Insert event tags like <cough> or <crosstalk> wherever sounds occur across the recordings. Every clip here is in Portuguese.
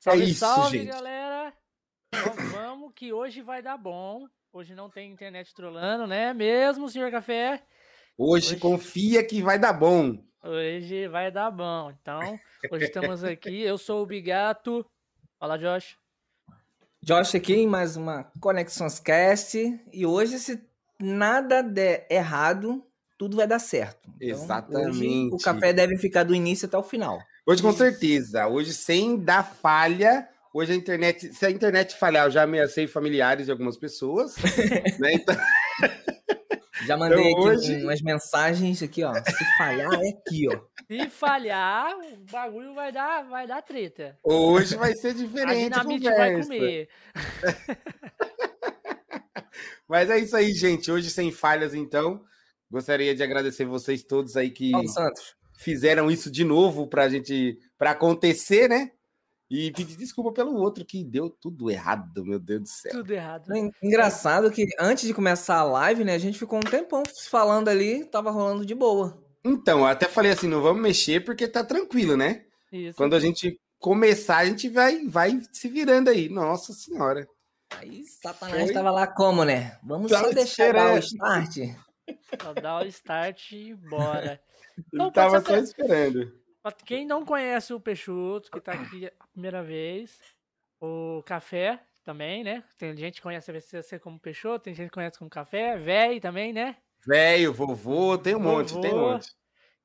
Salve, é isso, salve, gente. galera! Então, vamos que hoje vai dar bom. Hoje não tem internet trolando, né? Mesmo, senhor Café? Hoje, hoje confia que vai dar bom. Hoje vai dar bom. Então, hoje estamos aqui. Eu sou o Bigato. Fala, Josh. Josh aqui em mais uma Conexões Cast. E hoje, se nada der errado, tudo vai dar certo. Então, Exatamente. o café deve ficar do início até o final. Hoje, com certeza. Hoje, sem dar falha. Hoje a internet, se a internet falhar, eu já ameacei familiares de algumas pessoas. <laughs> né? Então... Já mandei então, aqui hoje... umas mensagens aqui, ó. Se falhar, é aqui, ó. Se falhar, o bagulho vai dar, vai dar treta. Hoje vai ser diferente. A dinamite vai comer. <laughs> Mas é isso aí, gente. Hoje sem falhas, então. Gostaria de agradecer vocês todos aí que fizeram isso de novo para gente, para acontecer, né? E pedir desculpa pelo outro que deu tudo errado, meu Deus do céu. Tudo errado. Engraçado que antes de começar a live, né, a gente ficou um tempão falando ali, tava rolando de boa. Então, eu até falei assim, não vamos mexer porque tá tranquilo, né? Isso. Quando a gente começar, a gente vai, vai se virando aí. Nossa senhora. Aí Satanás Foi? tava lá como, né? Vamos só deixar dar o start. Só dar o start e bora. Então, tava só esperando. Quem não conhece o Peixoto, que tá aqui a primeira vez, o Café também, né? Tem gente que conhece você como Peixoto, tem gente que conhece como Café, velho também, né? Velho, vovô, tem um vovô. monte, tem um monte.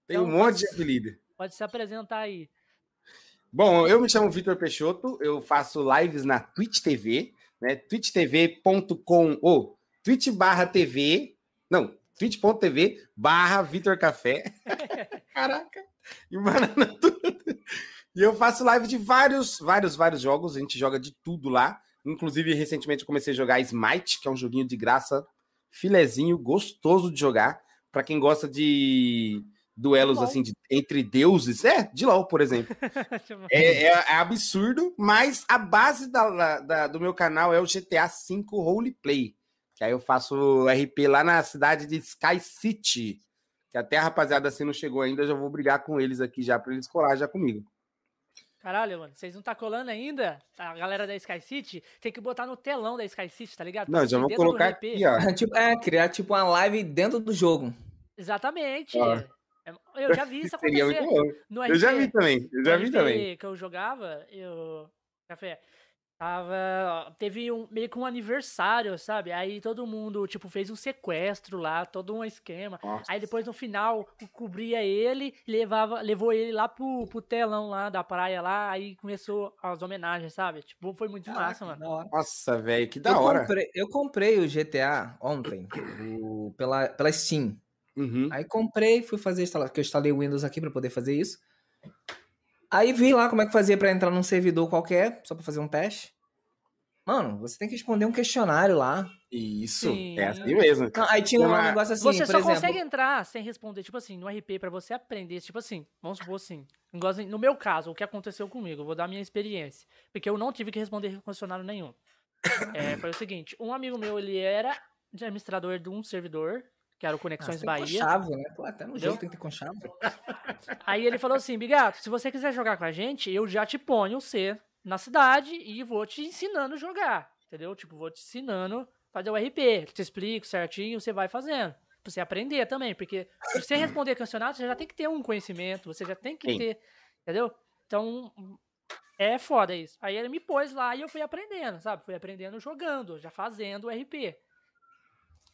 Tem então, um monte de apelido. Pode se apresentar aí. Bom, eu me chamo Vitor Peixoto, eu faço lives na Twitch TV, né? twitchtv.com ou twitch barra TV, não, twitch.tv barra Vitor Café. <laughs> Caraca, e banana <laughs> tudo. E eu faço live de vários, vários, vários jogos, a gente joga de tudo lá. Inclusive, recentemente eu comecei a jogar Smite, que é um joguinho de graça, filezinho, gostoso de jogar. para quem gosta de duelos assim de, entre deuses, é, de LOL, por exemplo. <laughs> é, é, é, absurdo, mas a base da, da, do meu canal é o GTA V Roleplay. Que aí eu faço RP lá na cidade de Sky City. Que até a rapaziada assim não chegou ainda, eu já vou brigar com eles aqui já para eles colar já comigo. Caralho, mano, vocês não tá colando ainda? A galera da Sky City tem que botar no telão da Sky City, tá ligado? Não, já vou colocar aqui, ó. É, tipo, é, criar tipo uma live dentro do jogo. Exatamente. Ah. Eu já vi <laughs> isso acontecer. Seria muito bom. No RP, eu já vi também. Eu já vi também. que eu jogava, eu. Café. Tava. Teve um, meio que um aniversário, sabe? Aí todo mundo, tipo, fez um sequestro lá, todo um esquema. Nossa. Aí depois no final cobria ele, levava, levou ele lá pro, pro telão lá da praia lá, aí começou as homenagens, sabe? Tipo, foi muito Caraca, massa, mano. Nossa, velho, que da eu hora. Comprei, eu comprei o GTA ontem, o, pela, pela Steam. Uhum. Aí comprei, fui fazer instalar, que eu instalei o Windows aqui para poder fazer isso. Aí vi lá como é que fazia para entrar num servidor qualquer, só para fazer um teste. Mano, você tem que responder um questionário lá. Isso, Sim. é assim mesmo. Não, aí tinha um negócio assim, Você só exemplo... consegue entrar sem responder, tipo assim, no RP, para você aprender, tipo assim, vamos supor assim, no meu caso, o que aconteceu comigo, eu vou dar a minha experiência, porque eu não tive que responder questionário nenhum. É, foi o seguinte, um amigo meu, ele era administrador de um servidor que era o Conexões ah, Bahia. chave, né? Pô, até no jogo tem que ter com chave. <laughs> Aí ele falou assim, Bigato, se você quiser jogar com a gente, eu já te ponho você na cidade e vou te ensinando a jogar, entendeu? Tipo, vou te ensinando a fazer o RP, te explico certinho, você vai fazendo. Pra você aprender também, porque se você responder questionário, você já tem que ter um conhecimento, você já tem que Sim. ter, entendeu? Então, é foda isso. Aí ele me pôs lá e eu fui aprendendo, sabe? Fui aprendendo jogando, já fazendo o RP.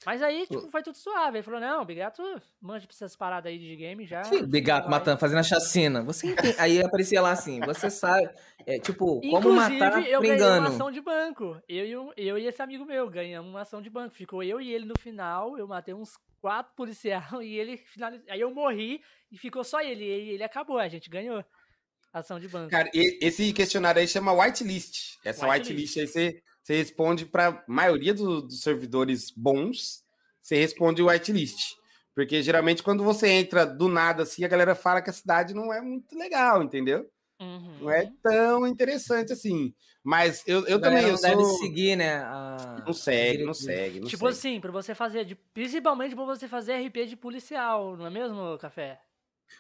Mas aí, tipo, foi tudo suave. Ele falou, não, o Bigato manja pra essas paradas aí de game já. Sim, Bigato matando, fazendo a chacina. Você entende? Aí aparecia lá assim, você sabe, é, tipo, como matar eu ganhei uma ação de banco. Eu e, eu e esse amigo meu ganhamos uma ação de banco. Ficou eu e ele no final, eu matei uns quatro policiais <laughs> e ele finalizou. Aí eu morri e ficou só ele. E ele acabou, a gente ganhou ação de banco. Cara, esse questionário aí chama whitelist. Essa whitelist, whitelist aí você você responde para maioria do, dos servidores bons, você responde o whitelist. Porque geralmente quando você entra do nada assim, a galera fala que a cidade não é muito legal, entendeu? Uhum. Não é tão interessante assim. Mas eu, eu também. Eu não sou... deve seguir, né? A... Não segue, não segue. Não tipo segue. assim, para você fazer, de, principalmente para você fazer RP de policial, não é mesmo, Café?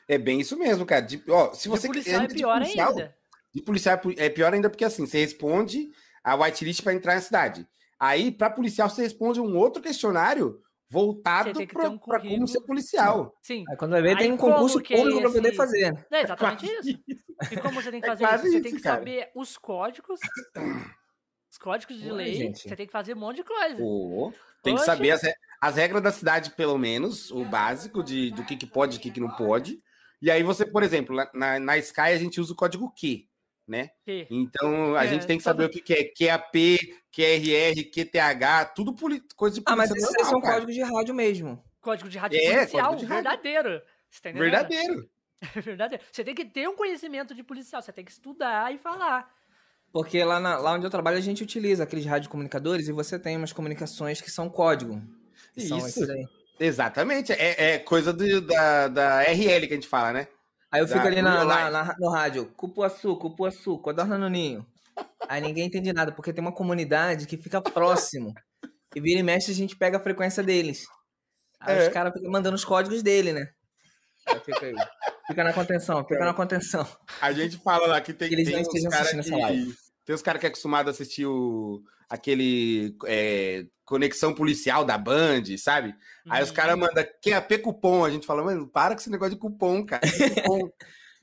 É bem isso mesmo, cara. De, ó, se você de policial é pior policial, ainda. De policial é pior ainda porque assim, você responde a whitelist para entrar na cidade. Aí, para policial, você responde um outro questionário voltado para um como ser policial. Sim. Aí, quando vai ver, tem um concurso público é para poder fazer. É exatamente é isso. E como você tem que é fazer é isso? Você isso, tem que cara. saber os códigos, os códigos de lei. Gente. Você tem que fazer um monte de coisa. Oh, tem que saber as, as regras da cidade, pelo menos, o básico de, do que, que pode e o que, que não pode. E aí você, por exemplo, na, na Sky a gente usa o código Q né? Sim. Então a é, gente tem que saber o que, é QAP, QRR, QTH, tudo coisa de Ah, mas esses normal, são cara. códigos de rádio mesmo. Código de rádio é, policial, de verdadeiro. Tá verdadeiro. <laughs> verdadeiro. Você tem que ter um conhecimento de policial, você tem que estudar e falar. Porque lá, na, lá onde eu trabalho a gente utiliza aqueles radiocomunicadores e você tem umas comunicações que são código. Que Isso. São Exatamente. É, é coisa do, da, da RL que a gente fala, né? Aí eu fico ali na, na, na, no rádio, cupuaçu, cupuaçu, codorna no ninho. Aí ninguém entende nada, porque tem uma comunidade que fica próximo. E vira e mexe, a gente pega a frequência deles. Aí é. os caras ficam mandando os códigos dele, né? Aí fica aí. Fica na contenção, fica na contenção. A gente fala lá que tem, Eles tem uns caras que... Tem uns caras que é acostumado a assistir o, aquele é, conexão policial da Band, sabe? Aí os caras uhum. mandam QAP cupom. A gente fala, mano, para com esse negócio de cupom, cara. Cupom.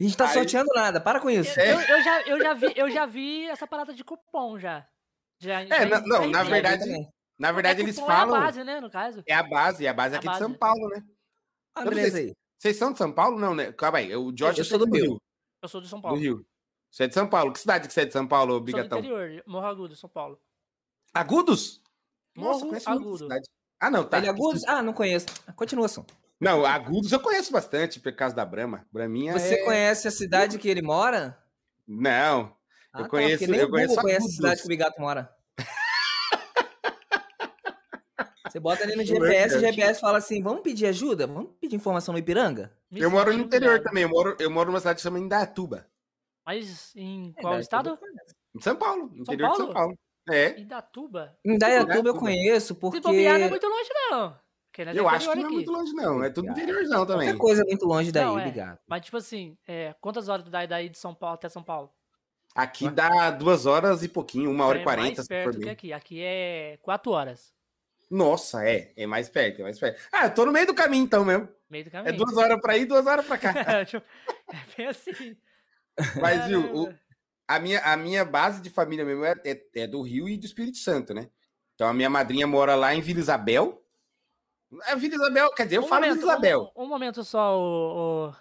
A gente tá Aí... sorteando nada, para com isso. Eu, eu, já, eu, já vi, eu já vi essa parada de cupom já. já é, já, não, na verdade, na verdade é eles falam. É a base, né, no caso? É a base, é a base é aqui a base. de São Paulo, né? Ah, beleza aí. Vocês são de São Paulo? Não, né? Calma aí, o Jorge eu sou do Rio. Rio. Eu sou de São Paulo. Do Rio. Você é de São Paulo. Que cidade que você é de São Paulo, Bigatão? Sou do interior, Morro Agudo, São Paulo. Agudos? Nossa, Morro Agudo. Ah, não, tá. Ele é Agudos? Ah, não conheço. Continuação. Não, Agudos eu conheço bastante, por causa da Brama. Braminha Você é... conhece a cidade que ele mora? Não. Ah, eu tá, conheço, nem eu conheço conhece a cidade que o Bigato mora. <laughs> Você bota ali no GPS, o GPS fala assim: vamos pedir ajuda? Vamos pedir informação no Ipiranga? Me eu moro no interior também, eu moro, eu moro numa cidade chamada Indatuba. Mas em qual é, estado? Em São Paulo, no interior Paulo? de São Paulo. É. Indatuba? Indaiatuba eu conheço porque... Se bobear não é muito longe, não. eu acho que não é muito longe, não. É tudo interiorzão também. Qualquer coisa muito longe daí, não, é. ligado. Mas, tipo assim, é, quantas horas dá daí de São Paulo até São Paulo? Aqui dá duas horas e pouquinho, uma hora e é quarenta. mais perto que aqui. Aqui é quatro horas. Nossa, é. É mais perto, é mais perto. Ah, eu tô no meio do caminho então mesmo. Meio do caminho. É duas horas pra ir, duas horas pra cá. <laughs> é bem assim. Mas, viu, o, a minha, a minha base de família mesmo é, é, é, do Rio e do Espírito Santo, né? Então a minha madrinha mora lá em Vila Isabel. É Vila Isabel, quer dizer, eu um falo momento, Vila Isabel. Um, um, momento só, o, o,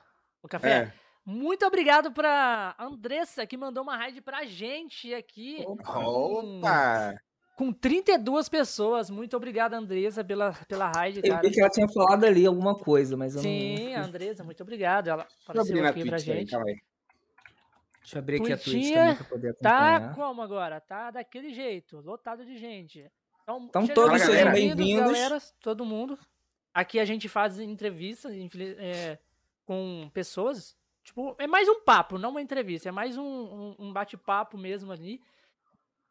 o café. É. Muito obrigado para Andressa, que mandou uma raid pra gente aqui. Opa! Com, com 32 pessoas. Muito obrigado, Andressa, pela, pela raid. Eu vi que ela tinha falado ali alguma coisa, mas eu Sim, não... Andressa, muito obrigado. Ela apareceu aqui pra gente. Aí, Deixa eu abrir aqui a Twitch também pra poder tá acompanhar. Tá como agora? Tá daquele jeito, lotado de gente. Então, então todos sejam bem-vindos. Todo mundo. Aqui a gente faz entrevistas é, com pessoas. Tipo, é mais um papo, não uma entrevista. É mais um, um, um bate-papo mesmo ali.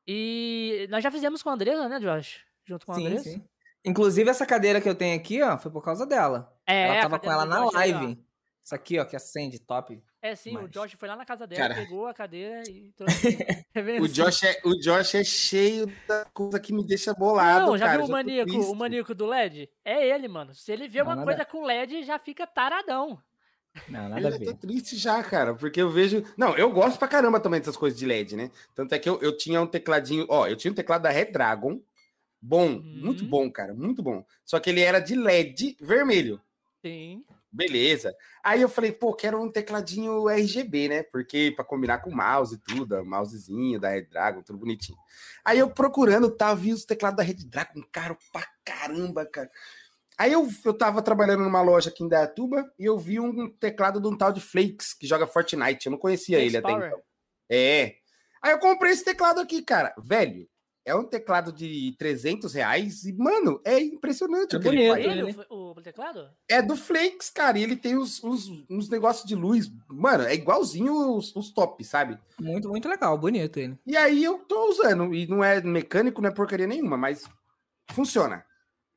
E nós já fizemos com a Andresa, né, Josh? Junto com a sim, Andresa. Sim. Inclusive, essa cadeira que eu tenho aqui, ó, foi por causa dela. É, ela tava com ela na live. Isso aqui, ó, que acende, top. É, sim, Mas... o Josh foi lá na casa dela, Cara... pegou a cadeira e trouxe. <laughs> É o, Josh é, o Josh é cheio da coisa que me deixa bolado. Não, já cara, viu o maníaco, o maníaco do LED? É ele, mano. Se ele vê não, uma coisa com LED, já fica taradão. Não, <laughs> nada eu tô triste já, cara, porque eu vejo. Não, eu gosto pra caramba também dessas coisas de LED, né? Tanto é que eu, eu tinha um tecladinho. Ó, eu tinha um teclado da Red Dragon. Bom, uhum. muito bom, cara, muito bom. Só que ele era de LED vermelho. Sim. Beleza. Aí eu falei, pô, quero um tecladinho RGB, né? Porque para combinar com o mouse e tudo, mousezinho da Red Dragon, tudo bonitinho. Aí eu procurando, tá, vi os teclados da Red Dragon, caro pra caramba, cara. Aí eu, eu tava trabalhando numa loja aqui em Dayatuba e eu vi um teclado de um tal de Flakes que joga Fortnite. Eu não conhecia Flakes ele Power. até então. É. Aí eu comprei esse teclado aqui, cara. Velho, é um teclado de 300 reais e, mano, é impressionante é o que bonito, ele faz. o, o, teclado? É do Flakes, cara, e ele tem os, os, uns negócios de luz. Mano, é igualzinho os, os top, sabe? Muito, muito legal, bonito ele. E aí eu tô usando, e não é mecânico, não é porcaria nenhuma, mas funciona.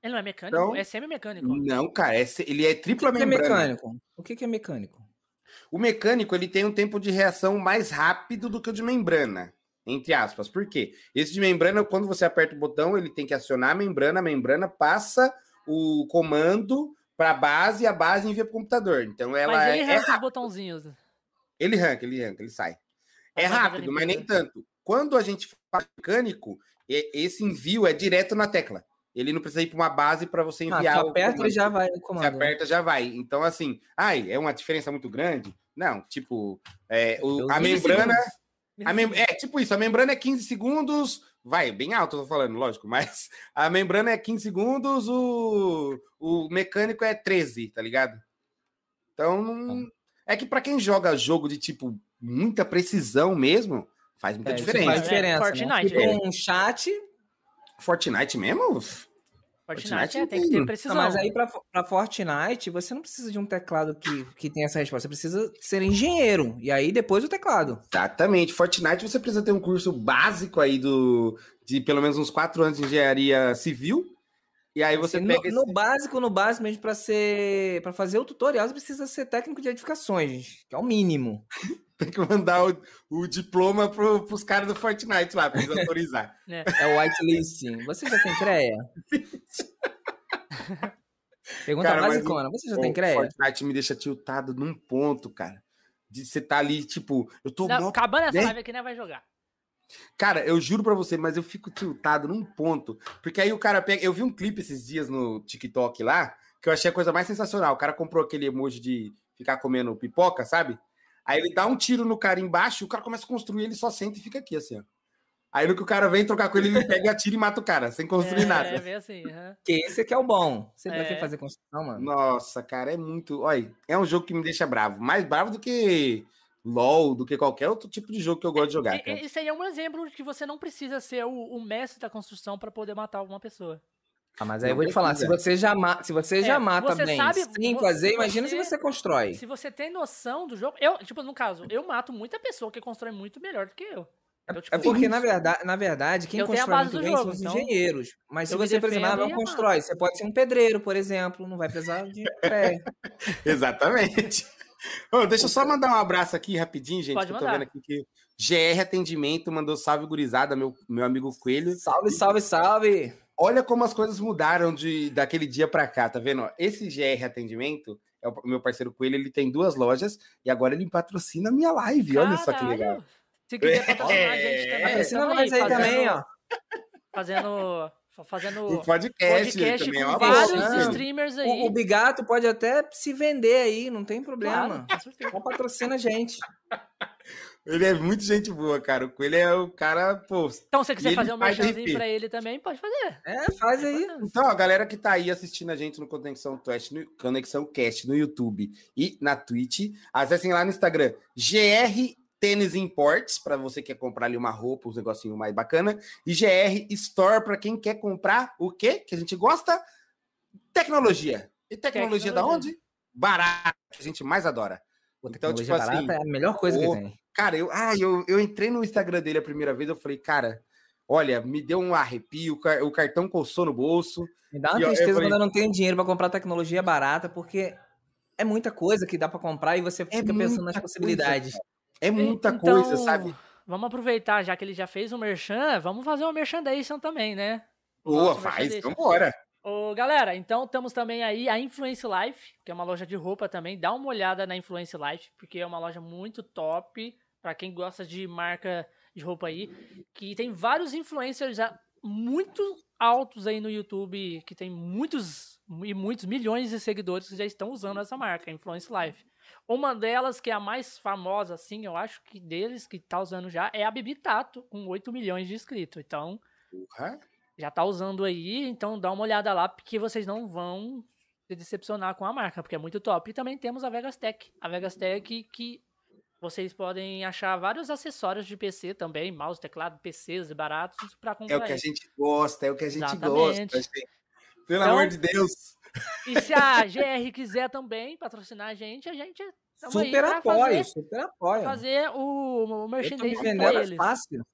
Ele não é mecânico? Então, é semi-mecânico. Não, cara, é, ele é tripla o que membrana. Que é mecânico? O que, que é mecânico? O mecânico ele tem um tempo de reação mais rápido do que o de membrana, entre aspas. Por quê? Esse de membrana, quando você aperta o botão, ele tem que acionar a membrana, a membrana passa o comando para a base e a base envia para o computador. Então ela mas ele é arranca os botãozinhos. Ele arranca, ele arranca, ele sai. É rápido, mas nem tanto. Quando a gente faz mecânico, esse envio é direto na tecla. Ele não precisa ir para uma base para você ah, enviar. Ah, aperta e já vai o comando. Você aperta já vai. Então, assim, ai, é uma diferença muito grande? Não, tipo, é, o, a membrana. A mem é tipo isso, a membrana é 15 segundos, vai, bem alto, eu tô falando, lógico, <laughs> mas a membrana é 15 segundos, o, o mecânico é 13, tá ligado? Então, não... é que para quem joga jogo de tipo muita precisão mesmo, faz muita é, diferença. Faz diferença. É, Fortnite. Né? Um chat. Fortnite mesmo? Fortnite, é, tem que ter precisão. Não, mas aí pra, pra Fortnite, você não precisa de um teclado que, que tenha essa resposta. Você precisa ser engenheiro. E aí depois o teclado. Exatamente. Fortnite você precisa ter um curso básico aí do, de pelo menos uns quatro anos de engenharia civil. E aí você assim, pega. No, esse... no, básico, no básico mesmo, para ser. para fazer o tutorial, você precisa ser técnico de edificações, que é o mínimo. <laughs> Tem que mandar o, o diploma pro, pros caras do Fortnite lá, pra eles <laughs> autorizar. É, é o whitelisting. Você já tem CREA? <laughs> Pergunta cara, basicona. Você já o, tem CREA? Fortnite me deixa tiltado num ponto, cara. De você tá ali, tipo, eu tô. Não, acabando essa né? live aqui, né? Vai jogar. Cara, eu juro pra você, mas eu fico tiltado num ponto. Porque aí o cara pega. Eu vi um clipe esses dias no TikTok lá, que eu achei a coisa mais sensacional. O cara comprou aquele emoji de ficar comendo pipoca, sabe? Aí ele dá um tiro no cara embaixo, o cara começa a construir, ele só senta e fica aqui, assim, ó. Aí no que o cara vem trocar com ele, ele pega e atira e mata o cara, sem construir é, nada. É, bem assim. Uhum. Que esse aqui é o bom. Você é. quer fazer construção, mano? Nossa, cara, é muito. Olha, é um jogo que me deixa bravo. Mais bravo do que LOL, do que qualquer outro tipo de jogo que eu gosto de jogar. É, cara. Esse aí é um exemplo de que você não precisa ser o, o mestre da construção para poder matar alguma pessoa. Ah, mas aí eu vou te falar, se você já, ma se você já é, mata você bem sabe, sem fazer, imagina se você constrói. Se você tem noção do jogo, eu, tipo, no caso, eu mato muita pessoa que constrói muito melhor do que eu. Então, tipo, é porque, <laughs> na verdade, na verdade, quem constrói muito bem jogo, são os então engenheiros. Mas se você, por exemplo, não constrói, você pode ser um pedreiro, por exemplo, não vai precisar de <laughs> pé. Exatamente. oh, deixa eu só mandar um abraço aqui rapidinho, gente. Pode eu tô vendo aqui que GR Atendimento mandou salve gurizada, meu, meu amigo Coelho. Salve, salve, salve! Olha como as coisas mudaram de daquele dia para cá, tá vendo? Esse GR Atendimento é o meu parceiro Coelho, ele tem duas lojas e agora ele patrocina a minha live. Caralho. Olha só que legal. Se quiser patrocinar a gente também. Patrocina nós aí, também, ó. Fazendo fazendo o podcast, podcast também, com vários streamers aí. O, o, Bigato pode até se vender aí, não tem problema. Claro, Só patrocina a gente. Ele é muito gente boa, cara. O Coelho é o cara, pô. Então, se você quiser fazer um merchanzinho pra ele também, pode fazer. É, faz aí. Então, a galera que tá aí assistindo a gente no Conexão Cast, no Conexão Cast no YouTube e na Twitch, acessem lá no Instagram, GR Tênis Imports, para você que quer comprar ali uma roupa, um negocinho mais bacana, e GR Store para quem quer comprar o quê? Que a gente gosta? Tecnologia. E tecnologia, tecnologia. da onde? Barata, que a gente mais adora. Então, tipo assim, é a melhor coisa o, que tem. Cara, eu, ah, eu, eu entrei no Instagram dele a primeira vez, eu falei, cara, olha, me deu um arrepio, o cartão coçou no bolso. Me dá uma tristeza falei, quando eu não tenho dinheiro para comprar tecnologia barata, porque é muita coisa que dá para comprar e você é fica é pensando nas possibilidades. Coisa, é muita então, coisa, sabe? Vamos aproveitar, já que ele já fez o um merchan, vamos fazer um merchandising também, né? Boa, faz, então bora. Ô, galera, então temos também aí a Influence Life, que é uma loja de roupa também. Dá uma olhada na Influence Life, porque é uma loja muito top para quem gosta de marca de roupa aí, que tem vários influencers muito altos aí no YouTube, que tem muitos e muitos milhões de seguidores que já estão usando essa marca, Influence Life. Uma delas, que é a mais famosa, assim, eu acho que deles, que tá usando já, é a Bibi Tato, com 8 milhões de inscritos. Então, uhum. Já tá usando aí, então dá uma olhada lá, porque vocês não vão se decepcionar com a marca, porque é muito top. E também temos a Vegas Tech. A Vegas Tech que vocês podem achar vários acessórios de PC também, mouse, teclado, PCs baratos para comprar. É o que a gente gosta, é o que a gente Exatamente. gosta. Pelo então, amor de Deus. E se a GR quiser também patrocinar a gente, a gente super apoio, fazer, super apoio. Fazer o, o merchandising com eles. Fácil.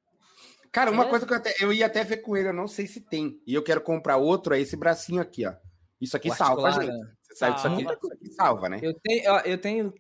Cara, uma é. coisa que eu, até, eu ia até ver com ele, eu não sei se tem. E eu quero comprar outro, é esse bracinho aqui, ó. Isso aqui o salva, gente. Você sabe salva. Isso, aqui, isso aqui salva, né? Eu tenho, eu tenho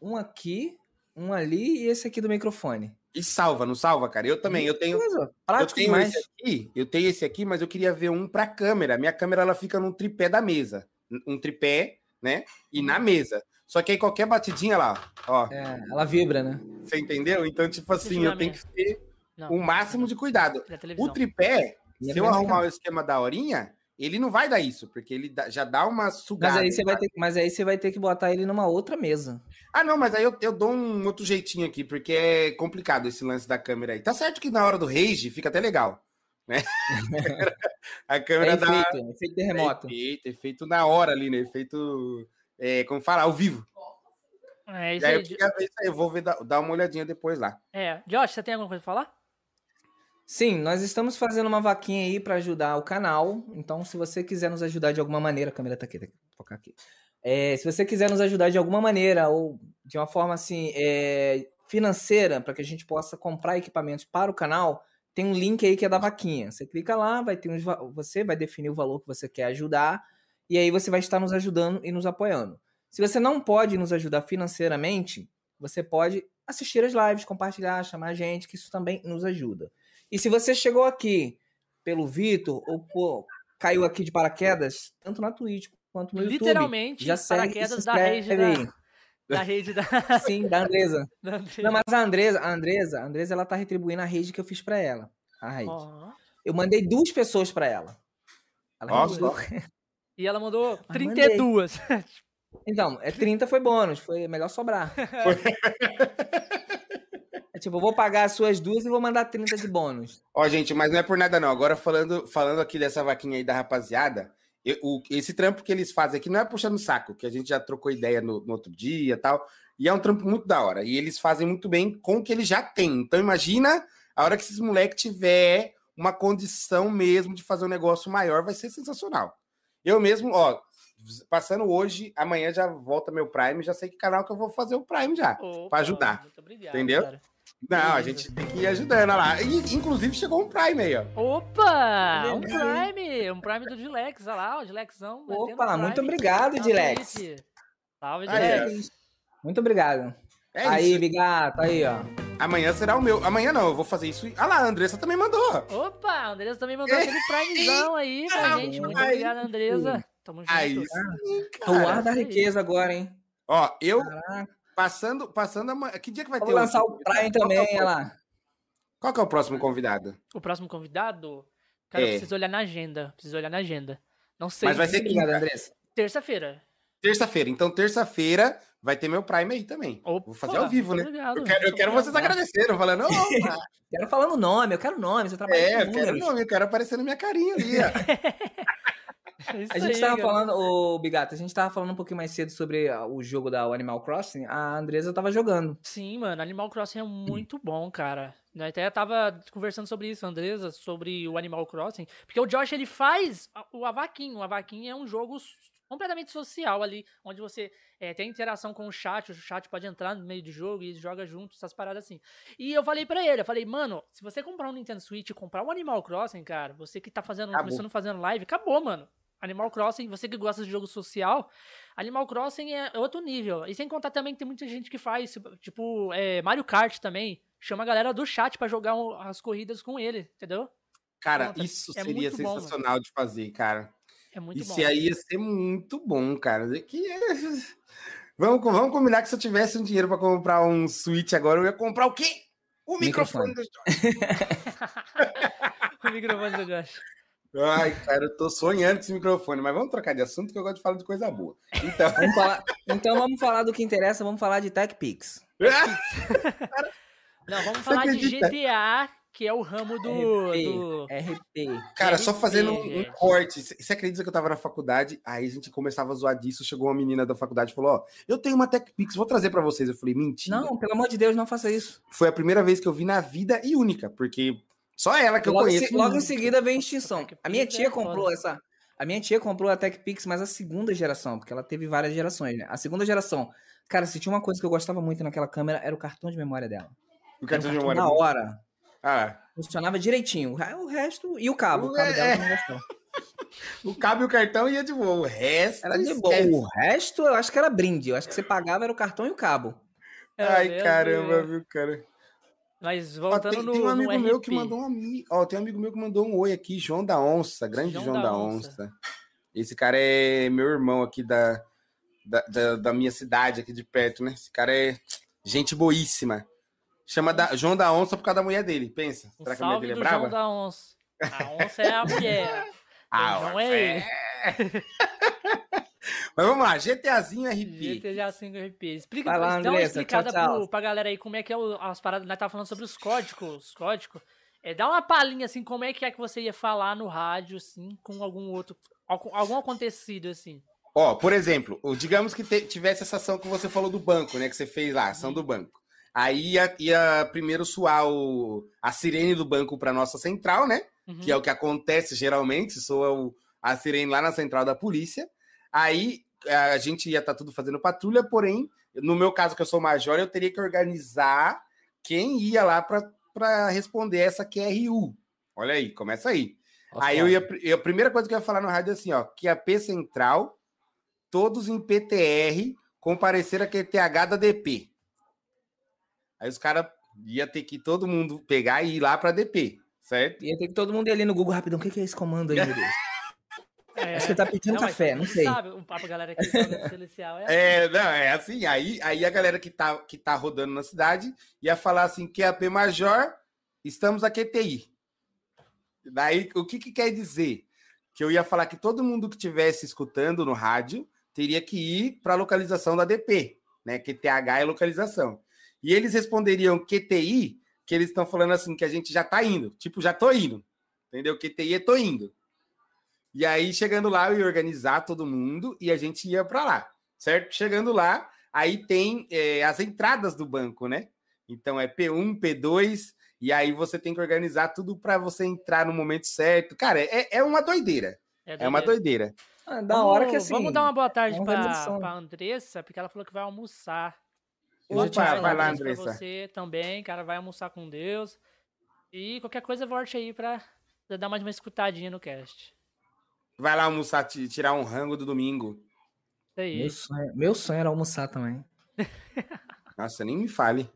um aqui, um ali e esse aqui do microfone. E salva, não salva, cara? Eu também, eu tenho. eu tenho esse aqui, eu tenho esse aqui, mas eu queria ver um para câmera. Minha câmera ela fica no tripé da mesa. Um tripé, né? E na uhum. mesa. Só que aí qualquer batidinha lá, ó. É, ela vibra, né? Você entendeu? Então, tipo assim, eu tenho que ter o máximo de cuidado. O tripé, se eu arrumar o esquema da horinha, ele não vai dar isso, porque ele já dá uma sugada. Mas aí você vai ter, mas aí você vai ter que botar ele numa outra mesa. Ah, não, mas aí eu, eu dou um outro jeitinho aqui, porque é complicado esse lance da câmera aí. Tá certo que na hora do rage fica até legal, né? <laughs> a câmera é efeito, dá é efeito terremoto. É efeito, efeito na hora ali, né? Efeito, é, como fala, ao vivo. É isso aí. aí eu, ver isso aí, eu vou ver, dar uma olhadinha depois lá. É, Josh, você tem alguma coisa pra falar? Sim, nós estamos fazendo uma vaquinha aí para ajudar o canal. Então, se você quiser nos ajudar de alguma maneira, a câmera tá aqui, focar aqui. É, se você quiser nos ajudar de alguma maneira ou de uma forma assim é, financeira para que a gente possa comprar equipamentos para o canal, tem um link aí que é da vaquinha. Você clica lá, vai ter uns, você vai definir o valor que você quer ajudar e aí você vai estar nos ajudando e nos apoiando. Se você não pode nos ajudar financeiramente, você pode assistir as lives, compartilhar, chamar a gente, que isso também nos ajuda. E se você chegou aqui pelo Vitor ou por, caiu aqui de paraquedas, tanto na Twitch quanto no Literalmente, YouTube. Literalmente, já paraquedas da rede da, da rede da... Sim, da Andresa. <laughs> da Andresa. Não, mas a Andresa, a Andresa, a Andresa, ela tá retribuindo a rede que eu fiz para ela. A rede. Oh. Eu mandei duas pessoas para ela. ela Nossa. <laughs> E ela mandou 32. Então, é 30 foi bônus, foi melhor sobrar. <laughs> tipo, eu vou pagar as suas duas e vou mandar 30 de bônus. Ó, gente, mas não é por nada não. Agora falando, falando aqui dessa vaquinha aí da rapaziada, eu, o, esse trampo que eles fazem aqui não é puxando saco, que a gente já trocou ideia no, no outro dia tal. E é um trampo muito da hora. E eles fazem muito bem com o que eles já têm. Então imagina a hora que esses moleques tiver uma condição mesmo de fazer um negócio maior, vai ser sensacional. Eu mesmo, ó, passando hoje, amanhã já volta meu Prime, já sei que canal que eu vou fazer o Prime já, para ajudar. Muito obrigado, entendeu? Cara. Não, a gente tem que ir ajudando lá. E, inclusive chegou um Prime aí, ó. Opa! Um Prime! Um Prime do Dilex, olha lá, o Dilexão. Opa, muito obrigado, Dilex. Salve, Dilex. Muito obrigado. É aí, Bigato, aí, ó. Amanhã será o meu. Amanhã não, eu vou fazer isso. Ah lá, a Andressa também mandou. Opa, a Andressa também mandou aquele Primezão aí pra gente. Muito obrigado, Andressa. Tamo junto. Aí sim, cara. O ar da riqueza agora, hein? Ó, eu. Caraca. Passando, passando a... Que dia que vai Vamos ter? Vou lançar o Prime também, é olha lá. Qual que é o próximo convidado? O próximo convidado? Cara, é. eu preciso olhar na agenda. Preciso olhar na agenda. Não sei. Mas vai ser quinta, Andressa? Terça-feira. Terça-feira. Então, terça-feira vai ter meu Prime aí também. Opa, Vou fazer ao vivo, né? Obrigado, eu quero, eu quero vocês agradeceram, falando, <laughs> quero falando nome, eu quero nome, você trabalha É, eu quero nome, eu quero aparecer na minha carinha ali, ó. <laughs> É a gente aí, tava falando, o Bigato, a gente tava falando um pouquinho mais cedo sobre ah, o jogo da Animal Crossing. A Andresa tava jogando. Sim, mano, Animal Crossing é muito bom, cara. Eu até tava conversando sobre isso, Andresa, sobre o Animal Crossing. Porque o Josh, ele faz o Avaquim. O Avaquim é um jogo completamente social ali, onde você é, tem interação com o chat, o chat pode entrar no meio do jogo e joga junto, essas paradas assim. E eu falei para ele, eu falei, mano, se você comprar um Nintendo Switch e comprar um Animal Crossing, cara, você que tá fazendo, acabou. começando fazendo live, acabou, mano. Animal Crossing, você que gosta de jogo social, Animal Crossing é outro nível. E sem contar também que tem muita gente que faz, tipo, é, Mario Kart também. Chama a galera do chat para jogar as corridas com ele, entendeu? Cara, Conta. isso é seria sensacional bom, de fazer, cara. É muito isso bom. Isso aí ia ser muito bom, cara. Que é... <laughs> vamos, vamos combinar que se eu tivesse um dinheiro para comprar um Switch agora, eu ia comprar o quê? O microfone, microfone do Josh. <laughs> o microfone do Josh. Ai, cara, eu tô sonhando com esse microfone, mas vamos trocar de assunto que eu gosto de falar de coisa boa. Então, <laughs> vamos falar, então vamos falar do que interessa, vamos falar de TechPix. <laughs> Não, vamos falar de GTA, que é o ramo do RP. do RP. Cara, RP, só fazendo um, um, corte. Você acredita que eu tava na faculdade? Aí a gente começava a zoar disso. Chegou uma menina da faculdade e falou: Ó, eu tenho uma TechPix, vou trazer para vocês. Eu falei: mentira. Não, pelo amor de Deus, não faça isso. Foi a primeira vez que eu vi na vida e única, porque só ela que logo eu conheço. Se, logo em seguida vem extinção. A minha tia comprou essa. A minha tia comprou a TechPix, mas a segunda geração, porque ela teve várias gerações, né? A segunda geração. Cara, se tinha uma coisa que eu gostava muito naquela câmera, era o cartão de memória dela. O cartão de memória? Na hora. Ah. Funcionava direitinho. O resto. E o cabo. O cabo é... dela não gostou. <laughs> o cabo e o cartão ia de boa. O resto. Era de boa. O resto, eu acho que era brinde. Eu acho que você pagava era o cartão e o cabo. Ai, caramba, viu, cara? Mas voltando Ó, tem, no, tem um amigo meu RP. que mandou um amigo. Ó, tem um amigo meu que mandou um oi aqui, João da Onça, grande João, João da, da Onça. Onça. Esse cara é meu irmão aqui da, da, da, da minha cidade, aqui de perto, né? Esse cara é gente boíssima. Chama da, João da Onça por causa da mulher dele, pensa. Um Será que a mulher dele é brava? João da Onça. A onça é a mulher. <laughs> Ah, o João ó, é ele. <laughs> Mas vamos lá, GTAzinho RP. GTA 5 RP. Explica, Vai lá, dá uma Andressa, explicada tchau, tchau. pro- pra galera aí como é que é o- as paradas. Nós tava falando sobre os códigos. Os códigos. É, dá uma palhinha assim, como é que é que você ia falar no rádio, assim, com algum outro. Algum, acontecido, assim. Ó, por exemplo, digamos que te- tivesse essa ação que você falou do banco, né? Que você fez lá, ação do banco. Aí ia, ia primeiro soar o, a sirene do banco para nossa central, né? Uhum. Que é o que acontece geralmente, soa o- a sirene lá na central da polícia. Aí a gente ia estar tudo fazendo patrulha, porém, no meu caso, que eu sou major, eu teria que organizar quem ia lá para responder essa QRU. Olha aí, começa aí. Aí eu ia, eu- a primeira coisa que eu ia falar no rádio é assim, ó, que a P Central, todos em PTR, comparecer a QTH da DP. Aí os caras ia ter que todo mundo pegar e ir lá para DP, certo? Ia ter que todo mundo ir ali no Google rapidão. O que que é esse comando aí, meu Deus? <laughs> É, Acho que ele tá pedindo mas café, não sei. Sabe, o papo, galera, que joga no Celestial é. É, não, é assim, aí, aí a galera que tá, que tá rodando na cidade ia falar assim, QAP Major, estamos a QTI. Daí, o que que quer dizer? Que eu ia falar que todo mundo que estivesse escutando no rádio teria que ir para a localização da DP, né? QTH é localização. E eles responderiam QTI, que eles estão falando assim, que a gente já tá indo. Tipo, já tô indo. Entendeu? QTI é tô indo. E aí, chegando lá, eu ia organizar todo mundo e a gente ia para lá, certo? Chegando lá, aí tem é, as entradas do banco, né? Então é P1, P2, e aí você tem que organizar tudo para você entrar no momento certo. Cara, é, é uma doideira. É uma doideira. Ah, da Vamos- hora que assim. Vamos dar uma boa tarde é organização. pra Andressa, porque ela falou que vai almoçar. Opa, vai lá, isso pra Andressa. você também, cara, vai almoçar com Deus. E qualquer coisa, volte aí pra, pra dar mais uma escutadinha no cast. Vai lá almoçar, ti- tirar um rango do domingo. Isso aí. Meu sonho, meu sonho era almoçar também. <laughs> Nossa, nem me fale.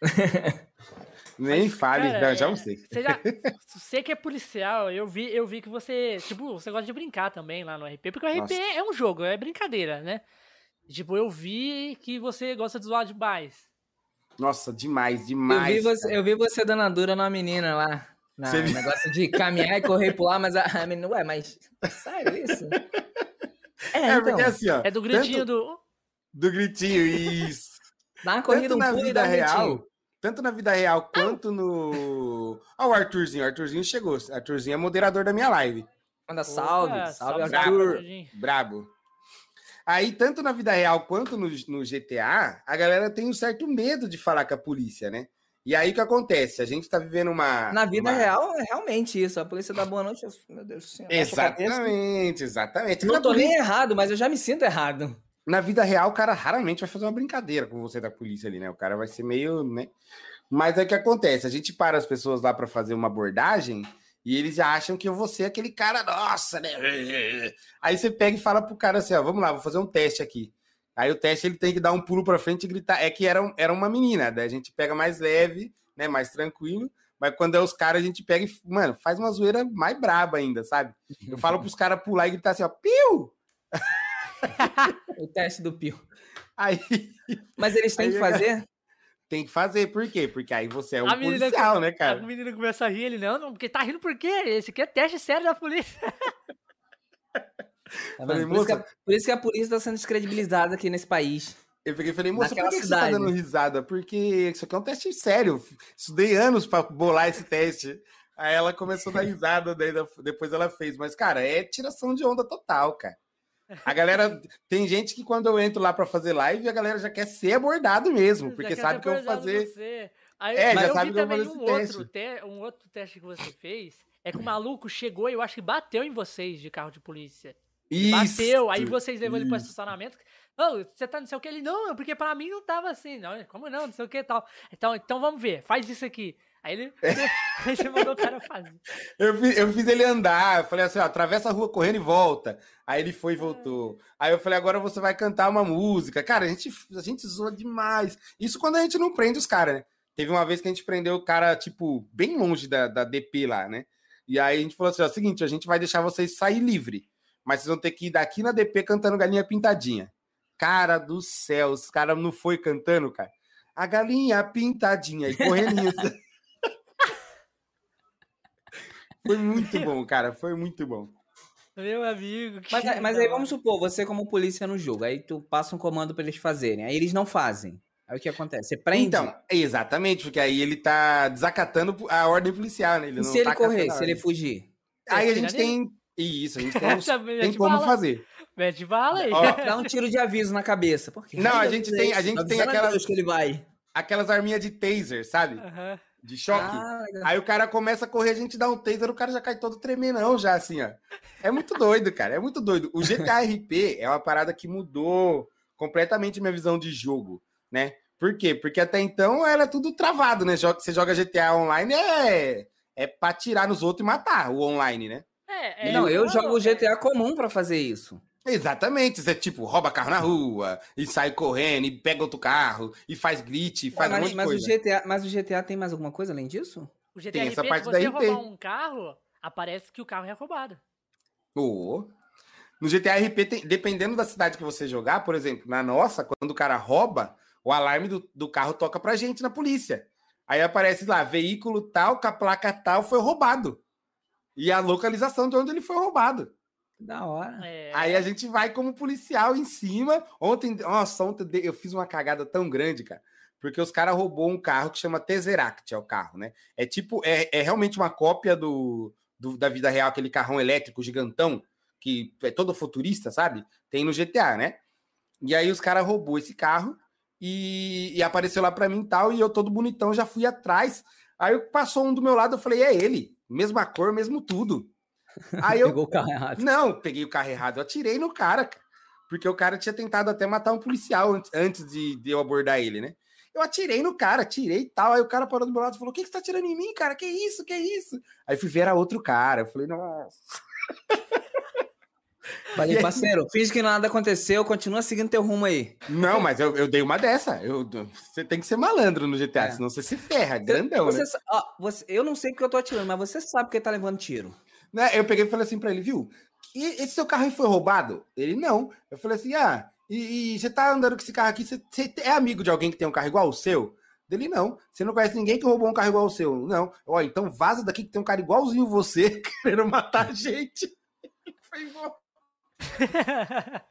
<laughs> nem fale, Cara, Não, já é, não sei. Você, já, <laughs> você que é policial, eu vi, eu vi que você, tipo, você gosta de brincar também lá no RP, porque o RP é um jogo, é brincadeira, né? Tipo, eu vi que você gosta de zoar demais. Nossa, demais, Eu demais. vi, você, cara. eu vi você dando a dura numa menina lá. Na, Você viu? negócio de caminhar e correr e pular, mas a, a menina, ué, mas sério isso? <laughs> É, É, então, porque assim, ó. É do gritinho tanto do. do gritinho, isso. dá uma corrida tanto um na pulo e vida dá real, gritinho. tanto na vida real quanto no. Ó, o Arthurzinho, o Arthurzinho chegou. O Arthurzinho é moderador da minha live. Manda salve, Opa, salve, salve, Arthur. Arthur. Brabo. Aí, tanto na vida real quanto no, no GTA, a galera tem um certo medo de falar com a polícia, né? E aí o que acontece? A gente tá vivendo uma. Na vida uma- real, é realmente isso. A polícia dá boa noite. eu- Meu Deus do céu. Exatamente, exatamente. Não tô polícia- nem errado, mas eu já me sinto errado. na vida real, o cara raramente vai fazer uma brincadeira com você da polícia ali, né? O cara vai ser meio, né? Mas aí o que acontece? A gente para as pessoas lá para fazer uma abordagem e eles acham que eu vou ser aquele cara, nossa, né? Aí você pega e fala pro cara assim, ó, vamos lá, vou fazer um teste aqui. Aí o teste ele tem que dar um pulo para frente e gritar. É que era, um- era uma menina, daí a gente pega mais leve, né? Mais tranquilo. Mas quando é os caras, a gente pega e, mano, faz uma zoeira mais braba ainda, sabe? Eu falo pros caras pular e gritar assim, ó, piu! <laughs> O teste do Pio. Aí Mas eles têm Aí que eu- fazer? tem que fazer, por quê? Porque aí você é um A menina policial, né, cara? menina começa a rir, ele, não, não, porque tá rindo por quê? Esse aqui é teste sério da polícia. <laughs> Tá Falei, por, isso que a, moça- por isso que a polícia está sendo descredibilizada aqui nesse país. Eu peguei e falei, moça, por que, que você tá dando risada? Porque isso aqui é um teste sério. Estudei anos pra bolar esse teste. Aí ela começou a dar risada, daí depois ela fez. Mas, cara, é tiração de onda total, cara. A galera. Tem gente que quando eu entro lá pra fazer live, a galera já quer ser abordado mesmo, porque sabe que eu vou fazer. você. Aí, É, mas já eu sabe vi que eu vou também fazer um outro, te- um outro teste que você fez. É que o maluco chegou e eu acho que bateu em vocês de carro de polícia. Bateu, aí vocês levou ele pro isso. estacionamento. Ô, você tá não sei o que? Ele, não, porque pra mim não tava assim. Não, como não, não sei o que e tal. Então, então vamos ver, faz isso aqui. Aí ele. <laughs> aí você mandou o cara fazer. Eu fiz, eu fiz ele andar. Eu falei assim: ó, atravessa a rua correndo e volta. Aí ele foi e voltou. Aí eu falei: agora você vai cantar uma música. Cara, a gente, a gente zoa demais. Isso quando a gente não prende os caras, né? Teve uma vez que a gente prendeu o cara, tipo, bem longe da, da DP lá, né? E aí a gente falou assim: ó, seguinte, a gente vai deixar vocês sair livre. Mas vocês vão ter que ir daqui na DP cantando galinha pintadinha. Cara do céu, os caras não foi cantando, cara. A galinha pintadinha e correndo. <laughs> Foi muito bom, cara. Foi muito bom. Meu amigo. Mas, mas, aí vamos supor, você como polícia no jogo, aí tu passa um comando para eles fazerem, aí eles não fazem. Aí o que acontece? Você prende? Então, exatamente, porque aí ele tá desacatando a ordem policial, né? Ele e se ele tá correr, se ele fugir? Aí a gente tem. Isso, a gente tem, <laughs> tem como bala. fazer. Mete bala aí. Ó, <laughs> Dá um tiro de aviso na cabeça. Porque não, a gente tem, a gente tem aquelas. Que ele vai. Aquelas arminhas de taser, sabe? Uhum de choque. Ah, aí o cara começa a correr, a gente dá um taser, o cara já cai todo tremendão já, assim, ó. É muito doido, cara, é muito doido. O GTA RP é uma parada que mudou completamente minha visão de jogo, né? Por quê? Porque até então era tudo travado, né? Você joga GTA online é, é pra tirar nos outros e matar o online, né? É, é, não, eu jogo o GTA comum para fazer isso. Exatamente, você tipo rouba carro na rua e sai correndo e pega outro carro e faz glitch, e faz mas, um monte de coisa. O GTA, mas o GTA tem mais alguma coisa além disso? O GTA tem RP, essa parte se você da roubar um carro, aparece que o carro é roubado. Oh. No GTA RP, tem, dependendo da cidade que você jogar, por exemplo, na nossa, quando o cara rouba, o alarme do, do carro toca pra gente na polícia. Aí aparece lá, veículo tal, com a placa tal, foi roubado. E a localização de onde ele foi roubado. Da hora. É. Aí a gente vai como policial em cima. Ontem, nossa, ontem eu fiz uma cagada tão grande, cara. Porque os caras roubou um carro que chama Tesseract, é o carro, né? É tipo, é, é realmente uma cópia do, do, da vida real, aquele carrão elétrico gigantão, que é todo futurista, sabe? Tem no GTA, né? E aí os caras roubou esse carro e, e apareceu lá para mim e tal, e eu todo bonitão já fui atrás. Aí passou um do meu lado, eu falei, é ele, mesma cor, mesmo tudo. <laughs> Aí eu. Pegou o carro errado. Não, peguei o carro errado. Eu atirei no cara, porque o cara tinha tentado até matar um policial antes de, de eu abordar ele, né? Eu atirei no cara, atirei e tal. Aí o cara parou do meu lado e falou: O que, que você tá atirando em mim, cara? Que isso? Que isso? Aí fui ver, era outro cara. Eu falei: Nossa. <laughs> Valeu, parceiro. Finge que nada aconteceu, continua seguindo teu rumo aí. Não, mas eu, eu dei uma dessa. Eu, você tem que ser malandro no GTA, é. senão você se ferra, grandão, você, né? Ó, você, eu não sei porque eu tô atirando, mas você sabe que tá levando tiro. Né? Eu peguei e falei assim para ele, viu? E esse seu carro aí foi roubado? Ele, não. Eu falei assim, ah, e, e, você tá andando com esse carro aqui, você, você, é amigo de alguém que tem um carro igual ao seu? Dele, não. Você não conhece ninguém que roubou um carro igual ao seu? Não. Olha, então vaza daqui que tem um cara igualzinho você, <laughs> querendo matar a gente. <laughs> Foi embora. <laughs>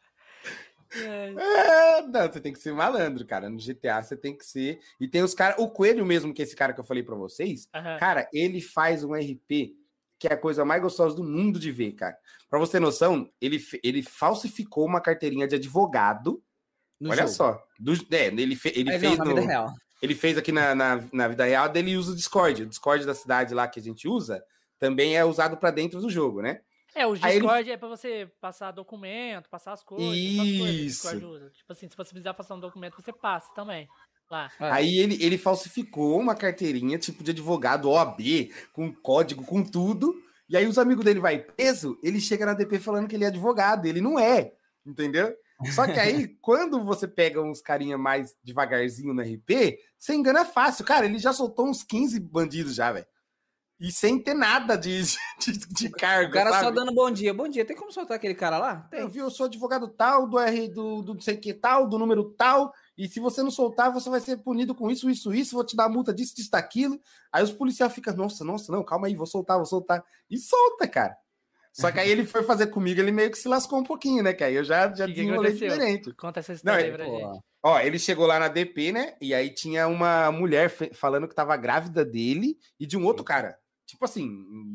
É, não, você tem que ser malandro, cara. No GTA você tem que ser. E tem os caras. O Coelho mesmo, que é esse cara que eu falei para vocês, uhum. cara, ele faz um RP que é a coisa mais gostosa do mundo de ver, cara. Para você ter noção, ele, ele falsificou uma carteirinha de advogado. No Olha jogo. só. Do, é, ele, fe, ele é, fez não, no, Ele fez aqui na, na, na, vida real, dele usa o Discord. O Discord da cidade lá que a gente usa também é usado para dentro do jogo, né? É, o Discord ele... é para você passar documento, passar as coisas. Isso. Coisas, tipo assim, se você precisar passar um documento, você passa também. Lá. É. Aí ele, ele falsificou uma carteirinha, tipo de advogado OAB, com código, com tudo. E aí os amigos dele vai preso, ele chega na DP falando que ele é advogado, ele não é, entendeu? Só que aí, <laughs> quando você pega uns carinha mais devagarzinho no RP, você engana fácil. Cara, ele já soltou uns 15 bandidos já, velho. E sem ter nada de, <laughs> de, de cargo. O cara sabe? só dando bom dia. Bom dia. Tem como soltar aquele cara lá? Tem. Eu vi, eu sou advogado tal, do R do, do não sei que tal, do número tal. E se você não soltar, você vai ser punido com isso, isso, isso, vou te dar multa disso, disso, daquilo. Aí os policiais ficam, nossa, nossa, não, calma aí, vou soltar, vou soltar. E solta, cara. Só que aí ele foi fazer comigo, ele meio que se lascou um pouquinho, né? Que aí eu já, já que desenrolei que diferente. Conta essa história não, aí pra pô, gente. Ó, ele chegou lá na DP, né? E aí tinha uma mulher falando que tava grávida dele e de um outro cara. Tipo assim,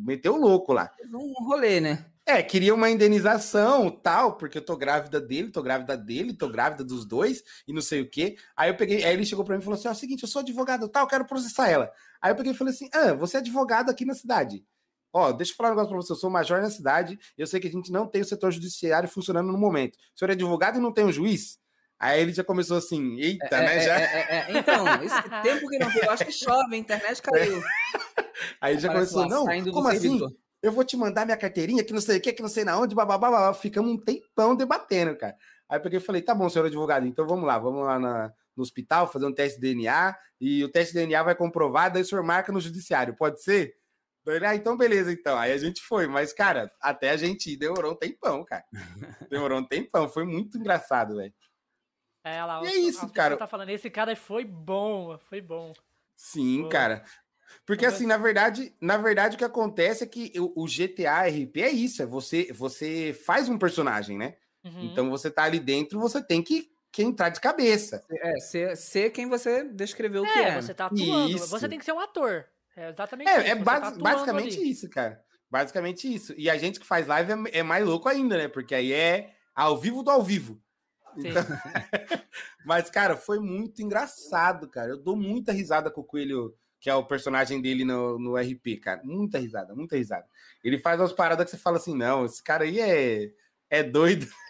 meteu louco lá. Um rolê, né? É, queria uma indenização, tal, porque eu tô grávida dele, tô grávida dele, tô grávida dos dois e não sei o quê. Aí eu peguei, aí ele chegou para mim e falou assim: "Ó, é o seguinte, eu sou advogado, tal, quero processar ela". Aí eu peguei e falei assim: "Ah, você é advogado aqui na cidade. Ó, deixa eu falar um negócio pra você, eu sou major na cidade, eu sei que a gente não tem o setor judiciário funcionando no momento. O senhor é advogado e não tem um juiz? Aí ele já começou assim, eita, é, né? É, já... É, é, então, esse <laughs> tempo que não eu acho que chove, a internet caiu. Aí já Parece começou, não, como assim? servidor. Eu vou te mandar minha carteirinha, que não sei o que, que não sei na onde, babá, babá. Ficamos um tempão debatendo, cara. Aí eu peguei e falei, tá bom, senhor advogado, então vamos lá, vamos lá na, no hospital fazer um teste de DNA, e o teste de DNA vai comprovar, daí o senhor marca no judiciário, pode ser? Ele, ah, então beleza, então. Aí a gente foi, mas, cara, até a gente demorou um tempão, cara. <laughs> Demorou um tempão, foi muito engraçado, velho. É, lá, E o- é isso, a- cara. Tá falando, esse cara foi bom, foi bom. Sim, Pô. cara. Porque assim, na verdade, na verdade o que acontece é que o, GTA RP é isso, é você você faz um personagem, né? Uhum. Então você tá ali dentro, você tem que, que entrar de cabeça. É, ser, ser quem você descreveu que é, é. você tá atuando. Isso. Você tem que ser um ator. É exatamente isso. É, é você basi- tá basicamente ali. isso, cara. Basicamente isso. E a gente que faz live é, é mais louco ainda, né? Porque aí é ao vivo do ao vivo. <laughs> Mas, cara, foi muito engraçado, cara. Eu dou muita risada com o Coelho, que é o personagem dele no, no RP, cara. Muita risada, muita risada. Ele faz umas paradas que você fala assim: não, esse cara aí é, é doido. <laughs>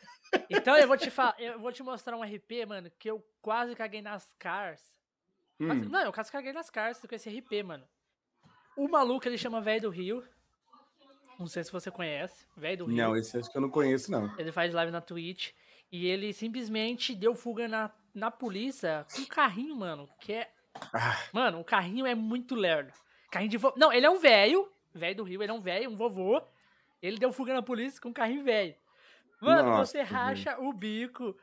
Então eu vou te falar, eu vou te mostrar um RP, mano, que eu quase caguei nas cars. Hum, Não, eu quase caguei nas cars com esse RP, mano. O maluco, ele chama Velho do Rio. Não sei se você conhece. Velho do Rio. não, esse acho que eu não conheço, não. Ele faz live na Twitch. E ele simplesmente deu fuga na, na polícia com um carrinho, mano. Que é. Ah. Mano, o carrinho é muito lerdo. Carrinho de. Vo... Não, ele é um velho. Velho do Rio, ele é um velho, um vovô. Ele deu fuga na polícia com um carrinho velho. Mano, Nossa, você racha o bico.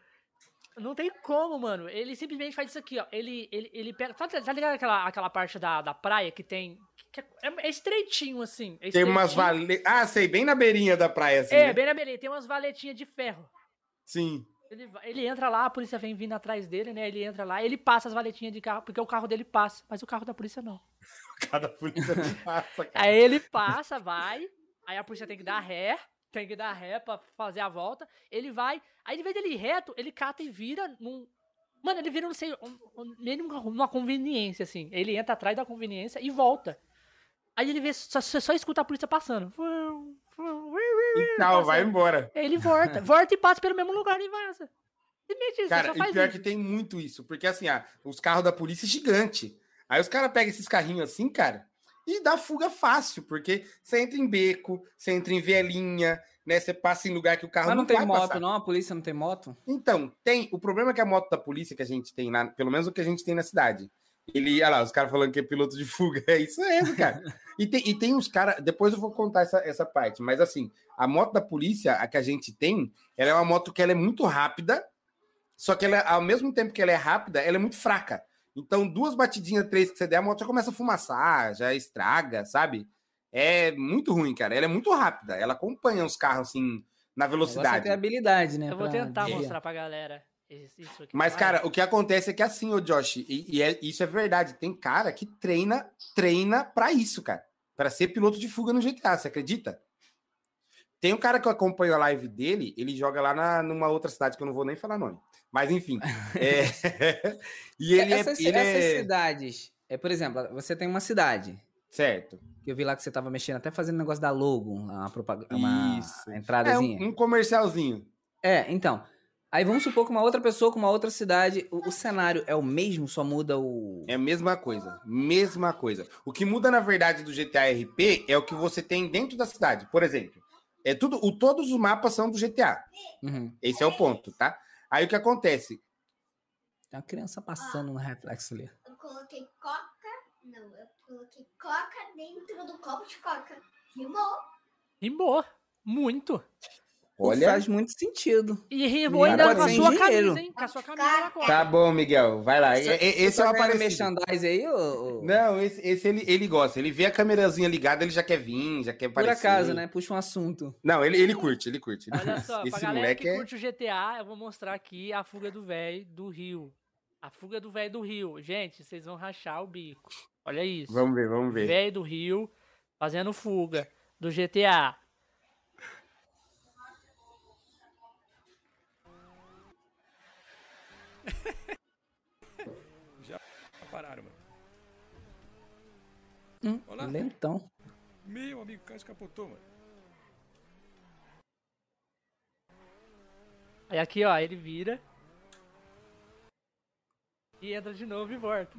Não tem como, mano. Ele simplesmente faz isso aqui, ó. Ele, ele, ele pega. Tá, tá ligado aquela, aquela parte da, da praia que tem. que é, é estreitinho, assim. é Tem umas estreitinho. vale... Ah, sei, bem na beirinha da praia, assim. É, né? bem na beleza. Tem umas valetinhas de ferro. Sim. Ele, ele entra lá, a polícia vem vindo atrás dele, né? Ele entra lá, ele passa as valetinhas de carro, porque o carro dele passa, mas o carro da polícia não. <laughs> Cada polícia que passa, cara. Aí ele passa, vai, aí a polícia tem que dar ré, tem que dar ré pra fazer a volta. Ele vai, aí em vez dele ir reto, ele cata e vira num. Mano, ele vira, não sei, um, um, meio numa, numa conveniência, assim. Ele entra atrás da conveniência e volta. Aí ele vê, só, só escuta a polícia passando. E tchau, vai embora. Ele volta, <laughs> volta e passa pelo mesmo lugar e vaza. Isso, Cara, e pior isso. que tem muito isso, porque assim, ah, os carros da polícia é gigante. Aí os caras pegam esses carrinhos assim, cara, e dá fuga fácil, porque você entra em beco, você entra em vielinha, né? Você passa em lugar que o carro Mas não tem vai moto, passar. não? A polícia não tem moto? Então, tem. O problema é que a moto da polícia que a gente tem, na, pelo menos o que a gente tem na cidade. Ele, olha lá, os caras falando que é piloto de fuga. <laughs> É isso mesmo, cara. e, tem, e tem uns caras. Depois eu vou contar essa, essa parte, mas assim, a moto da polícia, a que a gente tem, ela é uma moto que ela é muito rápida, só que ela, ao mesmo tempo que ela é rápida, ela é muito fraca. Então, duas batidinhas, três que você der, a moto já começa a fumaçar, já estraga, sabe? É muito ruim, cara. Ela é muito rápida. Ela acompanha os carros, assim, na Você velocidade. tem habilidade, né? Eu vou tentar mostrar pra galera. Mas, cara, o que acontece é que assim, ô Josh, e, e é- isso é verdade, tem cara que treina, treina pra isso, cara. Pra ser piloto de fuga no GTA, você acredita? Tem um cara que eu acompanho a live dele, ele joga lá na, numa outra cidade que eu não vou nem falar nome. Mas enfim. <laughs> é, <laughs> e ele essas, é. Ele essas é... cidades, é, por exemplo, você tem uma cidade, Certo. que eu vi lá que você tava mexendo, até fazendo negócio da logo, uma propaganda, uma Isso. É entradazinha. um, um comercialzinho. É, então. Aí vamos supor que uma outra pessoa com uma outra cidade, o, o cenário é o mesmo, só muda o. É a mesma coisa. Mesma coisa. O que muda, na verdade, do GTA RP é o que você tem dentro da cidade. Por exemplo, é tudo, o, todos os mapas são do GTA. Uhum. Esse é o ponto, tá? Aí o que acontece? Tem uma criança passando no reflexo ali. Eu coloquei coca. Não, eu coloquei coca dentro do copo de coca. Rimou. Rimou. Muito. Olha. Faz muito sentido. E rimou ainda com a sua camisa, hein? Com a sua camisa na costa. Tá bom, Miguel. Vai lá. E- Esse Você é o tá aparecido. merchandise aí, ô, ô? Não, esse, esse ele, ele gosta. Ele vê a câmerazinha ligada, ele já quer vir, já quer Por aparecer. acaso, né? Puxa um assunto. Não, ele, ele curte, ele curte. ele Olha curte. só, pra Esse galera moleque que é... curte o GTA, eu vou mostrar aqui a fuga do velho do Rio. A fuga do velho do Rio. Gente, vocês vão rachar o bico. Olha isso. Vamos ver, vamos ver. Velho do Rio fazendo fuga do GTA. <laughs> Pararam, mano. Hum, Olá. lentão. Meu amigo, o carro escapotou, mano. Aí aqui, ó, ele vira. E entra de novo e volta.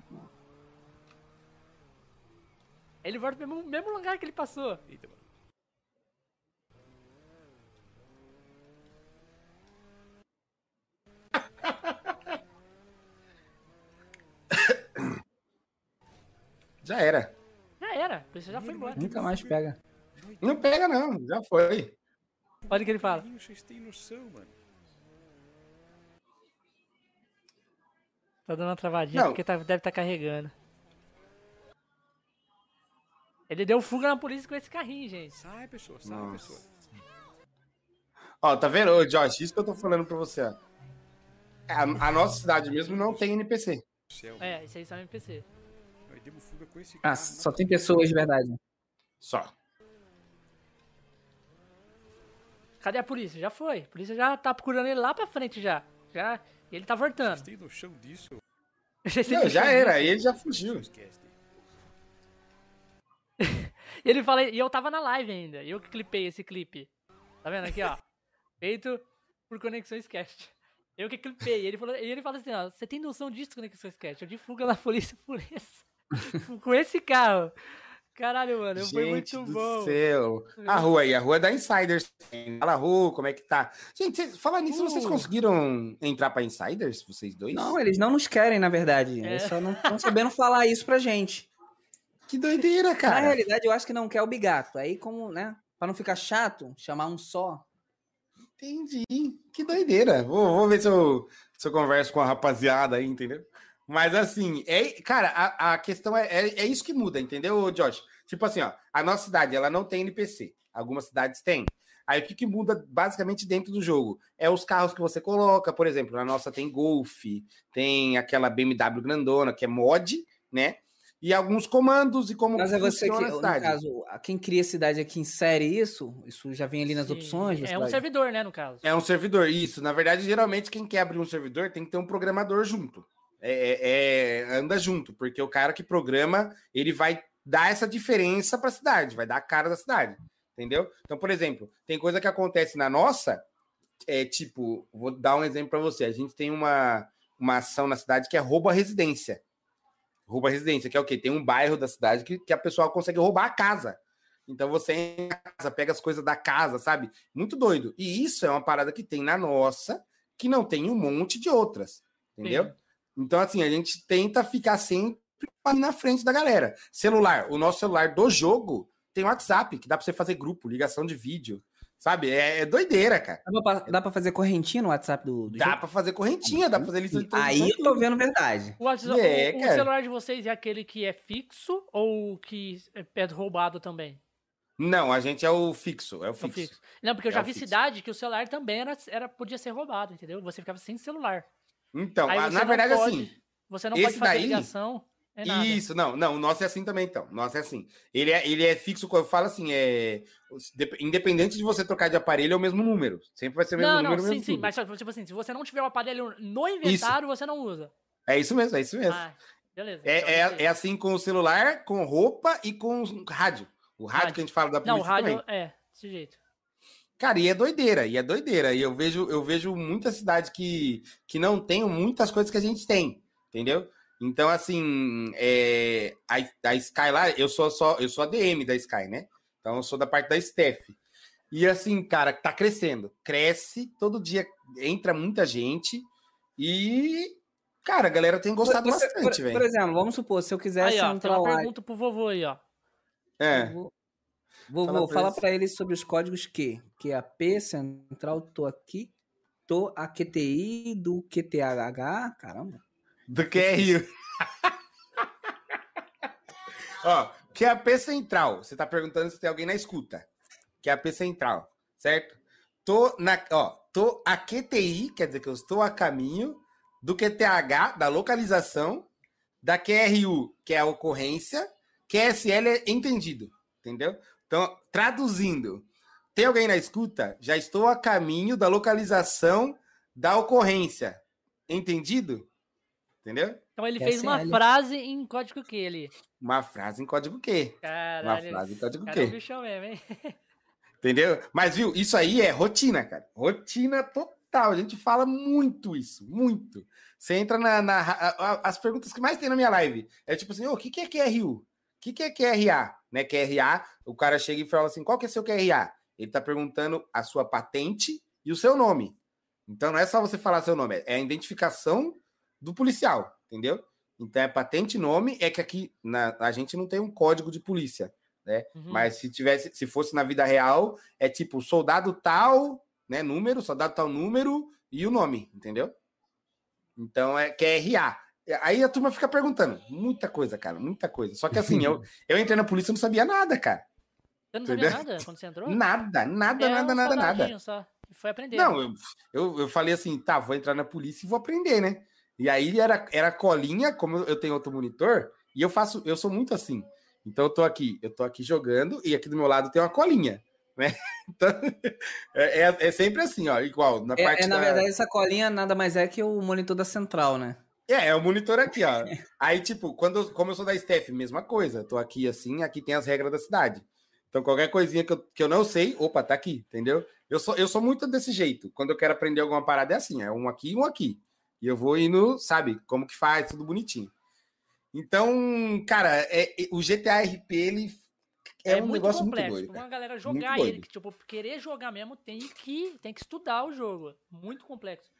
Ele volta pro mesmo, mesmo lugar que ele passou. Eita, mano. <laughs> Já era. Já era, a polícia já foi embora. Nunca mais pega. Não pega, não. Já foi. Olha o que ele fala. Carrinho, Vocês têm noção, mano. Tá dando uma travadinha Não. porque tá- deve estar carregando. Ele deu fuga na polícia com esse carrinho, gente. Sai, pessoa, sai, Nossa. pessoa. Ó, tá vendo, Ô, Josh? Isso que eu tô falando pra você, ó. A, a nossa cidade mesmo não tem NPC. É, isso aí só no NPC. Nós demos fuga com esse Ah, carro. só tem pessoas de verdade. Só. Cadê a polícia? Já foi. A polícia já tá procurando ele lá pra frente já. Já. E ele tá Vocês voltando. têm noção disso? Não, já era. Aí ele já fugiu. E <laughs> ele fala, e eu tava na live ainda. Eu que clipei esse clipe. Tá vendo aqui, ó? <laughs> Feito por Conexões Cast. Eu que clipei. E ele, falou, e ele fala assim, ó, você tem noção disso, Conexões Cast? Eu de fuga na polícia por esse. <laughs> Com esse carro. Caralho, mano, foi Gente muito do bom. céu. A rua aí, a rua é da Insiders. Fala, rua, como é que tá? Gente, vocês- falar nisso, vocês Uh. conseguiram entrar pra Insiders, vocês dois? Não, eles não nos querem, na verdade. É. Eles só não estão sabendo falar isso pra gente. Que doideira, Na cara. realidade, eu acho que não quer o bigato. Aí, como, né? Pra não ficar chato, chamar um só. Entendi. Que doideira. Vou, vou ver se eu, se eu converso com a rapaziada aí, entendeu? Mas assim, é, cara, a, a questão é, é, é isso que muda, entendeu, Josh? Tipo assim, ó, a nossa cidade, ela não tem NPC. Algumas cidades têm. Aí o que, que muda basicamente dentro do jogo? É os carros que você coloca, por exemplo, na nossa tem Golf, tem aquela BMW grandona, que é mod, né? E alguns comandos e como Mas é você que, no cidade. caso, quem cria a cidade aqui insere isso? Isso já vem ali nas Sim. opções? É um servidor, né, no caso. É um servidor, isso. Na verdade, geralmente, quem quer abrir um servidor tem que ter um programador junto. É, é- é- anda junto, porque o cara que programa, ele vai dar essa diferença para a cidade, vai dar a cara da cidade. Entendeu? Então, por exemplo, tem coisa que acontece na nossa, é tipo, vou dar um exemplo para você. A gente tem uma, uma ação na cidade que é roubo à residência. Que é o quê? Tem um bairro da cidade que, que a pessoa consegue roubar a casa. Então você entra casa, pega as coisas da casa, sabe? Muito doido. E isso é uma parada que tem na nossa, que não tem um monte de outras. Entendeu? Sim. Então, assim, a gente tenta ficar sempre na frente da galera. Celular, o nosso celular do jogo tem WhatsApp, que dá pra você fazer grupo, ligação de vídeo. Sabe? É, é doideira, cara. Dá pra, dá pra fazer correntinha no WhatsApp do, do Dá jogo? pra fazer correntinha, dá pra fazer lista de Aí eu tô vendo verdade. O, WhatsApp, É, o- o celular de vocês é aquele que é fixo ou que é roubado também? Não, a gente é o fixo, é o É o fixo. fixo. Não, porque eu É já vi fixo. cidade que o celular também era, era, podia ser roubado, entendeu? Você ficava sem celular. Então, a- na não verdade, pode- assim, Você não esse pode fazer daí- ligação. É. Isso, não, não, o nosso é assim também, então. O nosso é assim. Ele é, ele é fixo, eu falo assim, é. dep- Independente de você trocar de aparelho, é o mesmo número. Sempre vai ser o mesmo Não, não, número. sim, mesmo sim. tudo. Mas só, tipo assim, se você não tiver o aparelho no inventário, você não usa. É isso mesmo, é isso mesmo. Ah, beleza. então é, beleza. é, é assim com o celular, com roupa e com rádio. O rádio, Rádio. que a gente fala da polícia Não, o rádio também. é, desse jeito. Cara, e é doideira, e é doideira. E eu vejo, eu vejo muitas cidades que, que não têm muitas coisas que a gente tem, entendeu? Então, assim, é, a, a Sky lá, eu sou só, eu sou a DM da Sky, né? Então eu sou da parte da Steph. E assim, cara, tá crescendo. Cresce, todo dia entra muita gente. E, cara, a galera tem gostado Você- bastante, por, por velho. exemplo, vamos supor, se eu quisesse Aí, ó, tem entrar uma lá. pergunta pro vovô aí, ó. É. Vou, vou, Fala vou pra falar para eles sobre os códigos Q, que é a P central, tô aqui, tô a QTI do QTH, caramba. Do QRU. <laughs> Ó, QAP Central. Você tá perguntando se tem alguém na escuta. QAP Central, certo? Tô na, ó, tô a QTI, quer dizer que eu estou a caminho do QTH, da localização, da QRU, que é a ocorrência, QSL é entendido, entendeu? Então, traduzindo, tem alguém na escuta? Já estou a caminho da localização da ocorrência. Entendido? Entendeu? Então ele fez uma frase em código Q ali. Uma frase em código Q. Caralho. frase em código cara é um Q. bichão mesmo, hein? <laughs> Entendeu? Mas, viu, isso aí é rotina, cara. Rotina tal. A gente fala muito isso, muito. Você entra na. na a, a, as perguntas que mais tem na minha live é tipo assim: o que, que é QRU? O que, que é QRA? Né? QRA, o cara chega e fala assim: qual que é seu QRA? Ele está perguntando a sua patente e o seu nome. Então não é só você falar seu nome, é a identificação do policial, entendeu? Então é patente e nome, é que aqui na, a gente não tem um código de polícia, né? Uhum. Mas se tivesse, se fosse na vida real, é tipo soldado tal, né? Número, soldado tal número e o nome, entendeu? Então é QRA. Aí a turma fica perguntando, muita coisa, cara, muita coisa. Só que assim, eu, <laughs> eu entrei na polícia e não sabia nada, cara. Você não sabia nada quando você entrou? Nada, nada, é nada, um nada, nada. Só. Foi aprender. Não, eu, eu, eu, falei assim, tá, vou entrar na polícia e vou aprender, né? E aí era, era colinha, como eu tenho outro monitor, e eu faço, eu sou muito assim. Então eu tô aqui, eu tô aqui jogando, e aqui do meu lado tem uma colinha né? <laughs> Então, é, é, é, sempre assim, ó, igual. Na, é, parte é, na da... verdade, essa colinha nada mais é que o monitor da central, né? É, é o monitor aqui, ó. Aí, tipo, quando como eu sou da Steph, mesma coisa. Tô aqui assim, aqui tem as regras da cidade. Então, qualquer coisinha que eu, que eu não sei, opa, tá aqui, entendeu? Eu sou, eu sou muito desse jeito. Quando eu quero aprender alguma parada, é assim, é um aqui e um aqui. E eu vou indo, sabe, como que faz, tudo bonitinho. Então, cara, é, é o GTA RP, ele é, é um muito negócio complexo. muito doido. Uma galera jogar ele, que, tipo, querer jogar mesmo, tem que, tem que estudar o jogo. Muito complexo.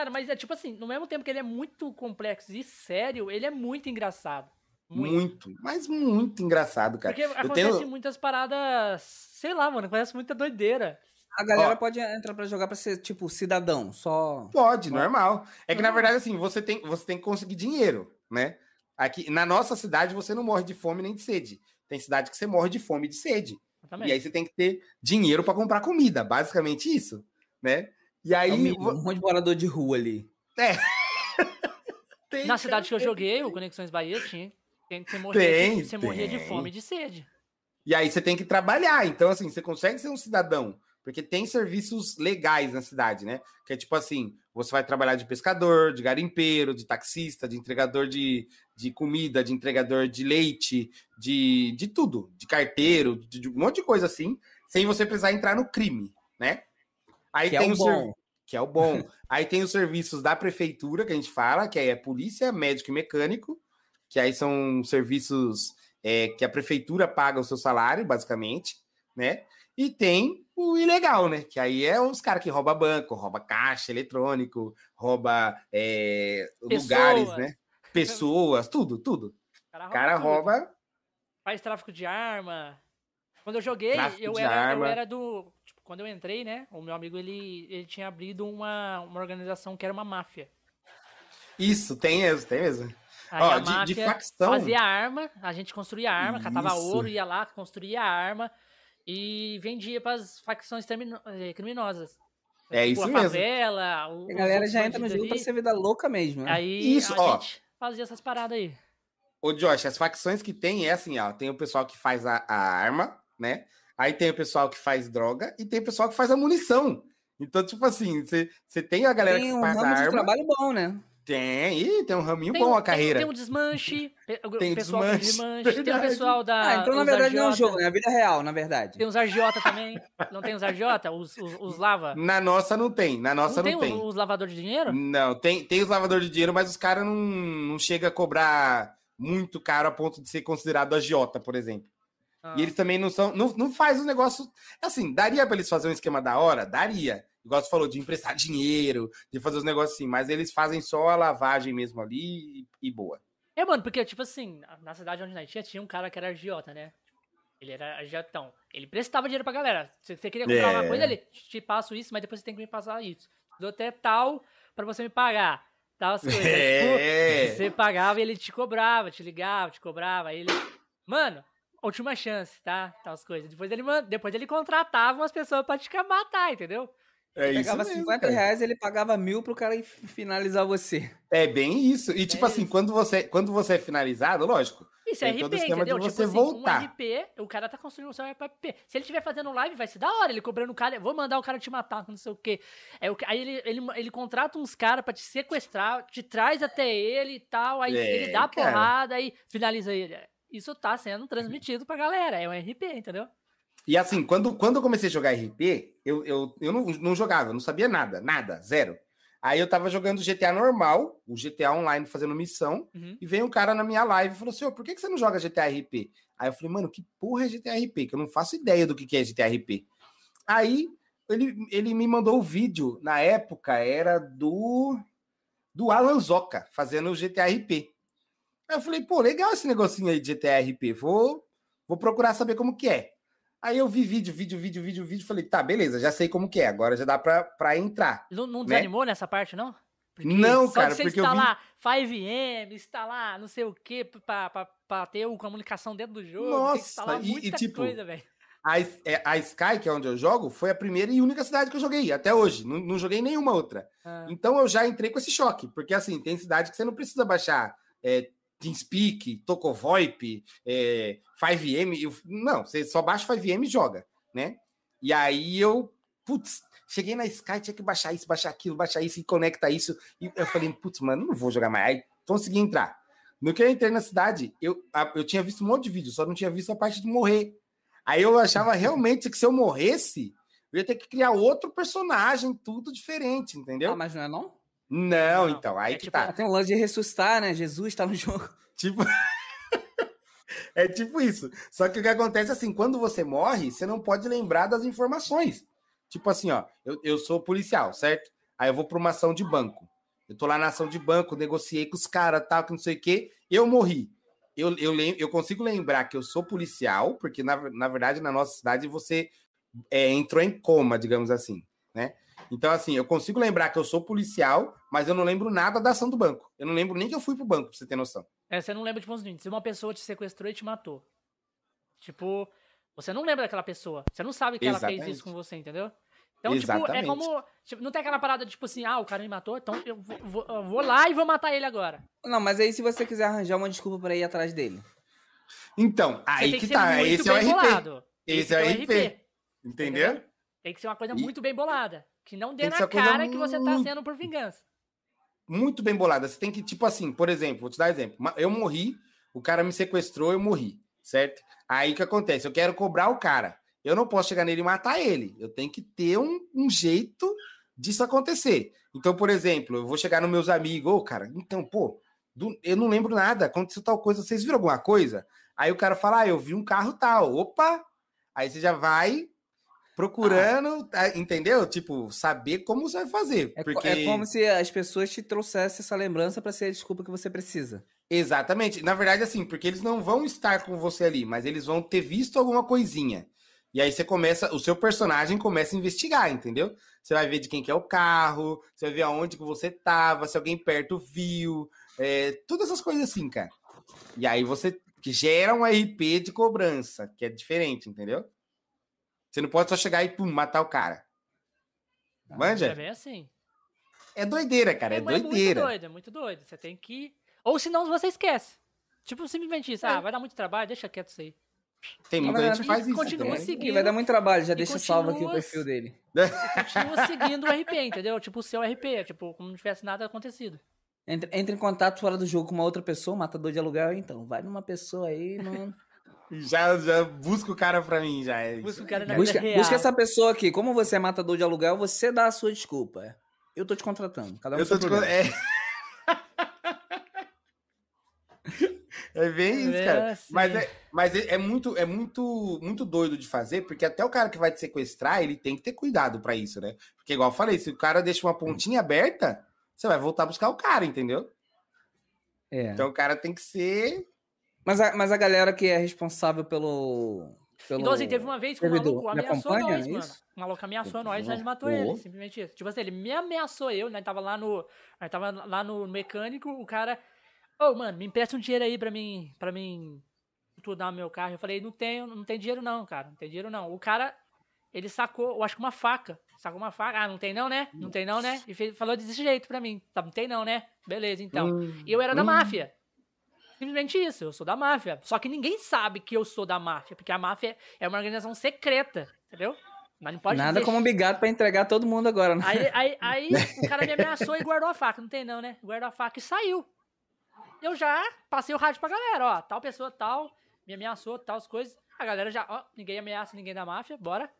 Cara, mas é tipo assim, no mesmo tempo que ele é muito complexo e sério, ele é muito engraçado. Muito, muito mas muito engraçado, cara. Porque acontece tenho... muitas paradas, sei lá, mano, acontece muita doideira. A galera Ó, pode entrar para jogar para ser tipo cidadão, só. Pode, normal. É que na verdade assim, você tem, você tem que conseguir dinheiro, né? Aqui na nossa cidade você não morre de fome nem de sede. Tem cidade que você morre de fome e de sede. E aí você tem que ter dinheiro para comprar comida, basicamente isso, né? E aí. É um, um monte de morador de rua ali. É. <laughs> tem, Na cidade que eu joguei, o Conexões Bahia, tinha. Tem, você morria, tem, você morria de fome e de sede. E aí você tem que trabalhar. Então, assim, você consegue ser um cidadão. Porque tem serviços legais na cidade, né? Que é tipo assim: você vai trabalhar de pescador, de garimpeiro, de taxista, de entregador de, de comida, de entregador de leite, de, de tudo, de carteiro, de, de um monte de coisa assim, sem você precisar entrar no crime, né? Aí que tem é o, bom. Que é o bom. aí tem os serviços da prefeitura, que a gente fala, que aí é polícia, médico e mecânico, que aí são serviços é, que a prefeitura paga o seu salário, basicamente, né? E tem o ilegal, né? Que aí é os caras que rouba banco, rouba caixa eletrônico, rouba é, lugares, né? pessoas, tudo, tudo. O cara rouba. Cara rouba... Faz tráfico de arma. Quando eu joguei, eu era, eu era, do. Quando eu entrei, né? O meu amigo ele, ele tinha abrido uma, uma organização que era uma máfia. Isso, tem mesmo, tem mesmo. Aí Ó, de, de, facção. Fazia arma, a gente construía arma, Isso. catava ouro, ia lá, construía arma e vendia para as facções eh, criminosas. É tipo, isso a mesmo. Favela, o, a galera já entra no jogo para ser vida louca mesmo. Né? Aí isso, a ó. gente fazia essas paradas aí. Ô, Josh, as facções que tem é assim, ó. Tem o pessoal que faz a, a arma, né? Aí tem o pessoal que faz droga e tem o pessoal que faz a munição. Então, tipo assim, você tem a galera tem que faz um a arma. De trabalho bom, né? Tem, Ih, tem um raminho tem, bom a carreira. Tem, tem um desmanche, tem o pessoal desmanche, desmanche tem o pessoal da. Ah, então na verdade não é um jogo, é a vida real, na verdade. Tem os argiota também. Não tem os argiota? Os, os, os, lava? Na nossa não tem, na nossa não, não tem. tem. Os, lavadores de dinheiro? Não, tem, tem os lavadores de dinheiro, mas os caras não, não chegam a cobrar muito caro a ponto de ser considerado agiota, por exemplo. Ah. E eles também não são. Não, não faz o negócio. Assim, daria para eles fazer um esquema da hora? Daria igual você falou, de emprestar <laughs> dinheiro, de fazer os negócios assim, mas eles fazem só a lavagem mesmo ali e, e boa. É, mano, porque, tipo assim, na cidade onde nós tinha, tinha um cara que era agiota, né? Ele era agiotão. Ele prestava dinheiro pra galera. Se você queria comprar é. uma coisa, ele te passo isso, mas depois você tem que me passar isso. Dou até tal pra você me pagar. Tal as coisas. <laughs> É. Tipo, você pagava e ele te cobrava, te ligava, te cobrava. Aí ele. Mano, última chance, tá? Tal as coisas. Depois ele, depois ele contratava umas pessoas pra te matar, entendeu? É pegava mesmo, 50 cara. reais, ele pagava mil pro cara finalizar você. É bem isso. E, tipo é assim, quando você, quando você é finalizado, lógico. Isso é RP, entendeu? De você tipo voltar. Assim, um RP, o cara tá construindo o seu RP. Se ele estiver fazendo live, vai ser da hora. Ele cobrando o cara, vou mandar o cara te matar, não sei o quê. É, aí ele, ele, ele contrata uns caras pra te sequestrar, te traz até ele e tal. Aí é, ele dá a porrada e finaliza ele. Isso tá sendo transmitido pra galera. É um RP, entendeu? E assim, quando, quando eu comecei a jogar RP, eu, eu, eu não, não jogava, eu não sabia nada, nada, zero. Aí eu tava jogando GTA normal, o GTA online fazendo missão, uhum. e veio um cara na minha live e falou assim: por que, que você não joga GTA RP? Aí eu falei, mano, que porra é GTA RP? Que eu não faço ideia do que, que é GTA RP. Aí ele, ele me mandou o vídeo, na época era do do Alan Zoca, fazendo o GTA RP. Aí eu falei, pô, legal esse negocinho aí de GTA RP, vou, vou procurar saber como que é. Aí eu vi vídeo, vídeo, vídeo, vídeo, vídeo, falei, tá, beleza, já sei como que é, agora já dá pra, pra entrar. Não, não né? desanimou nessa parte, não? Porque não, cara, você porque instalar eu vi... 5M, instalar não sei o que pra, pra, pra ter uma comunicação dentro do jogo, Nossa, e, e, tipo, coisa, velho. A, é, a Sky, que é onde eu jogo, foi a primeira e única cidade que eu joguei até hoje. Não, não joguei nenhuma outra. Ah. Então eu já entrei com esse choque, porque assim, tem cidade que você não precisa baixar é, TeamSpeak, TocoVoip, é, 5M. Eu, não, você só baixa 5M e joga, né? E aí eu, putz, cheguei na Sky, tinha que baixar isso, baixar aquilo, baixar isso e conecta isso. E eu falei, putz, mano, não vou jogar mais. Aí consegui entrar. No que eu entrei na cidade, eu, eu tinha visto um monte de vídeo, só não tinha visto a parte de morrer. Aí eu achava realmente que se eu morresse, eu ia ter que criar outro personagem, tudo diferente, entendeu? Ah, mas não é não? Não, não. então, aí é, que tipo, tá. Tem um lance de ressuscitar, né? Jesus tá no jogo. <laughs> Tipo. é tipo isso. Só que o que acontece é assim, quando você morre, você não pode lembrar das informações. Tipo assim, ó, eu, eu sou policial, certo? Aí eu vou para uma ação de banco. Eu tô lá na ação de banco, negociei com os caras, tal, que não sei o quê, eu morri eu, eu, eu consigo lembrar que eu sou policial, porque na, na verdade na nossa cidade você é, entrou em coma, digamos assim, né? Então, assim, eu consigo lembrar que eu sou policial, mas eu não lembro nada da ação do banco. Eu não lembro nem que eu fui pro banco, pra você ter noção. É, você não lembra, tipo, se uma pessoa te sequestrou e te matou. Tipo, você não lembra daquela pessoa. Você não sabe que Exatamente. ela fez isso com você, entendeu? Então, Exatamente. tipo, é como. Tipo, não tem aquela parada tipo assim, ah, o cara me matou, então eu vou, vou, eu vou, lá e vou matar ele agora. Não, mas aí se você quiser arranjar uma desculpa para ir atrás dele. Então, aí que, que tá. Esse é o RP. Esse, Esse é o RP. RP. Entendeu? Entendeu? Tem que ser uma coisa e... muito bem bolada. Que não dê na cara que você tá sendo por vingança. Muito bem bolada. Você tem que, tipo assim, por exemplo, vou te dar exemplo. Eu morri, o cara me sequestrou, eu morri, certo? Aí o que acontece? Eu quero cobrar o cara eu não posso chegar nele e matar ele. Eu tenho que ter um, um jeito disso acontecer. Então, por exemplo, eu vou chegar nos meus amigos, ô, oh, cara, então, pô, do, eu não lembro nada, aconteceu tal coisa, vocês viram alguma coisa? Aí o cara fala, ah, eu vi um carro tal, opa! Aí você já vai procurando, ah. entendeu? Tipo, saber como você vai fazer. É, porque... é como se as pessoas te trouxessem essa lembrança para ser a desculpa que você precisa. Exatamente. Na verdade, assim, porque eles não vão estar com você ali, mas eles vão ter visto alguma coisinha. E aí você começa, o seu personagem começa a investigar, entendeu? Você vai ver de quem que é o carro, você vai ver aonde que você tava, se alguém perto viu, é, todas essas coisas assim, cara. E aí você que gera um RP de cobrança, que é diferente, entendeu? Você não pode só chegar e pum, matar o cara. Manja? É bem assim. É doideira, cara, é, é doideira. É muito doido, é muito doido. Você tem que. Ou senão você esquece. Tipo, simplesmente isso. É. Ah, vai dar muito trabalho, deixa quieto isso aí. Tem muita gente que faz isso. Continua também. seguindo. E vai dar muito trabalho, já deixa continua, salvo aqui o perfil dele. <laughs> continua seguindo o RP, entendeu? Tipo, o seu RP, tipo, como não tivesse nada acontecido. Entra, entra em contato fora do jogo com uma outra pessoa, matador de aluguel, então. Vai numa pessoa aí, não. <laughs> já, já busca o cara pra mim, já. É busca o cara na busca, real. busca essa pessoa aqui. Como você é matador de aluguel, você dá a sua desculpa. Eu tô te contratando. Cada um Eu tô te contratando. É. <laughs> É bem isso, cara. Assim. Mas, é, mas é, é, muito, é muito, muito doido de fazer, porque até o cara que vai te sequestrar, ele tem que ter cuidado para isso, né? Porque, igual eu falei, se o cara deixa uma pontinha aberta, você vai voltar a buscar o cara, entendeu? É. Então o cara tem que ser. Mas a, mas a galera que é responsável pelo. pelo então, assim, teve uma vez que o maluco ameaçou nós, é mano. O maluco ameaçou nós, nós matou oh. ele. Simplesmente isso. Tipo assim, ele me ameaçou eu, né? Tava lá no. Nós tava lá no mecânico, o cara Ô, oh, mano, me empresta um dinheiro aí pra mim, pra mim estudar meu carro. Eu falei, não tenho, não tem dinheiro não, cara. Não tem dinheiro não. O cara, ele sacou, eu acho que uma faca. Sacou uma faca. Ah, não tem não, né? Não tem não, né? E fez, falou desse jeito pra mim. Tá, não tem não, né? Beleza, então. Hum, e eu era hum. da máfia. Simplesmente isso, eu sou da máfia. Só que ninguém sabe que eu sou da máfia, porque a máfia é uma organização secreta, entendeu? Mas não pode Nada como um bigado pra entregar todo mundo agora, né? Aí, aí, <laughs> aí o cara me ameaçou e guardou a faca. Não tem não, né? Guardou a faca e saiu eu já passei o rádio pra galera, ó, tal pessoa tal, me ameaçou, tal as coisas. a galera já, ó, ninguém ameaça ninguém da máfia, bora.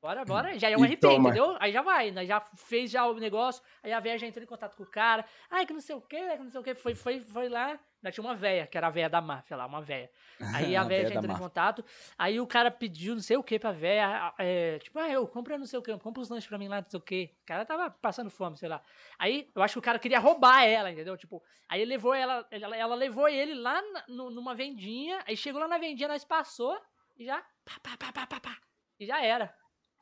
Bora, bora. Já é um E RP, toma. entendeu? Aí já vai, né? Já fez já o negócio, aí a véia já entrou em contato com o cara. Ai, que não sei o que, que não sei o que. Foi, foi, foi lá. Ainda tinha uma véia, que era a véia da máfia lá, uma véia. <laughs> Aí a véia véia já entrou em contato. Aí o cara pediu não sei o que pra véia. é, tipo, ah, eu compro não sei o que, compra os lanches pra mim lá, não sei o que. O cara tava passando fome, sei lá. Aí eu acho que o cara queria roubar ela, entendeu? Tipo, aí ele levou ela, ela, ela levou ele lá na- numa vendinha. Aí chegou lá na vendinha, nós passou e já. Pá, pá, pá, pá, pá, pá, e já era.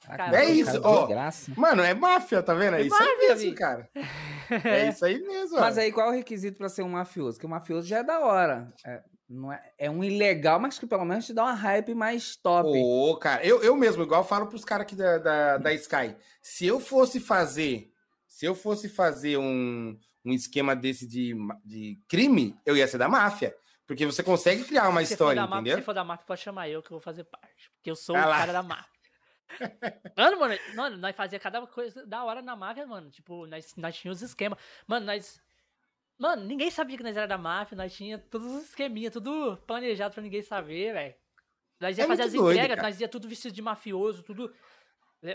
Caraca, É o isso, cara ó. Mano, é máfia, tá vendo? É, É isso aí máfia, mesmo, Vi. cara. <laughs> É isso aí mesmo. Mas ó. aí qual é o requisito pra ser um mafioso? Que o mafioso já é da hora. É, não é, é um ilegal, mas que pelo menos te dá uma hype mais top. Ô, cara, eu, eu mesmo, igual eu falo pros caras aqui da, da, da Sky. Se eu fosse fazer, se eu fosse fazer um, um esquema desse de, de crime, eu ia ser da máfia. Porque você consegue criar uma Se história, máfia, entendeu? se for da máfia, pode chamar eu que eu vou fazer parte. Porque eu sou Ah o lá. cara da máfia. Mano, mano, mano, nós fazia cada coisa da hora na máfia, mano. Tipo, nós, nós tínhamos os esquemas. Mano, nós. Mano, ninguém sabia que nós era da máfia, nós tinha todos os esqueminhas, tudo planejado pra ninguém saber, velho. Nós ia É fazer as doido, entregas, cara. nós ia tudo vestido de mafioso, tudo.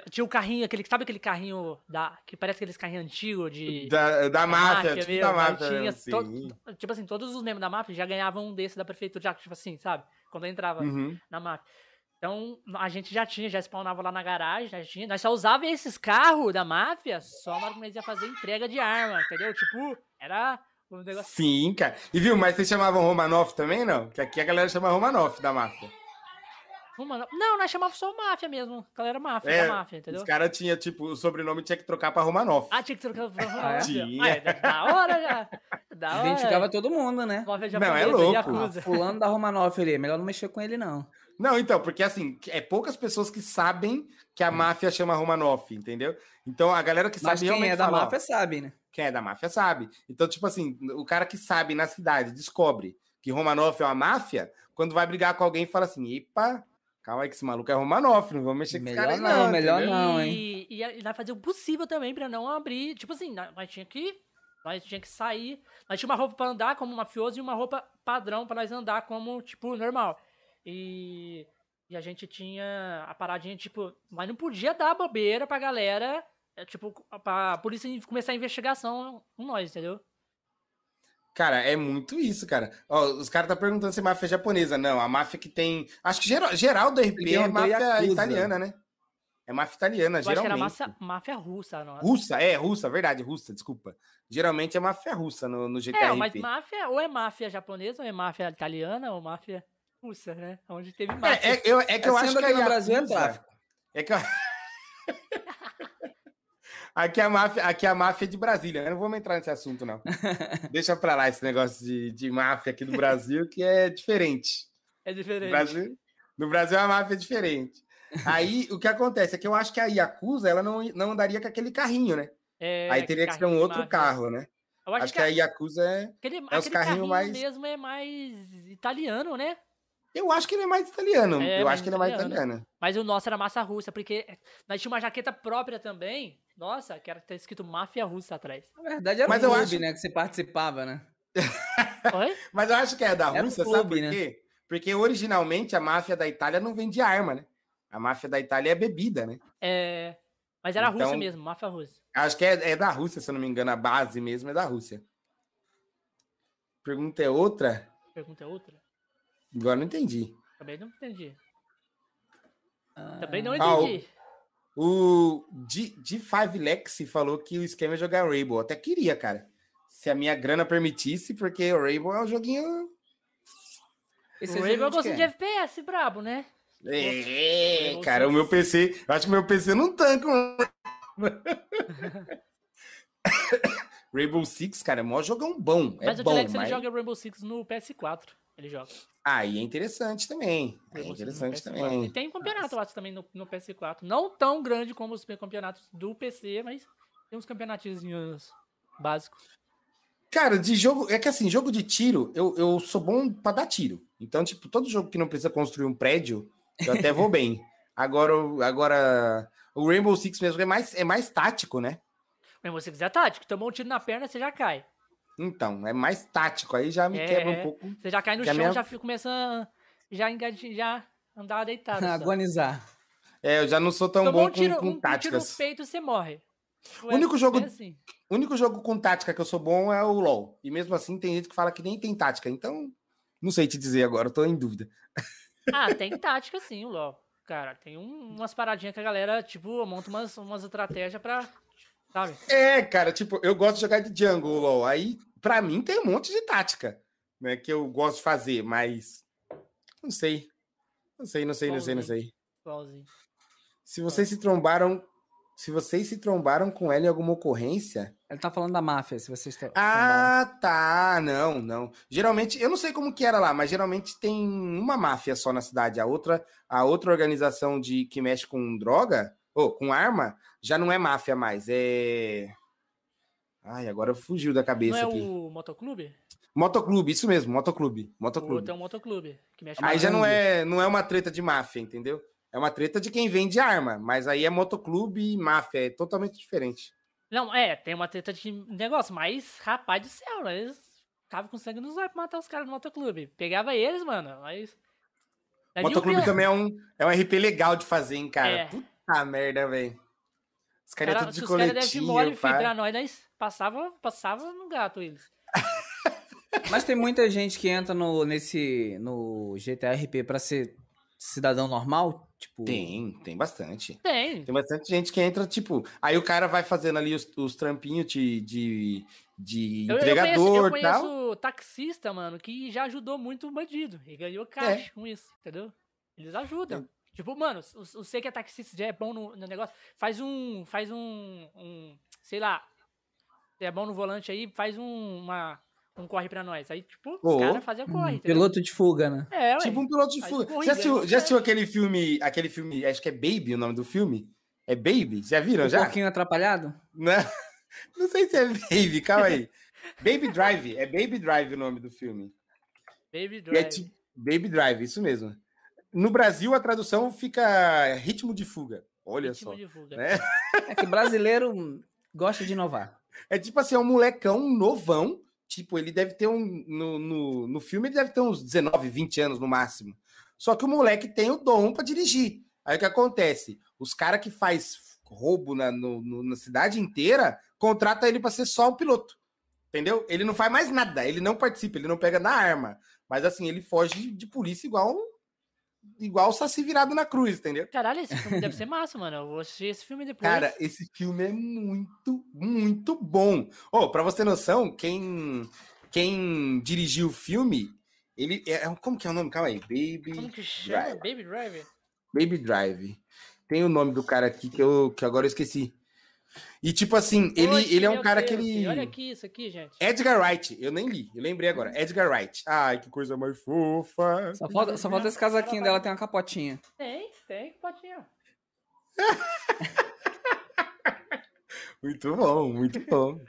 Tinha o carrinho, aquele. Sabe aquele carrinho da. Que parece aqueles carrinhos antigos de. Da, da máfia, tipo mesmo, da máfia. tinha mesmo, sim. to- Tipo assim, todos os membros da máfia já ganhavam um desse da prefeitura, já, tipo assim, sabe? Quando eu entrava Uhum. na máfia. Então, a gente já tinha, já spawnava lá na garagem, já tinha. Nós só usava esses carros da máfia só na hora que nós ia fazer entrega de arma, entendeu? Tipo, era um negócio. Sim, cara. E viu, mas vocês chamavam Romanoff também, não? Que aqui a galera chama Romanoff da máfia. Mano, não, nós chamávamos só máfia mesmo. Galera máfia, É, da máfia, entendeu? Os caras tinham, tipo, o sobrenome tinha que trocar pra Romanoff. Ah, tinha que trocar pra Ah, máfia. Tinha. Ah, é da hora já. Da hora. Identificava todo mundo, né? Máfia Não, é louco. Fulano da Romanoff ali, é melhor não mexer com ele, não. Não, então, porque assim, é poucas pessoas que sabem que a máfia chama Romanoff, entendeu? Então a galera que Mas sabe quem realmente é da fala, máfia sabe, né? quem é da máfia sabe. Então, tipo assim, o cara que sabe na cidade descobre que Romanoff é uma máfia, quando vai brigar com alguém, fala assim: epa, calma aí que esse maluco é Romanoff, não vamos mexer com esse Melhor cara aí, não, não. melhor entendeu? não, E, e, e nós fazia o possível também pra não abrir. Tipo assim, nós, nós tinha que. Nós tinha que sair. Nós tinha uma roupa pra andar como mafioso e uma roupa padrão pra nós andar como, tipo, normal. E. E a gente tinha a paradinha, tipo, mas não podia dar bobeira pra galera, é, tipo, pra polícia começar a investigação com nós, entendeu? Cara, é muito isso, cara. Ó, os caras tá perguntando se é máfia japonesa. Não, a máfia que tem. Acho que geral, geral do RP é máfia Yakuza. italiana, né? É máfia italiana, Eu acho que era geralmente. massa, máfia russa, não. Russa, é, russa, verdade, russa, desculpa. Geralmente é máfia russa no, no GTRP. É, mas máfia, ou é máfia japonesa, ou é máfia italiana, ou máfia russa, né? Onde teve máfia. É, é, eu, é que eu É, acho que a aqui no Brasil é tráfico. É que eu... <laughs> aqui, a máfia, aqui a máfia é de Brasília, né? Não vamos entrar nesse assunto, não. <laughs> Deixa pra lá esse negócio de, de máfia aqui do Brasil, que é diferente. É No diferente. Brasil, no Brasil a máfia é diferente. Aí o que acontece é que eu acho que a Yakuza ela não, não andaria com aquele carrinho, né? É, Aí teria que ser um outro máfia. carro, né? Eu acho, Acho que a Yakuza é. aquele, é os carrinhos carrinho mais- mesmo é mais italiano, né? Eu acho que ele é mais italiano. É, eu mais acho que ele é mais italiano. Mas o nosso era massa russa, porque nós tínhamos uma jaqueta própria também. Nossa, que era ter escrito máfia russa atrás. Na verdade era Mas um eu clube, acho- né? Que você participava, né? <laughs> Oi? Mas eu acho que é da Era um Rússia, sabe clube, por né? quê? Porque originalmente a máfia da Itália não vendia arma, né? A máfia da Itália é bebida, né? É, mas era russa Então- mesmo, máfia russa. Acho que é, é da Rússia, se eu não me engano, a base mesmo é da Rússia. Pergunta é outra? Pergunta é outra? Agora não entendi. Também não entendi. Ah, Também não Ah, o- entendi. O G- G5 Lexi falou que o esquema é jogar Rainbow. Até queria, cara. Se a minha grana permitisse, porque o Rainbow é um joguinho. Esse o é jogo de gosta de FPS, brabo, né? É, Rainbow cara, o meu PC. Eu acho que meu PC não tanca. <laughs> Rainbow Six, cara, é mó jogão bom. É mas o bom, Dilex mas... joga Rainbow Six no PS4. Ele joga. Aí é interessante também. É interessante PS4. também. E tem um campeonato, eu acho, também no, no PS4. Não tão grande como os campeonatos do PC, mas tem uns campeonatinhos básicos. Cara, de jogo. É que assim, jogo de tiro, eu, eu sou bom pra dar tiro. Então, tipo, todo jogo que não precisa construir um prédio, eu até vou <laughs> bem. Agora, agora o Rainbow Six mesmo é mais, é mais tático, né? Rainbow Six é tático. Tomou um tiro na perna, você já cai. Então, é mais tático. Aí já me É, quebra um pouco. Você já cai no chão, minha- já começa. Já já. andar deitado. <laughs> Agonizar. É, eu já não sou tão Tomou bom um tiro, com, com um tiro no táticas. peito, você morre. O único jogo- é assim. Único jogo com tática que eu sou bom é o LoL. E mesmo assim tem gente que fala que nem tem tática. Então, não sei te dizer agora, eu tô em dúvida. <laughs> Ah, tem tática sim, o LoL. Cara, tem um- umas paradinhas que a galera, tipo, monta umas, umas estratégias pra. Sabe? É, cara, tipo, eu gosto de jogar de jungle, LoL. Aí, pra mim, tem um monte de tática, né, que eu gosto de fazer, mas não sei. Não sei, não sei, não sei, não sei. Igualzinho. Se vocês se trombaram, se vocês se trombaram com ela em alguma ocorrência, Ele tá falando da máfia, se vocês estão. Ah, tá. Não, não. Geralmente, eu não sei como que era lá, mas geralmente tem uma máfia só na cidade. A outra, a outra organização de que mexe com droga, ou com arma, já não é máfia mais. É. Ai, agora fugiu da Não cabeça é aqui. o motoclube? Motoclube, isso mesmo, motoclube. O Motoclube. outro é um motoclube. Que mexe Aí já não é, não é uma treta de máfia, entendeu? É uma treta de quem vende arma, mas aí é motoclube e máfia, é totalmente diferente. Não, é, tem uma treta de negócio, mas, rapaz do céu, né? Eles estavam com sangue nos olhos pra matar os caras do motoclube. Pegava eles, mano, mas. Motoclube também é um, é um RP legal de fazer, hein, cara? É. Puta merda, velho. Os caras é Cara, tudo se de os caras dessem coletinho, mole, filho, pá. pra nós, nós passava, passava no gato eles. <laughs> Mas tem muita gente que entra no, nesse, no GTRP pra ser cidadão normal? Tipo, Tem, tem bastante. Tem. Tem bastante gente que entra, tipo... Aí o cara vai fazendo ali os, os trampinhos de, de, de Eu, eu conheço, entregador eu e tal. conheço taxista, mano, que já ajudou muito o bandido. E ganhou caixa com isso, entendeu? Eles ajudam. Tipo, mano, você que é taxista, já é bom no, no negócio, faz um. Faz um. um sei lá. Você é bom no volante aí, faz um, uma, um corre pra nós. Aí, tipo, Ô. os caras fazem o corre, entendeu? piloto de fuga, né? É, ué. Tipo um piloto de fuga. corrida, Já assistiu, é já assistiu aquele filme, aquele filme, acho que é Baby o nome do filme? É Baby? Já viram, Um já? pouquinho atrapalhado? Não, <laughs> não sei se é Baby, calma aí. Baby Drive, é Baby Drive o nome do filme. Baby é Drive. tipo Baby Drive, isso mesmo. No Brasil, a tradução fica ritmo de fuga. Olha ritmo só. de fuga. né? É que brasileiro gosta de inovar. É tipo assim, é um molecão novão. Tipo, ele deve ter um. No, no, no filme, ele deve ter uns 19, 20 anos no máximo. Só que o moleque tem o dom pra dirigir. Aí o que acontece? Os caras que faz roubo na, no- no- na cidade inteira contrata ele pra ser só o piloto. Entendeu? Ele não faz mais nada, ele não participa, ele não pega na arma. Mas assim, ele foge de polícia igual igual o Saci virado na cruz, entendeu? Caralho, esse filme deve ser <laughs> massa, mano. Eu vou assistir esse filme depois. Cara, esse filme é muito, muito bom. Ô, pra você ter noção, quem, quem dirigiu o filme, ele. É, como que é o nome? Calma aí. Baby. Como que chama? Drive. Baby Driver? Baby Drive. Tem o nome do cara aqui que, eu, que agora eu esqueci. E tipo assim, ele, Oxe, ele é um cara Deus, que ele. Olha aqui isso aqui, gente. Edgar Wright, eu nem li, eu lembrei agora. Edgar Wright. Ai, que coisa mais fofa. Só falta, só falta esse casaquinho dela, tem uma capotinha. Tem, tem, potinho. <laughs> Muito bom, muito bom.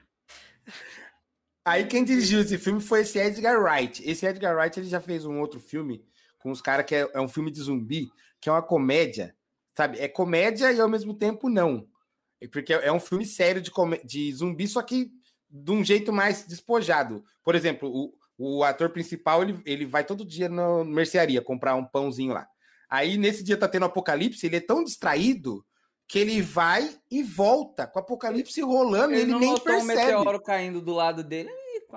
Aí quem dirigiu esse filme foi esse Edgar Wright. Esse Edgar Wright ele já fez um outro filme com os caras que é, é um filme de zumbi, que é uma comédia, sabe? É comédia e ao mesmo tempo não. Porque é um filme sério de, de zumbi, só que de um jeito mais despojado. Por exemplo, o, o ator principal ele, ele vai todo dia na mercearia comprar um pãozinho lá. Aí nesse dia tá tendo apocalipse, ele é tão distraído que ele vai e volta com o apocalipse rolando e ele não nem notou um percebe. meteoro caindo do lado dele.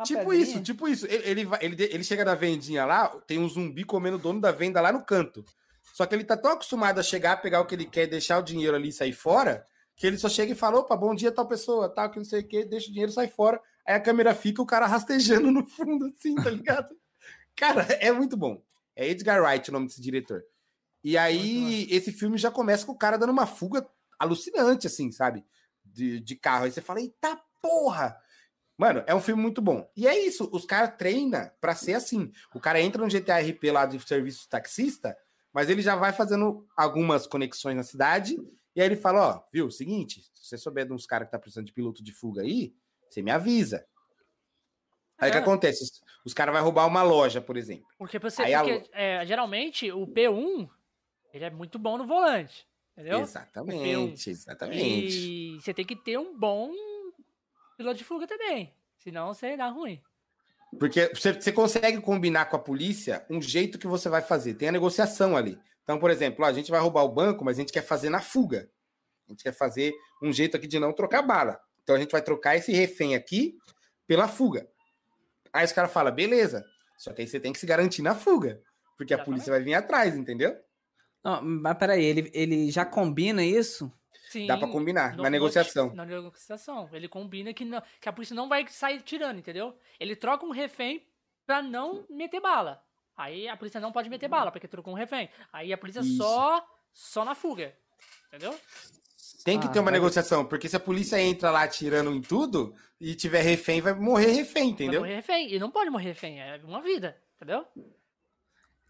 Tipo pedrinha. isso, tipo isso. Ele, ele, vai- ele, ele chega na vendinha lá, tem um zumbi comendo o dono da venda lá no canto. Só que ele tá tão acostumado a chegar, pegar o que ele quer, deixar o dinheiro ali e sair fora, que ele só chega e fala: opa, bom dia, tal pessoa, tal, que não sei o que, deixa o dinheiro sai fora. Aí a câmera fica o cara <laughs> rastejando no fundo, assim, tá ligado? cara, é muito bom. É Edgar Wright o nome desse diretor. E aí, esse filme já começa com o cara dando uma fuga alucinante, assim, sabe? De, de carro. Aí você fala, eita porra! Mano, é um filme muito bom. E é isso, os caras treinam pra ser assim. O cara entra no GTA RP lá de serviço taxista, mas ele já vai fazendo algumas conexões na cidade, e aí ele fala, ó, viu, seguinte, se você souber de uns caras que tá precisando de piloto de fuga aí, você me avisa. Aí o que É. acontece? Os, os caras vão roubar uma loja, por exemplo. Porque, você, Aí a porque é, geralmente o P1 ele é muito bom no volante. Entendeu? Exatamente, exatamente. E você tem que ter um bom piloto de fuga também. Senão você dá ruim. Porque você, você consegue combinar com a polícia um jeito que você vai fazer. Tem a negociação ali. Então, por exemplo, ó, a gente vai roubar o banco, mas a gente quer fazer na fuga. A gente quer fazer um jeito aqui de não trocar bala. Então a gente vai trocar esse refém aqui pela fuga. Aí os caras falam, beleza. Só que aí você tem que se garantir na fuga. Porque a polícia vai vir atrás, entendeu? Não, mas peraí, ele, ele já combina isso? Sim, Dá pra combinar, no- na negociação. Na negociação. Ele combina que, não- que a polícia não vai sair tirando, entendeu? Ele troca um refém pra não meter bala. Aí a polícia não pode meter bala, porque trocou um refém. Aí a polícia Isso. só só na fuga. Entendeu? Tem que Ah, ter uma vai- negociação, porque se a polícia entra lá atirando em tudo e tiver refém, vai morrer refém, entendeu? Vai morrer refém. E não pode morrer refém, é uma vida, entendeu?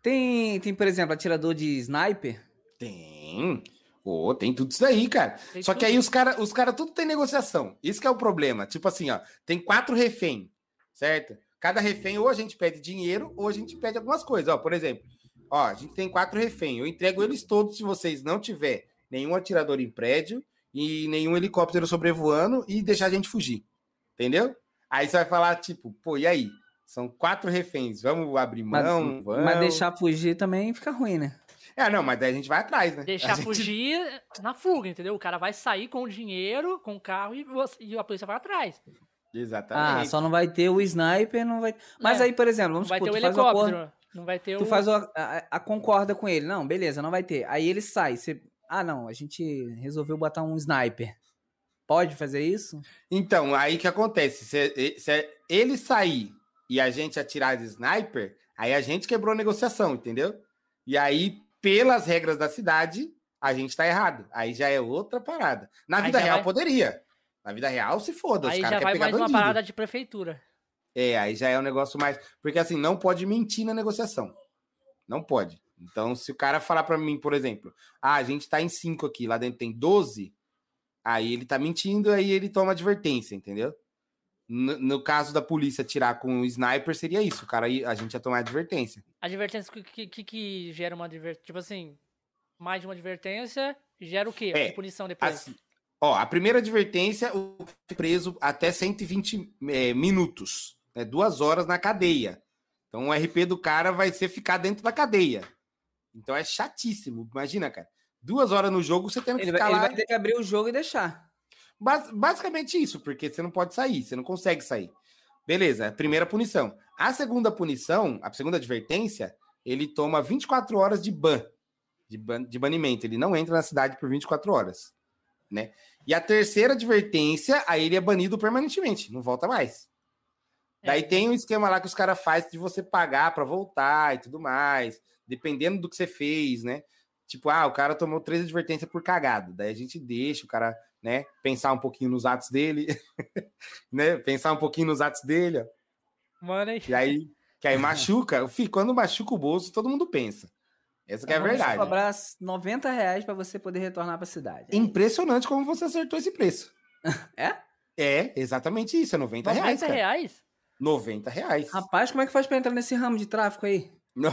Tem, tem, por exemplo, atirador de sniper. Tem. Ô, tem tudo isso aí, cara. Tem Só que aí os caras os cara tudo tem negociação. Isso que é o problema. Tipo assim, ó, tem quatro refém, certo? Cada refém ou a gente pede dinheiro ou a gente pede algumas coisas. Ó, por exemplo, ó, a gente tem quatro refém. Eu entrego eles todos se vocês não tiver nenhum atirador em prédio e nenhum helicóptero sobrevoando e deixar a gente fugir. Entendeu? Aí você vai falar, tipo, pô, e aí? São quatro reféns, vamos abrir Mas, mão? vamos. mas deixar fugir também fica ruim, né? É, não, mas daí a gente vai atrás, né? Deixar gente- fugir na fuga, entendeu? O cara vai sair com o dinheiro, com o carro e, você- e a polícia vai atrás. Exatamente. Ah, só não vai ter o sniper, não vai. Mas É. aí, por exemplo, Não vamos vai supor, ter o tu faz o acordo, helicóptero. Não vai ter tu o. faz o- a, a- a concorda com ele. Não, beleza, não vai ter. Aí ele sai. Você, ah, não, a gente resolveu botar um sniper. Pode fazer isso? Então, aí que acontece? Se, se ele sair e a gente atirar de sniper, aí a gente quebrou a negociação, entendeu? E aí, pelas regras da cidade, a gente tá errado. Aí já é outra parada. Na Aí vida real vai- poderia. Na vida real, se foda. Aí os já vai mais uma bandido. parada de prefeitura. É, aí já é um negócio mais. Porque assim, não pode mentir na negociação. Não pode. Então, se o cara falar pra mim, por exemplo, ah, a gente tá em 5 aqui, lá dentro tem 12, aí ele tá mentindo, aí ele toma advertência, entendeu? No, no caso da polícia tirar com o sniper, seria isso. O cara, a gente ia tomar advertência. Advertência que, que, que- que gera uma advertência. Tipo assim, mais de uma advertência gera o quê? É, punição depois. Assim, ó, a primeira advertência, o preso até 120 é, minutos, né, duas horas na cadeia. Então o RP do cara vai ser ficar dentro da cadeia. Então é chatíssimo. Imagina, cara. Duas horas no jogo, você tendo que Ele, ficar vai, ele lá. vai ter que abrir o jogo e deixar. Bas- basicamente isso, porque você não pode sair, você não consegue sair. Beleza, primeira punição. A segunda punição, a segunda advertência, ele toma 24 horas de ban, de, ban, de banimento. Ele não entra na cidade por 24 horas, né? E a terceira advertência, aí ele é banido permanentemente, não volta mais. É, Daí tem um esquema lá que os caras fazem de você pagar para voltar e tudo mais, dependendo do que você fez, né? Tipo, ah, o cara tomou três advertências por cagado. Daí a gente deixa o cara, né, pensar um pouquinho nos atos dele, <laughs> né? Pensar um pouquinho nos atos dele, ó. Mano, hein? E aí, que aí machuca. Fih, quando machuca o bolso, todo mundo pensa. Essa que é a verdade. cobrar 90 reais pra você poder retornar pra cidade. Impressionante como você acertou esse preço. <laughs> É? É, exatamente isso. É 90 reais, 90 cara. reais? 90 reais. Rapaz, como é que faz pra entrar nesse ramo de tráfico aí? <laughs>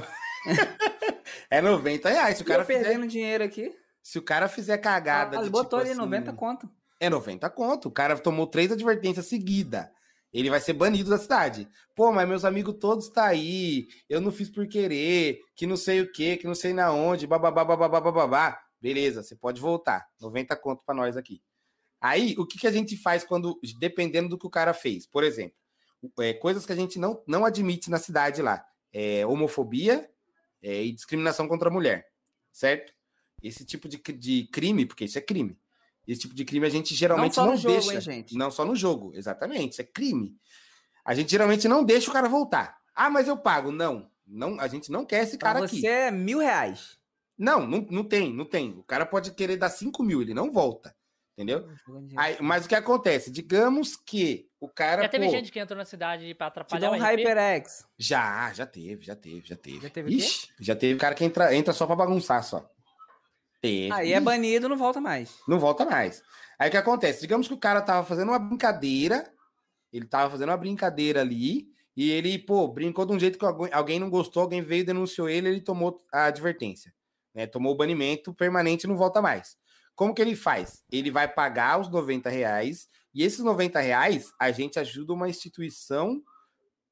É 90 reais. Se o cara cara fizer, perdendo dinheiro aqui. se o cara fizer cagada. Ah, de, ele botou tipo ali assim, 90 conto. É 90 conto. O cara tomou três advertências seguidas. Ele vai ser banido da cidade. Pô, mas meus amigos todos tá aí. Eu não fiz por querer. Que não sei o que, que não sei na onde. Bababá, bababá, bababá. Beleza, você pode voltar. 90 conto pra nós aqui. Aí, o que, que a gente faz quando. Dependendo do que o cara fez. Por exemplo, é, coisas que a gente não, não admite na cidade lá. É, homofobia é, e discriminação contra a mulher. Certo? Esse tipo de, de crime, porque isso é crime. Esse tipo de crime a gente geralmente só não, no jogo, deixa. hein, gente? Não só no jogo, exatamente. Isso é crime. A gente geralmente não deixa o cara voltar. Ah, mas eu pago. Não. não a gente não quer esse Pra cara você aqui. é mil reais. Não, não, não tem, não tem. O cara pode querer dar 5 mil, ele não volta. Entendeu? Aí, mas o que acontece? Digamos que o cara. Já teve pô, gente que entrou na cidade pra Te atrapalhar um o? HyperX. Já, já teve, já teve, já teve. Já teve? Ixi, já teve cara que entra, entra só pra bagunçar só. Teve. Aí é banido, não volta mais. Não volta mais. Aí o que acontece? Digamos que o cara tava fazendo uma brincadeira, ele tava fazendo uma brincadeira ali, e ele, pô, brincou de um jeito que alguém- não gostou, alguém veio, denunciou ele, ele tomou a advertência. Né? Tomou o banimento permanente e não volta mais. Como que ele faz? Ele vai pagar os 90 reais, e esses 90 reais a gente ajuda uma instituição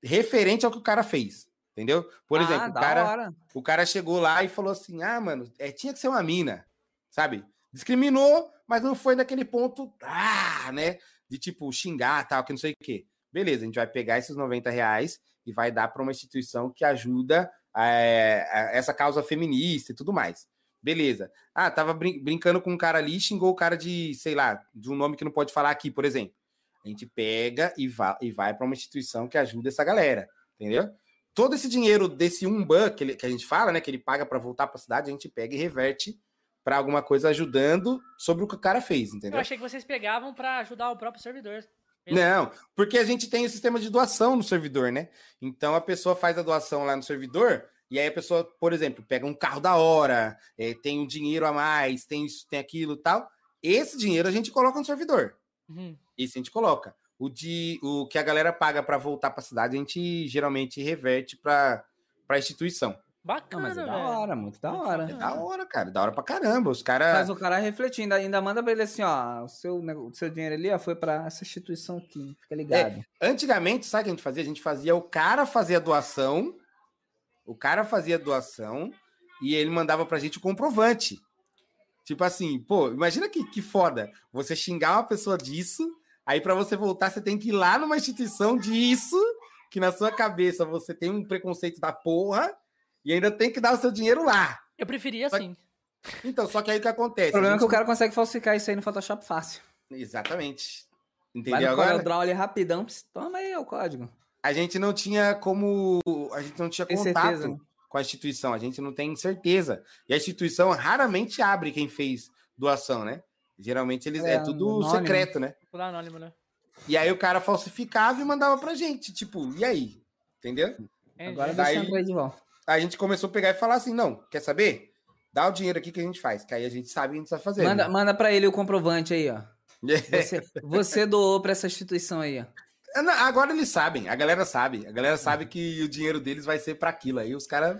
referente ao que o cara fez. Entendeu? Por Ah, exemplo, o cara, hora. o cara chegou lá e falou assim: ah, mano, é, tinha que ser uma mina, sabe? Discriminou, mas não foi naquele ponto, ah, né? De tipo, xingar, tal, que não sei o quê. Beleza, a gente vai pegar esses 90 reais e vai dar para uma instituição que ajuda é, a- essa causa feminista e tudo mais. Beleza. Ah, tava brin- brincando com um cara ali, xingou o cara de, sei lá, de um nome que não pode falar aqui, por exemplo. A gente pega e, va e vai para uma instituição que ajuda essa galera, entendeu? Todo esse dinheiro desse um ban que, ele- que a gente fala, né, que ele paga para voltar para a cidade, a gente pega e reverte para alguma coisa ajudando sobre o que o cara fez, Eu entendeu? achei que vocês pegavam pra ajudar o próprio servidor. Não, porque a gente tem o sistema de doação no servidor, né? Então a pessoa faz a doação lá no servidor e aí a pessoa, por exemplo, pega um carro da hora, eh, tem um dinheiro a mais, tem isso, tem aquilo e tal. Esse dinheiro a gente coloca no servidor. Uhum. Esse a gente coloca. O, de, o que a galera paga para voltar para a cidade, a gente geralmente reverte para a instituição. Não, Bacana, mas é da hora, muito da hora. É da hora, cara. Da hora pra caramba. Os Faz caras. o cara refletir, ainda, manda pra ele assim, ó, o seu, o seu dinheiro ali, ó, foi pra essa instituição aqui, fica ligado. Antigamente, sabe o que a gente fazia? A gente fazia o cara fazer a doação. O cara fazia a doação e ele mandava pra gente o comprovante. Tipo assim, pô, imagina que, que foda. Você xingar uma pessoa disso, aí pra você voltar, você tem que ir lá numa instituição disso, que na sua cabeça você tem um preconceito da porra, e ainda tem que dar o seu dinheiro lá. Eu preferia Só- assim. Então, só que aí o que acontece? O problema A é que o gente- cara consegue falsificar isso aí no Photoshop fácil. Exatamente. Vai Entendeu no agora? CorelDRAW ali rapidão, toma aí o código. A gente não tinha como. A gente não tinha Tem contato certeza, com a instituição, a gente não tem certeza. E a instituição raramente abre quem fez doação, né? Geralmente eles é, É, tudo anônimo. secreto, né? Tudo anônimo, né? E aí o cara falsificava e mandava pra gente, tipo, e aí? Entendeu? Entendi. Agora Daí- deixa de volta. A gente começou a pegar e falar assim: não, quer saber? Dá o dinheiro aqui que a gente faz, que aí a gente sabe o que a gente vai fazer. Manda, manda pra ele o comprovante aí, ó. né? <laughs> Você, você doou pra essa instituição aí, ó. É, Não, Agora eles sabem, a galera sabe. A galera sabe que o dinheiro deles vai ser pra aquilo. Aí os caras.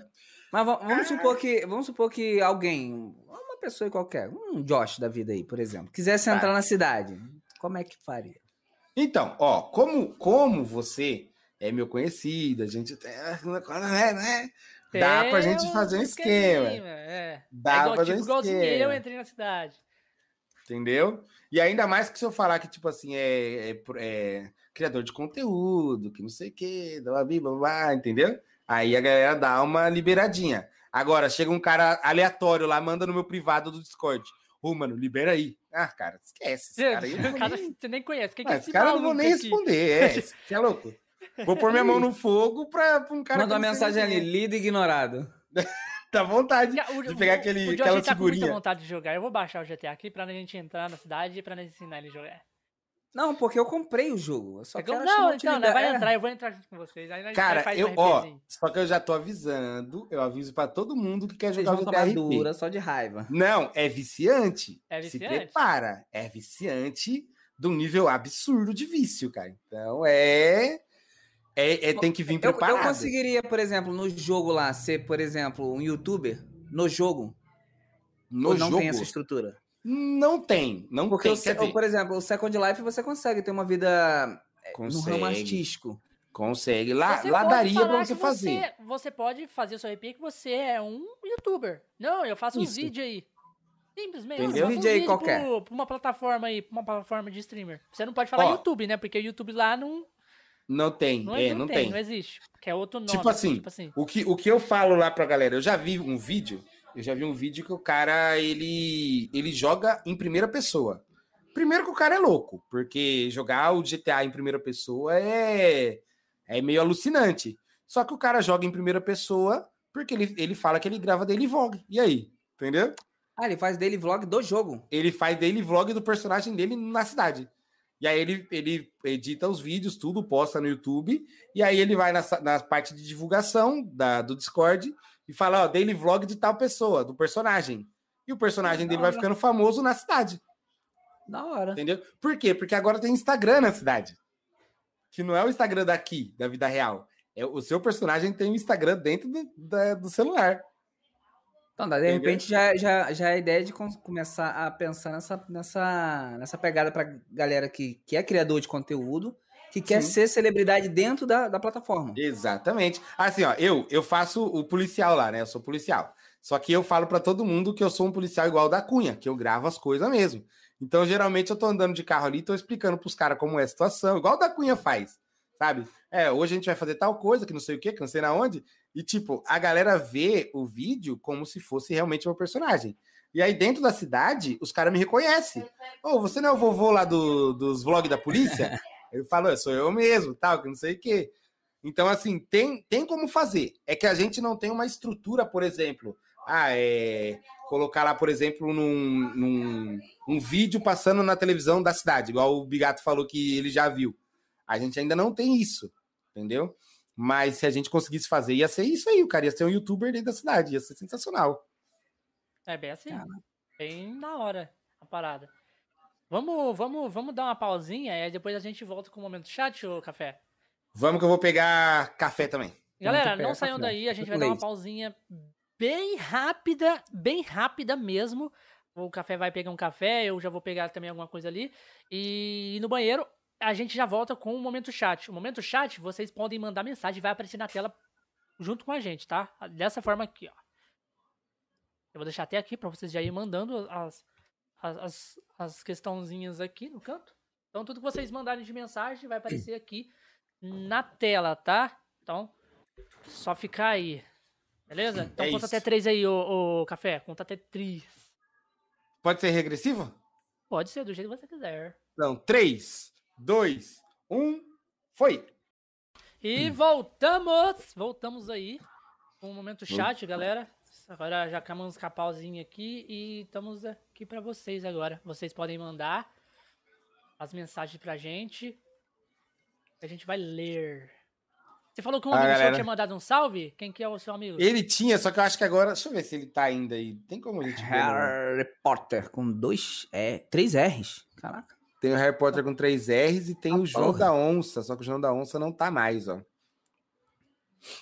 Mas va- vamos supor que vamos supor que alguém, pessoa qualquer, um Josh da vida aí, por exemplo, quisesse Tá. entrar na cidade, como é que faria? Então, ó, como, como você é meu conhecido, a gente tem. né, né? Dá pra gente fazer um esquema. É. Dá é pra igual, fazer tipo, um esquema. eu entrei na cidade. Entendeu? E ainda mais que se eu falar que, tipo assim, é, é pro- é criador de conteúdo, que não sei o quê, blá, blá, blá, blá, entendeu? Aí a galera dá uma liberadinha. Agora, chega um cara aleatório lá, manda no meu privado do Discord. Ô, mano, libera aí. Ah, cara, esquece. Esse cara aí eu cara nem- você nem conhece. Quem que Ah, esse cara eu não vou nem aqui? responder. É, <laughs> você é louco. Vou pôr minha mão no fogo pra, pra um cara. Manda que uma eu mensagem ali, lido ignorado. <laughs> Dá vontade O- de pegar o- aquele, o aquela tá com muita figurinha. vontade de jogar. Eu vou baixar o GTA aqui pra gente entrar na cidade e pra nós ensinar ele a jogar. Não, porque eu comprei o jogo. Eu só É que eu- quero não, então, né, vai É. entrar, eu vou entrar junto com vocês. Aí Cara, faz eu, um ó, só que eu já tô avisando, eu aviso pra todo mundo que quer Vocês jogar vão o dura só de raiva. Não, é viciante. É Se viciante? prepara. É viciante de um nível absurdo de vício, cara. Então é. É, é- tem que vir Eu, preparado. eu conseguiria, por exemplo, no jogo lá, ser, por exemplo, um youtuber no jogo. No ou não jogo, tem essa estrutura? Não tem. Não Porque, tem. dizer, por exemplo, o Second Life você consegue ter uma vida é, no consegue, ramo artístico. Consegue. Lá, Você lá daria pra que você fazer. Você pode fazer o seu RP que você é um youtuber. Não, eu faço Isso. vídeos aí. Simplesmente. Entendeu? uns Vídeo qualquer. pro- pra uma plataforma aí, pra uma plataforma de streamer. Você não pode falar Ó. YouTube, né? Porque o YouTube lá não, Não tem. não, é, não não tem, tem. não existe. Que é outro nome. Tipo assim, Tipo assim. O que, o que eu falo lá pra galera, eu já vi um vídeo, eu já vi um vídeo que o cara, ele, ele joga em primeira pessoa. Primeiro que o cara é louco, porque jogar o GTA em primeira pessoa é, é meio alucinante. Só que o cara joga em primeira pessoa porque ele, ele fala que ele grava daily vlog. E aí? Entendeu? Ah, ele faz daily vlog do jogo. Ele faz daily vlog do personagem dele na cidade. E aí ele, ele edita os vídeos, tudo, posta no YouTube. E aí ele vai na, na parte de divulgação da, do Discord e fala, ó, daily vlog de tal pessoa, do personagem. E o personagem dele vai ficando famoso na cidade, Da hora. entendeu? Por quê? Porque agora tem Instagram na cidade. Que não é o Instagram daqui, da vida real. É, o seu personagem tem um Instagram dentro do, da- do celular. Então, de Entendeu? repente, já, já, já é a ideia de com- começar a pensar nessa, nessa, nessa pegada pra galera que, que é criador de conteúdo que quer Sim. ser celebridade dentro da, da plataforma. Exatamente. Assim, ó, eu eu faço o policial lá, né? Eu sou policial. Só que eu falo pra todo mundo que eu sou um policial igual o da Cunha, que eu gravo as coisas mesmo. Então, geralmente eu tô andando de carro ali, e tô explicando pros caras como é a situação, igual o da Cunha faz, sabe? É, hoje a gente vai fazer tal coisa, que não sei o quê, que não sei na onde. E tipo, a galera vê o vídeo como se fosse realmente meu personagem. E aí dentro da cidade, os caras me reconhecem. Ô, você não é o vovô lá do, dos vlogs da polícia? <laughs> Eu falo, "É, sou eu mesmo, tal, que não sei o quê. Então, assim, tem, tem como fazer. É que a gente não tem uma estrutura, por exemplo. Ah, é. Colocar lá, por exemplo, num, num um vídeo passando na televisão da cidade, igual o Bigato falou que ele já viu. A gente ainda não tem isso, entendeu? Mas se a gente conseguisse fazer, ia ser isso aí, o cara ia ser um youtuber dentro da cidade, ia ser sensacional. É bem assim. Cara. Bem na hora a parada. Vamos, vamos, vamos dar uma pausinha e aí depois a gente volta com o momento chat, ô café. Vamos que eu vou pegar café também. Galera, não saiam café. daí, a gente vai dar uma pausinha bem rápida, bem rápida mesmo. O café vai pegar um café, eu já vou pegar também alguma coisa ali. E no banheiro, a gente já volta com o momento chat. O momento chat, vocês podem mandar mensagem, vai aparecer na tela junto com a gente, tá? Dessa forma aqui, ó. Eu vou deixar até aqui pra vocês já ir mandando as, as, as, as questãozinhas aqui no canto. Então, tudo que vocês mandarem de mensagem vai aparecer aqui na tela, tá? Então, só ficar aí. Beleza? Então, É conta isso. até três aí, ô, ô Café. Conta até três. Pode ser regressivo? Pode ser do jeito que você quiser. Então, 3, 2, 1, foi! E voltamos! Voltamos aí com o momento chat, galera. Agora já acabamos com a pausinha aqui e estamos aqui pra vocês agora. Vocês podem mandar as mensagens pra gente. A gente vai ler. Você falou que um Ah, amigo galera. tinha mandado um salve? Quem que é o seu amigo? Ele tinha, só que eu acho que agora. Deixa eu ver se ele tá ainda aí. Tem como a gente ver? no- Harry Potter com dois, é, três R's. Caraca. Tem o Harry Potter com três R's e tem Ah, o João porra. da Onça, só que o João da Onça não tá mais, ó.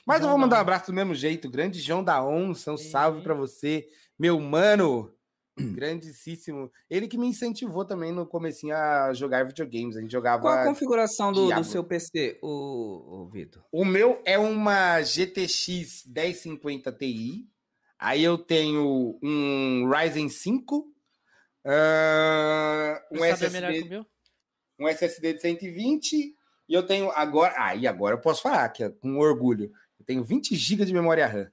Mas eu vou da mandar um abraço do mesmo jeito. Grande João da Onça, um salve pra você. Meu mano, grandíssimo. Ele que me incentivou também no comecinho a jogar videogames. A gente jogava... Qual a configuração do, do seu PC, o, o Vitor? O meu é uma GTX 1050 Ti. Aí eu tenho um Ryzen 5, ah, um, SSD, um SSD de 120 e eu tenho agora. Ah, e agora eu posso falar que é com orgulho. Eu tenho 20 GB de memória RAM.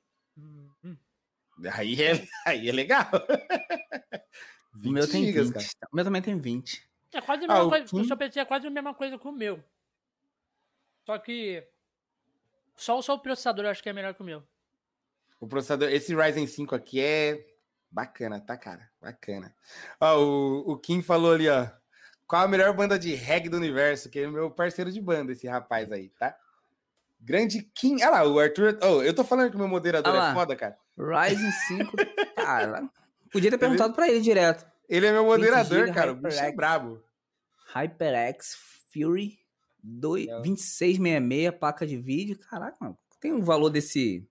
Aí é, <laughs> aí é legal. O meu tem 20. gigas, cara. O meu também tem 20. É quase a Ah, mesma o coisa. Kim- O seu PC é quase a mesma coisa que o meu. Só que. Só o seu processador eu acho que é melhor que o meu. O processador, esse Ryzen 5 aqui é bacana, tá, cara? Bacana. Ó, o, o Kim falou ali, ó. Qual a melhor banda de reggae do universo? Que é o meu parceiro de banda, esse rapaz aí, tá? Grande Kim. Olha lá, o Arthur. Oh, eu tô falando que o meu moderador Ah é foda, cara. Ryzen 5. <laughs> cara, podia ter perguntado pra ele direto. Ele é meu moderador, giga, cara. O bicho é brabo. HyperX Fury 2, Legal. 2666, placa de vídeo. Caraca, mano, tem um valor desse.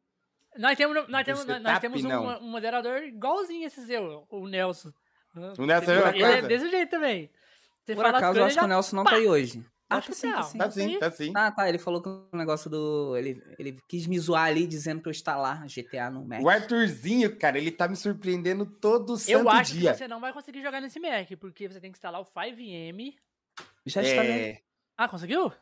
Nós temos, nós temos, nós setup, temos um, um moderador igualzinho esse seu, o Nelson. O Nelson é Ele é coisa? desse jeito também. Você Por acaso, eu acho que o Nelson não pá! tá aí hoje. Ah, Acho tá que sim, tá não. sim. Tá sim, tá sim. Ah, tá. Ele falou que o negócio do. Ele, ele quis me zoar ali dizendo pra eu instalar GTA no Mac. O Arthurzinho, cara, ele tá me surpreendendo todo santo Eu acho dia. que você não vai conseguir jogar nesse Mac, porque você tem que instalar o 5M. Já está É, Ah, conseguiu?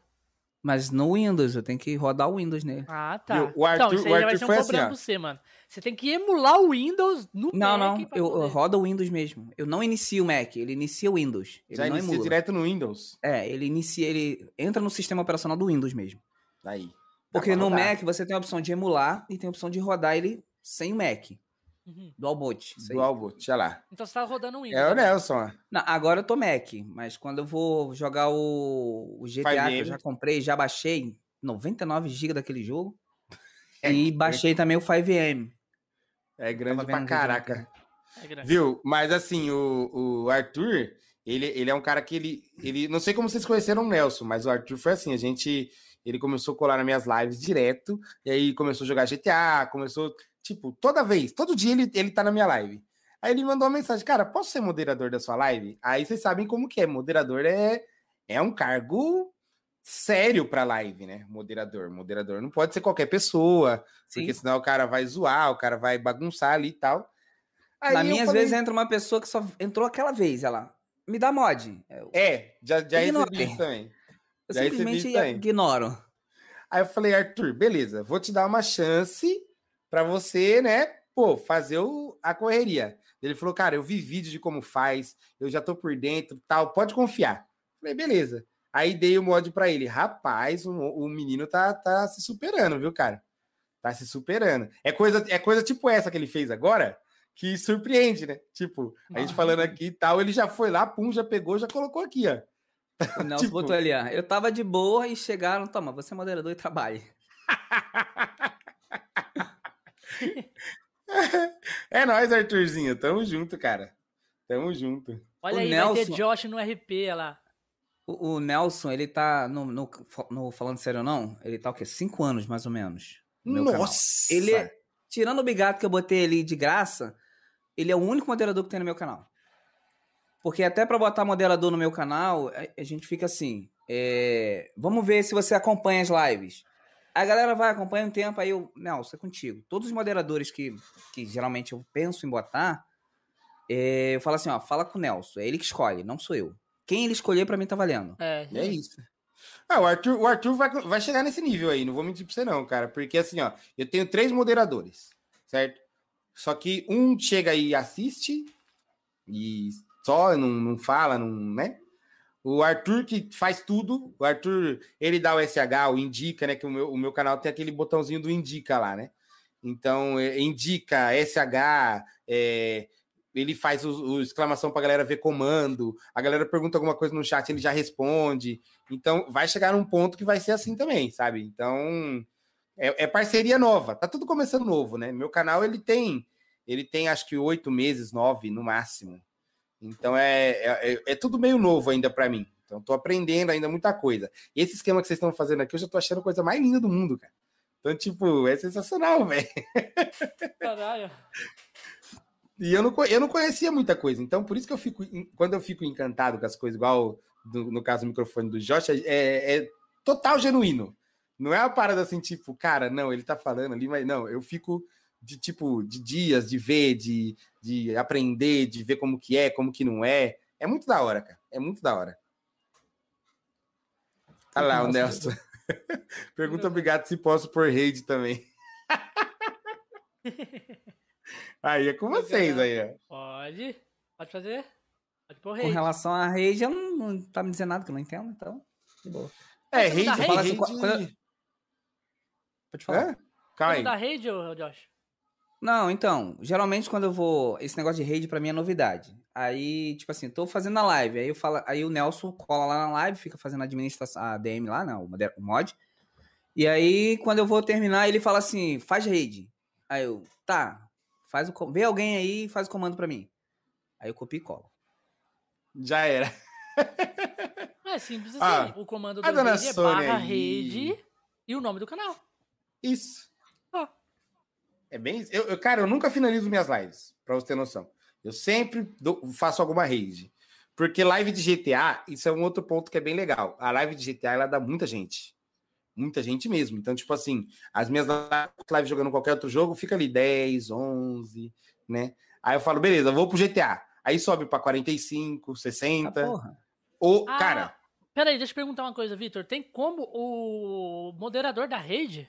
Mas no Windows, eu tenho que rodar o Windows nele. Ah, tá. Viu? O Arthur- então, isso aí o já vai Arthur ser um assim, problema pra você, mano. Você tem que emular o Windows no Não, Mac. não. pra Eu, eu rodo o Windows mesmo. Eu não inicio o Mac, ele inicia o Windows. Ele já não inicia emula. direto no Windows. É, ele inicia, ele entra no sistema operacional do Windows mesmo. Aí. Porque no rodar. Mac você tem a opção de emular e tem a opção de rodar ele sem o Mac. Uhum. Dual boot. isso aí. Dual boot, olha lá. Então você tá rodando o Windows. É o? Nelson, ó. Não, agora eu tô Mac, mas quando eu vou jogar o, o GTA que 5M. eu já comprei, já baixei 99 GB daquele jogo. É, e baixei também o 5M. É grande pra um caraca. É grande. Viu? Mas assim, o, o Arthur, ele, ele é um cara que ele, ele. Não sei como vocês conheceram o Nelson, mas o Arthur foi assim: a gente. Ele começou a colar nas minhas lives direto, e aí começou a jogar GTA, começou, tipo, toda vez, todo dia ele, ele tá na minha live. Aí ele mandou uma mensagem, cara, posso ser moderador da sua live? Aí vocês sabem como que é, moderador é, é um cargo sério pra live, né? Moderador. Moderador não pode ser qualquer pessoa, Sim. porque senão o cara vai zoar, o cara vai bagunçar ali e tal. Aí Na minha, às falei... vezes, entra uma pessoa que só entrou aquela vez, ela me dá mod. Eu... É, já, já recebi isso também. Eu já simplesmente ignoro. Aí eu falei, Arthur, beleza, vou te dar uma chance para você, né, pô, fazer o, a correria. Ele falou, cara, eu vi vídeo de como faz, eu já tô por dentro, tal, pode confiar. Falei, beleza. Aí dei o mod para ele. Rapaz, o, o, menino tá, tá se superando, viu, cara? Tá se superando. É coisa, é coisa tipo essa que ele fez agora, que surpreende, né? Tipo, a gente falando aqui e tal, ele já foi lá, pum, já pegou, já colocou aqui, ó. O Nelson <laughs> tipo... botou ali, ó. Eu tava de boa e chegaram, toma, você é moderador e trabalhe. <laughs> <laughs> é nóis, Arthurzinho. Tamo junto, cara. Tamo junto. Olha o aí, Nelson... vai ter Josh no RP lá. O, o, Nelson, ele tá no, no, no, Falando sério ou não, ele tá o quê? Cinco anos, mais ou menos. Nossa! Ele, é, tirando o bigato que eu botei ali de graça, ele é o único moderador que tem no meu canal. Porque até para botar moderador no meu canal, a, a gente fica assim. É, vamos ver se você acompanha as lives. A galera vai acompanhando um tempo, aí eu, Nelson, é contigo. Todos os moderadores que, que geralmente eu penso em botar, é, eu falo assim, ó, fala com o Nelson, é ele que escolhe, não sou eu. Quem ele escolher para mim tá valendo. É, é isso. Ah, o Arthur, o Arthur vai, vai chegar nesse nível aí, não vou mentir pra você não, cara, porque assim, ó, eu tenho três moderadores, certo? Só que um chega e assiste e só não, não fala, não, né? O Arthur que faz tudo, o Arthur, ele dá o SH, o indica, né? Que o meu, o meu canal tem aquele botãozinho do indica lá, né? Então, é, indica, SH, é, ele faz o, o exclamação pra galera ver comando, a galera pergunta alguma coisa no chat, ele já responde. Então, vai chegar num ponto que vai ser assim também, sabe? Então, é, é parceria nova, tá tudo começando novo, né? Meu canal, ele tem, ele tem acho que oito meses, nove no máximo. Então é, é, é, é tudo meio novo ainda para mim. Então tô aprendendo ainda muita coisa. E esse esquema que vocês estão fazendo aqui, eu já tô achando a coisa mais linda do mundo, cara. Então, tipo, é sensacional, <laughs> velho. Caralho. E eu não, eu não conhecia muita coisa. Então, por isso que eu fico. Quando eu fico encantado com as coisas, igual do, no caso do microfone do Josh, é, é total genuíno. Não é uma parada assim, tipo, cara, não, ele tá falando ali, mas não, eu fico de tipo de dias, de ver, de, de aprender, de ver como que é, como que não é. É muito da hora, cara. É muito da hora. Olha lá, o Nelson. <laughs> Pergunta obrigado se posso pôr rede também. <laughs> aí é com vocês aí, ó. Pode. Pode fazer. Pode pôr rede. Com relação à rede, eu não, não tá me dizendo nada que eu não entendo, então. De boa. É, rede, rede, assim, quando... Pode falar. É? Calma aí. da rede, Josh? Não, então, geralmente quando eu vou. Esse negócio de raid pra mim é novidade. Aí, tipo assim, tô fazendo a live. Aí eu falo, aí o Nelson cola lá na live, fica fazendo a administração, a DM lá, não, né, o mod. E aí, quando eu vou terminar, ele fala assim: faz raid. Aí eu, tá, faz o. Vê alguém aí e faz o comando pra mim. Aí eu copio e colo. Já era. <laughs> É simples assim. Ah, o comando do raid é barra raid e o nome do canal. Isso. É bem. Eu, eu, cara, eu nunca finalizo minhas lives, pra você ter noção. Eu sempre dou, faço alguma raid. Porque live de GTA, isso é um outro ponto que é bem legal. A live de GTA, ela dá muita gente. Muita gente mesmo. Então, tipo assim, as minhas lives jogando qualquer outro jogo, fica ali 10, 11, né? Aí eu falo, beleza, vou pro GTA. Aí sobe pra 45, 60. Ah, porra. Ou, ah, cara. Peraí, deixa eu perguntar uma coisa, Vitor. Tem como o moderador da rede?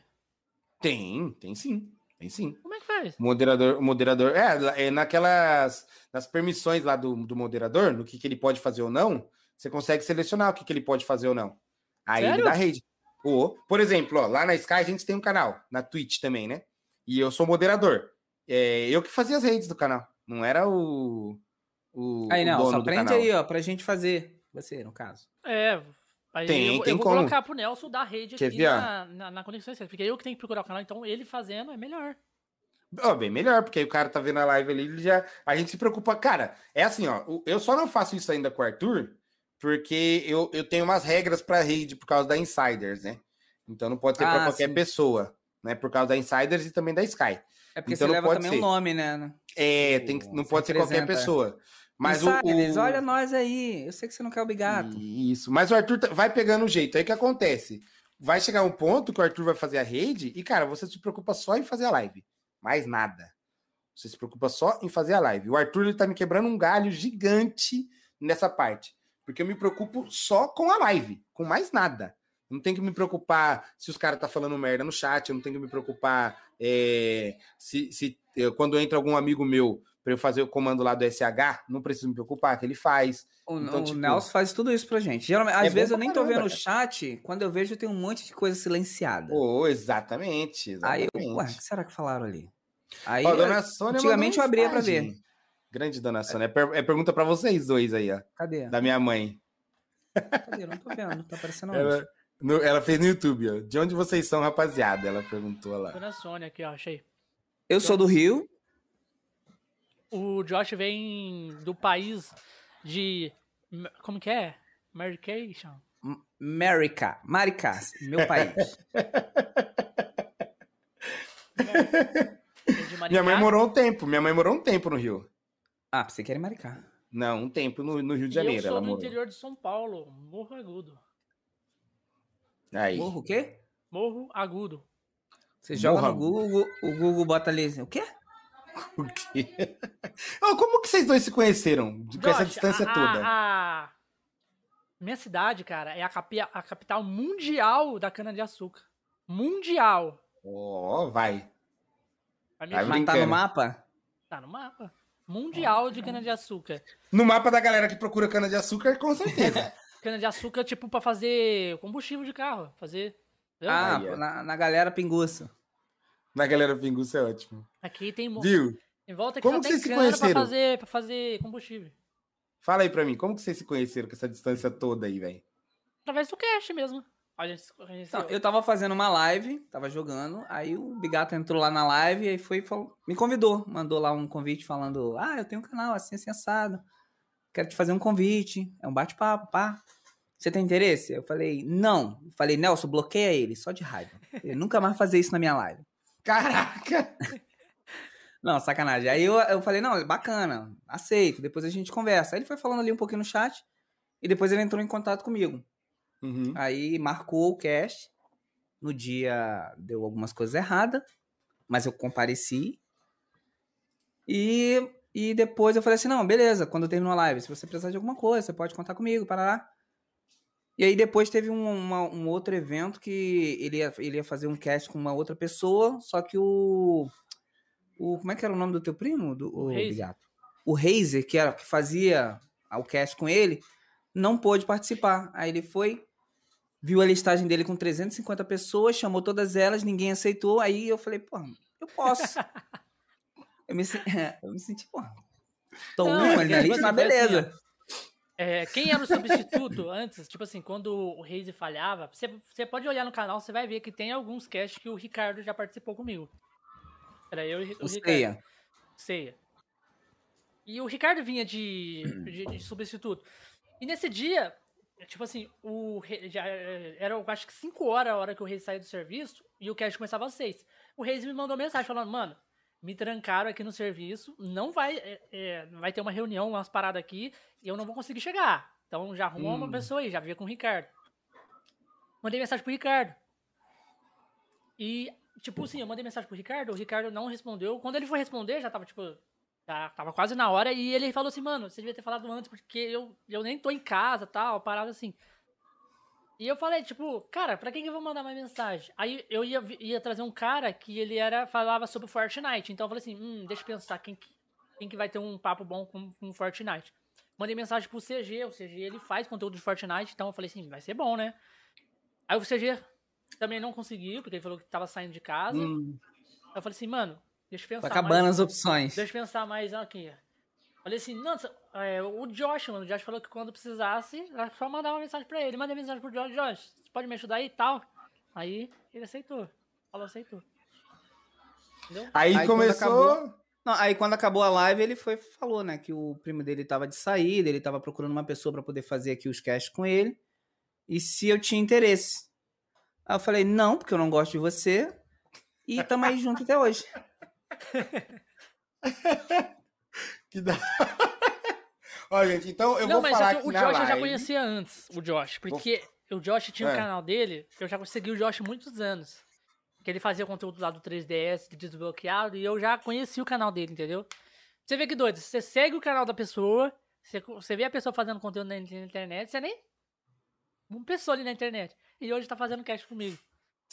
Tem, tem sim. Tem sim. Como é que faz? Moderador, moderador. É, é naquelas. Nas permissões lá do, do moderador, no que, que ele pode fazer ou não, você consegue selecionar o que, que ele pode fazer ou não. Aí Sério? ele dá rede. Ou, por exemplo, ó, lá na Sky a gente tem um canal, na Twitch também, né? E eu sou moderador. É, eu que fazia as redes do canal. Não era o. o aí não, o só aprende canal. aí, ó, pra gente fazer. Você, no caso. É, Aí tem, eu, tem eu vou como. colocar pro Nelson dar rede Quer aqui na, na, na, conexão porque eu que tenho que procurar o canal, então ele fazendo é melhor. Oh, bem melhor, porque aí o cara tá vendo a live ali, ele já. A gente se preocupa. Cara, é assim, ó. Eu só não faço isso ainda com o Arthur, porque eu, eu tenho umas regras pra rede por causa da Insiders, né? Então não pode ser ah, pra qualquer sim. pessoa, né? Por causa da Insiders e também da Sky. É porque então, você leva também o um nome, né? É, tem, não pode ser qualquer pessoa. Mas Mas o, o... olha nós aí. Eu sei que você não quer o bigato. Isso. Mas o Arthur tá- vai pegando o jeito. Aí que acontece? Vai chegar um ponto que o Arthur vai fazer a rede e, cara, você se preocupa só em fazer a live. Mais nada. Você se preocupa só em fazer a live. O Arthur ele tá me quebrando um galho gigante nessa parte. Porque eu me preocupo só com a live, com mais nada. Eu não tenho que me preocupar se os caras tá falando merda no chat, eu não tenho que me preocupar é, se, se eu- quando entra algum amigo meu para eu fazer o comando lá do SH, não preciso me preocupar, que ele faz. O, Então, o tipo, Nelson faz tudo isso pra gente. Geralmente, às é vezes eu nem tô caramba, vendo o chat, quando eu vejo tem um monte de coisa silenciada. Oh, exatamente, Aí exatamente. eu, ué, o que será que falaram ali? Aí, Ó, dona Sônia antigamente eu abria pra mensagem. ver. Grande dona Sônia. É, per- é pergunta pra vocês dois aí, ó. cadê? Da minha mãe. Cadê? Eu não tô vendo, tá aparecendo onde? Ela, no- ela fez no YouTube, ó. De onde vocês são, rapaziada? Ela perguntou lá. Dona Sônia aqui, ó, achei. Eu sou do Rio, O Josh vem do país de. Como que é? Medication. M- America, Maricás, meu país. Vem de Minha mãe morou um tempo. Minha mãe morou um tempo no Rio. ah, você quer Maricá. Não, um tempo no, no Rio de E eu Janeiro sou ela do morou. interior de São Paulo, Morro Agudo. Aí. Morro o quê? Morro Agudo. Você joga Morro no Google, o Google bota ali, o quê? <laughs> O quê? Como que vocês dois se conheceram? Com essa distância a- toda? a- Minha cidade, cara, é a, capi- a capital mundial da cana-de-açúcar. Mundial. Ó, vai. Minha Vai cidade Mas tá no mapa? tá no mapa. Mundial de cana-de-açúcar. No mapa da galera que procura cana-de-açúcar, com certeza. <laughs> Cana-de-açúcar, tipo, pra fazer combustível de carro. Fazer. Ah, na, na galera pinguço. Na galera Pinguço é ótimo. Aqui tem. Viu? Em volta aqui Como que tem vocês se cana pra conheceram? fazer, pra fazer combustível. Fala aí pra mim, como que vocês se conheceram com essa distância toda aí, velho? Através do cash mesmo. A gente, a gente Então, eu tava fazendo uma live, tava jogando, aí o Bigato entrou lá na live e foi e falou, me convidou, mandou lá um convite falando: "Ah, eu tenho um canal assim assim assado. Quero te fazer um convite, é um bate-papo, pá. Você tem interesse?" Eu falei: "Não". Eu falei: "Nelson, bloqueia ele, só de raiva. Eu nunca mais fazer isso na minha live". Caraca! Não, sacanagem. Aí eu, eu falei, não, bacana, aceito, depois a gente conversa. Aí ele foi falando ali um pouquinho no chat e depois ele entrou em contato comigo. Uhum. Aí marcou o cast. No dia deu algumas coisas erradas, mas eu compareci. E, e depois eu falei assim: não, beleza, quando terminou a live, se você precisar de alguma coisa, você pode contar comigo, parará. E aí depois teve um, uma- um outro evento que ele ia, ele ia fazer um cast com uma outra pessoa, só que o. o como é que era o nome do teu primo? Do, o, Reiser. Bigato? O Reiser, que, era, que fazia o cast com ele, não pôde participar. Aí ele foi, viu a listagem dele com 350 pessoas, chamou todas elas, ninguém aceitou. Aí eu falei, pô, eu posso. <laughs> eu, me, <laughs> eu me senti, pô, tô Não, um é ali na tipo lista, mas assim, foi assim, beleza. É, quem era o substituto <laughs> antes, tipo assim, quando o Reise falhava, você, você pode olhar no canal, você vai ver que tem alguns casts que o Ricardo já participou comigo. Era eu e o, O Ricardo. Ceia. E o Ricardo vinha de, <clears throat> de, de substituto. E nesse dia, tipo assim, o já era, eu acho que 5 horas a hora que o Reis saiu do serviço e o cast começava às 6. O Reis me mandou mensagem falando, mano, me trancaram aqui no serviço, não vai, é, é, vai ter uma reunião, umas paradas aqui, e eu não vou conseguir chegar. Então já arruma uma Hum. pessoa aí, já via com o Ricardo. Mandei mensagem pro Ricardo. E, tipo assim, eu mandei mensagem pro Ricardo, o Ricardo não respondeu. Quando ele foi responder, já tava, tipo, já tava quase na hora, e ele falou assim, mano, você devia ter falado antes, porque eu, eu nem tô em casa, tal, parada assim. E eu falei, tipo, cara, pra quem que eu vou mandar mais mensagem? Aí eu ia, ia trazer um cara que ele era, falava sobre Fortnite. Então eu falei assim, hum, deixa eu pensar quem que, quem que vai ter um papo bom com, com Fortnite. Mandei mensagem pro CG, o CG ele faz conteúdo de Fortnite, então eu falei assim, vai ser bom, né? Aí o CG também não conseguiu, porque ele falou que tava saindo de casa. Hum, eu falei assim, mano, deixa eu tá pensar acabando mais. as opções. Deixa eu pensar mais aqui. Falei assim, não, é, o Josh, mano, o Josh falou que quando precisasse, era só mandar uma mensagem pra ele. Mandei mensagem pro Josh, Josh, você pode me ajudar aí e tal? Aí ele aceitou. Falou, aceitou. Entendeu? Aí, Aí, começou. Não, aí quando acabou a live, ele foi falou, né, que o primo dele tava de saída, ele tava procurando uma pessoa pra poder fazer aqui os casts com ele. E se eu tinha interesse. Aí eu falei: "Não, porque eu não gosto de você". E tamo aí junto até hoje. <laughs> Que da... <laughs> Ó, gente, então eu não, vou mas falar que aqui o Josh eu já live. conhecia antes, o Josh. Porque o Josh tinha um É. canal dele, eu já segui o Josh muitos anos. Que ele fazia conteúdo lá do 3DS, de desbloqueado, e eu já conheci o canal dele, entendeu? Você vê que doido, você segue o canal da pessoa, você, você vê a pessoa fazendo conteúdo na internet, você nem. Uma pessoa ali na internet. E hoje tá fazendo cast comigo.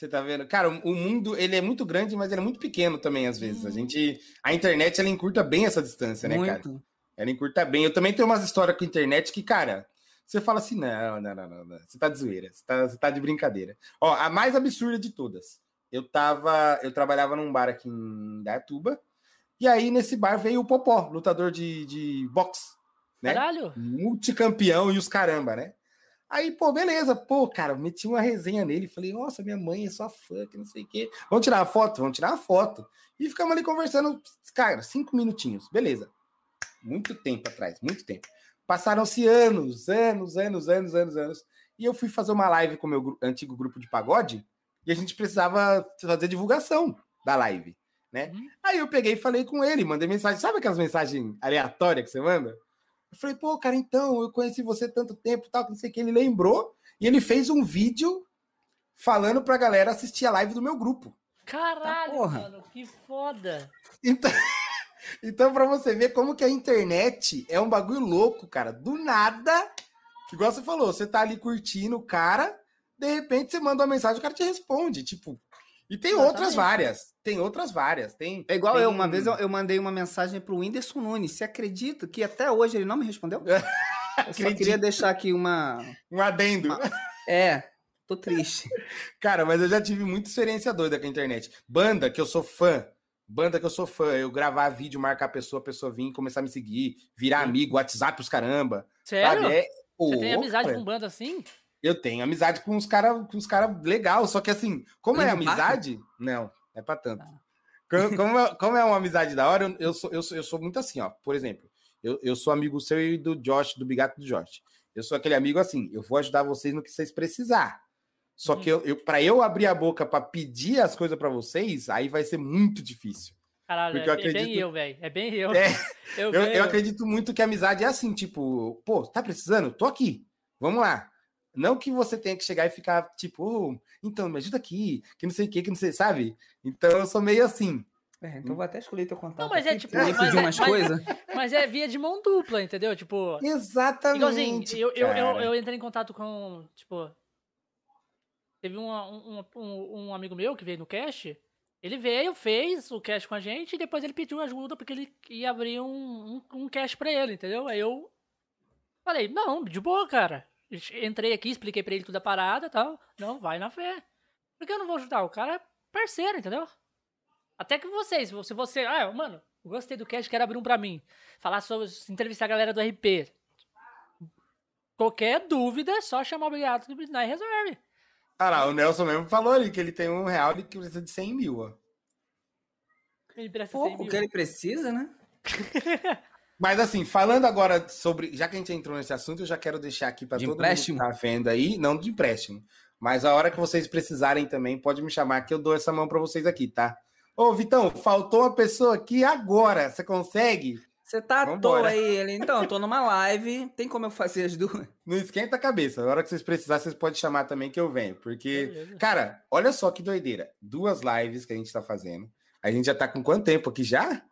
Você tá vendo? Cara, o mundo, ele é muito grande, mas ele é muito pequeno também, às vezes. A Uhum. gente... A internet, ela encurta bem essa distância, né, cara? Muito. Ela encurta bem. Eu também tenho umas histórias com a internet que, cara, você fala assim, não, não, não, não. Você tá de zoeira, você tá, você tá de brincadeira. Ó, a mais absurda de todas. Eu tava, eu trabalhava num bar aqui em Dayatuba, e aí nesse bar veio o Popó, lutador de, de boxe, né? Caralho! multicampeão e os caramba, né? Aí, pô, beleza, pô, cara, meti uma resenha nele, falei, nossa, minha mãe é sua fã, que não sei o quê. Vamos tirar a foto? Vamos tirar a foto. E ficamos ali conversando, cara, cinco minutinhos, beleza. Muito tempo atrás, muito tempo. Passaram-se anos, anos, anos, anos, anos, anos. E eu fui fazer uma live com o meu antigo grupo de pagode, e a gente precisava fazer divulgação da live, né? Uhum. Aí eu peguei e falei com ele, mandei mensagem, sabe aquelas mensagens aleatórias que você manda? Eu falei, pô, cara, então, eu conheci você tanto tempo, tal, que não sei o que. Ele lembrou e ele fez um vídeo falando pra galera assistir a live do meu grupo. Caralho, porra. mano, que foda! Então, <laughs> então pra você ver como que a internet é um bagulho louco, cara. Do nada, igual você falou, você tá ali curtindo o cara, de repente você manda uma mensagem, o cara te responde, tipo... E tem outras Exatamente. várias, tem outras várias, tem... É igual tem- eu, uma vez eu, eu mandei uma mensagem pro Whindersson Nunes. Você acredita que até hoje ele não me respondeu? <laughs> Eu só queria deixar aqui uma. Um adendo. É, tô triste. <laughs> Cara, mas eu já tive muita experiência doida com a internet. Banda que eu sou fã. Banda que eu sou fã. Eu gravar vídeo, marcar a pessoa, a pessoa vir, começar a me seguir, virar amigo, WhatsApp os caramba. Sério? Sabe? É... Você Ô, tem amizade cara, com banda assim? Eu tenho amizade com os caras com os cara legal, só que assim, como é barco? amizade, não, não é pra tanto. Como, <laughs> como é, como é uma amizade da hora, eu, eu, sou, eu, sou, eu sou muito assim, ó. Por exemplo, eu, eu sou amigo seu e do Josh, do Bigato do Josh. Eu sou aquele amigo assim, eu vou ajudar vocês no que vocês precisar. Só Uhum. que eu, eu, para eu abrir a boca pra pedir as coisas pra vocês, aí vai ser muito difícil. Caralho, Porque eu é, é bem acredito- eu, velho. É bem eu. É, eu, Eu, eu acredito muito que a amizade é assim, tipo, pô, tá precisando? Tô aqui. Vamos lá. Não que você tenha que chegar e ficar, tipo, "Ô, então, me ajuda aqui, que não sei o que, que não sei, sabe? Então eu sou meio assim. É, então vou até escolher teu contato. Não, mas é tipo, mas pedir é- umas mas- coisas. Mas é via de mão dupla, entendeu? Tipo, Exatamente. igualzinho, eu, eu, eu, eu entrei em contato com, tipo, teve uma- um, um, um amigo meu que veio no cast, ele veio, fez o cast com a gente e depois ele pediu ajuda porque ele ia abrir um, um, um cast pra ele, entendeu? Aí eu falei, não, de boa, cara. Entrei aqui, expliquei pra ele tudo a parada e tal. Não, vai na fé. Porque eu não vou ajudar, o cara é parceiro, entendeu? Até que vocês, se você, ah, mano, gostei do cast, quero abrir um pra mim. Falar sobre, entrevistar a galera do RP. Qualquer dúvida, é só chamar o Obrigado do Bitnai e resolve. Ah lá, o Nelson mesmo falou ali que ele tem um real e que precisa de 100 mil, ó. Ele 100 Pouco que ele precisa, né? <laughs> Mas assim, falando agora sobre. Já que a gente entrou nesse assunto, eu já quero deixar aqui para De todo empréstimo? mundo que tá vendo aí, não de empréstimo. Mas a hora que vocês precisarem também, pode me chamar que eu dou essa mão para vocês aqui, tá? Ô, Vitão, faltou uma pessoa aqui agora. Você consegue? Você tá à toa aí, ele. Então, eu tô numa live. Tem como eu fazer as duas? Não esquenta a cabeça. A hora que vocês precisarem, vocês podem chamar também que eu venho. Porque, Beleza. cara, olha só que doideira. Duas lives que a gente tá fazendo. A gente já tá com quanto tempo aqui já?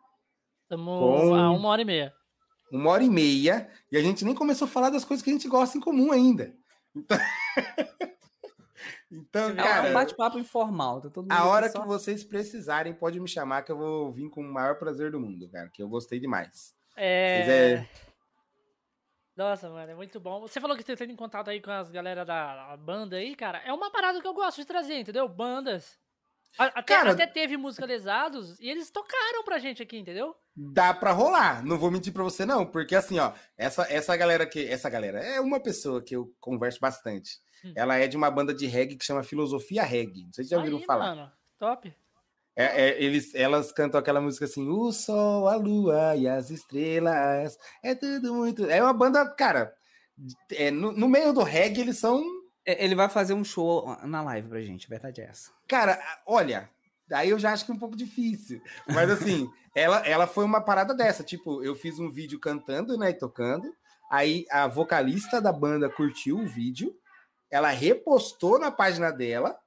Tamo Com- a uma hora e meia. Uma hora e meia. E a gente nem começou a falar das coisas que a gente gosta em comum ainda. Então, <laughs> então É um cara, bate-papo informal. Tá todo mundo a hora só- que vocês precisarem, pode me chamar que eu vou vir com o maior prazer do mundo, cara. Que eu gostei demais. É... É- Nossa, mano, é muito bom. Você falou que você tem em contato aí com as galera da banda aí, cara. É uma parada que eu gosto de trazer, entendeu? Bandas. Até, Cara- até teve música lesados e eles tocaram pra gente aqui, entendeu? Dá pra rolar. Não vou mentir pra você, não. Porque assim, ó, essa, essa galera que. Essa galera é uma pessoa que eu converso bastante. Hum. Ela é de uma banda de reggae que chama Filosofia Reggae. Não sei se já ouviram Aí, falar. mano, top. É, é, eles, elas cantam aquela música assim: o sol, a lua e as estrelas. É tudo muito. É uma banda, cara. é, no, no meio do reggae, eles são. É, Ele vai fazer um show na live pra gente, a verdade é essa. Cara, olha. Daí eu já acho que é um pouco difícil. Mas assim, <laughs> ela, ela foi uma parada dessa. Tipo, eu fiz um vídeo cantando, né? E tocando. Aí a vocalista da banda curtiu o vídeo, ela repostou na página dela,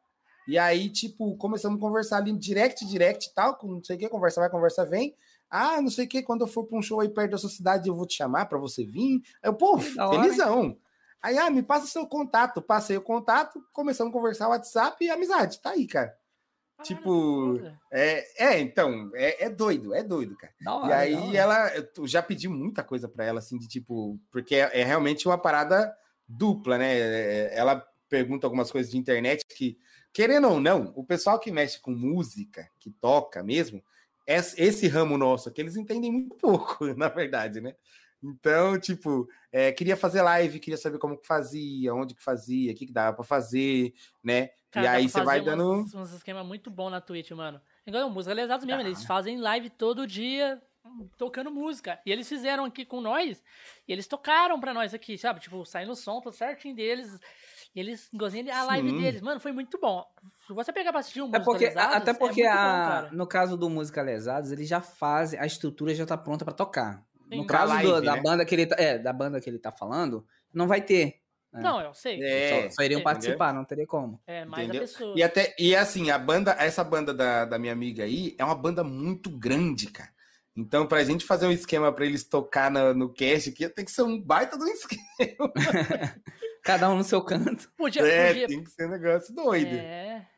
e aí, tipo, começamos a conversar ali direct, direct e tal, com não sei o que, conversa vai, conversa vem. Ah, não sei o que, quando eu for para um show aí perto da sua cidade, eu vou te chamar para você vir. Aí eu, pô, felizão. Aí, ah, me passa seu contato. Passei o contato, começamos a conversar WhatsApp e amizade. Tá aí, cara. Ah, tipo, é, é, então, é, é, doido, é doido, cara. Hora, e aí ela, eu já pedi muita coisa para ela, assim, de tipo, porque é, é, realmente uma parada dupla, né? É, ela pergunta algumas coisas de internet que, querendo ou não, o pessoal que mexe com música, que toca mesmo, esse ramo nosso aqui, eles entendem muito <laughs> pouco, na verdade, né? Então, tipo, é, queria fazer live, queria saber como que fazia, onde que fazia, o que, que dava para fazer, né? Cara, e aí você vai dando. Um, um esquema muito bom na Twitch, mano. Igual música, lesados mesmo, eles fazem live todo dia tocando música. E eles fizeram aqui com nós, e eles tocaram pra nós aqui, sabe? Tipo, saindo o som, tudo certinho deles. E eles gostando a live Sim. deles. Mano, foi muito bom. Se você pegar pra assistir um é porque, Lesados, Até porque, é a, bom, no caso do Música Lesados, eles já fazem, a estrutura já tá pronta pra tocar. Sim. No caso live, do, da, né? banda que ele tá, é, da banda que ele tá falando, não vai ter. Né? Não, eu sei. É, só, só iriam participar, não teria como. É, mais Entendeu? a pessoa. E, até, e assim, a banda, essa banda da, da minha amiga aí é uma banda muito grande, cara. Então, pra gente fazer um esquema para eles tocar no, no cast aqui, tem que ser um baita do <laughs> esquema. <laughs> Cada um no seu canto. Podia, é, podia... tem que ser um negócio doido. É.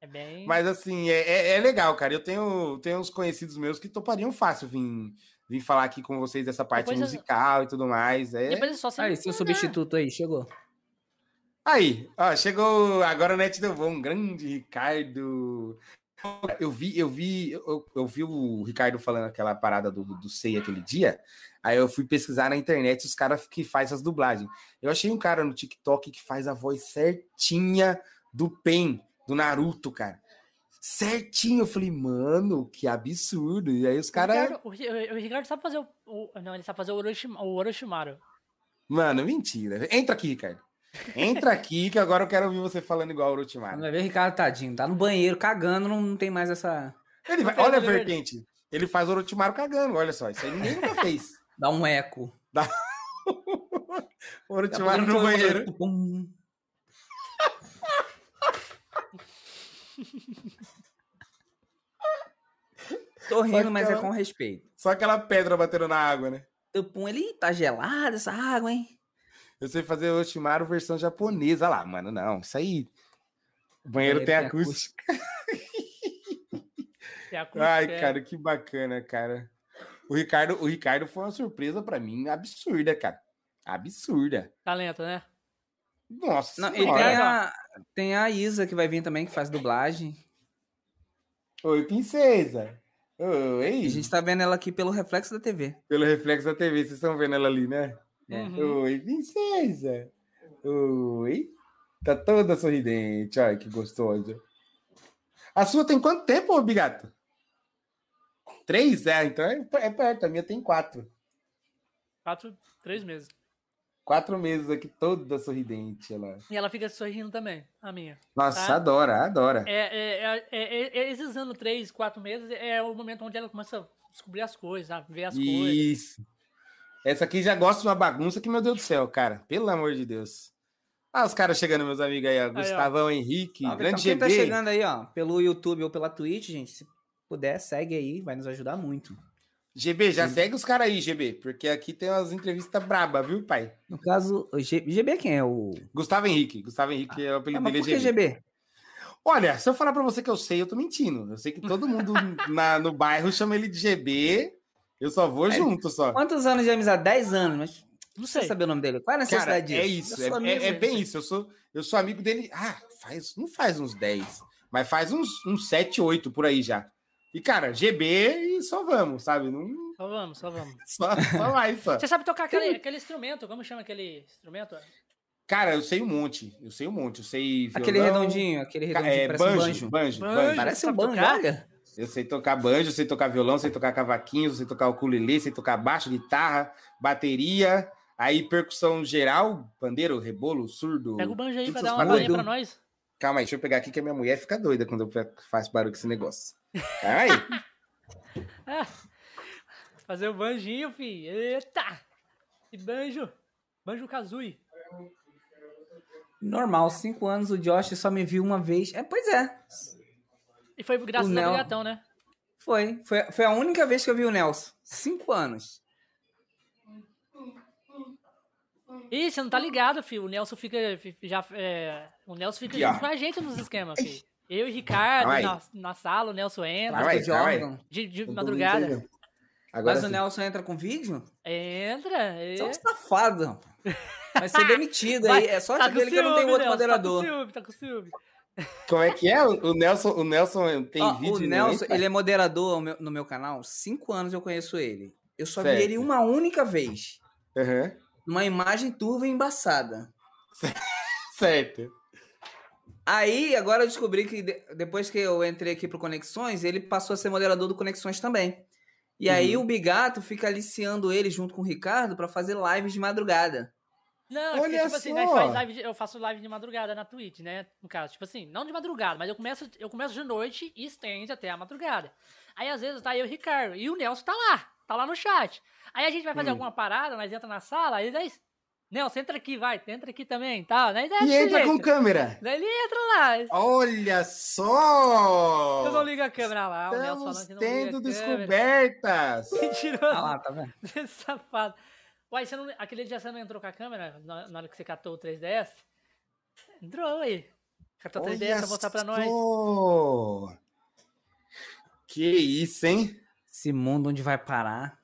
É bem. Mas assim, é, é, é, legal, cara. Eu tenho, tenho uns conhecidos meus que topariam fácil vir, vir falar aqui com vocês dessa parte Depois musical eu... e tudo mais. É... Depois é só Aí, seu substituto aí, chegou. Aí, ó, chegou agora o Net deu bom, grande Ricardo. Eu vi, eu vi, eu, eu, vi o Ricardo falando aquela parada do, do SEI aquele dia. Aí eu fui pesquisar na internet os caras que faz as dublagens. Eu achei um cara no TikTok que faz a voz certinha do Pen, do Naruto, cara. Certinho. Eu falei, mano, que absurdo. E aí os caras. O, o, o, Ricardo sabe fazer o, o, Não, ele sabe fazer o, Orochima, o Orochimaru. Mano, mentira. Entra aqui, Ricardo. Entra aqui que agora eu quero ouvir você falando igual o Orochimaru. Vai ver, Ricardo, tadinho. Tá no banheiro cagando, não, não tem mais essa. Ele vai, olha a vertente. Ele faz o Orochimaru cagando, olha só. Isso aí ninguém nunca fez. <laughs> Dá um eco. Dá. <laughs> o Orochimaru no banheiro. <laughs> Tô rindo, mas é com respeito. Só aquela pedra batendo na água, né? Pum, ele tá gelada essa água, hein? Eu sei fazer o Orochimaru versão japonesa Olha lá, mano. Não, isso aí. O banheiro, tem, tem acústica. acústica. Ai, é. cara, que bacana, cara. O Ricardo, o Ricardo foi uma surpresa para mim absurda, cara. Absurda. Talento, né? Nossa. Não, e tem a, tem a Isa que vai vir também, que faz dublagem. Oi, princesa. Oi. A gente tá vendo ela aqui pelo reflexo da TV. Pelo reflexo da TV, vocês estão vendo ela ali, né? Uhum. Oi, princesa. Oi. Tá toda sorridente. Ai, que gostosa. A sua tem quanto tempo, Bigato? Três? É, então é, é perto. A minha tem quatro. Quatro, três meses. Quatro meses aqui, toda sorridente. Ela. E ela fica sorrindo também, a minha. Nossa, tá? adora, adora. É, é, é, é, esses anos, três, quatro meses, é o momento onde ela começa a descobrir as coisas, a ver as Isso. coisas. Isso. Essa aqui já gosta de uma bagunça que, meu Deus do céu, cara. Pelo amor de Deus. Ah, os caras chegando, meus amigos aí, ó. Aí, Gustavão, ó. Henrique, ah, grande então, GB. Quem tá chegando aí, ó, pelo YouTube ou pela Twitch, gente, se puder, segue aí, vai nos ajudar muito. GB, já Sim. segue os caras aí, GB, porque aqui tem umas entrevistas braba, viu, pai? No caso. GB quem é o. Gustavo Henrique. Gustavo Henrique é o apelido ah, dele, é GB. GB. Olha, se eu falar pra você que eu sei, eu tô mentindo. Eu sei que todo mundo <laughs> na, no bairro chama ele de GB. Eu só vou é, junto, só. Quantos anos de amizade? 10 anos, mas não sei saber o nome dele. Qual é a necessidade Cara, é disso? É isso, é, é, é, bem isso. Eu sou, eu sou amigo dele. Ah, faz, não faz uns 10, mas faz uns, uns 7, 8 por aí já. E, cara, GB e só vamos, sabe? Não... Só vamos, só vamos. <laughs> só, só vai, só. Você sabe tocar aquele, aquele instrumento? Como chama aquele instrumento? Cara, eu sei um monte. Eu sei um monte. Eu sei. Violão, aquele redondinho, aquele redondinho. É, banjo, um banjo. Banjo, banjo. Parece um banjo, olha. Eu sei tocar banjo, sei tocar violão, sei tocar cavaquinho, sei tocar ukulele, sei tocar baixo, guitarra, bateria, aí percussão geral, pandeiro, rebolo, surdo. Pega o banjo aí pra dar uma palhinha pra nós. Calma aí, deixa eu pegar aqui que a minha mulher fica doida quando eu faço barulho com esse negócio. Aí. <laughs> fazer o banjinho, filho. Eita! E Banjo? Banjo Kazooie. Normal, cinco anos, o Josh só me viu uma vez. É, pois é. E foi graças O ao Nel- Brigatão, né? Foi. foi. Foi a única vez que eu vi o Nelson. Cinco anos. Ih, você não tá ligado, filho. O Nelson fica. fi- Já, é, o Nelson fica ó. junto com a gente nos esquemas, filho. Eu e Ricardo na, na sala, o Nelson entra. Que vai. jogam. De, de madrugada. Agora Mas o sim. Nelson entra com vídeo? Entra. é. Você é um safado, rapaz. Vai ser <laughs> demitido aí. É sorte Tá dele que não ciúme, outro Nelson, moderador. Tá com ciúme, tá com ciúme. Como é que é? O o Nelson, o Nelson tem Ó, vídeo o Nelson, ele é moderador no meu canal. Cinco anos eu conheço ele. Eu só Certo. vi ele uma única vez. Aham. Numa imagem turva e embaçada. <laughs> Certo. Aí, agora eu descobri que de- depois que eu entrei aqui pro Conexões, ele passou a ser moderador do Conexões também. E aí Uhum. o Bigato fica aliciando ele junto com o Ricardo pra fazer lives de madrugada. Não, é porque, Olha tipo assim, só. nós faz live de- eu faço live de madrugada na Twitch, né? No caso, tipo assim, não de madrugada, mas eu começo, eu começo de noite e estende até a madrugada. Aí às vezes tá eu e o Ricardo, e o Nelson tá lá, tá lá no chat. Aí a gente vai fazer Hum. alguma parada, nós entra na sala, aí daí, Nelson, entra aqui, vai, entra aqui também, tá? Daí, daí, E entra com jeito. câmera. Daí ele entra lá. Olha só! Eu não ligo a câmera lá, o Nelson Estamos falando que não tendo descobertas. <laughs> Mentiroso. Ah lá, tá vendo? <laughs> Safado. Uai, você não, aquele dia você não entrou com a câmera na, na hora que você catou o 3DS? Entrou aí. Catou o 3DS pra mostrar pra nós. Que isso, hein? Esse mundo onde vai parar.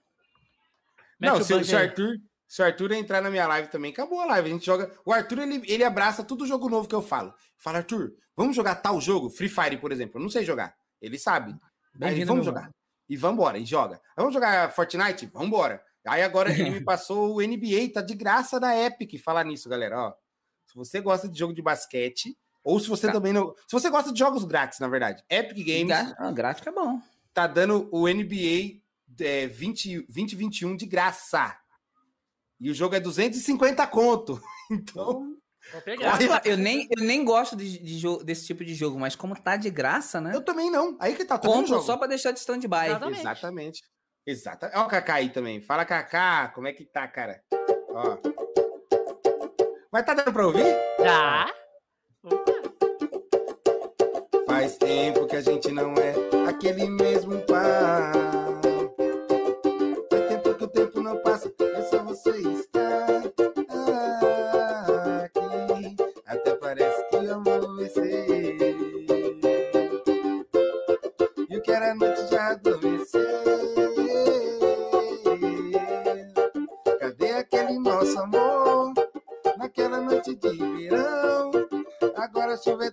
Mete não, o se, o- banjo se o aí. Arthur, se o Arthur entrar na minha live também, acabou a live. A gente joga. O Arthur, ele, ele abraça todo jogo novo que eu falo. Fala, Arthur, vamos jogar tal jogo? Free Fire, por exemplo. Eu não sei jogar. Ele sabe. Aí, vamos jogar. E vambora, e joga. Aí, Vamos jogar Fortnite? Vambora. Aí agora ele me <laughs> passou o NBA, tá de graça da Epic. Falar nisso, galera, ó. Se você gosta de jogo de basquete, ou se você Tá. também não. Se você gosta de jogos grátis, na verdade, Epic Games Gra- Ah, gráfico é bom. tá dando o NBA é, 20, 2021 de graça. E o jogo é 250 conto. <laughs> Então, Vou pegar. Olha, Eu nem, eu nem gosto de, de desse tipo de jogo, mas como tá de graça, né? eu também não. Aí que tá, também Compro jogo. só pra deixar de stand-by. Exatamente. Exatamente. Exatamente. Ó o Kaká aí também. Fala, Kaká, como é que tá, cara? Ó. Mas tá dando pra ouvir? Já? Opa. Faz tempo que a gente não é aquele mesmo par. Você estar aqui. Até parece que vai ser. E o que era noite já adormeceu. Cadê aquele nosso amor? Naquela noite de verão. Agora a chuva é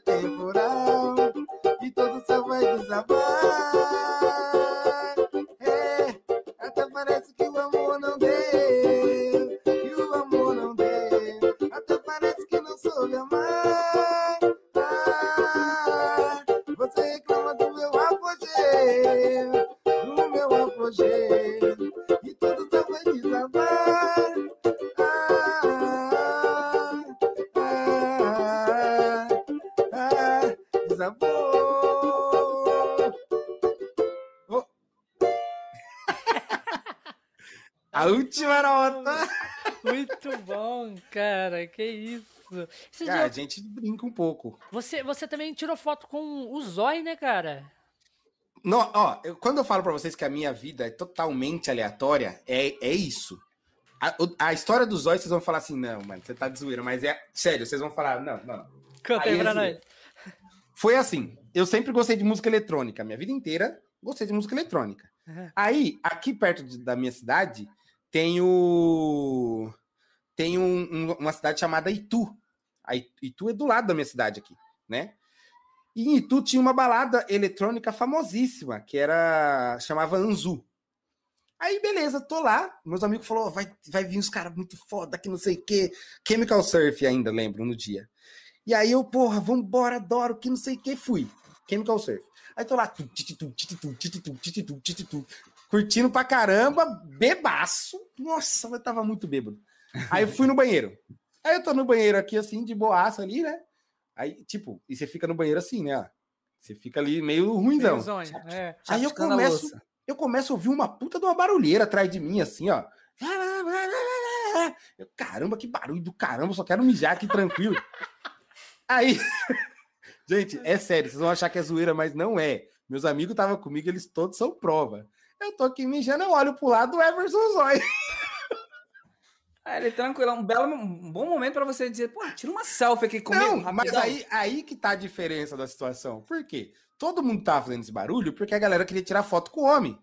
gente brinca um pouco. você, você também tirou foto com o Zói, né, cara? Não, ó, eu- quando eu falo pra vocês que a minha vida é totalmente aleatória, é, é isso. A, a história dos olhos, vocês vão falar assim, não, mano, você tá de zoeira, mas é sério, vocês vão falar, não, não. Conta aí Aí, pra assim, nós. Foi assim, eu sempre gostei de música eletrônica, minha vida inteira gostei de música eletrônica. Uhum. Aí, aqui perto de- da minha cidade, tem o. Tem um- um- uma cidade chamada Itu. A Itu- é do lado da minha cidade aqui, né? E em Itu tinha uma balada eletrônica famosíssima, que era. chamava Anzu. Aí, beleza, tô lá. Meus amigos falaram: vai, vai vir uns caras muito foda que não sei o quê. Chemical Surf ainda, lembro, no dia. E aí eu, porra, vambora, adoro, que não sei o que, fui. Chemical Surf. Aí tô lá, curtindo pra caramba, bebaço. Nossa, eu tava muito bêbado. Aí eu fui no banheiro. Aí eu tô no banheiro aqui, assim, de boaça ali, né? Aí, tipo, e você fica no banheiro assim, né? Você fica ali meio ruimzão. Meio Zói, é. Aí eu começo, eu começo a ouvir uma puta de uma barulheira atrás de mim, assim, ó. Eu, caramba, que barulho do caramba, só quero mijar aqui tranquilo. <laughs> Aí, <laughs> gente, é sério, vocês vão achar que é zoeira, mas não é. Meus amigos estavam comigo, eles todos são prova. Eu tô aqui mijando, eu olho pro lado do Everson Zóio. <laughs> Aí ele tranquilo, um belo, um bom momento para você dizer, pô, tira uma selfie aqui comigo. Não, rapidão. mas aí, aí que tá a diferença da situação. Por quê? Todo mundo tava fazendo esse barulho porque a galera queria tirar foto com o homem.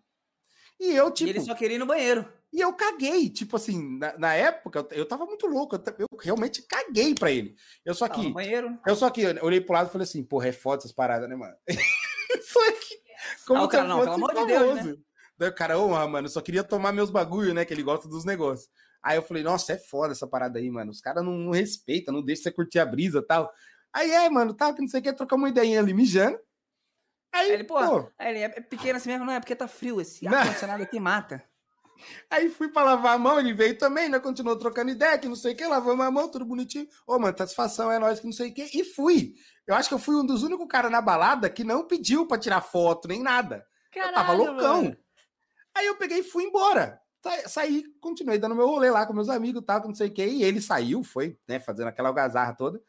E eu, tipo. E ele só queria ir no banheiro. E eu caguei, tipo assim, na, na época eu, eu tava muito louco, eu, eu realmente caguei pra ele. Eu só que, eu só que olhei pro lado e falei assim, porra, é foda essas paradas, né, mano? <laughs> só que, como Ah, o se eu cara, não, pelo amor de Deus, né? Daí o cara, ô, mano, eu só queria tomar meus bagulho, né, que ele gosta dos negócios. Aí eu falei, nossa, é foda essa parada aí, mano, os caras não, não respeitam, não deixam você curtir a brisa e tal. Aí é, mano, tal, que não sei o que, trocar uma ideinha ali mijando. Aí, Aí ele, pô, pô, aí ele é pequeno assim mesmo, não é porque tá frio, esse ar-condicionado aqui mata. <laughs> Aí fui pra lavar a mão, ele veio também, né? Continuou trocando ideia, que não sei o que, lavamos a mão, tudo bonitinho. Ô, mano, satisfação é nóis, que não sei o que. E fui. Eu acho que eu fui um dos únicos caras na balada que não pediu pra tirar foto, nem nada. eu tava Caralho, loucão. mano. Aí eu peguei e fui embora. Sa- Saí, continuei dando meu rolê lá com meus amigos tal, não sei o que. E ele saiu, foi, né, fazendo aquela algazarra toda.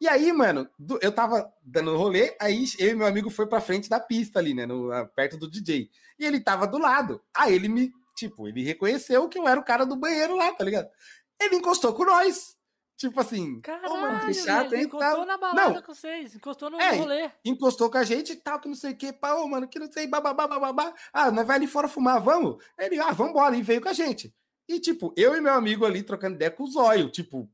E aí, mano, eu tava dando rolê, aí eu e meu amigo foi pra frente da pista ali, né, no- perto do DJ. E ele tava do lado. Aí ele me, tipo, ele reconheceu que eu era o cara do banheiro lá, tá ligado? Ele encostou com nós. Tipo assim, Caralho, mano, que chato, velho, hein? encostou Tal. na balada Não. com vocês, encostou no É, rolê. encostou com a gente e tal, que não sei o que, pá, ô, mano, que não sei, bababá, bababá. Ah, nós vai ali fora fumar, vamos? Ele, ah, vambora, e veio com a gente. E, tipo, eu e meu amigo ali trocando ideia com o zóio, tipo,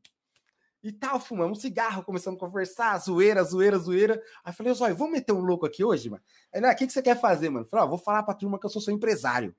e tal, fumamos um cigarro, começamos a conversar, zoeira, zoeira, zoeira. Aí falei, zóio, vamos meter um louco aqui hoje, mano? Aí, ele, ah, o que, que você quer fazer, mano? Falei, ó, vou falar pra turma que eu sou seu empresário.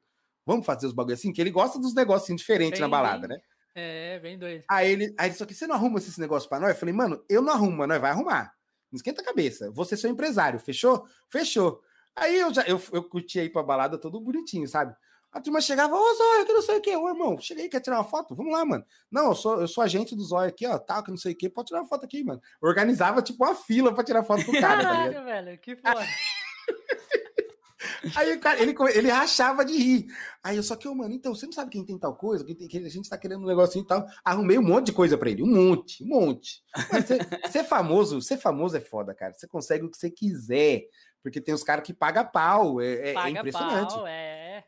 Vamos fazer os bagulho assim, que ele gosta dos negocinhos diferentes na balada, né? É, bem doido. Aí ele, aí ele só que você não arruma esse negócio pra nós? Eu falei, mano, eu não arrumo, nós vai arrumar. Não esquenta a cabeça. Você é seu empresário, fechou? Fechou. Aí eu já eu, eu curti aí pra balada todo bonitinho, sabe? A turma chegava, ô Zóio, que não sei o quê. Ô, irmão, cheguei, quer tirar uma foto? Vamos lá, mano. Não, eu sou, eu sou agente do Zóio aqui, ó, tal, que não sei o quê. Pode tirar uma foto aqui, mano. Organizava, tipo, uma fila pra tirar foto com o cara, tá? Caralho, velho, que foda. <laughs> Aí o cara, ele, ele rachava de rir. Aí eu só que, ô, mano, então, você não sabe quem tem tal coisa? Quem tem, que a gente tá querendo um negocinho e tal. Arrumei um monte de coisa pra ele. Um monte, um monte. Ser, ser famoso, ser famoso é foda, cara. Você consegue o que você quiser. Porque tem os caras que pagam pau. É, é- é Paga impressionante. pau, é.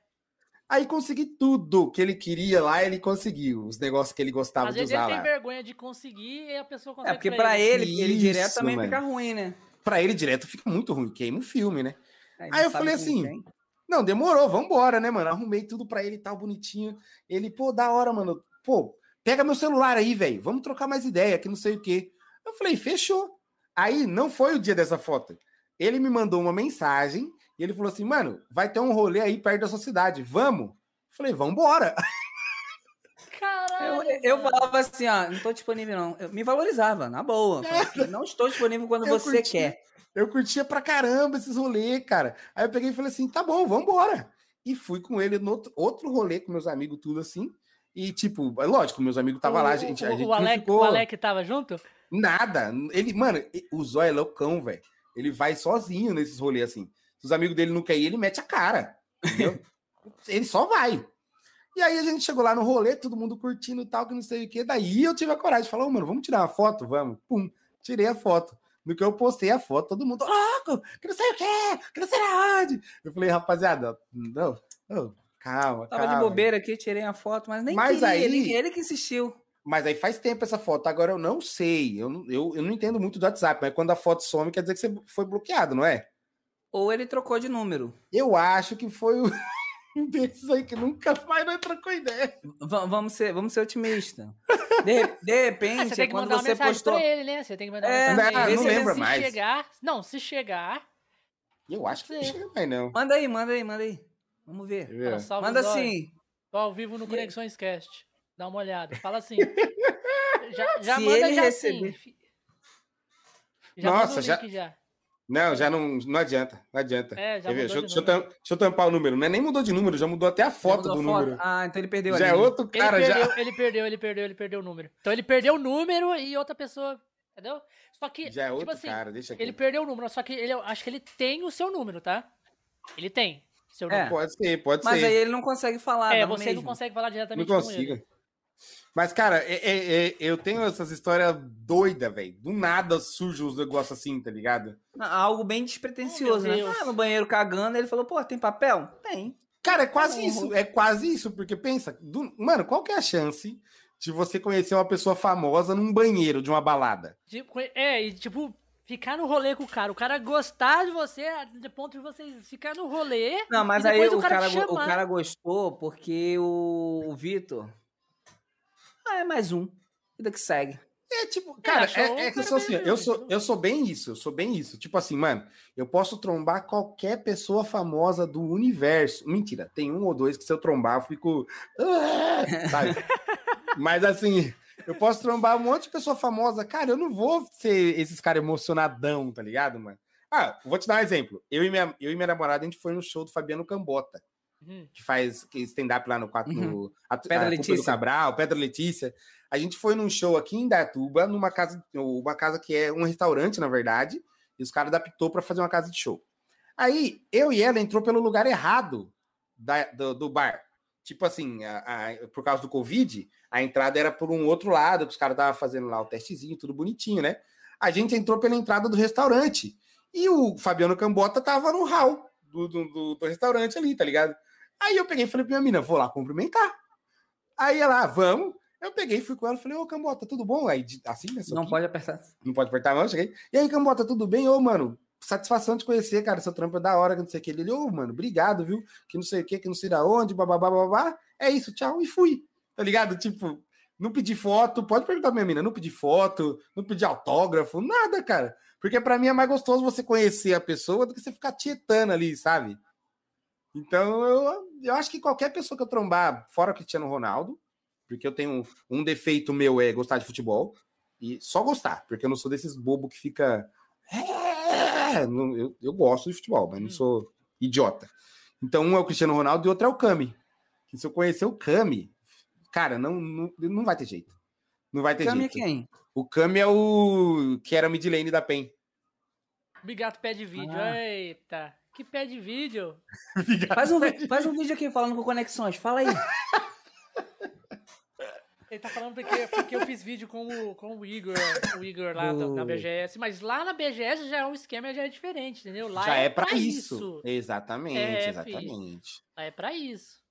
Aí consegui tudo que ele queria lá, ele conseguiu. Os negócios que ele gostava Às de vezes ele usar tem lá. vergonha de conseguir e a pessoa consegue É, porque pra ele, ele Isso, direto também mano. fica ruim, né? Pra ele direto fica muito ruim, queima o filme, né? Aí, Aí eu falei assim, tem. Não, demorou, vambora, né, mano? Arrumei tudo pra ele e tal, bonitinho. Ele, pô, da hora, mano. Pô, pega meu celular aí, velho. Vamos trocar mais ideia, que não sei o quê. Eu falei, fechou. Aí não foi o dia dessa foto. Ele me mandou uma mensagem e ele falou assim, mano, vai ter um rolê aí perto da sua cidade. Vamos? Eu falei, vambora. Caralho. Eu, eu falava assim, ó, não tô disponível não. Eu me valorizava, na boa. Assim, não estou disponível quando Eu você curti. quer. Eu curtia pra caramba esses rolês, cara. Aí eu peguei e falei assim, tá bom, vambora. E fui com ele no outro, outro rolê com meus amigos, tudo assim. E, tipo, é lógico, meus amigos estavam lá, a gente, a o, gente o, Alec, ficou... o Alec tava junto? Nada. Ele, mano, o Zóio é loucão, velho. Ele vai sozinho nesses rolês assim. Se os amigos dele não querem ir, ele mete a cara. Entendeu? <laughs> ele só vai. E aí a gente chegou lá no rolê, todo mundo curtindo e tal, que não sei o que. Daí eu tive a coragem de falar, ô, mano, vamos tirar uma foto? Vamos. Pum, tirei a foto. No que eu postei a foto, todo mundo, louco, que não sei o que, que não sei aonde. Eu falei, rapaziada, não, não, calma, Tava calma. de bobeira aqui, tirei a foto, mas nem Mas queria. aí- Ele, ele que insistiu. Mas aí faz tempo essa foto. Agora eu não sei. Eu eu, eu não entendo muito do WhatsApp, mas quando a foto some, quer dizer que você foi bloqueado, não é? Ou ele trocou de número. Eu acho que foi o- um desses aí que nunca mais nós trocou ideia. Va- vamos ser, vamos ser otimista. De, de Ah, repente, você tem que quando mandar uma você mensagem postou. pra ele, né? Você tem que mandar É, mensagem pra não ele. não lembra se mais. chegar. Não, se chegar. Eu acho que não chega mais, não. Manda aí, manda aí, manda aí. Vamos ver. Fala, salve Manda assim. Tô ao vivo no Conexões Cast. Dá uma olhada. Fala assim. <laughs> já já Se manda já receber- assim. Já Nossa, manda o já- link já. Não, já não, não adianta. Não adianta. É, já Quer ver? mudou Deixa, eu- de deixa eu tampar o número. Não é nem mudou de número, já mudou até a foto do a número. Ah, então ele perdeu Já é ali. outro Ele cara, perdeu, já. ele perdeu, ele perdeu, ele perdeu o número. Então ele perdeu o número e outra pessoa. Entendeu? Só que, Já é outro tipo assim, cara, deixa aqui. ele perdeu o número, só que ele, eu acho que ele tem o seu número, tá? Ele tem seu É. número. Pode ser, pode Mas ser. aí ele não consegue falar. É, não você mesmo. não consegue falar não diretamente com ele. Mas, cara, é, é, é, eu tenho essas histórias doidas, velho. Do nada surge uns negócios assim, tá ligado? Algo bem despretensioso, Oh, né? Ah, no banheiro cagando, ele falou, pô, tem papel? Tem. Cara, é quase Uhum. isso. É quase isso, porque pensa, do- mano, qual que é a chance de você conhecer uma pessoa famosa num banheiro de uma balada? Tipo, é, e tipo, ficar no rolê com o cara. O cara gostar de você de ponto de você ficar no rolê. Não, mas E aí o o cara cara, te go- o cara gostou porque o, o Vitor. Ah, é mais um. Vida que segue. É tipo, cara, achou é, um é que eu cara sou assim, bem- eu sou, eu sou bem isso, eu sou bem isso. Tipo assim, mano, eu posso trombar qualquer pessoa famosa do universo. Mentira, tem um ou dois que se eu trombar eu fico. "Ah", sabe? <laughs> Mas assim, eu posso trombar um monte de pessoa famosa. Cara, eu não vou ser esses caras emocionadão, tá ligado, mano? Ah, vou te dar um exemplo. Eu e minha, eu e minha namorada, a gente foi no show do Fabiano Cambota Uhum. que faz que stand-up lá no quatro. Uhum. no- a, Pedra a Letícia. do Cabral, Pedra Letícia. A gente foi num show aqui em Datuba, numa casa, uma casa que é um restaurante, na verdade, e os caras adaptou para fazer uma casa de show. Aí, eu e ela entrou pelo lugar errado da- do, do bar. Tipo assim, a- a- por causa do Covid, a entrada era por um outro lado, que os caras estavam fazendo lá o testezinho, tudo bonitinho, né? A gente entrou pela entrada do restaurante. E o Fabiano Cambota tava no hall do, do, do- do restaurante ali, tá ligado? Aí eu peguei e falei pra minha mina, vou lá cumprimentar. Aí ela, "Ah, vamos. Eu peguei fui com ela, falei, ô Cambota, tudo bom? Aí, assim, né? Não soquinho. pode apertar. Não pode apertar a mão, cheguei. E aí, Cambota, tudo bem? Ô, mano, satisfação de conhecer, cara. Seu trampo é da hora, que não sei o que. Ele, ô, mano, obrigado, viu? Que não sei o que, que não sei da onde, bababá, babá. É isso, tchau, e fui. Tá ligado? Tipo, não pedi foto, pode perguntar pra minha mina, não pedi foto, não pedi autógrafo, nada, cara. Porque pra mim é mais gostoso você conhecer a pessoa do que você ficar tietando ali, sabe? Então, eu, eu acho que qualquer pessoa que eu trombar, fora Cristiano Ronaldo, porque eu tenho um defeito meu é gostar de futebol, e só gostar, porque eu não sou desses bobo que fica. "É", Eu, eu gosto de futebol, mas não Hum. sou idiota. Então, um é o Cristiano Ronaldo e outro é o Cami. Que se eu conhecer o Cami, cara, não, não, não vai ter jeito. Não vai ter Cami é jeito. quem? O Cami é o que era mid lane da PEN. Bigato pede vídeo. Ah. Eita. Que pede vídeo? <laughs> Faz um, faz um vídeo aqui falando com conexões. Fala aí. Ele tá falando porque, porque eu fiz vídeo com o, com o Igor, o Igor lá O- BGS. Mas lá na BGS já é um esquema, já é diferente, entendeu? Lá Já é pra isso. Exatamente, É, exatamente. Lá é pra isso.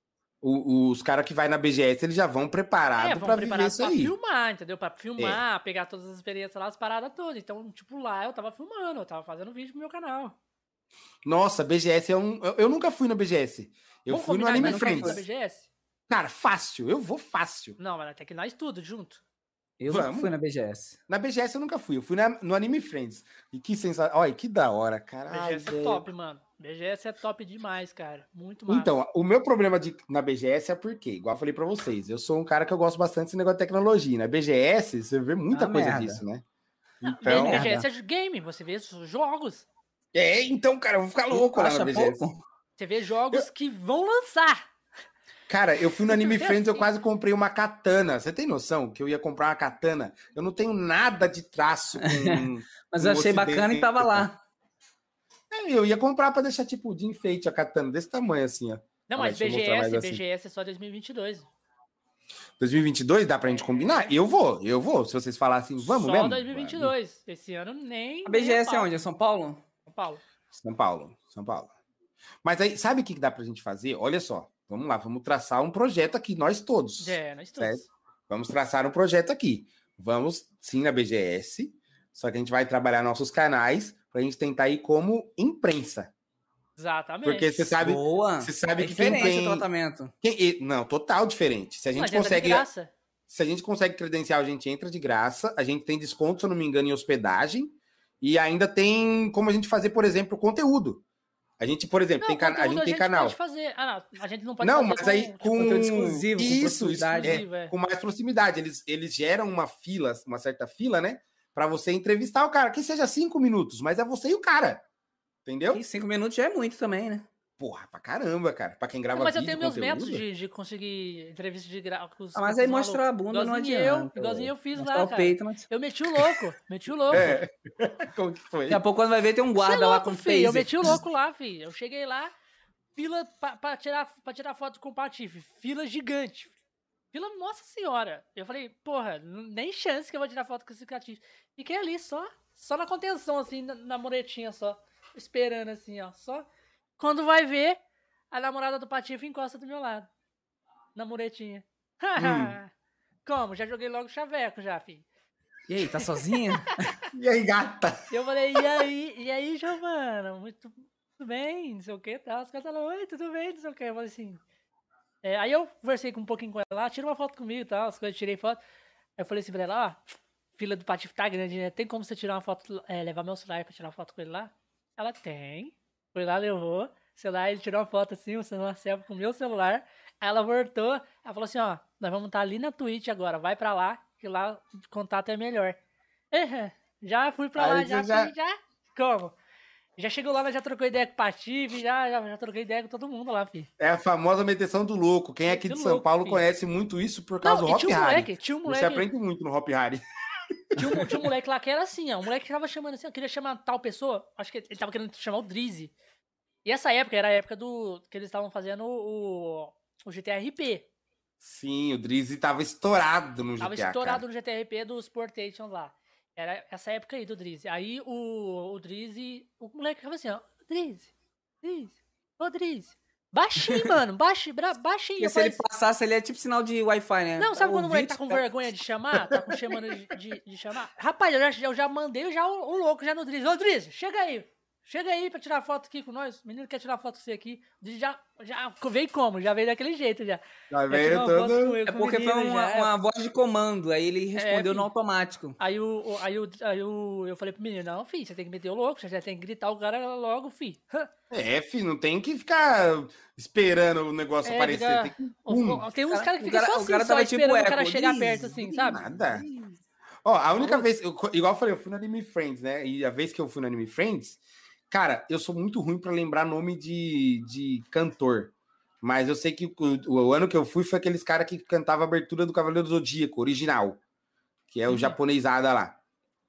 O- os caras que vai na BGS, eles já vão É, preparados vão pra viver isso pra aí. filmar, entendeu? Pra filmar, pegar todas as experiências lá, as paradas todas. Então, tipo, lá eu tava filmando, eu tava fazendo vídeo pro meu canal. Nossa, BGS é um. Eu, eu nunca fui na BGS. Eu Vamos fui no combinar Anime nunca ir Friends. na BGS? Cara, fácil. Eu vou fácil. Não, mas até que nós tudo junto. Eu Vamos. fui na BGS. Na BGS eu nunca fui. Eu fui na- no Anime Friends. E que sensação. Olha, que da hora, cara. Ai, BGS é top, mano. BGS é top demais, cara. Muito massa. Então, o meu problema de, na BGS é porque, igual eu falei pra vocês, eu sou um cara que eu gosto bastante desse negócio de tecnologia. Na BGS, você vê muita Ah, coisa merda. disso, né? Então. BGS é game, você vê os jogos. É, então, cara, eu vou ficar louco lá na BGS. pouco? Você vê jogos que vão lançar. Cara, eu fui no Anime <laughs> É Friends, eu assim. quase comprei uma katana. Você tem noção que eu ia comprar uma katana? Eu não tenho nada de traço com. <laughs> Mas No eu achei bacana e tava lá. É, eu ia comprar pra deixar, tipo, de enfeite a katana, desse tamanho assim, ó. Não, Olha, mas eu mostrar BGS, assim. BGS é só 2022. 2022 dá pra gente combinar? Eu vou, eu vou. Se vocês falassem, vamos só mesmo? 2022. Esse ano nem. A nem BGS é pau. onde? É São Paulo? São Paulo. São Paulo, São Paulo. Mas aí, sabe o que dá pra gente fazer? Olha só, vamos lá, vamos traçar um projeto aqui, nós todos. É, nós todos. Certo. Vamos traçar um projeto aqui. Vamos sim na BGS, só que a gente vai trabalhar nossos canais pra gente tentar ir como imprensa. Exatamente. Porque você sabe, Boa. você sabe é que quem diferente tem. o tratamento. quem- não, total diferente. Se a gente Mas entra de consegue. graça. Se a gente consegue credencial, a gente entra de graça. A gente tem desconto, se eu não me engano, em hospedagem. E ainda tem como a gente fazer, por exemplo, conteúdo. A gente, por exemplo, Não, tem cana- a gente tem canal. pode fazer. Ah, não. A gente não pode Não, fazer mas aí com, com conteúdo exclusivo, com isso, proximidade. é, exclusivo, é. com mais proximidade. Eles, eles geram uma fila, uma certa fila, né? Pra você entrevistar o cara, que seja cinco minutos, mas é você e o cara. Entendeu? E cinco minutos já é muito também, né? Porra, pra caramba, cara. Pra quem grava Não, mas eu tenus meus conteúdo. métodos de, de conseguir entrevista de gra... com os- Ah, mas aí os mostrar a bunda não Igualzinho adianta. Eu, igualzinho eu fiz Mostrar lá, o cara. peito, mas... Eu meti o louco, meti o louco. É. <laughs> Como que foi? Daqui a pouco quando vai ver tem um Cê é guarda lá louco, com filho. Eu meti o louco lá, filho. Eu cheguei lá, fila pra, pra tirar, pra tirar foto com o Patife. Fila gigante. Fila, nossa senhora. Eu falei, porra, nem chance que eu vou tirar foto com esse catiço. Fiquei ali só, só na contenção, assim, na, na muretinha só. Esperando, assim, ó. Só. Quando vai ver, a namorada do Patife encosta do meu lado. Na muretinha. Hum. <laughs> Como? Já joguei logo o chaveco já, filho. E aí, tá sozinha? <laughs> e aí, gata? Eu falei, e aí, e aí, Giovana? Muito, tudo bem, não sei o que tal. Os caras falaram, oi, tudo bem, não sei o que. Eu falei assim. É, aí eu conversei com um pouquinho com ela lá, tira uma foto comigo e tal, as coisas, tirei foto. Aí eu falei assim pra ela, ó, fila do Patife tá grande, né? Tem como você tirar uma foto, é, levar meu celular pra tirar uma foto com ele lá? Ela tem. Foi lá, levou. Celular, ele tirou uma foto assim, o celular selfie com o meu celular. Aí ela voltou, ela falou assim, ó, nós vamos estar tá ali na Twitch agora, vai pra lá, que lá o contato é melhor. Já fui pra lá, já, já... Fui, já. Como? Já chegou lá, já trocou ideia com o Patife, já, já, já troquei ideia com todo mundo lá, filho. É a famosa meteção do louco. Quem é aqui de São louco, Paulo filho. conhece muito isso por causa Não, do Hop Harry. Moleque, tinha um moleque. Você aprende muito no Hop Harry. Tinha um, tinha um moleque lá que era assim, ó. Um moleque que tava chamando assim, eu queria chamar tal pessoa. Acho que ele tava querendo chamar o Drizzy. E essa época era a época do. que eles estavam fazendo o, o GTRP. Sim, o Drizzy tava estourado no GTA. Tava estourado cara. no GTRP dos Portations lá. Era essa época aí do Drizzy. Aí o, o Drizzy. O moleque ficava assim, ó. Drizzy, Drizzy, ô Drizzy. Baixinho, mano, baixinho, baixinho. Porque se ele passasse, ele é tipo sinal de Wi-Fi, né? Não, sabe quando o moleque tá com vergonha de chamar? Tá com chamando de, de, de, chamar? Rapaz, eu já, eu já mandei já o, o louco já no Drizzy. Ô, Drizzy, chega aí. Chega aí pra tirar foto aqui com nós. O menino quer tirar foto com você aqui. Já, já veio como? Já veio daquele jeito já. Já veio todo. É porque foi uma, já. uma, voz de comando. Aí ele é, respondeu é, no automático. Aí, o, aí, o, aí o, eu falei pro menino: Não, filho, você tem que meter o louco. Você já tem que gritar o cara logo, filho. É, filho, não tem que ficar esperando o negócio é, aparecer. Fica... Tem, que... um. tem uns caras que ficam só assim, o cara só esperando tipo o cara chegar perto, assim, sabe? Nada. Ó, a única vez, eu, igual eu falei, eu fui no Anime Friends, né? E a vez que eu fui no Anime Friends, Cara, eu sou muito ruim para lembrar nome de, de cantor. Mas eu sei que o, o, ano que eu fui foi aqueles caras que cantava a abertura do Cavaleiro do Zodíaco, original. Que é o uhum. japonesada lá.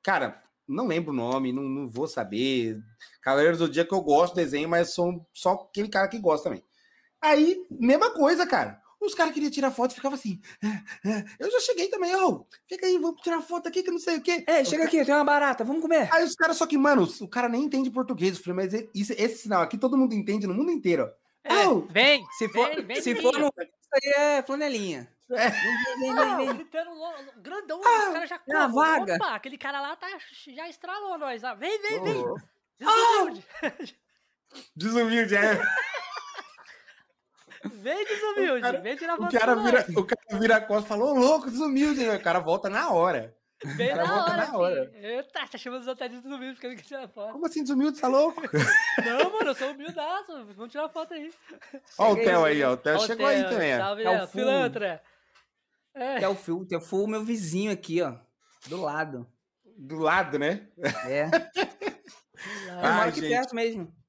Cara, não lembro o nome, não, não vou saber. Cavaleiro do Zodíaco eu gosto do desenho, mas sou só aquele cara que gosta também. Aí, mesma coisa, cara. Os caras queriam tirar foto e ficavam assim. É, é. Eu já cheguei também, ô. Oh, fica aí, vamos tirar foto aqui que não sei o quê. É, chega aqui, tem uma barata, vamos comer. Aí os caras, só que, mano, o cara nem entende português. Eu falei, mas esse, esse sinal aqui todo mundo entende no mundo inteiro. É, oh, vem, se for, vem, vem se for no. Isso aí é flanelinha. É. Vem, vem, vem, vem. Gritando grandão, ah, os caras já é vaga. Opa, aquele cara lá tá, já estralou nós. Ah, vem, vem, vem. Oh. Desumilde. Oh. <laughs> Desumilde, é. Vem desumilde, cara, vem tirar foto. O cara, vira, o cara vira a costa e falou, louco, desumilde. Né? O cara volta na hora. Vem na hora, na hora. Eita, tá chamando os hotéis de desumilde porque ele quer tirar foto. Como assim desumilde, tá louco? Não, mano, eu sou humildaço. Vamos tirar foto aí. Ó o Theo aí, ó. O Theo chegou aí também. Salve, é o pilantra. É. o Phil, o meu vizinho aqui, ó. Do lado. Do lado, né? É. <laughs> Eu moro aqui perto mesmo.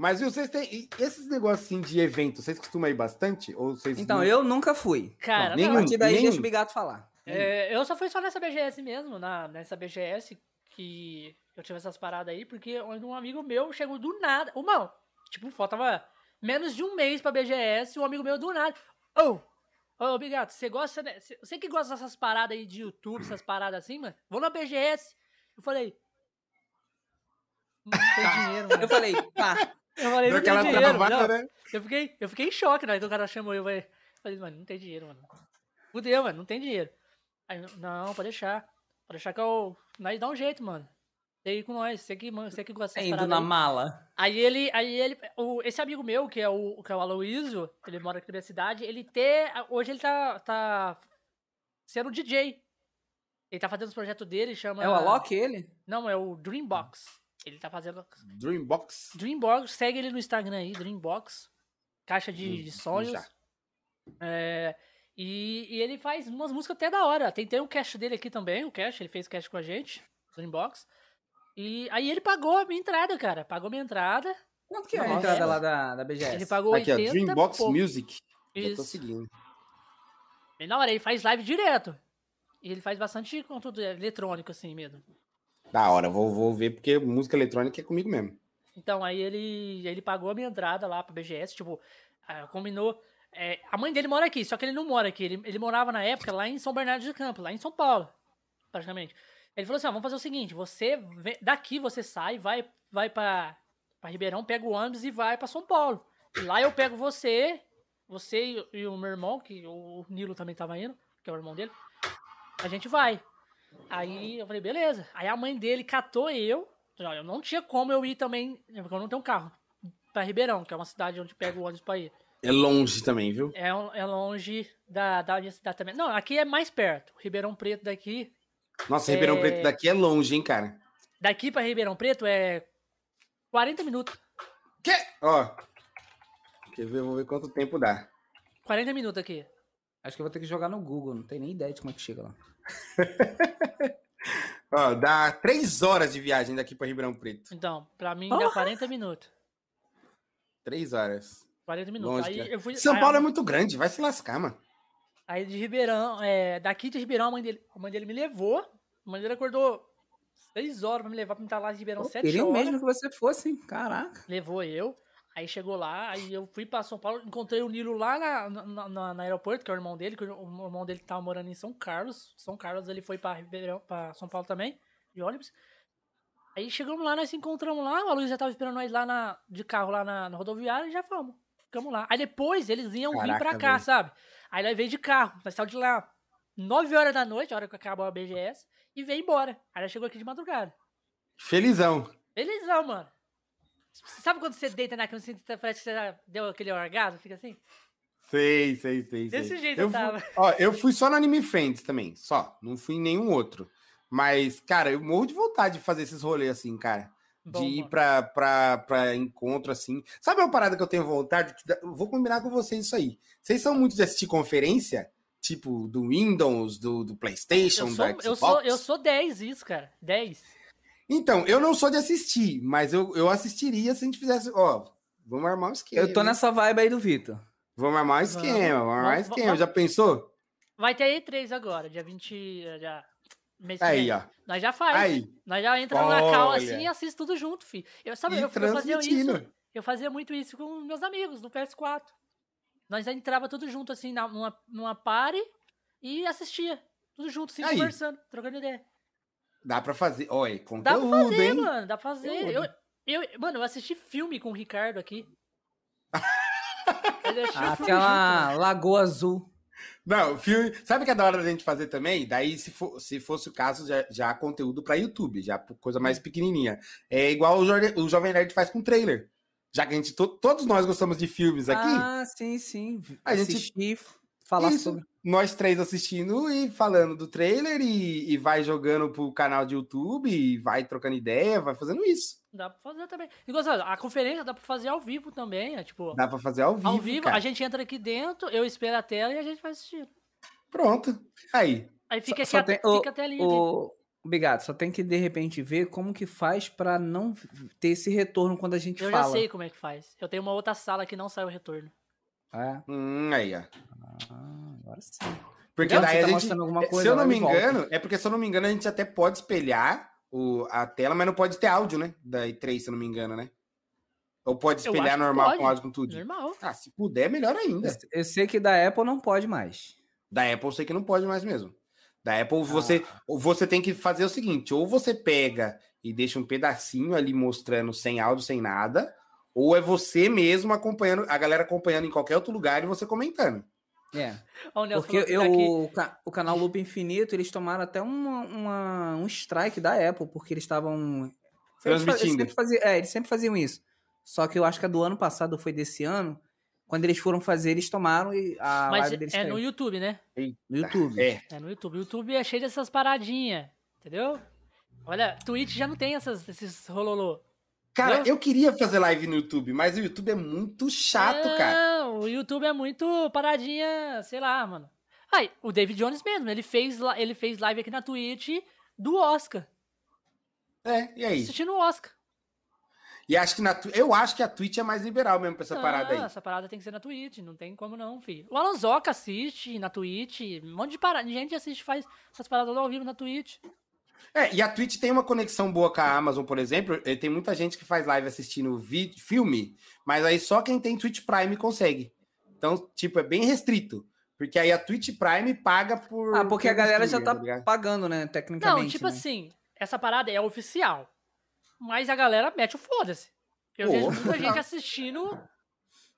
Mas vocês têm esses negócios assim de evento, vocês costumam ir bastante? Ou vocês então, não... eu nunca fui. Cara, nem não. A partir daí nenhum. deixa o Bigato falar. É, eu só fui só nessa BGS mesmo, na, nessa BGS que eu tive essas paradas aí, porque um amigo meu chegou do nada. Uma, tipo, faltava menos de um mês pra BGS, um amigo meu do nada. Ô, oh, ô, oh, Bigato, você gosta. Você que gosta dessas paradas aí de YouTube, essas paradas assim, mano? Vou na BGS. Eu falei. Não tem <laughs> dinheiro, mano. Eu falei, pá. Eu falei, não tem dinheiro. Não. Né? Eu, fiquei, eu fiquei em choque, né? Então o cara chamou eu, falei, falei, mano, não tem dinheiro, mano. Fudeu, mano, não tem dinheiro. Aí, não, pode deixar. Pode deixar que eu. Nós dá um jeito, mano. Tem com nós, você que, você que gosta Indo na aí. mala. Aí ele, aí ele, o, esse amigo meu, que é o, que é o Aloysio, ele mora aqui na minha cidade, ele tem, hoje ele tá, tá sendo DJ. Ele tá fazendo os projetos dele, chama... É o Alok, ele? Não, é o Dreambox. Ele tá fazendo. Dreambox? Dreambox, segue ele no Instagram aí, Dreambox. Caixa de, de sonhos. É, e, e, ele faz umas músicas até da hora. Tem, tem um cast dele aqui também, o cast, ele fez cast com a gente, Dreambox. E aí ele pagou a minha entrada, cara. Pagou minha entrada. Quanto que é a entrada lá da, da BGS? Ele pagou aqui, 80 ó, Dreambox Music. Isso. Já tô seguindo. E na hora, ele faz live direto. E ele faz bastante conteúdo eletrônico, assim mesmo. Da hora, vou, vou ver, porque música eletrônica é comigo mesmo. Então, aí ele, ele pagou a minha entrada lá pra BGS, tipo, ah, combinou. É, a mãe dele mora aqui, só que ele não mora aqui. Ele, ele morava na época lá em São Bernardo de Campo, lá em São Paulo, praticamente. Ele falou assim: ó, vamos fazer o seguinte: você vem- daqui você sai, vai, vai pra, pra Ribeirão, pega o ônibus e vai pra São Paulo. Lá eu pego você, você e, e o meu irmão, que o Nilo também tava indo, que é o irmão dele. A gente vai. Aí eu falei, beleza. Aí a mãe dele catou eu. Eu não tinha como eu ir também, porque eu não tenho carro. Pra Ribeirão, que é uma cidade onde pega o ônibus pra ir. É longe também, viu? É, é longe da, da minha cidade também. Não, aqui é mais perto. Ribeirão Preto daqui. Nossa, Ribeirão É. Preto daqui é longe, hein, cara? Daqui pra Ribeirão Preto é 40 minutos. Que? Ó. Quer ver? Vou ver quanto tempo dá. 40 minutos aqui. Acho que eu vou ter que jogar no Google, não tenho nem ideia de como é que chega lá. <laughs> Ó, dá três horas de viagem daqui pra Ribeirão Preto. Então, pra mim dá 40 minutos. Três horas. 40 minutos. Longe, eu fui, São aí- Paulo é muito grande, vai se lascar, mano. Aí de Ribeirão, é, daqui de Ribeirão, a mãe dele, a mãe dele me levou. A mãe dele acordou 6 horas pra me levar pra me estar lá de Ribeirão Pô, 7 queria horas. mesmo que você fosse, hein? Caraca. Levou eu. Aí chegou lá, aí eu fui pra São Paulo, encontrei o Nilo lá na, na, na- no aeroporto, que é o irmão dele, que o, o irmão dele tava morando em São Carlos. São Carlos ele foi pra Ribeirão, pra São Paulo também, de ônibus. Aí chegamos lá, nós se encontramos lá, a Luiz já tava esperando nós lá na, de carro lá na, na rodoviária e já fomos. Ficamos lá. Aí depois eles iam vir Caraca, pra cá, sabe? Aí nós veio de carro, nós saímos de lá 9 horas da noite, a hora que acabou a BGS, e veio embora. Aí nós chegou aqui de madrugada. Felizão. Felizão, mano. Sabe quando você deita na cama assim, parece que você deu aquele orgasmo? Fica assim? Sei, sei, sei. Desse sei. jeito eu eu fui- tava. Ó, eu fui só no Anime Friends também, só. Não fui em nenhum outro. Mas, cara, eu morro de vontade de fazer esses rolês assim, cara. Bom, de ir pra, pra, pra encontro assim. Sabe uma parada que eu tenho vontade? Eu vou combinar com vocês isso aí. Vocês são muito de assistir conferência? Tipo, do Windows, do, do PlayStation, Eu sou, do Xbox? eu, sou, eu sou 10 isso, cara. 10. Então, eu não sou de assistir, mas eu, eu assistiria se a gente fizesse. Ó, vamos armar um esquema. Eu tô nessa vibe aí do Vitor. Vamos armar um esquema, vamos armar um Vamos- esquema. vamos- Já pensou? Vai ter E3 agora, dia 20. Já, mês Aí, ó. Nós já faz. Aí. Nós já entramos na cal Olha. assim e assiste tudo junto, filho. Eu, sabe, E eu, eu fazia isso. Eu fazia muito isso com meus amigos no PS4. Nós já entrava tudo junto, assim, numa, numa party e assistia. Tudo junto, assim, Aí. conversando, trocando ideia. Dá pra fazer. Olha, Dá conteúdo, pra fazer, hein? mano. Dá pra fazer. Eu, eu, mano, eu assisti filme com o Ricardo aqui. <laughs> Aquela Lagoa Azul. Não, filme. Sabe o que é da hora da gente fazer também? Daí, se, for, se fosse o caso, já, já há conteúdo pra YouTube, já coisa mais pequenininha. É igual o, Jorge- o Jovem Nerd faz com trailer. Já que a gente, to- todos nós gostamos de filmes aqui, Ah, sim, sim. A gente- Assistir, falar Isso. sobre. Nós três assistindo e falando do trailer e, e vai jogando pro canal de YouTube e vai trocando ideia, vai fazendo isso. Dá pra fazer também. E, Gonçalo, a conferência dá pra fazer ao vivo também. É, tipo, Dá pra fazer ao vivo. ao vivo, cara. a gente entra aqui dentro, eu espero a tela e a gente vai assistindo. Pronto. Aí. Aí fica, Só- aqui só a, fica a telinha aqui. O... Obrigado. Só tem que, de repente, ver como que faz pra não ter esse retorno quando a gente Eu fala. já sei como é que faz. Eu tenho uma outra sala que não sai o retorno. É. Hum, aí, ó. Ah, agora sim. Porque Não, daí você a tá gente. mostrando alguma é, coisa se eu não me volta. engano, é porque se eu não me engano, a gente até pode espelhar o, a tela, mas não pode ter áudio, né? Da E3, se eu não me engano, né? Ou pode espelhar normal pode. com áudio com tudo? Normal. Ah, se puder, melhor ainda. Eu- Eu sei que da Apple não pode mais. Da Apple eu sei que não pode mais mesmo. Da Apple Ah. você, ou você tem que fazer o seguinte: ou você pega e deixa um pedacinho ali mostrando sem áudio, sem nada, ou é você mesmo acompanhando, a galera acompanhando em qualquer outro lugar e você comentando. É. Ó, o Nelson Porque eu, tá o, o canal Loop Infinito, eles tomaram até uma, uma- um strike da Apple, porque eles estavam. Eles, fa- eles Transmitindo. sempre faziam, é, eles sempre faziam isso. Só que eu acho que a do ano passado foi desse ano. Quando eles foram fazer, eles tomaram e a Mas live deles é no caiu. YouTube, né? no YouTube. É. É no YouTube. O YouTube é cheio dessas paradinhas. Entendeu? Olha, Twitch já não tem essas, esses rololô. Cara, Entendeu? eu queria fazer live no YouTube, mas o YouTube é muito chato, não, cara. o YouTube é muito paradinha, sei lá, mano. Aí, o David Jones mesmo, ele fez, ele fez live aqui na Twitch do Oscar. É, e aí? Assistindo o Oscar. E acho que na, eu acho que a Twitch é mais liberal mesmo pra essa Não, parada aí. Essa parada tem que ser na Twitch, não tem como não, filho. O Alonsoca assiste na Twitch, um monte de parada, gente assiste, faz essas paradas ao vivo na Twitch. É, e a Twitch tem uma conexão boa com a Amazon, por exemplo. eh, Tem muita gente que faz live assistindo vídeo, filme, mas aí só quem tem Twitch Prime consegue. Então, tipo, é bem restrito. Porque aí a Twitch Prime paga por. Ah, porque a galera já tá ligado? pagando, né? Tecnicamente. Não, tipo né? assim, essa parada é oficial. Mas a galera mete o foda-se. Eu Pô. vejo muita gente <laughs> assistindo.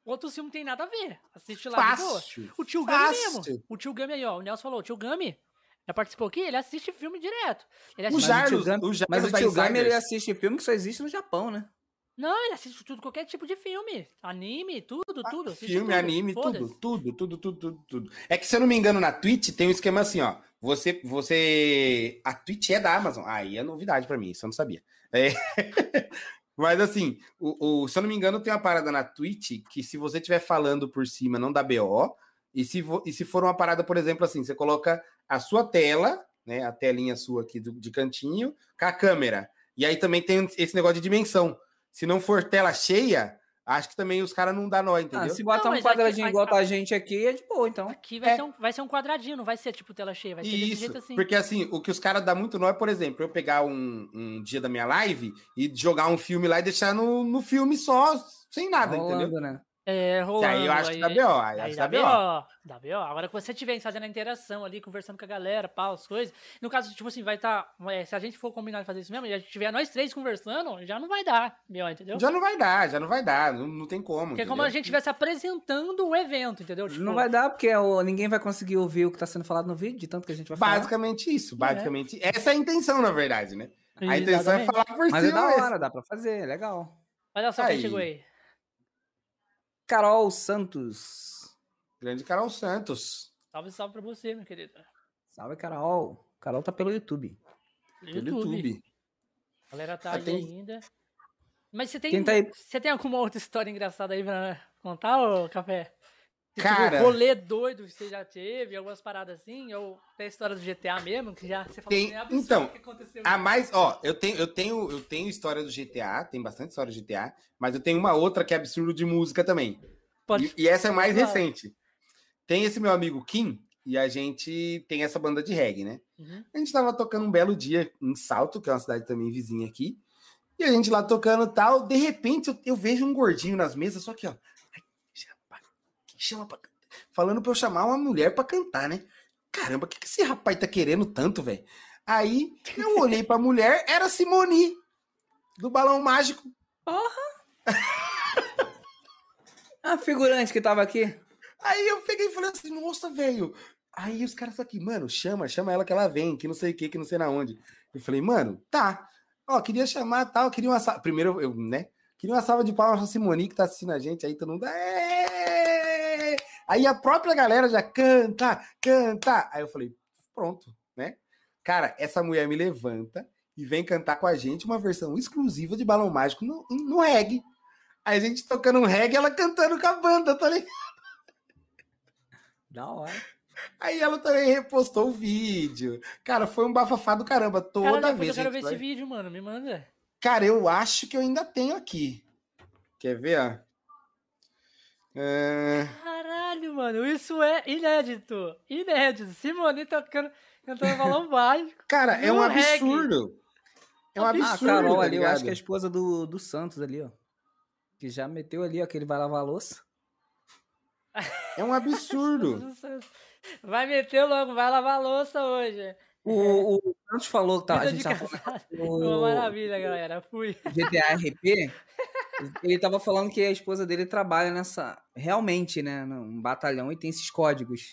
Outros filmes não tem nada a ver. Assiste lá. Fácil. O tio Gami Fácil. mesmo. O tio Gami aí, ó. O Nelson falou, o tio Gami já participou aqui, ele assiste filme direto. Ele assiste... Mas o Gami- o Jarlos Mas o tio Gami, ele assiste filme que só existe no Japão, né? Não, ele assiste tudo, qualquer tipo de filme. Anime, tudo, tudo. assiste Filme, tudo. anime, tudo, tudo, tudo, tudo, tudo, tudo. É que se eu não me engano, na Twitch tem um esquema assim, ó. Você, você, a Twitch é da Amazon. Aí é novidade pra mim, isso eu não sabia. É. <laughs> Mas assim, o, o- se eu não me engano, tem uma parada na Twitch que se você estiver falando por cima, não dá BO. E se, vo- e se for uma parada, por exemplo, assim, você coloca a sua tela, né? A telinha sua aqui do- de cantinho, com a câmera. E aí também tem esse negócio de dimensão. Se não for tela cheia, acho que também os caras não dá nó, Ah, entendeu? se botar Não, um aqui- quadradinho igual tá a gente aqui, é de boa, então. Aqui vai, É. ser um, vai ser um quadradinho, não vai ser tipo tela cheia, vai ser desse Isso, jeito assim. porque assim, o que os caras dão muito nó é, por exemplo, eu pegar um, um dia da minha live e jogar um filme lá e deixar no, no filme só, sem nada, entendeu? Rolando, né? É, rolando. aí eu acho que dá BO, aí, Aí dá BO. Dá BO. Agora que você estiver fazendo a interação ali, conversando com a galera, pau, as coisas. No caso, tipo assim, vai estar. se a gente for combinar de fazer isso mesmo, e a gente tiver nós três conversando, já não vai dar BO, entendeu? Já não vai dar, já não vai dar, não, não tem como. Porque é como a gente estivesse apresentando o evento, entendeu? Tipo, Não vai dar, porque o- ninguém vai conseguir ouvir o que tá sendo falado no vídeo, de tanto que a gente vai falar. Basicamente isso, basicamente. Essa é a intenção, na verdade, né? A intenção é Exatamente. falar por Mas é cima da hora, dá pra fazer, é legal. Olha só quem Aí. chegou aí. Carol Santos. Grande Carol Santos. Salve, salve pra você, meu querido. Salve, Carol. Carol tá pelo YouTube. Pelo YouTube. A galera tá Ah, aí tem- ainda. Mas você tem, tá aí? você tem alguma outra história engraçada aí pra contar, ô Café? Você Cara- Tipo, rolê doido que você já teve, algumas paradas assim, ou tem a história do GTA mesmo, que já você falou Tem- assim, é absurdo então, o que aconteceu. A mais, ó, eu tenho, eu tenho, eu tenho história do GTA, tem bastante história do GTA, mas eu tenho uma outra que é absurdo de música também. Pode... E, e essa é mais recente. Tem esse meu amigo Kim e a gente tem essa banda de reggae, né? Uhum. A gente tava tocando um belo dia em Salto, que é uma cidade também vizinha aqui. E a gente lá tocando tal. De repente eu, eu vejo um gordinho nas mesas, só que, ó. Chama, pra cantar? Falando pra eu chamar uma mulher pra cantar, né? Caramba, o que, que esse rapaz tá querendo tanto, velho? Aí eu <laughs> olhei pra mulher, era Simoni, do Balão Mágico. <laughs> A figurante que tava aqui. Aí eu peguei e falei assim, nossa, velho. Aí os caras aqui, mano, chama, chama ela que ela vem, que não sei o que, que não sei na onde. Eu falei, mano, tá. Ó, queria chamar tal, queria uma salva. Primeiro, eu, né? Queria uma salva de palmas pra Simoni, que tá assistindo a gente aí, todo mundo. "Ê!" Aí a própria galera já canta, canta. Aí eu falei, pronto, né? Cara, essa mulher me levanta e vem cantar com a gente uma versão exclusiva de Balão Mágico no, no reggae. Aí a gente tocando um reggae, ela cantando com a banda, tá ligado? Da hora. Aí ela também repostou o vídeo. Cara, foi um bafafá do caramba toda Cara, vez. eu quero ver gente esse vai- vídeo, mano, me manda. Cara, eu acho que eu ainda tenho aqui. Quer ver, ó? É, Caralho, mano, isso é inédito. Inédito. Simone tocando, cantando balão mágico. Cara, é um reggae. absurdo. É um Ah, Ah, a absurdo. Carol tá ali, eu acho que é a esposa do, do Santos ali, ó. Que já meteu ali, ó, que ele vai lavar a louça. É um absurdo. <laughs> Vai meter logo, vai lavar a louça hoje. O, o Santos falou que tá, a gente tá falando maravilha, galera. Fui. GTA RP. <laughs> Ele tava falando que a esposa dele trabalha nessa. Realmente, né? Num batalhão e tem esses códigos.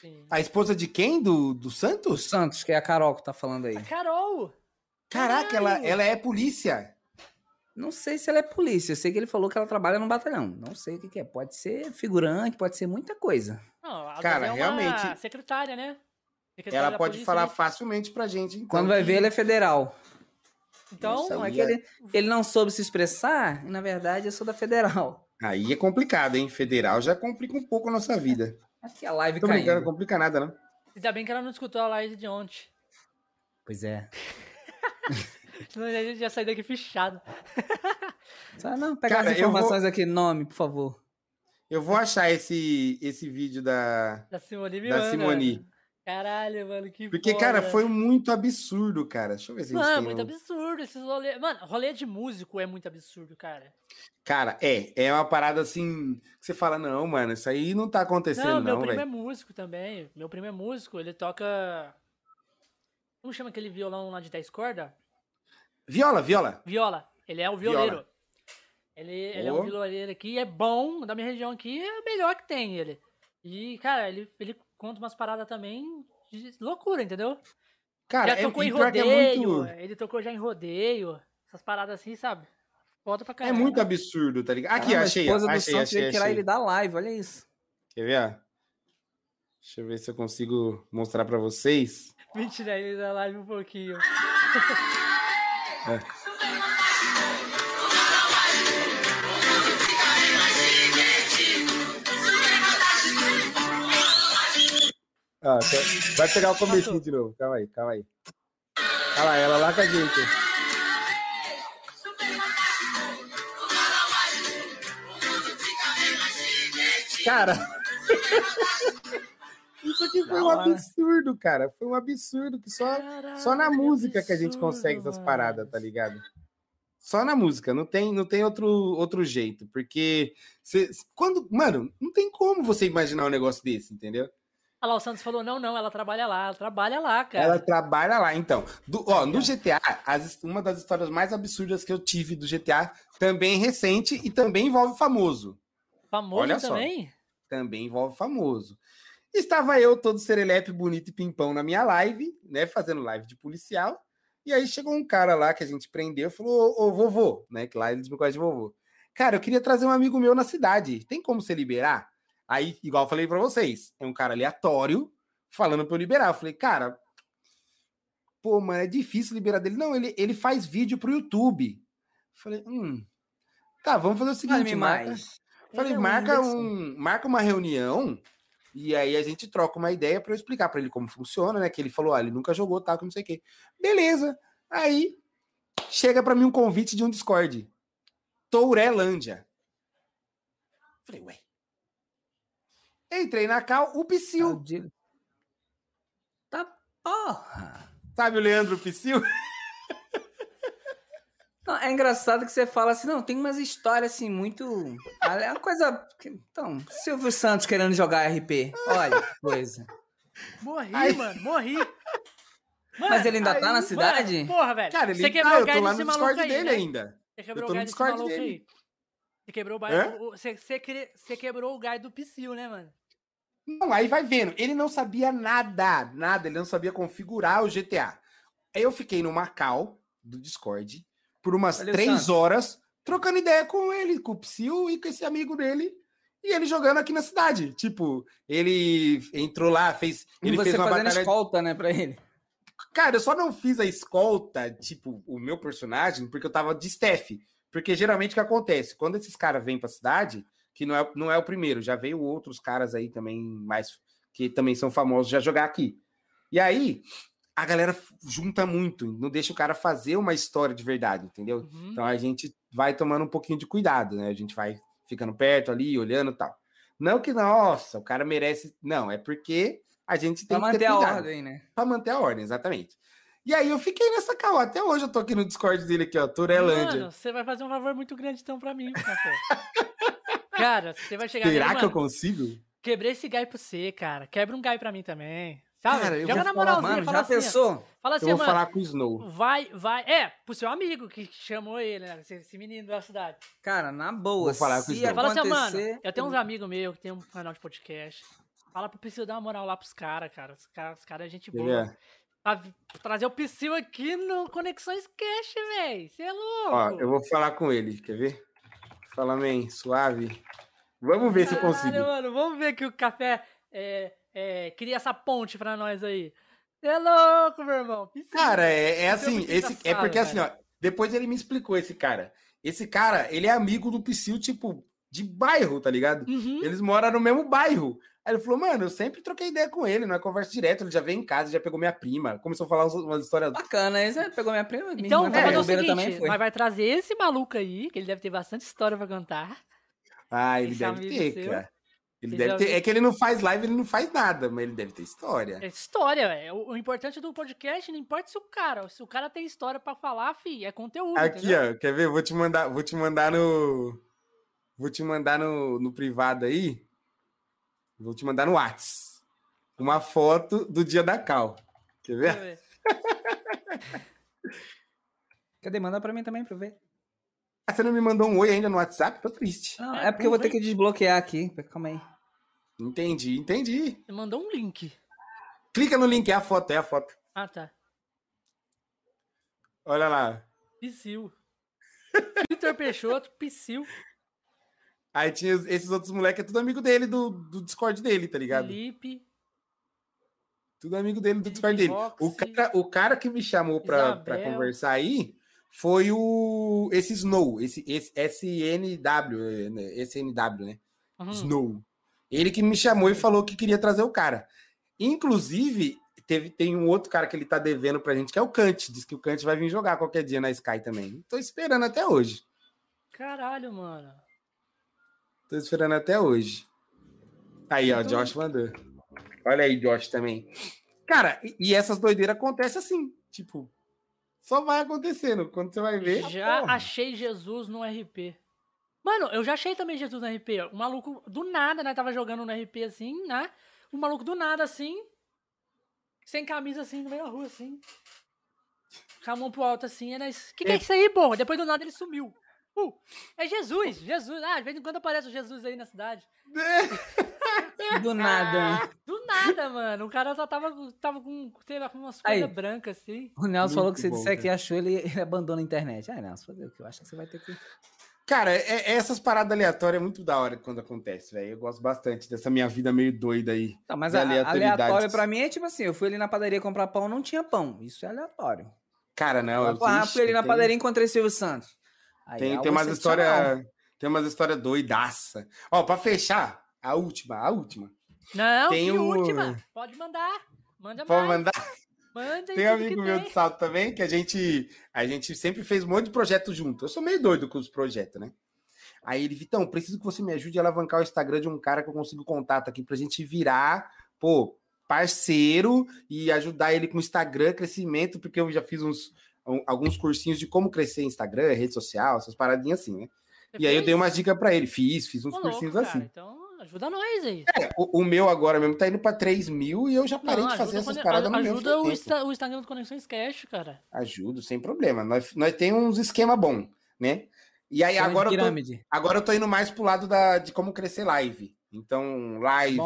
Sim. A esposa de quem? Do, do Santos? Santos, que é a Carol que tá falando aí. A Carol! Caraca, ela, Caralho! ela é polícia. Não sei se ela é polícia. Eu sei que ele falou que ela trabalha num batalhão. Não sei o que, que é. Pode ser figurante, pode ser muita coisa. Não, a Cara, é uma realmente- secretária, né? Secretária Ela pode polícia, falar né? facilmente pra gente. Então, Quando vai que- ver, ele é federal. Então, Não, é que ele, ele não soube se expressar e, na verdade, eu sou da federal. Aí é complicado, hein? Federal já complica um pouco a nossa vida. Aqui a live Tô brincando, não complica nada, não. ainda bem que ela não escutou a live de ontem. Pois é. <laughs> Senão a gente ia sair daqui fechado. <laughs> Só não, pegar Cara, as eu vou- informações aqui. Nome, por favor. Eu vou achar esse, esse vídeo da, Da Simone me da manda. Caralho, mano, que Porque, cara, foi muito absurdo, cara. Deixa eu ver se Mano, muito absurdo esses rolês. Mano, rolê de músico é muito absurdo, cara. Cara, é. É uma parada assim. Que você fala, não, mano, isso aí não tá acontecendo, Não, meu não, primo é velho. músico também. Meu primo é músico, ele toca. Como chama aquele violão lá de 10 cordas? Viola, viola. Viola. Ele é o Viola. violeiro. Ele, ele é um violeiro aqui, é bom, da minha região aqui, é o melhor que tem ele. E, cara, ele, ele conta umas paradas também de loucura, entendeu? Cara, já é, tocou e em é rodeio, muito, ele tocou já em rodeio, essas paradas assim, sabe? Foda pra é caralho. muito absurdo, tá ligado? Aqui, Caramba, achei, A esposa ó, do achei, Santos achei, veio tirar achei. ele da live, olha isso. Quer ver? Deixa eu ver se eu consigo mostrar pra vocês. <laughs> Mentira, ele da live um pouquinho. Ó, vai pegar o comecinho de novo. Calma aí, calma aí. Olha lá, ela lá com a gente. Cara, <laughs> isso aqui foi um hora. absurdo, cara. Foi um absurdo que só, só na música que a gente absurdo, consegue essas paradas, tá ligado? Só na música, não tem, não tem outro, outro jeito, porque cê- quando, mano, não tem como você imaginar um negócio desse, entendeu? Olha lá, o Santos falou, não, não, ela trabalha lá, ela trabalha lá, cara. Ela trabalha lá, então. Do- ó, no GTA, as- uma das histórias mais absurdas que eu tive do GTA, também recente e também envolve famoso. Famoso olha só. também? Também envolve famoso. Estava eu todo serelepe, bonito e pimpão na minha live, né? Fazendo live de policial. E aí chegou um cara lá que a gente prendeu e falou: Ô, ô, vovô, né? Que lá eles me conhecem de vovô. Cara, eu queria trazer um amigo meu na cidade. Tem como você liberar? Aí, igual eu falei pra vocês, é um cara aleatório falando pra eu liberar. Eu falei, cara, pô, mano, é difícil liberar dele. Não, ele, ele faz vídeo pro YouTube. Eu falei, hum. Tá, vamos fazer o seguinte, marca- mais. Falei, é marca, um, marca uma reunião e aí a gente troca uma ideia para eu explicar para ele como funciona, né? Que ele falou, ah, ele nunca jogou, tá, que não sei o quê. Beleza. Aí chega para mim um convite de um Discord. Tourelândia. Falei, ué. Entrei na cal, o Psyu. Aldir- Tá porra. Sabe o Leandro Psyu? <laughs> Não, é engraçado que você fala assim, não, tem umas histórias assim muito. É uma coisa. que- Então, Silvio Santos querendo jogar RP. Olha, que coisa. Morri, Ai. mano, morri. Mas ele ainda tá na mano, cidade? porra, velho. Cara, ele você tá, quebrou eu o tô desse no maluco Discord aí, dele né? ainda. Você Eu quebrou tô o no desse Discord maluco dele. aí. Você quebrou o, o- você, você, cre- você quebrou o gás do Psyu, né, mano? Não, aí vai vendo. Ele não sabia nada, nada. Ele não sabia configurar o GTA. Aí eu fiquei no Macau, do Discord, por umas o três Santos. horas, trocando ideia com ele, com o Psyu e com esse amigo dele. E ele jogando aqui na cidade. Tipo, ele entrou lá, fez. E Ele você fez uma fazendo batalha. escolta, né, pra ele. Cara, eu só não fiz a escolta, tipo, o meu personagem, porque eu tava de staff. Porque geralmente o que acontece? Quando esses caras vêm pra cidade, que não é, não é o primeiro, já veio outros caras aí também, mais que também são famosos, já jogar aqui. E aí, a galera junta muito, não deixa o cara fazer uma história de verdade, entendeu? Uhum. Então a gente vai tomando um pouquinho de cuidado, né? A gente vai ficando perto ali, olhando e tal. Não que, nossa, o cara merece. Não, é porque a gente tem Pra que ter manter a ordem, né? pra manter a ordem, exatamente. E aí eu fiquei nessa cal. Até hoje eu tô aqui no Discord dele aqui, ó, Turelândia. Mano, você vai fazer um favor muito grande então pra mim, café. <laughs> cara, você vai chegar Será nele, que eu consigo? Quebrei esse gai pra você, cara. Quebra um gai pra mim também. Sabe? Cara, eu Joga na falar, moralzinha, Mano, fala já assim, pensou? Fala assim, eu vou mano. falar com o Snow. Vai, vai. É, pro seu amigo que chamou ele, né? Esse, esse menino da cidade. Cara, na boa. Vou falar com o Snow. Fala assim, mano. Eu tenho uns amigos meus que tem um canal de podcast. Fala pro Psyu dar uma moral lá pros caras, cara. Os caras cara é gente boa. ver? Pra trazer o Psyu aqui no Conexões Cash, véi. Você é louco. Ó, eu vou falar com ele, quer ver? Fala, man, suave. Vamos ver se eu consigo. Caralho, mano, vamos ver que o café é, é, cria essa ponte pra nós aí. Você é louco, meu irmão. Psyu. Cara, é, é é assim, esse, é porque assim, velho. ó, depois ele me explicou esse cara. Esse cara, ele é amigo do Psyu, tipo, de bairro, tá ligado? Uhum. Eles moram no mesmo bairro. Aí ele falou, mano, eu sempre troquei ideia com ele, não é conversa direto, ele já veio em casa, já pegou minha prima, começou a falar uns- umas histórias. Bacana, aí você pegou minha prima. minha Então, também, fazer o seguinte, também foi. nós vai trazer esse maluco aí, que ele deve ter bastante história pra contar. Ah, ele Esse deve ter, seu. cara. Ele Ele deve já ter, vi- é que ele não faz live, ele não faz nada, mas ele deve ter história. É história, é. O, o importante do podcast, não importa se o cara, se o cara tem história pra falar, fi, é conteúdo. Aqui, entendeu? ó, quer ver? Vou te mandar, vou te mandar no vou te mandar no, no privado aí. Vou te mandar no Whats. Uma foto do dia da Cal. Quer Deixa ver? eu ver. <laughs> Cadê? Manda pra mim também pra eu ver. Ah, você não me mandou um oi ainda no WhatsApp? Tô triste. Não, É, é porque eu vou ter que desbloquear aqui. Calma aí. Entendi, entendi. Você mandou um link. Clica no link, é a foto, é a foto. Ah, tá. Olha lá. Psyu. <laughs> Vitor Peixoto, Psyu, Aí tinha esses outros moleques, é tudo amigo dele, do, do Discord dele, tá ligado? Felipe, Tudo amigo dele do Discord dele. O cara, o cara que me chamou pra, pra conversar aí foi o esse Snow, esse, esse SNW, SNW, né? Uhum. Snow. Ele que me chamou e falou que queria trazer o cara. Inclusive, teve, tem um outro cara que ele tá devendo pra gente, que é o Kant. Diz que o Kant vai vir jogar qualquer dia na Sky também. Tô esperando até hoje. Caralho, mano. Tô esperando até hoje. Aí, ó, Então- Josh mandou. Olha aí, Josh também. Cara, e, e essas doideiras acontecem assim. Tipo, só vai acontecendo. Quando você vai ver. Já porra. achei Jesus no RP. Mano, eu já achei também Jesus no RP. O maluco, do nada, né? Tava jogando no RP assim, né? O maluco do nada, assim. Sem camisa, assim, no meio da rua, assim. Com a mão pro alto, assim. Era isso. que, que é isso aí, bom? Depois do nada ele sumiu. Uh, é Jesus, Jesus. Ah, de vez em quando aparece o Jesus aí na cidade. <laughs> Do nada. Do nada, mano. O cara só tava, tava com, sei lá, com umas coisas brancas, assim. O Nelson Muito falou que se bom, disser cara. que achou, ele, ele abandona a internet. Ah, Nelson, fazer o que? Eu acho que você vai ter que. Cara, é- é- essas paradas aleatórias é muito da hora quando acontece, velho. Eu gosto bastante dessa minha vida meio doida aí. Tá, mas a, aleatório pra mim é tipo assim: eu fui ali na padaria comprar pão, não tinha pão. Isso é aleatório. Cara, não. eu- ah, ixi, fui ali na padaria e encontrei Silvio Santos. Aí Tem, é tem umas histórias. Tem umas histórias doidaça. Ó, pra fechar, a última, a última. Não, Tem que o- última. Pode mandar. Manda Pode mais. mandar. Manda Tem um amigo meu tem. de salto também, que a gente, a gente sempre fez um monte de projeto junto. Eu sou meio doido com os projetos, né? Aí ele, Vitão, preciso que você me ajude a alavancar o Instagram de um cara que eu consigo contato aqui pra gente virar, pô, parceiro e ajudar ele com o Instagram, crescimento, porque eu já fiz uns alguns cursinhos de como crescer Instagram, rede social, essas paradinhas assim, né? Você E aí eu fez? dei umas dicas pra ele, fiz, fiz uns Ô, louco, cursinhos cara, assim. Então, ajuda nós aí. É, o, o meu agora mesmo tá indo pra 3 mil e eu já parei Não, de fazer ajuda essas paradas no Ajuda meu o. Insta- o Instagram do Conexões Cash, cara. Ajudo, sem problema. Nós, nós temos uns esquema bom, né? E aí agora eu, tô, agora eu tô indo mais pro lado da, de como crescer live. Então, live,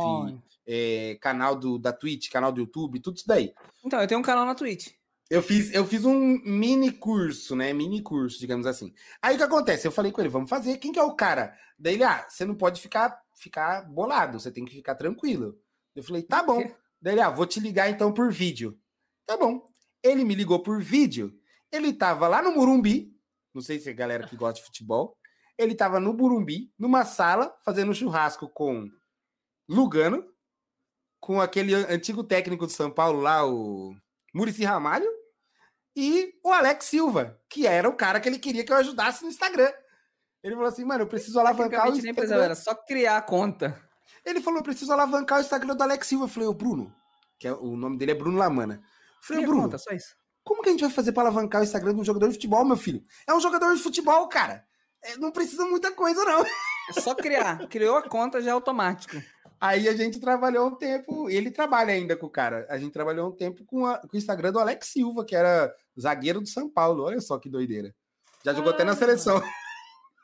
é, canal do, da Twitch, canal do YouTube, tudo isso daí. Então, eu tenho um canal na Twitch. Eu fiz, eu fiz um mini curso, né? Mini curso, digamos assim. Aí o que acontece? Eu falei com ele, vamos fazer. Quem que é o cara? Daí ele, ah, você não pode ficar, ficar bolado, você tem que ficar tranquilo. Eu falei, tá bom. Daí ele, ah, vou te ligar então por vídeo. Tá bom. Ele me ligou por vídeo. Ele tava lá no Murumbi, não sei se é galera que gosta de futebol. Ele tava no Burumbi, numa sala, fazendo churrasco com Lugano, com aquele an- antigo técnico de São Paulo lá, o Murici Ramalho, e o Alex Silva, que era o cara que ele queria que eu ajudasse no Instagram. Ele falou assim, mano, eu preciso alavancar o nem precisava, Instagram. era só criar a conta. Ele falou, eu preciso alavancar o Instagram do Alex Silva. Eu falei, ô Bruno, que é, o nome dele é Bruno Lamana. Eu falei, Bruno, conta, só isso. como que a gente vai fazer para alavancar o Instagram de um jogador de futebol, meu filho? É um jogador de futebol, cara. É, não precisa muita coisa, não. É só criar. Criou a conta já é automático. Aí a gente trabalhou um tempo, ele trabalha ainda com o cara. A gente trabalhou um tempo com, a- com o Instagram do Alex Silva, que era zagueiro do São Paulo. Olha só que doideira. Já jogou até na Caralho, seleção.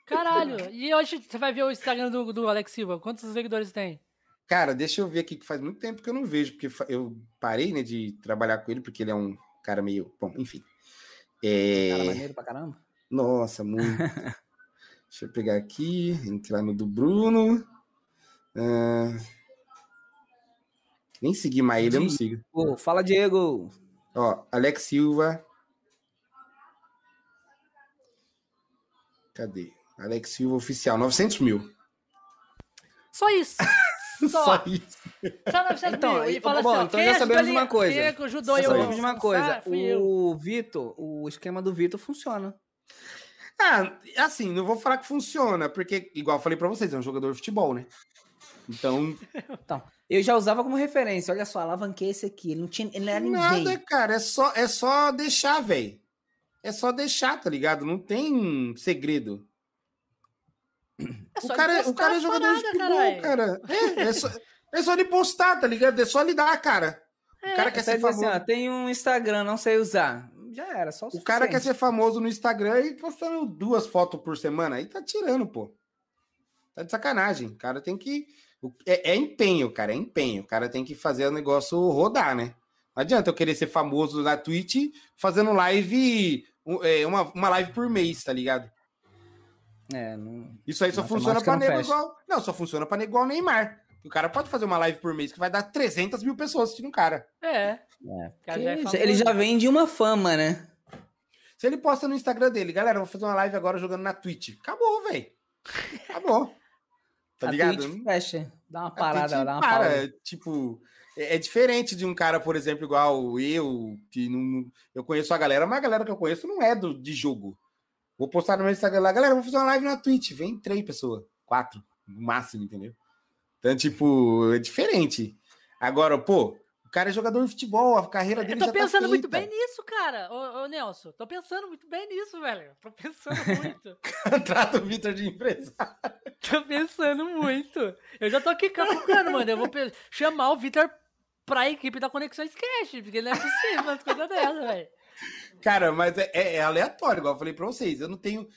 Caralho. E hoje você vai ver o Instagram do, do Alex Silva. Quantos seguidores tem? Cara, deixa eu ver aqui, que faz muito tempo que eu não vejo, porque eu parei, né, de trabalhar com ele, porque ele é um cara meio. Bom, enfim. É... Cara maneiro pra caramba. Nossa, muito. <laughs> Deixa eu pegar aqui, entrar no do Bruno. Ah, Nem segui mais ele, eu não sigo. Fala, Diego. Ó, Alex Silva. Cadê? Alex Silva oficial, 900 mil. Só isso. <laughs> Só. Só isso. Só 900 Então, mil. E e- fala bom, assim, ó, então já ajudou sabemos ali- uma coisa. É que ajudou Só eu? sabemos de uma Ah, coisa. eu. O Vitor, o esquema do Vitor funciona. Ah, assim, não vou falar que funciona, porque, igual eu falei pra vocês, é um jogador de futebol, né? Então. então, eu já usava como referência. Olha só, alavanquei esse aqui. Ele não, tinha, ele não era ninguém. Nada, cara. É só, é só deixar, velho. É só deixar, tá ligado? Não tem segredo. É o cara, o cara é jogador de futebol, cara. É, é, só, é só ele postar, tá ligado? É só ele dar, cara. É, o cara quer ser assim, famoso. Assim, ó, tem um Instagram, não sei usar. Já era, só o O cara quer ser famoso no Instagram e postando duas fotos por semana. Aí tá tirando, pô. Tá de sacanagem. O cara tem que. É, é empenho, cara. É empenho. O cara tem que fazer o negócio rodar, né? Não adianta eu querer ser famoso na Twitch fazendo live, é, uma, uma live por mês, tá ligado? É, não... Isso aí só funciona pra nego igual. Não, só funciona pra nego igual Neymar. O cara pode fazer uma live por mês que vai dar 300 mil pessoas assistindo o cara. É. é cara já é ele já vem de uma fama, né? Se ele posta no Instagram dele, galera, vou fazer uma live agora jogando na Twitch. Acabou, velho. <laughs> Acabou. Tá a ligado? Twitch fecha. Dá uma parada, dá uma para. Pausa. Tipo, é, é, diferente de um cara, por exemplo, igual eu, que não, eu conheço a galera, mas a galera que eu conheço não é do, de jogo. Vou postar no meu Instagram lá, galera, vou fazer uma live na Twitch. Vem três pessoas, quatro, no máximo, entendeu? Então, tipo, é diferente. Agora, pô, o cara é jogador de futebol, a carreira dele Eu tô tá pensando tá muito bem nisso, cara, ô, ô, Nelson. Tô pensando muito bem nisso, velho. Tô pensando <laughs> muito. Trata o Vitor de empresário. <laughs> tô pensando muito. Eu já tô aqui capucando, mano. Eu vou chamar o Vitor pra equipe da Conexões Cash, porque não é possível as coisas dela, velho. Cara, mas é, é, é, aleatório, igual eu falei pra vocês. Eu não tenho.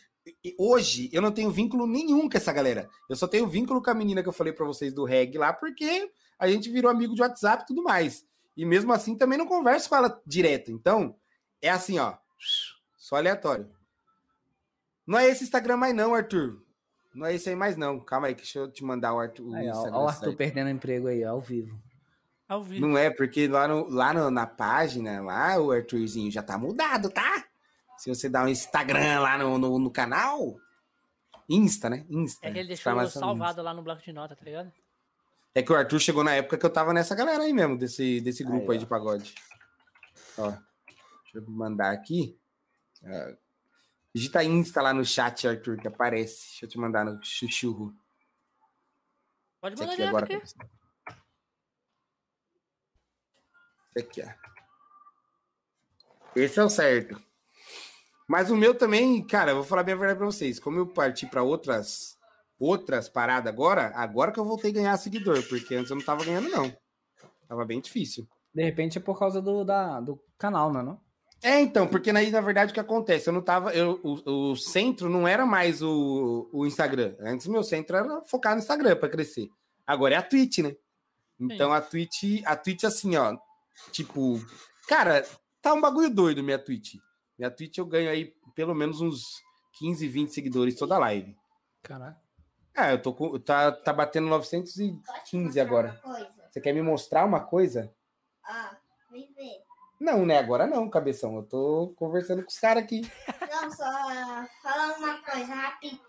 Hoje, eu não tenho vínculo nenhum com essa galera. Eu só tenho vínculo com a menina que eu falei pra vocês do reggae lá, porque a gente virou amigo de WhatsApp e tudo mais. E mesmo assim, também não converso com ela direto. Então, é assim, ó. Só aleatório. Não é esse Instagram mais, não, Arthur. Não é esse aí mais, não. Calma aí, deixa eu te mandar o Arthur. O aí, ó, o Arthur perdendo emprego aí, ao vivo. Ao vivo. Não é, porque lá, no, lá no, na página, lá o Arthurzinho já tá mudado, tá? Se você dá um Instagram lá no, no, no canal. Insta, né? Insta. É que ele deixou salvado lá no bloco de nota, tá ligado? É que o Arthur chegou na época que eu tava nessa galera aí mesmo, desse, desse grupo aí, aí de pagode. Ó, deixa eu mandar aqui. Uh, digita Insta lá no chat, Arthur, que aparece. Deixa eu te mandar no chuchurro. Pode mandar aqui agora. Aqui. Aqui, ó. Esse é o certo. Mas o meu também, cara, eu vou falar bem a verdade pra vocês. Como eu parti para outras outras paradas agora, agora que eu voltei a ganhar seguidor, porque antes eu não tava ganhando, não. Tava bem difícil. De repente é por causa do, da, do canal, né, não? É, então, porque aí, na verdade, o que acontece? Eu não tava. Eu, o, o centro não era mais o, o Instagram. Antes meu centro era focar no Instagram para crescer. Agora é a Twitch, né? Então Sim. a Twitch, a Twitch, assim, ó, Tipo, cara, tá um bagulho doido minha Twitch. Minha Twitch eu ganho aí pelo menos uns 15, 20 seguidores toda live. Caraca. É, eu tô com. Tá, tá batendo 915 agora. Você quer me mostrar uma coisa? Ah, vem ver. Não, né? Agora não, cabeção. Eu tô conversando com os caras aqui. Não, só falando uma coisa rápido.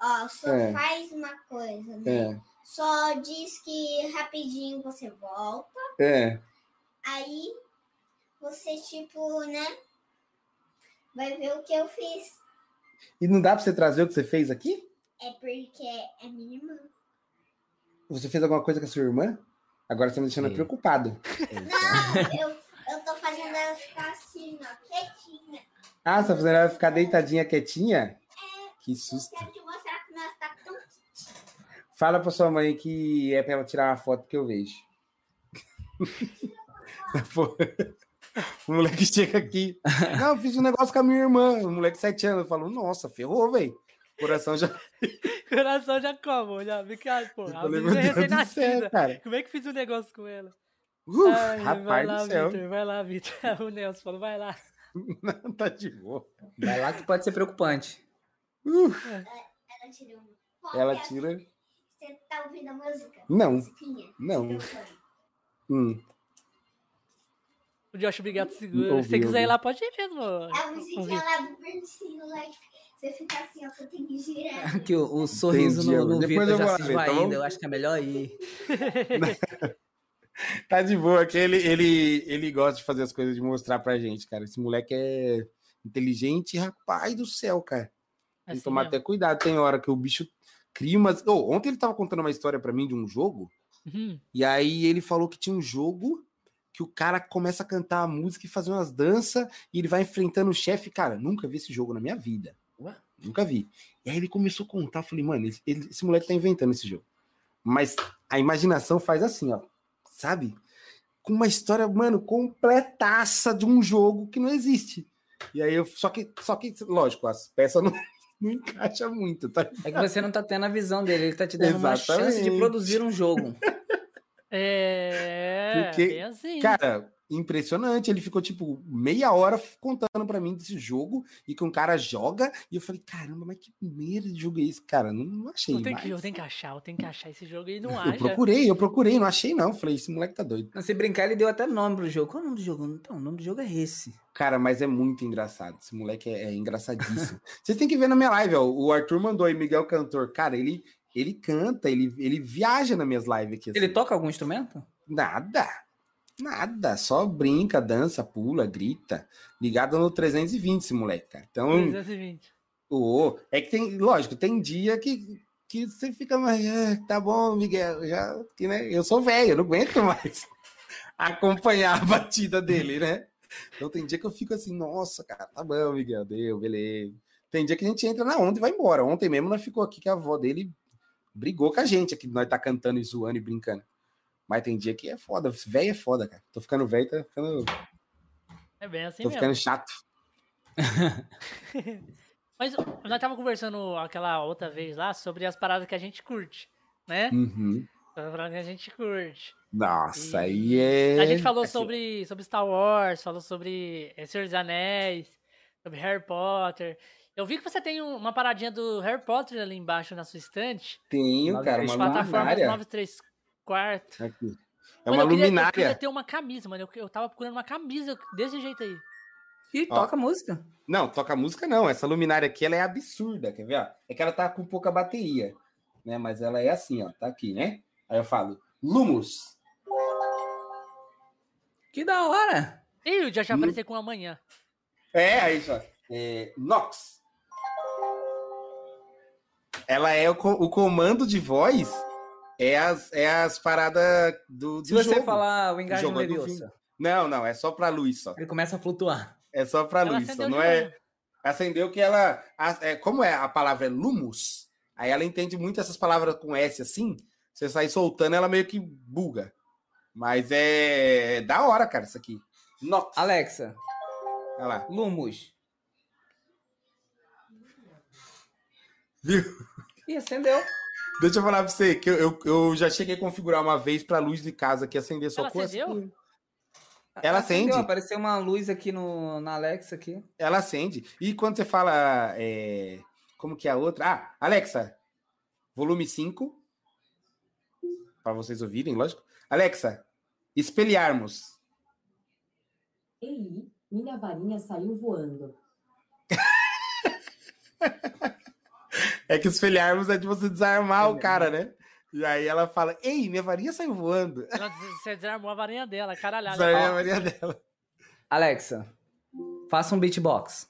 Ó, só é. faz uma coisa, né? É. Só diz que rapidinho você volta. É. Aí você, tipo, né? Vai ver o que eu fiz. E não dá pra você trazer o que você fez aqui? É porque é minha irmã. Você fez alguma coisa com a sua irmã? Agora você tá me deixando Sim. preocupado. Não, eu, eu tô fazendo ela ficar assim, ó, quietinha. Ah, você tá fazendo ela ficar deitadinha, quietinha? É. Que susto. Eu quero te mostrar como ela tá tão... Fala pra sua mãe que é pra ela tirar uma foto que eu vejo. <laughs> o moleque chega aqui. <laughs> Não, eu fiz um negócio com a minha irmã. O moleque sete anos. Eu falo, nossa, ferrou, velho. Coração já. <laughs> Coração já como, já. Fica, pô. A menina é recém-nascida. Como é que fiz um negócio com ela? Uh, Ai, rapaz vai lá, do céu. Victor, vai lá, Vitor. <laughs> O Nelson falou, vai lá. Não, tá de boa. Vai lá que pode ser preocupante. Uh. Ela tira um. Ela tira. Você tá ouvindo a música? Não. Não. Hum. O Josh Bigato segura. Se você quiser ir lá, pode ir mesmo. A musiquinha lá do Bercinho lá você fica assim, ó, que eu tenho que girar. <laughs> Que o, o sorriso Entendi, no, no Vitor já se esvaindo. Tá eu acho que é melhor ir. <laughs> tá de boa, que ele, ele, ele gosta de fazer as coisas de mostrar pra gente, cara. Esse moleque é inteligente, rapaz do céu, cara. Tem que assim tomar mesmo. até cuidado. Tem hora que o bicho cria umas. Oh, ontem ele tava contando uma história para mim de um jogo. Uhum. E aí ele falou que tinha um jogo que o cara começa a cantar a música e fazer umas danças e ele vai enfrentando o chefe. Cara, nunca vi esse jogo na minha vida. Ué? Nunca vi. E aí ele começou a contar. Falei, mano, ele, esse moleque tá inventando esse jogo. Mas a imaginação faz assim, ó. Sabe? Com uma história, mano, completaça de um jogo que não existe. E aí eu. Só que, só que lógico, as peças <laughs> não, não encaixam muito, tá? É que você não tá tendo a visão dele, ele tá te dando Exatamente. uma chance de produzir um jogo. <laughs> É, Porque, assim. cara, impressionante. Ele ficou, tipo, meia hora contando para mim desse jogo e que um cara joga. E eu falei, caramba, mas que merda de jogo é esse, cara? Não, não achei. Eu tenho, que, eu tenho que achar, eu tenho que achar esse jogo e <laughs> não acha. Eu procurei, eu procurei, não achei, não. Falei, esse moleque tá doido. Se brincar, ele deu até nome pro jogo. Qual é o nome do jogo? Então, o nome do jogo é esse. Cara, mas é muito engraçado. Esse moleque é, é engraçadíssimo. <laughs> Vocês têm que ver na minha live, ó. O Arthur mandou aí, Miguel Cantor. Cara, ele, ele canta, ele, ele viaja nas minhas lives aqui. Assim. Ele toca algum instrumento? Nada. Nada, só brinca, dança, pula, grita. Ligado no 320 esse moleque, cara. Então, 320. Oh, é que tem, lógico, tem dia que, que você fica mais, ah, tá bom, Miguel, já, que, né, eu sou velho, eu não aguento mais <laughs> acompanhar a batida dele, né? Então tem dia que eu fico assim, nossa, cara, tá bom, Miguel, deu, beleza. Tem dia que a gente entra na onda e vai embora. Ontem mesmo nós ficou aqui que a avó dele brigou com a gente aqui, nós tá cantando e zoando e brincando. Mas tem dia que é foda. Velho é foda, cara. Tô ficando velho, tá ficando. É bem assim Tô mesmo. ficando chato. <laughs> Mas nós tava conversando aquela outra vez lá sobre as paradas que a gente curte, né? Uhum. As paradas que a gente curte. Nossa, e... aí é. A gente falou sobre, sobre Star Wars, falou sobre Senhor dos Anéis, sobre Harry Potter. Eu vi que você tem uma paradinha do Harry Potter ali embaixo na sua estante. Tenho, cara, uma plataforma 934 quarto. Aqui. É mano, uma eu luminária. Queria, eu queria ter uma camisa, mano. Eu, eu tava procurando uma camisa desse jeito aí. E toca música. Não, toca música não. Essa luminária aqui, ela é absurda, quer ver? Ó? É que ela tá com pouca bateria, né? Mas ela é assim, ó. Tá aqui, né? Aí eu falo, Lumos. Que da hora! Ih, o dia já apareceu com amanhã. É, aí só. É, Nox. Ela é o, o comando de voz é as, é as paradas do, do Se você jogo. falar o engajo Leviosa. Não, não, é só pra luz só. Ele começa a flutuar. É só pra ela luz só, não é... Acendeu que ela... É, como é a palavra é lumus, aí ela entende muito essas palavras com S assim, você sai soltando, ela meio que buga. Mas é, é da hora, cara, isso aqui. Nox. Alexa. Olha lá. Lumus. Viu? E acendeu. Deixa eu falar pra você que eu, eu, eu já cheguei a configurar uma vez pra luz de casa que acender só Ela com acendeu? Ela acende. Apareceu uma luz aqui no, na Alexa aqui. Ela acende. E quando você fala. É, como que é a outra? Ah, Alexa, volume 5. Para vocês ouvirem, lógico. Alexa, espelharmos. Ei, minha varinha saiu voando. <laughs> <laughs> É que espelharmos é de você desarmar o cara, né? E aí ela fala: Ei, minha varinha saiu voando. Ela, você desarmou a varinha dela, caralhada. Desarmou a varinha dela. Alexa, faça um beatbox.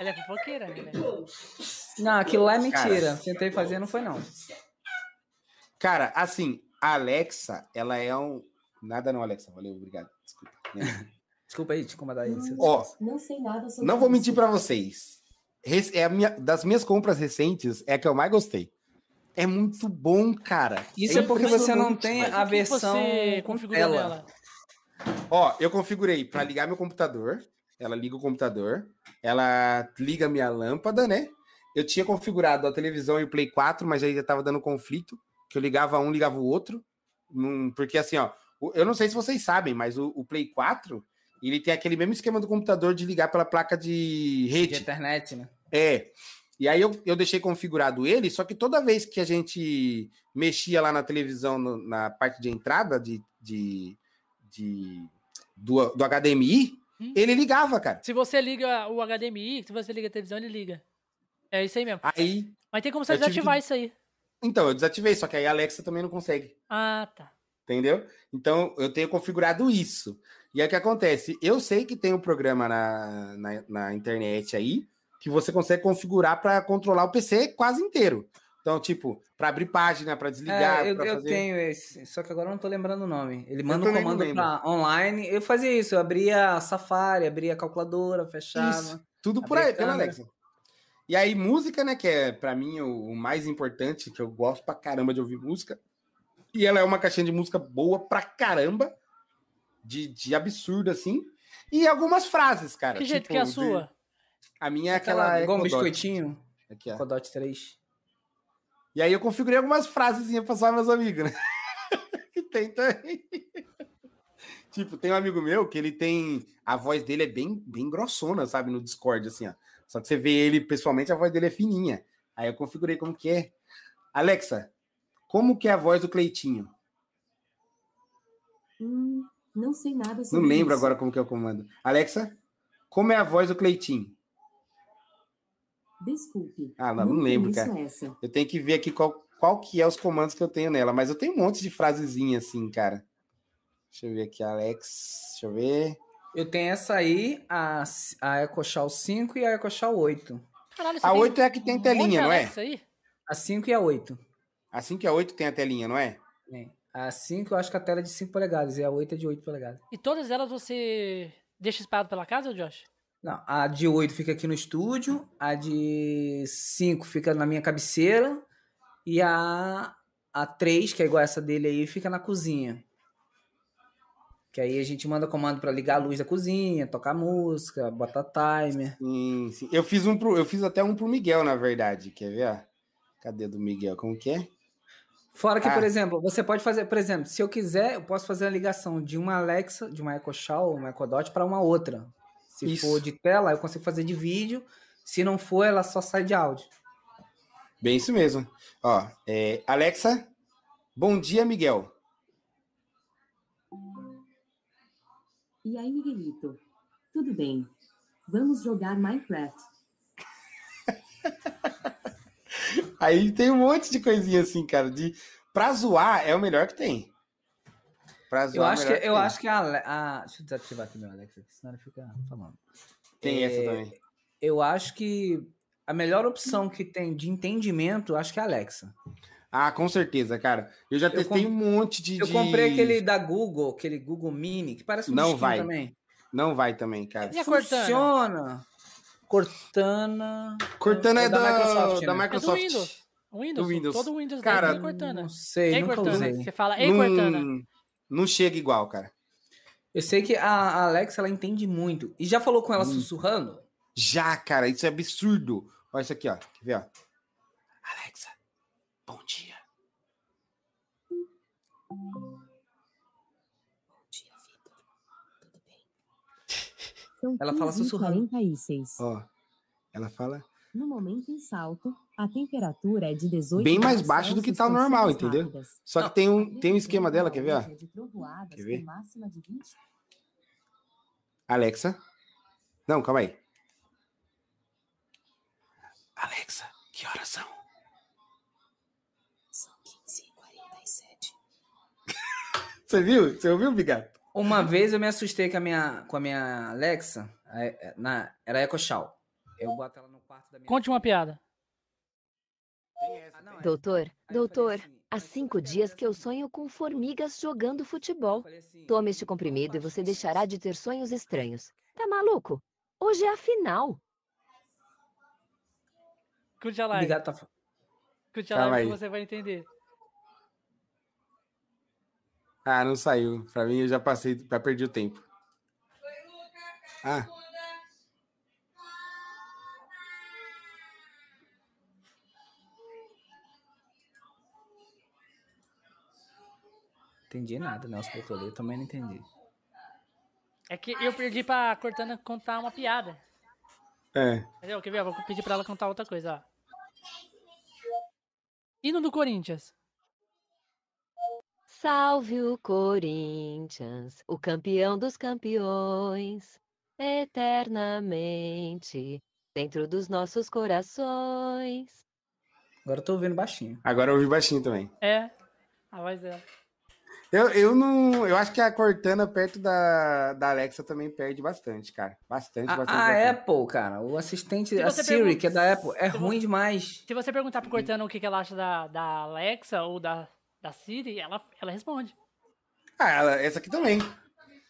Ela é fofoqueira, né? Não, aquilo lá é mentira. Cara, Tentei fazer, não foi não. Cara, assim, a Alexa, ela é um. Nada não, Alexa. Valeu, obrigado. Desculpa. Né? <laughs> Desculpa aí, te incomodar aí. Ó, não sei nada sobre Não vou mentir para vocês. É a minha, das minhas compras recentes, é a que eu mais gostei. É muito bom, cara. Isso é, é porque você não tem a versão com ela. Ó, eu configurei para ligar meu computador. Ela liga o computador. Ela liga minha lâmpada, né? Eu tinha configurado a televisão e o Play 4, mas aí já tava dando conflito que eu ligava um, ligava o outro. porque assim, ó, eu não sei se vocês sabem, mas o, o, Play 4 ele tem aquele mesmo esquema do computador de ligar pela placa de rede. De internet, né? É. E aí eu, eu deixei configurado ele, só que toda vez que a gente mexia lá na televisão, no, na parte de entrada de, de, de do, do HDMI, hum. ele ligava, cara. Se você liga o HDMI, se você liga a televisão, ele liga. É isso aí mesmo. Aí. Mas tem como você desativar que... isso aí. Então, eu desativei, só que aí a Alexa também não consegue. Ah, tá. Entendeu? Então, eu tenho configurado isso. E aí o que acontece? Eu sei que tem um programa na, na, na internet aí que você consegue configurar para controlar o PC quase inteiro. Então, tipo, para abrir página, para desligar. É, eu, eu fazer... tenho esse, só que agora eu não tô lembrando o nome. Ele manda um comando para online. Eu fazia isso, eu abria a Safari, abria a calculadora, fechava. Isso, tudo por aí, pela Alexa. E aí, música, né, que é para mim o, o, mais importante, que eu gosto pra caramba de ouvir música. E ela é uma caixinha de música boa pra caramba, de, de absurdo, assim. E algumas frases, cara. Que jeito tipo, que é a sua? A minha é aquela. aquela igual um biscoitinho. Aqui, ó. Codot 3. E aí eu configurei algumas frases para só meus amigos, né? <laughs> que tem também. tipo, tem um amigo meu que ele tem. A voz dele é bem, bem grossona, sabe? No Discord, assim, ó. Só que você vê ele pessoalmente, a voz dele é fininha. Aí eu configurei como que é. Alexa, como que é a voz do Cleitinho? Hum, não sei nada sobre Não lembro isso. agora como que é o comando. Alexa, como é a voz do Cleitinho? Desculpe. Ah, não, não, lembro, cara. Essa. Eu tenho que ver aqui qual, qual que é os comandos que eu tenho nela, mas eu tenho um monte de frasezinha assim, cara. Deixa eu ver aqui, Alex. Deixa eu ver. Eu tenho essa aí, a, a EcoShow 5 e a EcoShow 8. Caralho, a 8 é a que tem telinha, não é? Aí? A 5 e a 8. A 5 e a 8 tem a telinha, não é? Tem. A 5 eu acho que a tela é de 5 polegadas e a 8 é de 8 polegadas. E todas elas você deixa espalhado pela casa, Josh? Não, a de 8 fica aqui no estúdio, a de 5 fica na minha cabeceira e a, a 3, que é igual essa dele aí, fica na cozinha. Que aí a gente manda comando para ligar a luz da cozinha, tocar música, botar timer. Sim, sim. Eu fiz um pro, eu fiz até um pro Miguel, na verdade. Quer ver? Cadê do Miguel? Como que é? Fora que, ah. por exemplo, você pode fazer, por exemplo, se eu quiser, eu posso fazer a ligação de uma Alexa, de uma Echo Show, uma Echo Dot para uma outra. Se Isso. for de tela, eu consigo fazer de vídeo. Se não for, ela só sai de áudio. Bem isso mesmo. Ó, é, Alexa, bom dia, Miguel. E aí, Miguelito? Tudo bem? Vamos jogar Minecraft. <laughs> aí tem um monte de coisinha assim, cara. De... Pra zoar é o melhor que tem. Pra zoar, eu acho que, que eu acho que a, a, Deixa eu desativar aqui meu Alexa, senão ele fica falando. Tem é, essa também. Eu acho que a melhor opção que tem de entendimento, acho que é a Alexa. Ah, com certeza, cara. Eu já testei um monte de. Eu comprei aquele da Google, aquele Google Mini, que parece um Não vai. também. Não vai também, cara. E a Funciona. Cortana. Cortana é, é da, da, Microsoft. Né? Da Microsoft. É do Windows. Windows. Do Windows. Todo Windows cara, é Cortana. Não sei, Ei, nunca Cortana. usei. Você fala, ei, Cortana não chega igual, cara. Eu sei que a Alexa, ela entende muito. E já falou com ela hum. sussurrando? Já, cara, isso é absurdo. Olha isso aqui, ó. Quer ver, ó? Alexa, bom dia. Bom dia, Vitor. Tudo bem? <laughs> São ela fala sussurrando. 46. Ó, ela fala... No momento em salto, a temperatura é de 18 Bem mais baixo do que tá normal, entendeu? Rápidas. Só que tem um, tem um esquema dela, quer ver? Ó? Quer ver? Alexa. Não, calma aí. Alexa, que horas? São Você viu? Você ouviu, Bigato? Uma vez eu me assustei com a minha, com a minha Alexa, na, era Echo Show. Eu boto ela no quarto da minha. Conte uma piada. Ah, é. Doutor, doutor, há cinco dias que eu sonho com formigas jogando futebol. Assim, Tome este comprimido e você deixará de ter sonhos estranhos. Tá maluco? Hoje é a final. Curte a live. Obrigado, tá... Curte a live que você vai entender. Ah, não saiu. Pra mim eu já passei, já perdi o tempo. Ah. Entendi nada, Nelson Bertolli. Eu também não entendi. É que eu perdi pra Cortana contar uma piada. É. Entendeu? Quer ver? vou pedir pra ela contar outra coisa, ó. Hino do Corinthians. Salve o Corinthians, o campeão dos campeões, eternamente dentro dos nossos corações. Agora eu tô ouvindo baixinho. Agora eu ouvi baixinho também. É, a voz dela. Eu, eu não. Eu acho que a Cortana perto da, da Alexa também perde bastante, cara. Bastante, a, bastante. A bastante. Apple, cara, o assistente, a Siri, pergunta, que é da Apple, é ruim demais. Se você perguntar pro Cortana o que, que ela acha da, da Alexa ou da, da Siri, ela, ela responde. Ah, ela, essa aqui também.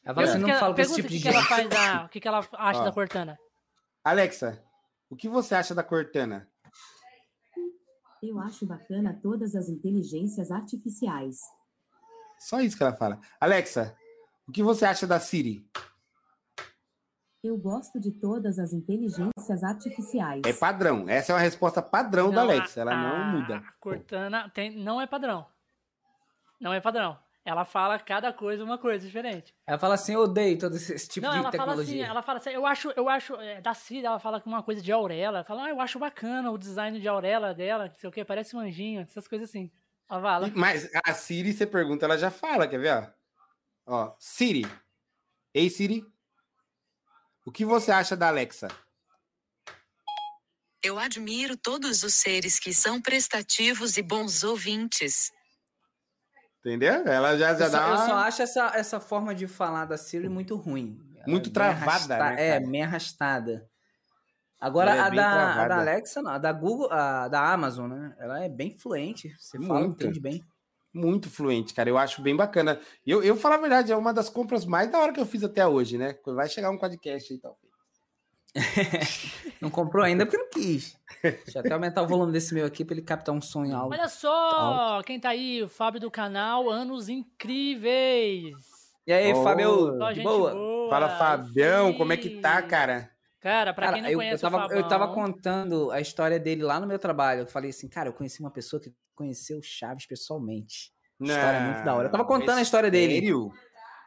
Ela fala assim, não fala com esse tipo de gente. Que ela faz da, o que, que ela acha Ó, da Cortana? Alexa, o que você acha da Cortana? Eu acho bacana todas as inteligências artificiais. Só isso que ela fala. Alexa, o que você acha da Siri? Eu gosto de todas as inteligências artificiais. É padrão. Essa é uma resposta padrão não, da Alexa. Ela a, não muda. A Cortana tem, não é padrão. Não é padrão. Ela fala cada coisa uma coisa diferente. Ela fala assim, eu odeio todo esse tipo não, de ela tecnologia. Fala assim, ela fala assim, eu acho, eu acho, é, da Siri, ela fala com uma coisa de Aurela. Ela fala, ah, eu acho bacana o design de Aurela dela, não sei o que, parece um anjinho, essas coisas assim. Ela fala. Mas a Siri, você pergunta, ela já fala, quer ver? Ó, ó Siri. Ei, Siri. O que você acha da Alexa? Eu admiro todos os seres que são prestativos e bons ouvintes. Entendeu? Ela já, já eu dá. Só, eu só acho essa, essa forma de falar da Siri muito ruim. Muito é travada, né, É, meio arrastada. Agora, é a, da, a, da, Alexa, não, a da Google, a da Amazon, né? Ela é bem fluente. Você muito, fala, entende bem. Muito fluente, cara. Eu acho bem bacana. Eu, eu falo a verdade, é uma das compras mais da hora que eu fiz até hoje, né? Vai chegar um podcast aí, talvez. <laughs> não comprou ainda porque não quis. Deixa eu até aumentar o volume desse meu aqui para ele captar um sonho alto. Olha só, alto. quem tá aí, o Fábio do canal Anos Incríveis. E aí, oh, Fábio, de boa? boa? Fala, Fabião, Sim. como é que tá, cara? Cara, pra cara, quem não eu, conhece eu tava, o Fabão... Eu tava contando a história dele lá no meu trabalho. Eu falei assim, cara, eu conheci uma pessoa que conheceu o Chaves pessoalmente. Não, história muito da hora. Eu tava contando a história dele. Sério?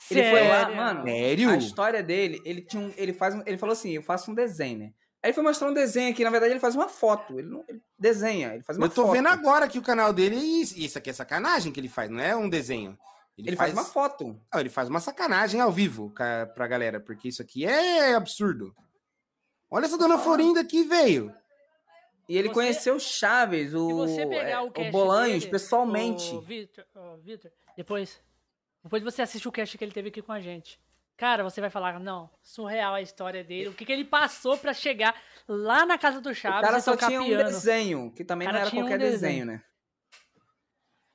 Ele foi lá, mano. Sério? A história dele, ele tinha um, ele faz um, ele falou assim, eu faço um desenho, né? Aí ele foi mostrar um desenho aqui, na verdade ele faz uma foto, ele, não, ele desenha, ele faz uma Eu tô foto. vendo agora que o canal dele, isso aqui é sacanagem que ele faz, não é um desenho. Ele, ele faz... faz... uma foto. Não, ele faz uma sacanagem ao vivo pra galera, porque isso aqui é absurdo. Olha essa dona Florinda aqui, veio. E ele você... conheceu Chaves, o, é, o, o Bolanhos, dele, pessoalmente. O Vitor, depois, depois você assiste o cast que ele teve aqui com a gente. Cara, você vai falar, não, surreal a história dele, o que, que ele passou para chegar lá na casa do Chaves. O cara só tinha piano. um desenho, que também não era qualquer um desenho. desenho, né?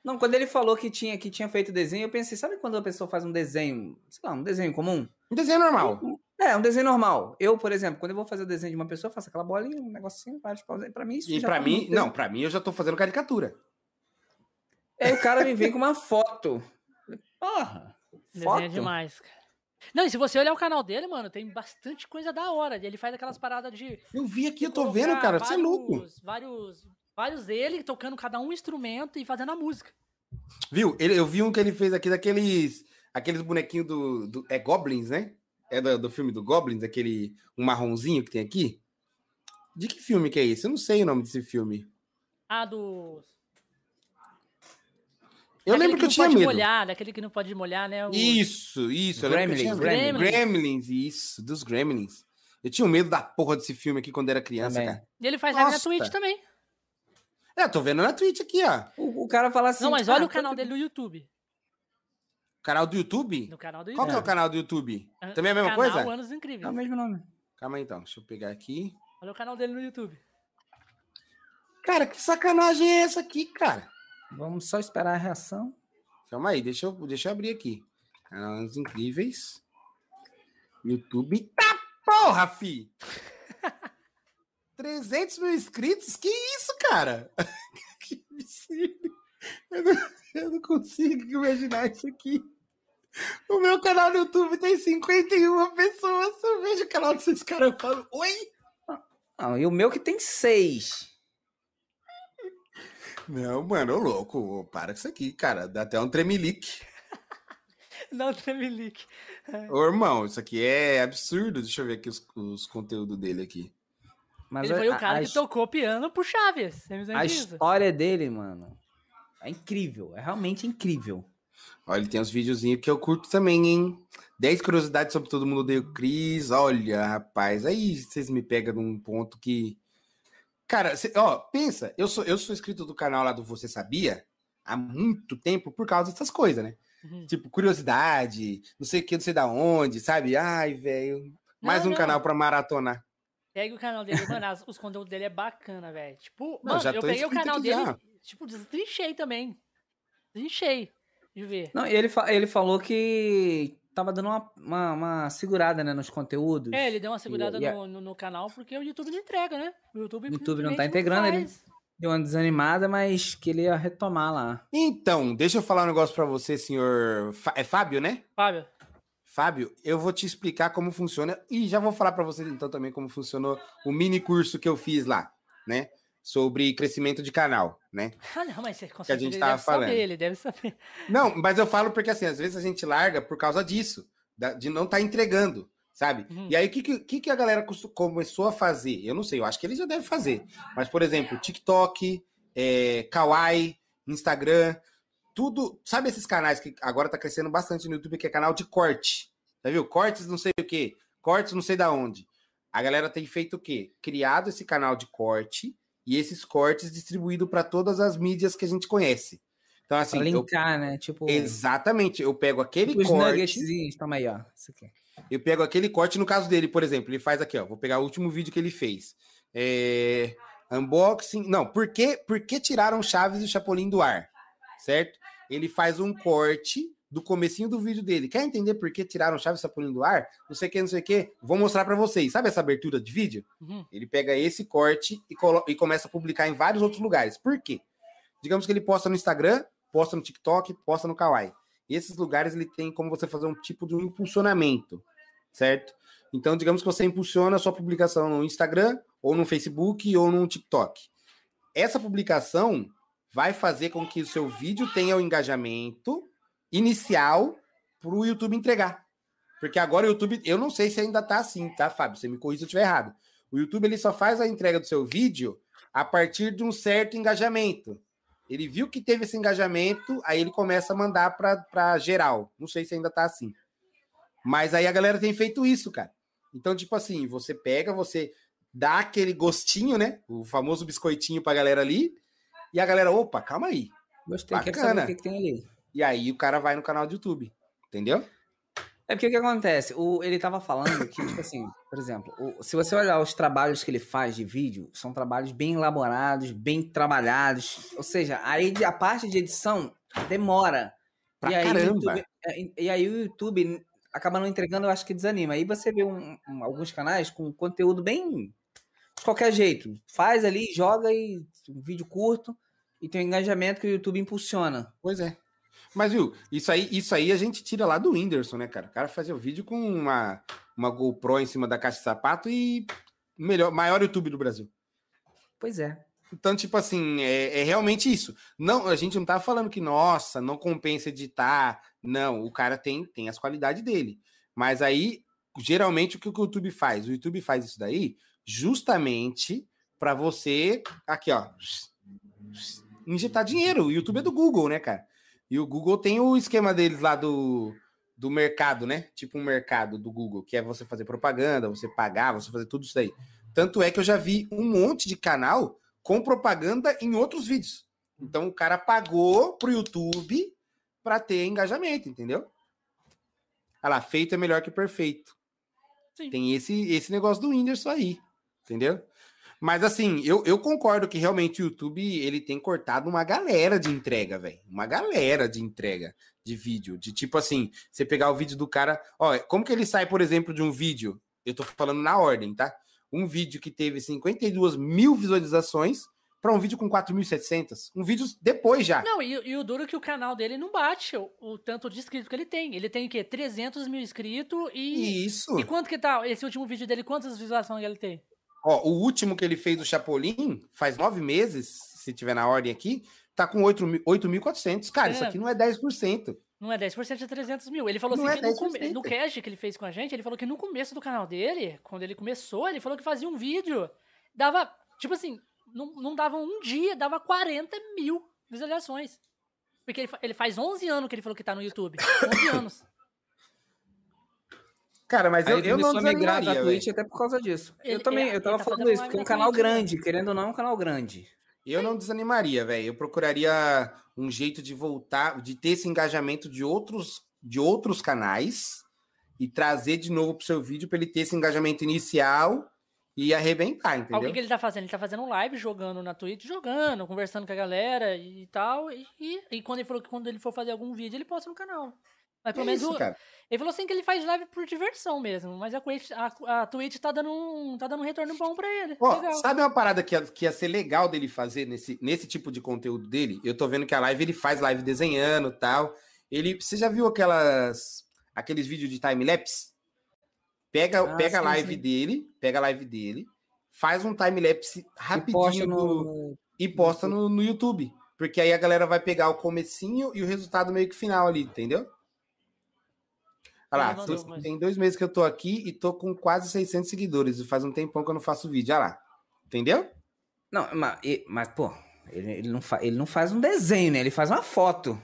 Não, quando ele falou que tinha, que tinha feito desenho, eu pensei, sabe quando a pessoa faz um desenho, sei lá, um desenho comum? Um desenho normal. É, um desenho normal. Eu, por exemplo, quando eu vou fazer o desenho de uma pessoa, eu faço aquela bolinha, um negocinho, vários pauzinhos. Pra mim, isso E pra tá mim, não, pra mim eu já tô fazendo caricatura. Aí o cara me vem com uma foto. Porra! Desenho é demais, cara. Não, e se você olhar o canal dele, mano, tem bastante coisa da hora. Ele faz aquelas paradas de. Eu vi aqui, eu tô vendo, cara. Você é louco. Vários, vários dele tocando cada um instrumento e fazendo a música. Viu? Ele, eu vi um que ele fez aqui daqueles. Aqueles bonequinhos do, do. É Goblins, né? É do, do filme do Goblins, aquele. Um marronzinho que tem aqui. De que filme que é esse? Eu não sei o nome desse filme. Ah, do. Eu lembro que, que eu tinha medo. Molhar, daquele que não pode molhar, né? O... Isso, isso. Gremlins, Gremlins. Gremlins, isso, dos Gremlins. Eu tinha medo da porra desse filme aqui quando era criança, também. cara. E ele faz live na Twitch também. É, tô vendo na Twitch aqui, ó. O, o cara fala assim. Não, mas olha ah, o canal dele no YouTube. O canal do YouTube? No canal do YouTube. Qual que é o canal do YouTube? Também é a mesma canal coisa? Anos Incríveis. É o mesmo nome. Calma aí, então. Deixa eu pegar aqui. Olha o canal dele no YouTube. Cara, que sacanagem é essa aqui, cara? Vamos só esperar a reação. Calma aí, deixa eu, deixa eu abrir aqui. Canais Incríveis. YouTube. Tá porra, fi! <laughs> 300 mil inscritos? Que isso, cara? <laughs> que absurdo. Eu não, eu não consigo imaginar isso aqui. O meu canal no YouTube tem 51 pessoas. Eu vejo o canal desses caras e falo, oi? Não, e o meu que tem 6. Não, mano, ô louco, para com isso aqui, cara. Dá até um tremelique. <laughs> Dá um tremelique. Ô, irmão, isso aqui é absurdo. Deixa eu ver aqui os, os conteúdos dele aqui. Mas Ele foi a, o cara a, que tocou piano pro Chaves. A história dele, mano, é incrível. É realmente incrível. Olha, ele tem uns videozinhos que eu curto também, hein? 10 curiosidades sobre todo mundo o Cris. Olha, rapaz, aí vocês me pegam num ponto que Cara, cê, ó, pensa, eu sou, eu sou inscrito do canal lá do Você Sabia há muito tempo por causa dessas coisas, né? Uhum. Tipo, curiosidade, não sei o que, não sei da onde, sabe? Ai, velho. Mais não, um não. canal pra maratonar. Pegue o canal dele, mano, os conteúdos dele é bacana, velho. Tipo, não, mano, eu peguei o canal dele, já. tipo, destrinchei também. Destrinchei de ver. Não, e ele, ele falou que tava dando uma, uma, uma, segurada, né, nos conteúdos. É, ele deu uma segurada e, no, no, no, canal porque o YouTube não entrega, né? O YouTube, YouTube não tá integrando, ele deu uma desanimada, mas que ele ia retomar lá. Então, deixa eu falar um negócio para você, senhor. É Fábio, né? Fábio. Fábio, eu vou te explicar como funciona e já vou falar para vocês então também como funcionou o mini curso que eu fiz lá, né? Sobre crescimento de canal, né? <laughs> Ah, não, mas você consegue, que a gente tava falando. Saber, ele deve saber. <laughs> Não, mas eu falo porque assim, às vezes a gente larga por causa disso, de não estar tá entregando, sabe? Uhum. E aí o que, que, que a galera começou a fazer? Eu não sei, eu acho que ele já deve fazer. Mas, por exemplo, TikTok, é, Kawaii, Instagram, tudo. Sabe esses canais que agora tá crescendo bastante no YouTube, que é canal de corte? Tá viu? Cortes não sei o quê, cortes não sei da onde. A galera tem feito o quê? Criado esse canal de corte e esses cortes distribuído para todas as mídias que a gente conhece. Então, assim. Pra linkar, eu... né? Tipo. Exatamente. Eu pego aquele tipo corte. Os toma aí, ó. Isso aqui. Eu pego aquele corte, no caso dele, por exemplo, ele faz aqui, ó. Vou pegar o último vídeo que ele fez. É... Unboxing. Não, por que, por que tiraram Chaves e o Chapolin do ar? Certo? Ele faz um corte do comecinho do vídeo dele. Quer entender por que tiraram Chaves Chapolin do ar? Não sei o que, não sei o que. Vou mostrar para vocês. Sabe essa abertura de vídeo? Uhum. Ele pega esse corte e, e começa a publicar em vários outros lugares. Por quê? Digamos que ele posta no Instagram, posta no TikTok, posta no Kawaii. E esses lugares ele tem como você fazer um tipo de um impulsionamento, certo? Então, digamos que você impulsiona a sua publicação no Instagram, ou no Facebook, ou no TikTok. Essa publicação vai fazer com que o seu vídeo tenha o engajamento inicial para o YouTube entregar. Porque agora o YouTube, eu não sei se ainda tá assim, tá, Fábio? Você me corrija se eu estiver errado. O YouTube ele só faz a entrega do seu vídeo a partir de um certo engajamento. Ele viu que teve esse engajamento, aí ele começa a mandar para geral. Não sei se ainda tá assim. Mas aí a galera tem feito isso, cara. Então, tipo assim, você pega, você dá aquele gostinho, né? O famoso biscoitinho pra galera ali. E a galera, opa, calma aí. Gostei, Bacana. quero saber o que, que tem ali. E aí o cara vai no canal do YouTube. Entendeu? É porque o que acontece? O, ele tava falando que, tipo assim, por exemplo, o, se você olhar os trabalhos que ele faz de vídeo, são trabalhos bem elaborados, bem trabalhados. Ou seja, aí a parte de edição demora. Pra e aí! YouTube, é, e aí o YouTube acaba não entregando, eu acho que desanima. Aí você vê um, um, alguns canais com conteúdo bem de qualquer jeito. Faz ali, joga e um vídeo curto e tem um engajamento que o YouTube impulsiona. Pois é. Mas, viu, isso aí, isso aí a gente tira lá do Whindersson, né, cara? O cara fazia o vídeo com uma, uma GoPro em cima da caixa de sapato e melhor, maior YouTube do Brasil. Pois é. Então, tipo assim, é, é, realmente isso. Não, a gente não tá falando que, nossa, não compensa editar. Não, o cara tem, tem as qualidades dele. Mas aí, geralmente, o que o YouTube faz? O YouTube faz isso daí justamente para você, aqui, ó, injetar dinheiro. O YouTube é do Google, né, cara? E o Google tem o esquema deles lá do, do mercado, né? Tipo um mercado do Google, que é você fazer propaganda, você pagar, você fazer tudo isso daí. Tanto é que eu já vi um monte de canal com propaganda em outros vídeos. Então o cara pagou pro YouTube para ter engajamento, entendeu? Olha lá, feito é melhor que perfeito. Sim. Tem esse, esse negócio do Whindersson aí, entendeu? Mas assim, eu, eu concordo que realmente o YouTube ele tem cortado uma galera de entrega, velho. Uma galera de entrega de vídeo. De tipo assim, você pegar o vídeo do cara. Ó, como que ele sai, por exemplo, de um vídeo? Eu tô falando na ordem, tá? Um vídeo que teve 52 mil visualizações para um vídeo com 4.700. Um vídeo depois já. Não, e, e, o duro é que o canal dele não bate o, o, tanto de inscritos que ele tem. Ele tem o quê? 300 mil inscritos e... Isso. E quanto que tá esse último vídeo dele? Quantas visualizações ele tem? Ó, o último que ele fez do Chapolin, faz nove meses, se tiver na ordem aqui, tá com 8.400. Cara, é. isso aqui não é 10%. Não é 10% de 300 mil. Ele falou não assim é que no, no cash que ele fez com a gente, ele falou que no começo do canal dele, quando ele começou, ele falou que fazia um vídeo, dava, tipo assim, não, não dava um dia, dava 40 mil visualizações. Porque ele, ele faz 11 anos que ele falou que tá no YouTube. <coughs> 11 anos. Cara, mas eu, eu não migrar da Twitch até por causa disso. Ele, eu também, ele, eu tava tá falando isso, porque é um canal grande, querendo ou não, é um canal grande. Eu não desanimaria, velho. Eu procuraria um jeito de voltar, de ter esse engajamento de outros, de outros canais e trazer de novo pro seu vídeo para ele ter esse engajamento inicial e arrebentar, entendeu? O que, que, ele tá fazendo? Ele tá fazendo um live jogando na Twitch, jogando, conversando com a galera e tal. E, e, e quando ele falou que quando ele for fazer algum vídeo, ele posta no canal. Mas pelo menos. Ele falou assim que ele faz live por diversão mesmo. Mas a, a, a Twitch tá dando, um, tá dando um retorno bom pra ele. Ó, sabe uma parada que ia, que ia ser legal dele fazer nesse, nesse tipo de conteúdo dele? Eu tô vendo que a live ele faz live desenhando e tal. Ele, você já viu aquelas aqueles vídeos de time-lapse? Pega, ah, pega sim, a live sim. dele, pega a live dele, faz um time-lapse rapidinho e posta, no, e posta no, no YouTube. Porque aí a galera vai pegar o comecinho e o resultado meio que final ali, entendeu? Olha lá, tô, tem dois meses que eu tô aqui e tô com quase 600 seguidores. E faz um tempão que eu não faço vídeo. Olha lá. Entendeu? Não, mas, mas pô, ele, ele, não ele não faz um desenho, né? Ele faz uma foto.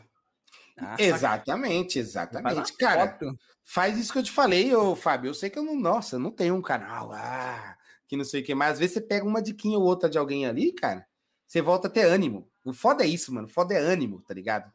Ah, exatamente, exatamente. Cara, foto. faz isso que eu te falei, ô Fábio. Eu sei que eu não, nossa, eu não tenho um canal ah, que não sei o que, mas às vezes você pega uma diquinha ou outra de alguém ali, cara, você volta a ter ânimo. O foda é isso, mano. O foda é ânimo, tá ligado?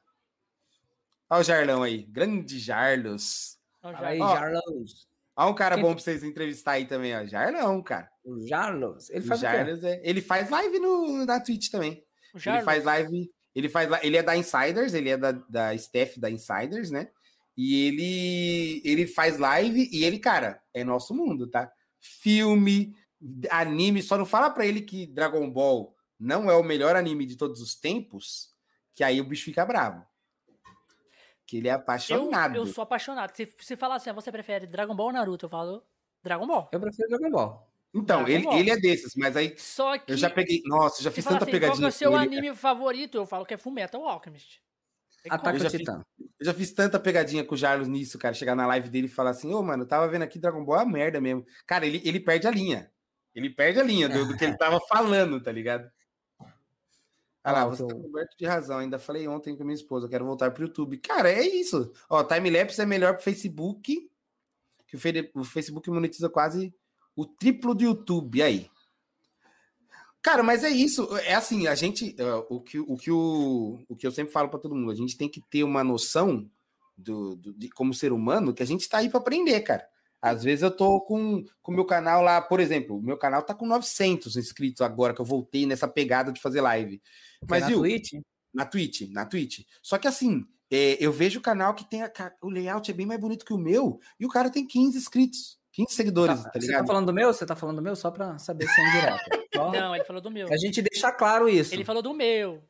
Olha o Jarlão aí. Grande Jarlos. Aí, Jarlos. Olha um cara Quem... bom pra vocês entrevistar aí também, ó. Jarlão, cara. O Jarlos? Ele faz o Jarlos é... Ele faz live no, na Twitch também. Ele faz live. Ele faz Ele é da Insiders, ele é da, da staff da Insiders, né? E ele, ele faz live e ele, cara, é nosso mundo, tá? Filme, anime, só não fala pra ele que Dragon Ball não é o melhor anime de todos os tempos, que aí o bicho fica bravo. Que ele é apaixonado. Eu, eu sou apaixonado. Se, se falar assim, você prefere Dragon Ball ou Naruto? Eu falo Dragon Ball. Eu prefiro Dragon Ball. Então, Dragon ele, Ball. ele é desses, mas aí. Só que. Eu já peguei. Nossa, já fiz tanta assim, pegadinha. Qual é o seu anime ele... favorito? Eu falo que é Fullmetal Alchemist. Ataque eu, já fiz, eu já fiz tanta pegadinha com o Jarlos nisso, cara. Chegar na live dele e falar assim: Ô, oh, mano, eu tava vendo aqui Dragon Ball é uma merda mesmo. Cara, ele, ele perde a linha. Ele perde a linha do, do que ele <laughs> tava falando, tá ligado? Ah lá, você tá coberto de razão. Ainda falei ontem com minha esposa, quero voltar pro YouTube. Cara, é isso. Ó, timelapse é melhor pro Facebook, que o Facebook monetiza quase o triplo do YouTube. aí? Cara, mas é isso. É assim, a gente. É, o que o, que o, o que eu sempre falo para todo mundo, a gente tem que ter uma noção do, do, de como ser humano que a gente tá aí para aprender, cara. Às vezes eu tô com o meu canal lá, por exemplo, o meu canal tá com 900 inscritos agora que eu voltei nessa pegada de fazer live. Mas, na viu? Twitch? Na Twitch, na Twitch. Só que assim, é, eu vejo o canal que tem a, o layout é bem mais bonito que o meu e o cara tem 15 inscritos. 15 seguidores, tá, tá ligado? Você tá falando do meu? Você tá falando do meu só pra saber se é indireto. <laughs> Não, ele falou do meu. A gente deixa claro isso. Ele falou do meu.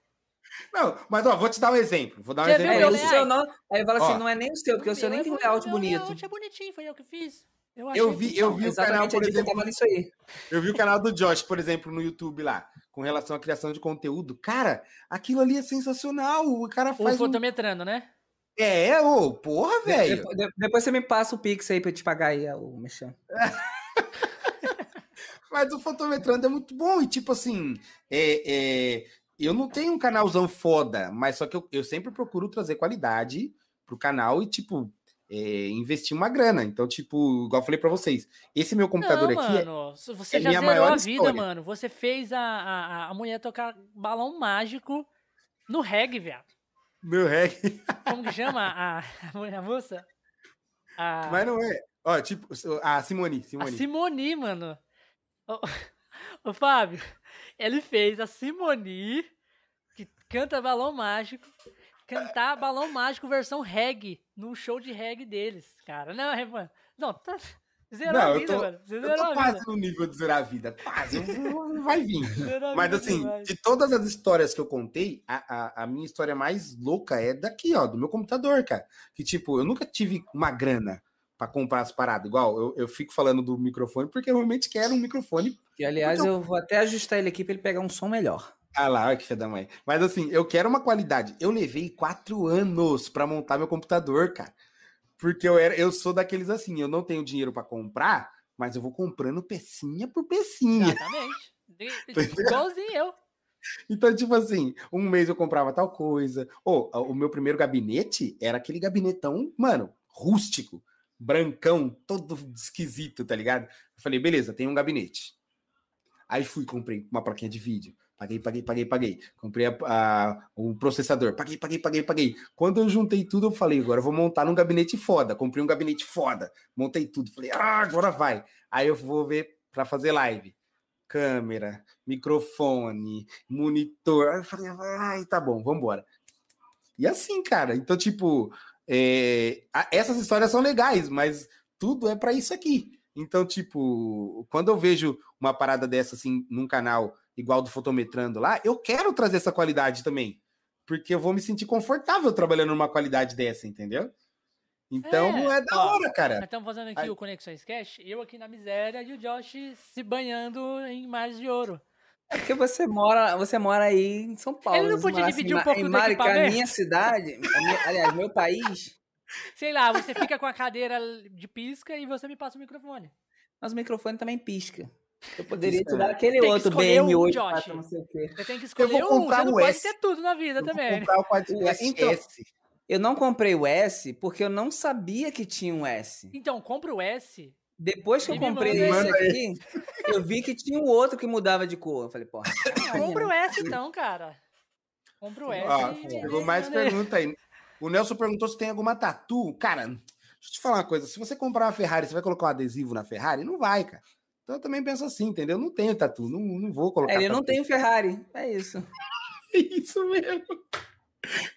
Não, mas ó, vou te dar um exemplo. Vou dar um Quer exemplo. É, o seu não, aí fala assim, ó, não é nem o seu, porque o seu nem tem layout bonito. O layout é bonitinho, foi eu que fiz. Eu, eu vi, eu vi o canal, por exemplo, nisso aí. Eu vi o canal do Josh, por exemplo, no YouTube lá, com relação à criação de conteúdo. Cara, aquilo ali é sensacional. O cara faz. O fotometrando, um... né? É, ô, porra, velho. Depois, depois, você me passa o Pix aí pra eu te pagar aí, o Mexão. <laughs> Mas o fotometrando é muito bom. E tipo assim, é, é, eu não tenho um canalzão foda, mas só que eu, eu sempre procuro trazer qualidade pro canal e, tipo, é, investir uma grana. Então, tipo, igual eu falei para vocês, esse meu computador não, aqui. É mano, é, você é já minha zerou maior a vida, história. mano. Você fez a, a, a mulher tocar balão mágico no reggae, viado. No reggae. Como que chama a, a moça? A... Mas não é. Ó, tipo, a Simone. Simone. A Simone, mano. O Fábio, ele fez a Simone, que canta balão mágico, cantar Balão Mágico versão reggae no show de reggae deles, cara. Não, é, mano. Não, tá. Zerou não, a vida, eu tô, mano. Você eu tô quase no nível de zerar a vida. Quase, vai vir. <laughs> Mas assim, demais. de todas as histórias que eu contei, a, a, a, minha história mais louca é daqui, ó, do meu computador, cara. Que tipo, eu nunca tive uma grana para comprar as paradas. Igual, eu, eu fico falando do microfone porque eu realmente quero um microfone. E aliás, eu... eu vou até ajustar ele aqui para ele pegar um som melhor. Ah lá, olha que filha da mãe. Mas assim, eu quero uma qualidade. Eu levei quatro anos para montar meu computador, cara. Porque eu, era, eu sou daqueles assim, eu não tenho dinheiro para comprar, mas eu vou comprando pecinha por pecinha. Exatamente. Igualzinho eu. Então, tipo assim, um mês eu comprava tal coisa. Ou oh, o meu primeiro gabinete era aquele gabinetão, mano, rústico, brancão, todo esquisito, tá ligado? Eu falei, beleza, tem um gabinete. Aí fui, comprei uma plaquinha de vídeo Paguei, paguei, paguei, paguei. Comprei a, a, o processador. Paguei, paguei, paguei, paguei. Quando eu juntei tudo, eu falei, agora eu vou montar num gabinete foda. Comprei um gabinete foda. Montei tudo. Falei, ah, agora vai. Aí eu vou ver para fazer live. Câmera, microfone, monitor. Aí eu falei, ai, tá bom, vamos embora. E assim, cara. Então, tipo, é, essas histórias são legais, mas tudo é para isso aqui. Então, tipo, quando eu vejo uma parada dessa assim num canal igual do Fotometrando lá, eu quero trazer essa qualidade também. Porque eu vou me sentir confortável trabalhando numa qualidade dessa, entendeu? Então é, é da ó, hora, cara. Nós estamos fazendo aqui Aí. o Conexões Cash, eu aqui na miséria e o Josh se banhando em mares de ouro. É porque você mora, você mora aí em São Paulo. Ele não podia dividir assim, um pouco em do Maricá, equipamento? minha cidade, minha, aliás, meu país. <laughs> Sei lá, você fica com a cadeira de pisca e você me passa o microfone. Mas o microfone também pisca. Eu poderia te dar aquele tem outro BM8 um, Josh. não sei o quê. Você tem que escolher eu vou comprar um, você não pode ter tudo na vida eu também. Vou comprar o S. Então, eu não comprei o S porque eu não sabia que tinha um S. Então, compra o S. Depois que eu comprei esse aqui, eu vi que tinha um outro que mudava de cor. Eu falei, porra. Compra o S então, cara. Compra o S. Ó, pegou mais pergunta aí. O Nelson perguntou se tem alguma tatu. Cara, deixa eu te falar uma coisa. Se você comprar uma Ferrari, você vai colocar um adesivo na Ferrari? Não vai, cara. Então eu também penso assim, entendeu? Não tenho tatu, não, não vou colocar. É, ele tatu. não tem Ferrari, é isso. <laughs> é isso mesmo.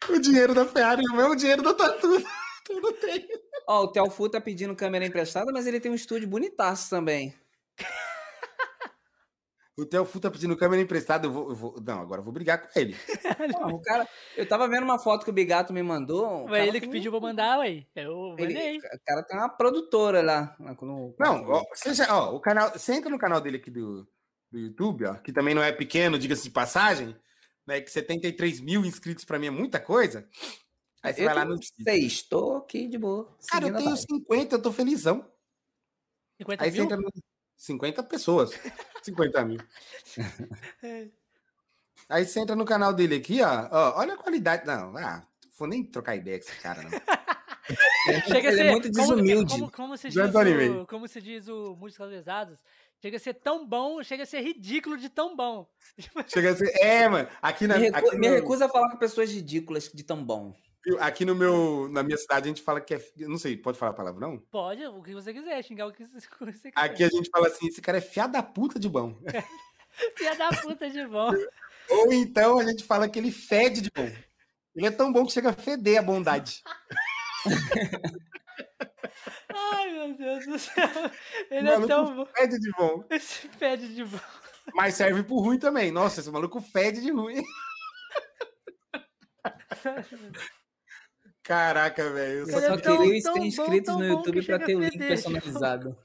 O dinheiro da Ferrari não é o dinheiro da tatu. Eu não tenho. Ó, o Telfu tá pedindo câmera emprestada, mas ele tem um estúdio bonitaço também. O Telfu tá pedindo câmera emprestada, eu vou, eu vou, Não, agora eu vou brigar com ele. <laughs> Não, o cara. Eu tava vendo uma foto que o Bigato me mandou. Foi ele que pediu pra mandar, ué. Eu mandei. Ele, o cara tem uma produtora lá. No, não, ó, seja, ó, o canal. Você entra no canal dele aqui do, do YouTube, ó, que também não é pequeno, diga-se de passagem, né? Que 73 mil inscritos pra mim é muita coisa. Aí você eu vai lá no. Seis, tô aqui de boa. Cara, eu tenho 50, eu tô felizão. 50 Aí mil? você entra no. 50 pessoas. 50 mil. <laughs> Aí você entra no canal dele aqui, ó. ó olha a qualidade. Não, ah, vou nem trocar ideia com esse cara, não. <laughs> Chega a Ele ser, é muito desumilde. Como, como, como se diz o, como se diz o Músicas Lesadas, chega a ser tão bom, chega a ser ridículo de tão bom. Chega a ser. É, mano. Aqui na. Me, recu aqui me no- recusa a falar com pessoas ridículas de tão bom. Aqui no meu, na minha cidade a gente fala que é. Não sei, pode falar a palavra não? Pode, o que você quiser, xingar o que você <laughs> quiser. Aqui a gente fala assim: esse cara é fiado da puta de bom. <laughs> Filha da puta de bom. <laughs> Ou então a gente fala que ele fede de bom. Ele é tão bom que chega a feder a bondade. Ai, meu Deus do céu. Ele O é tão bom. maluco fede de bom. Esse pede de bom. Mas serve pro ruim também. Nossa, esse maluco fede de ruim. Caraca, velho. eu só só queria tão bom, inscritos no YouTube chega ter o link personalizado.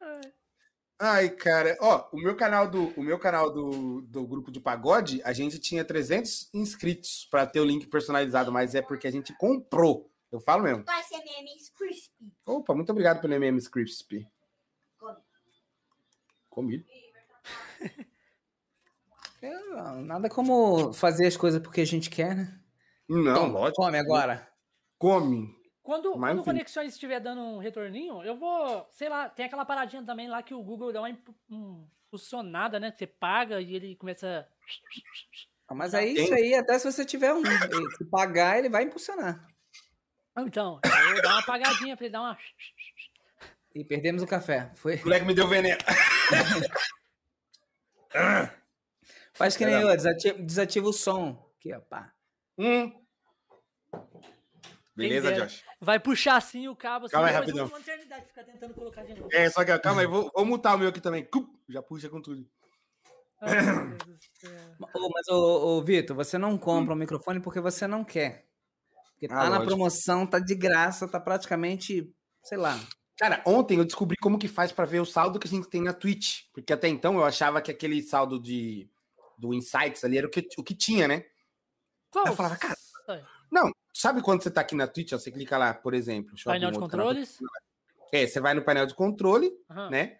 <laughs> Ai, cara, ó, o meu canal do o meu canal do, do grupo de pagode, a gente tinha 300 inscritos para ter o link personalizado, mas é porque a gente comprou. Eu falo mesmo. Vai ser memes crispy. Opa, muito obrigado pelo MM Crispy. Come. Comido. <laughs> É, nada como fazer as coisas porque a gente quer, né? Não, Então, lógico. Come agora. Come. Quando, Mas, quando o enfim. Conexões estiver dando um retorninho, eu vou, sei lá, tem aquela paradinha também lá que o Google dá uma impu- um, impulsionada, né? Que você paga e ele começa. Ah, Mas aí Tem- isso aí, até se você tiver um. Se pagar, ele vai impulsionar. Ah, Então, eu vou dar uma apagadinha pra ele dar uma. <laughs> E perdemos o café. Foi. O moleque me deu veneno. Faz que nem eu, desativa, desativa o som. Aqui, ó, pá. Hum. Beleza. Josh? Vai puxar assim o cabo assim. Calma aí, rapidão. Uma eternidade ficar tentando colocar de novo. É, só que calma aí, vou, vou mutar o meu aqui também. Já puxa com tudo. <coughs> Ô, mas, ô, ô, Vitor, você não compra um microfone porque você não quer. Porque tá Ah, na lógico. promoção, tá de graça, tá praticamente, sei lá. Cara, ontem eu descobri como que faz pra ver o saldo que a gente tem na Twitch. Porque até então eu achava que aquele saldo de, do Insights ali era o que, o que tinha, né? Qual? Eu falava, cara, Não, sabe quando você tá aqui na Twitch, ó, você clica lá, por exemplo. Painel de outro canal. controles. É, você vai no painel de controle, Aham. né?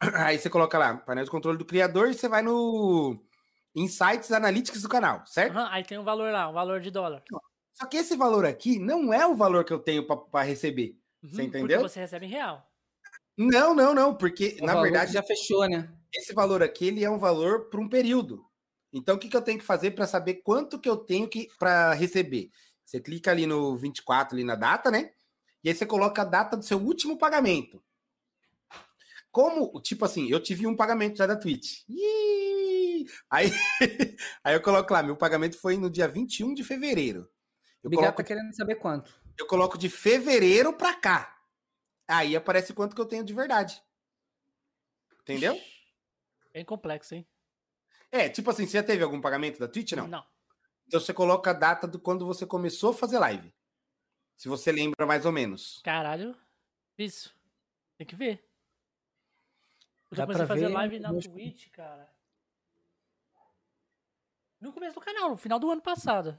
<clears throat> Aí você coloca lá, painel de controle do criador, e você vai no Insights Analytics do canal, certo? Aham, Aí tem um valor lá, um valor de dólar. Só que esse valor aqui não é o valor que eu tenho pra receber. Você Uhum, entendeu? Porque você recebe em real. Não, não, não, porque O na verdade já fechou, né? esse valor aqui ele é um valor para um período. Então, o que, que eu tenho que fazer para saber quanto que eu tenho que para receber? Você clica ali no 24, ali na data, né? E aí você coloca a data do seu último pagamento. Como, tipo assim, eu tive um pagamento já da Twitch. Aí, <laughs> aí eu coloco lá, meu pagamento foi no dia 21 de fevereiro. Eu Bigato coloco, tá querendo saber quanto. Eu coloco de fevereiro para cá. Aí aparece quanto que eu tenho de verdade. Entendeu? Bem complexo, hein? É, tipo assim, você já teve algum pagamento da Twitch, não? Não. Então você coloca a data do quando você começou a fazer live. Se você lembra mais ou menos. Caralho. Isso. Tem que ver. Eu já comecei a fazer ver, live na Twitch, cara. No começo do canal, no final do ano passado.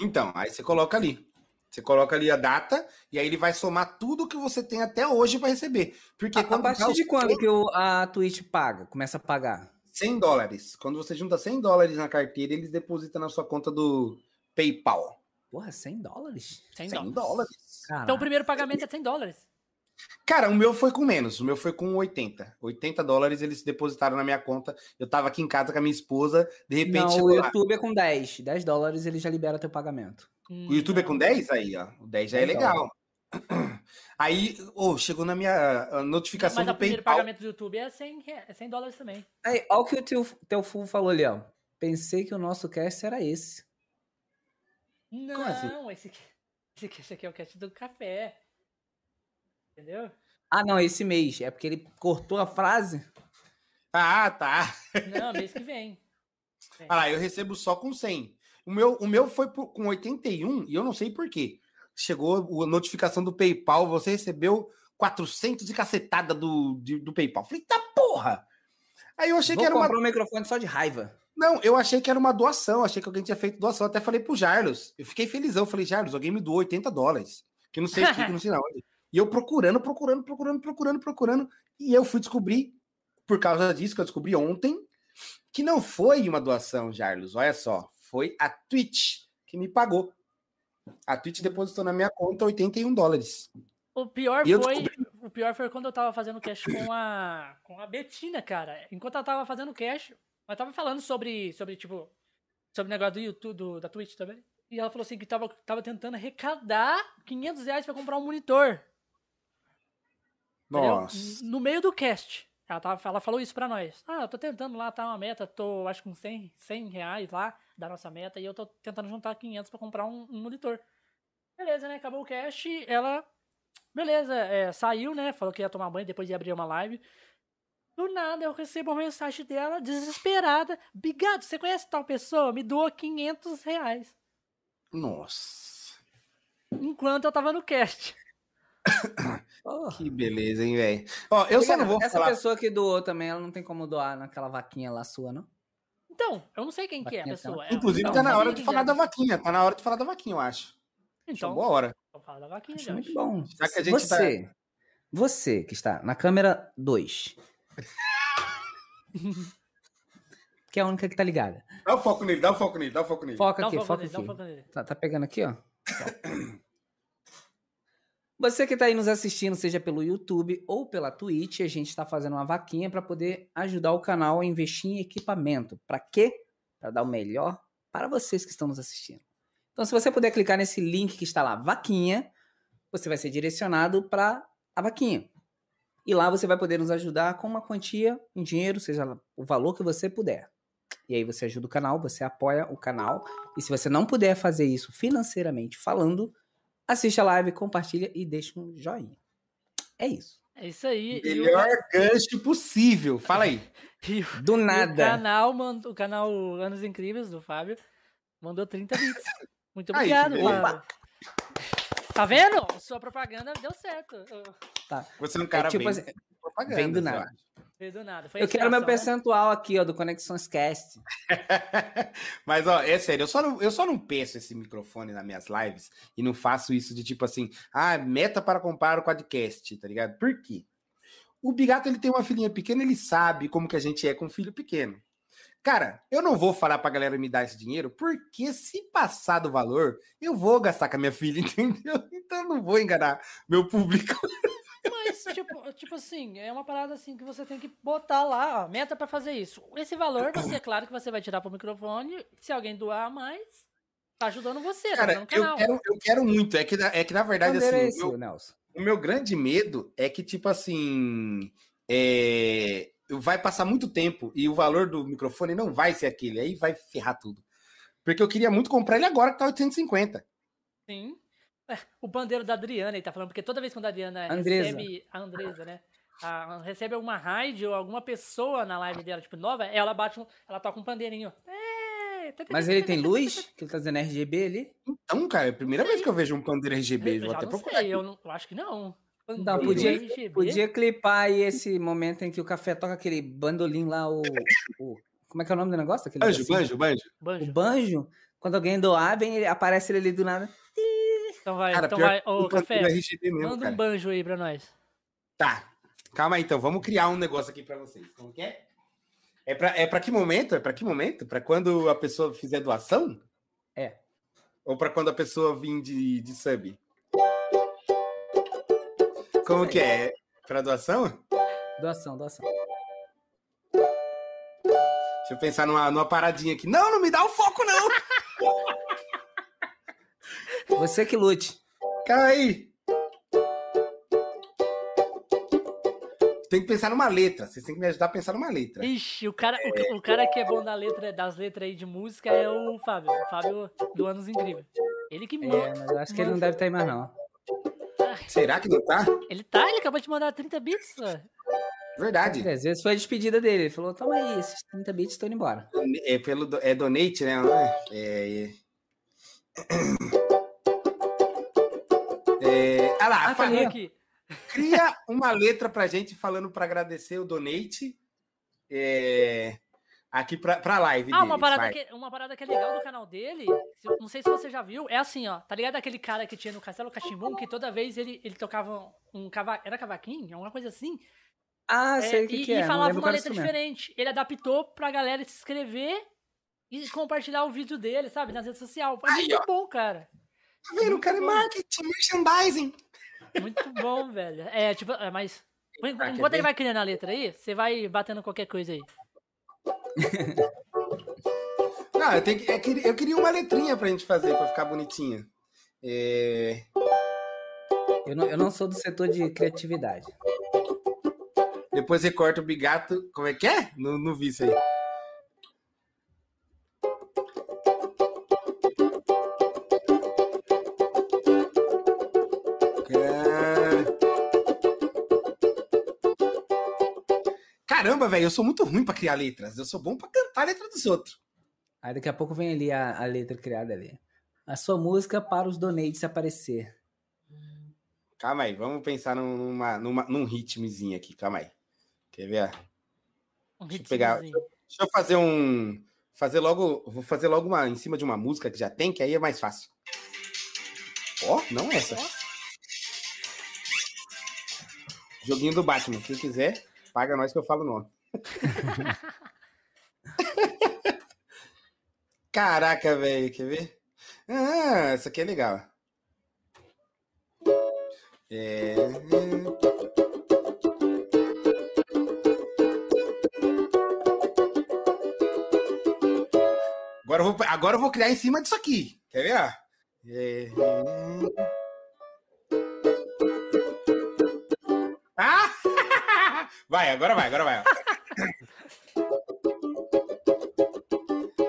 Então, aí você coloca ali. Você coloca ali a data e aí ele vai somar tudo que você tem até hoje para receber. Porque a, a partir de quando que o, a Twitch paga? Começa a pagar? 100 dólares. Quando você junta 100 dólares na carteira, eles depositam na sua conta do PayPal. Porra, 100 dólares? 100, 100 dólares. Então o primeiro pagamento é 100 dólares. Cara, o meu foi com menos. O meu foi com 80. 80 dólares eles depositaram na minha conta. Eu tava aqui em casa com a minha esposa. De repente. Não, o YouTube lá. é com 10. 10 dólares ele já libera teu pagamento. Hum, o YouTube é com 10? Aí, ó. O 10 já é legal. Aí, oh, chegou na minha notificação Mas do PayPal. Mas o primeiro pagamento do YouTube é 100, é 100 dólares também. Aí, olha o que o teu, teu Full falou ali, ó. Pensei que o nosso cast era esse. Não, assim? esse, aqui, esse, aqui, esse aqui é o cast do café. Entendeu? Ah, não, esse mês. É porque ele cortou a frase. Ah, tá. Não, mês que vem. <laughs> Ah, eu recebo só com 100. O meu, o meu foi por, com 81 e eu não sei por quê chegou a notificação do PayPal, você recebeu 400 e cacetada do, de, do PayPal. Falei, tá porra! Aí eu achei Vou que era uma. um microfone só de raiva. Não, eu achei que era uma doação, achei que alguém tinha feito doação. Até falei pro Jarlos. Eu fiquei felizão. Falei, Jarlos, alguém me doou 80 dólares. Que não sei o que, que não sei onde. E eu procurando, procurando, procurando, procurando, procurando. E eu fui descobrir, por causa disso que eu descobri ontem, que não foi uma doação, Jarlos. Olha só. Foi a Twitch que me pagou. A Twitch depositou na minha conta 81 dólares. O pior foi. O pior foi quando eu tava fazendo cash com a. com a Betina, cara. Enquanto ela tava fazendo cash, ela tava falando sobre. sobre, tipo. Sobre o negócio do YouTube, do, da Twitch também. E ela falou assim que tava, tava tentando arrecadar 500 reais pra comprar um monitor. Nossa. Entendeu? No meio do cast. Ela, tava, ela falou isso pra nós. Ah, eu tô tentando lá, tá uma meta, tô acho com 100, 100 reais lá da nossa meta e eu tô tentando juntar 500 para comprar um, um, monitor. Beleza, né? Acabou o cash, ela. Beleza, é, saiu, né? Falou que ia tomar banho depois de abrir uma live. Do nada eu recebo uma mensagem dela, desesperada. Bigado, você conhece tal pessoa? Me doa 500 reais. Nossa. Enquanto eu tava no cast. Oh. <coughs> Que beleza, hein, velho? Ó, eu só não vou Essa falar... pessoa que doou também, ela não tem como doar naquela vaquinha lá sua, não? Então, eu não sei quem que é a pessoa. É, Inclusive, tá na hora de falar da vaquinha. Tá na hora de falar da vaquinha, eu acho. Então, boa hora. Vamos falar da vaquinha, acho muito bom. Já que a gente você, tá... você que está na câmera 2. <laughs> que é a única que tá ligada. Dá o foco nele, dá o foco nele, dá o foco nele. Foca aqui, foca aqui. Foco tá, tá pegando aqui, ó. <laughs> Você que está aí nos assistindo, seja pelo YouTube ou pela Twitch, a gente está fazendo uma vaquinha para poder ajudar o canal a investir em equipamento. Para quê? Para dar o melhor para vocês que estão nos assistindo. Então, se você puder clicar nesse link que está lá, vaquinha, você vai ser direcionado para a vaquinha. E lá você vai poder nos ajudar com uma quantia em dinheiro, seja o valor que você puder. E aí você ajuda o canal, você apoia o canal. E se você não puder fazer isso financeiramente falando, assiste a live, compartilha e deixa um joinha. É isso. É isso aí. Melhor o... gancho possível. Fala aí. <laughs> Do nada. O canal, o canal Anos Incríveis do Fábio mandou 30 bits. Muito obrigado, aí, Fábio. Tá vendo? Sua propaganda deu certo. Tá. Você é um cara é, tipo, bem assim, propaganda. Vem do nada. Do nada. eu quero meu né? percentual aqui, ó, do Conexões Cast. <laughs> Mas, ó, é sério, eu só, não, eu só não peço esse microfone nas minhas lives e não faço isso de tipo assim, ah, meta para comprar o podcast, tá ligado? Por quê? O Bigato, ele tem uma filhinha pequena, ele sabe como que a gente é com um filho pequeno. Cara, eu não vou falar pra galera me dar esse dinheiro, porque se passar do valor, eu vou gastar com a minha filha, <laughs> entendeu? Então eu não vou enganar meu público. <laughs> Mas Mas, tipo, tipo assim, é uma parada assim que você tem que botar lá, ó, meta pra fazer isso. Esse valor, você, é claro que você vai tirar pro microfone. Se alguém doar mais, tá ajudando você, tá Cara, ajudando o canal. eu quero, eu quero muito. É que, na- é que na verdade, Quando assim, esse, eu- Nelson? o meu grande medo é que, tipo assim, é, vai passar muito tempo e o valor do microfone não vai ser aquele. Aí vai ferrar tudo. Porque eu queria muito comprar ele agora, que tá 850. Sim. <laughs> O bandeiro da Adriana, ele tá falando, porque toda vez quando a Adriana Andresa. recebe. A Andresa, né? a- recebe alguma raid ou alguma pessoa na live dela, tipo, nova, ela bate um, Ela toca um pandeirinho. É, tá, tá, Mas tá, ele tá, tem luz? Que ele tá dizendo RGB ali? Então, cara, é a primeira vez que eu vejo um pandeiro RGB. Eu Vou já até não procurar. sei, eu, não, eu acho que não. Não, podia, RGB? podia clipar aí esse momento em que o café toca aquele bandolim lá, o. o- como é que é o nome do negócio? Aquele Banjo, negocinho? banjo, banjo. O Banjo. banjo, quando alguém doar, vem, ele, aparece ele ali do nada. Então vai, Cara, então vai. Ô, Café, mesmo, manda cara. um banjo aí pra nós. Tá. Calma aí, então. Vamos criar um negócio aqui pra vocês. Como que é? É pra, é pra que momento? É pra que momento? Pra quando a pessoa fizer doação? É. Ou pra quando a pessoa vir de, de sub? Como que é? Pra doação? Doação, doação. Deixa eu pensar numa, numa paradinha aqui. Não, não me dá o foco, não! <laughs> Você que lute. Calma aí. Tem que pensar numa letra. Vocês têm que me ajudar a pensar numa letra. Ixi, o cara, o, o cara que é bom da letra, das letras aí de música é o Fábio. O Fábio do Anos Incríveis. Ele que É, manda. mas eu acho que ele não deve estar aí mais, não. Será que não tá? Ele tá, ele acabou de mandar 30 bits. Verdade. Às vezes foi a despedida dele. Ele falou: toma aí, esses 30 bits estão indo embora. É pelo é donate, né? É, é... Ah lá, Ah, fa- ali, ó. Aqui. cria uma letra pra gente falando pra agradecer o donate é, aqui pra, pra live. Ah, uma deles, parada, vai. que, uma parada que é legal do canal dele, não sei se você já viu, é assim, ó, tá ligado aquele cara que tinha no Castelo Cachimbum, que toda vez ele, ele tocava um cavaquinho, era cavaquinho? Alguma coisa assim? Ah, É, sei o que, e, que e é. não falava uma letra diferente. Ele adaptou pra galera se inscrever e compartilhar o vídeo dele, sabe, nas redes sociais. É Aí, muito bom, cara. Tá vendo? O cara é marketing, merchandising. Muito bom, velho. É, tipo, é, mas Ah, enquanto ver? ele vai criando a letra aí, você vai batendo qualquer coisa aí. <laughs> Não, eu, tenho que- eu queria, eu queria uma letrinha pra gente fazer, pra ficar bonitinha. É, Eu não, eu não sou do setor de criatividade. Depois recorta o bigato. Como é que é? Não, não vi isso aí. Caramba, velho, eu sou muito ruim pra criar letras. Eu sou bom pra cantar a letra dos outros. Aí daqui a pouco vem ali a, a letra criada ali. A sua música para os donates aparecer. Calma aí, vamos pensar numa, numa, num ritmozinho aqui. Calma aí. Quer ver? Um Deixa eu pegar. Deixa eu fazer um. Fazer logo. Vou fazer logo uma em cima de uma música que já tem, que aí é mais fácil. Ó, não essa. Joguinho do Batman. Quem quiser, paga nós que eu falo o nome. <laughs> Caraca, velho. Quer ver? Ah, essa aqui é legal. É... Agora eu, vou, agora eu vou criar em cima disso aqui. Quer ver? ó? É... Vai, agora vai, agora vai.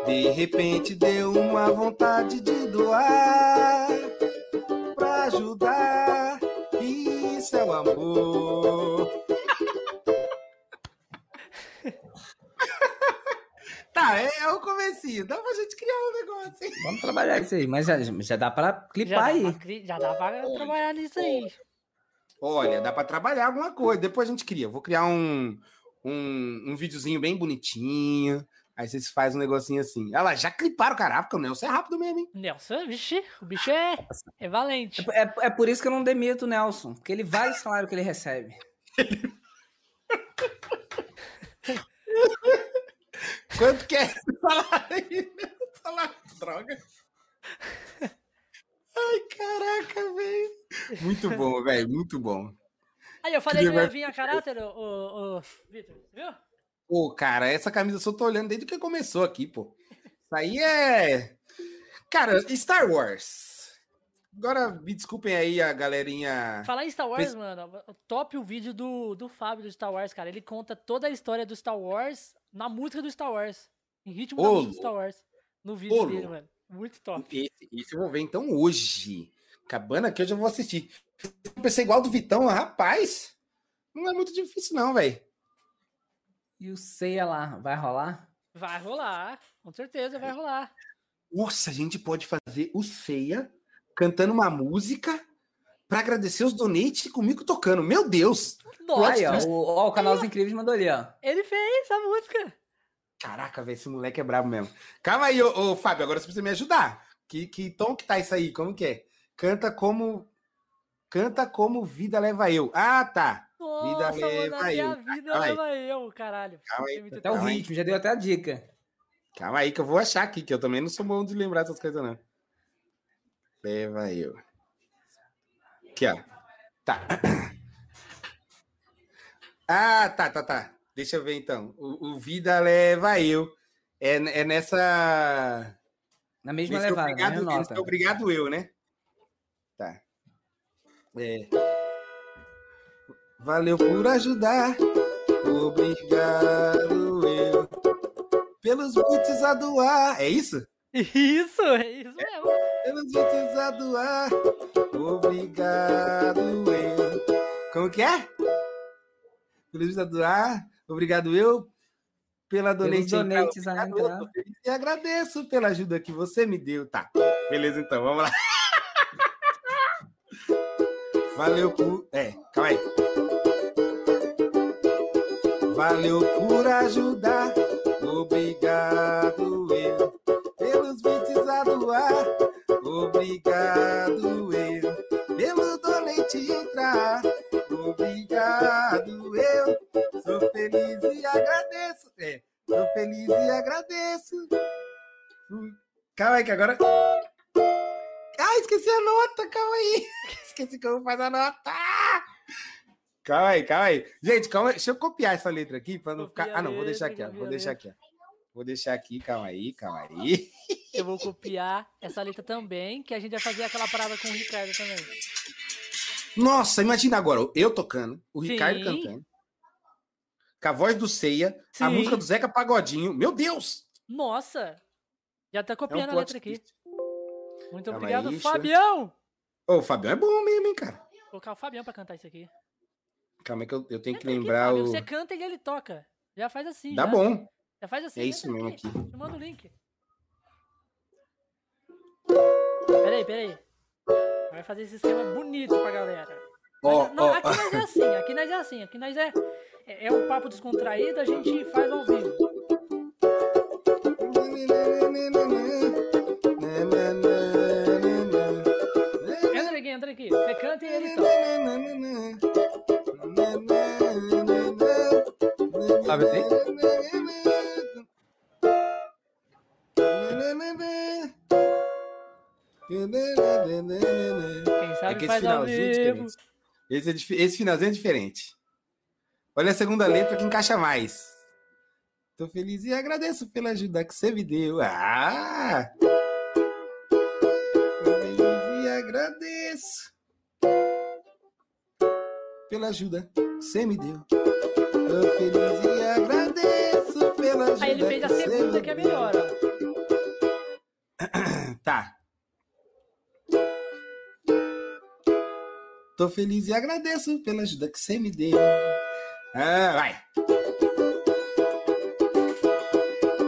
De repente deu uma vontade de doar pra ajudar. Isso é o amor. <laughs> Tá, é, é o comecinho. Dá pra gente criar um negócio. hein? Vamos trabalhar isso aí. Mas já, já dá pra Já clipar dá, aí. pra, cri- já dá pra trabalhar nisso aí. Olha, dá pra trabalhar alguma coisa. Depois a gente cria. Vou criar um, um, um videozinho bem bonitinho. Aí vocês fazem um negocinho assim. Olha lá, já cliparam, caraca, o Nelson é rápido mesmo, hein? Nelson, vixe, o bicho é, é valente. É, é por isso que eu não demito o Nelson. Porque ele vale o salário que ele recebe. <laughs> Quanto que é esse salário aí? <laughs> Salário, droga. Ai, caraca, velho. Muito bom, <laughs> velho, muito bom. Aí eu falei que ia vir a caráter, o, o, o Vitor, viu? Pô, cara, essa camisa eu só tô olhando desde que começou aqui, pô. Isso aí é. Cara, Star Wars. Agora, me desculpem aí a galerinha. Falar em Star Wars, mano, top o vídeo do, do Fábio do Star Wars, cara. Ele conta toda a história do Star Wars na música do Star Wars. Em ritmo Ô, da música do Star Wars. No vídeo Ô, dele, mano. Muito top. Esse, esse eu vou ver então hoje. Cabana que hoje eu vou assistir. Eu pensei igual do Vitão, rapaz. Não é muito difícil, não, velho. E o Ceia lá, vai rolar? Vai rolar, com certeza vai rolar. Nossa, a gente pode fazer o Ceia cantando uma música para agradecer os donates comigo tocando. Meu Deus! Nossa, Aí, ó, o, ó, o canal dos Incríveis mandou ali, ó. Ele fez a música. Caraca, velho, esse moleque é brabo mesmo. Calma aí, ô, ô, Fábio, agora você precisa me ajudar. Que, que tom que tá isso aí? Como que é? Canta como. Canta como vida leva eu. Ah, tá. Nossa, vida leva mano, eu. vida calma leva aí. eu, caralho. Calma aí. Até o ritmo, já deu até a dica. Calma aí que eu vou achar aqui, que eu também não sou bom de lembrar essas coisas, não. Leva eu. Aqui, ó. Tá. <coughs> Ah, tá, tá, tá. Deixa eu ver então. O, o Vida Leva Eu. É, é nessa. Na mesma Nesse levada. Obrigado, né? nota. obrigado eu, né? Tá. É. Valeu por ajudar. Obrigado eu. Pelos boots a doar. É isso? Isso, é isso mesmo. Pelos boots a doar. Obrigado eu. Como que é? Pelos boots a doar. Obrigado eu pela donate. donates. E agradeço pela ajuda que você me deu. Tá, beleza então, vamos lá. <laughs> Valeu por... É, calma aí. Valeu por ajudar. Obrigado eu pelos bits a doar. Obrigado eu pelo donate entrar. Obrigado eu feliz e agradeço. É, sou feliz e agradeço. Calma aí que agora. Ah, esqueci a nota, calma aí. <laughs> Esqueci como faz a nota. Calma aí, calma aí. Gente, calma aí. Deixa eu copiar essa letra aqui para não ficar. Ah, não, vou deixar aqui, ó. Vou deixar aqui, ó. Vou deixar aqui, calma aí, calma aí. Eu vou copiar essa letra também, que a gente vai fazer aquela parada com o Ricardo também. Nossa, imagina agora, eu tocando, o Sim. Ricardo cantando, com a voz do Ceia, Sim. a música do Zeca Pagodinho. Meu Deus! Nossa! Já tá copiando é um a letra aqui. Muito calma obrigado, aí, Fabião! Ô, o Fabião é bom mesmo, hein, cara? Vou colocar o Fabião pra cantar isso aqui. Calma aí que eu, eu tenho que lembrar aqui, o. Você canta e ele toca. Já faz assim. Dá já. bom. Já faz assim. É isso mesmo aqui. aqui. Eu mando o link. Peraí, peraí. Vai fazer esse esquema bonito pra galera. Oh, não, oh, aqui nós é assim, aqui nós é assim, aqui nós é, é, é um papo descontraído, a gente faz ao vivo. Entra aqui, entra aqui. Você canta e ele toca. Sabe assim? Quem sabe é que faz ao vivo. Esse, é, esse finalzinho é diferente. Olha a segunda letra que encaixa mais. Tô feliz e agradeço pela ajuda que você me deu. Ah! Tô feliz e agradeço pela ajuda que você me deu. Tô feliz e agradeço pela ajuda. Aí ele fez a segunda que é melhor, ó. <coughs> Tá. Tô feliz e agradeço pela ajuda que você me deu. Ah, vai.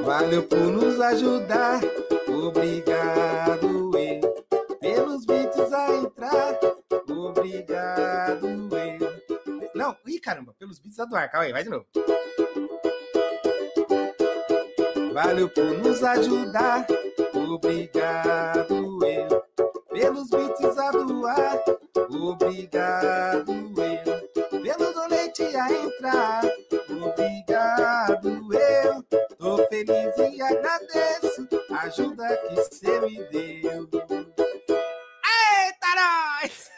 Valeu por nos ajudar. Obrigado, eu. Pelos beats a entrar. Obrigado, eu. Não, ih, caramba, pelos beats a doar. Calma aí, vai de novo. Valeu por nos ajudar. Obrigado, eu. Pelos beats a doar. Obrigado. A entrar. Obrigado, eu. Tô feliz e agradeço a ajuda que você me deu. Eita, nós!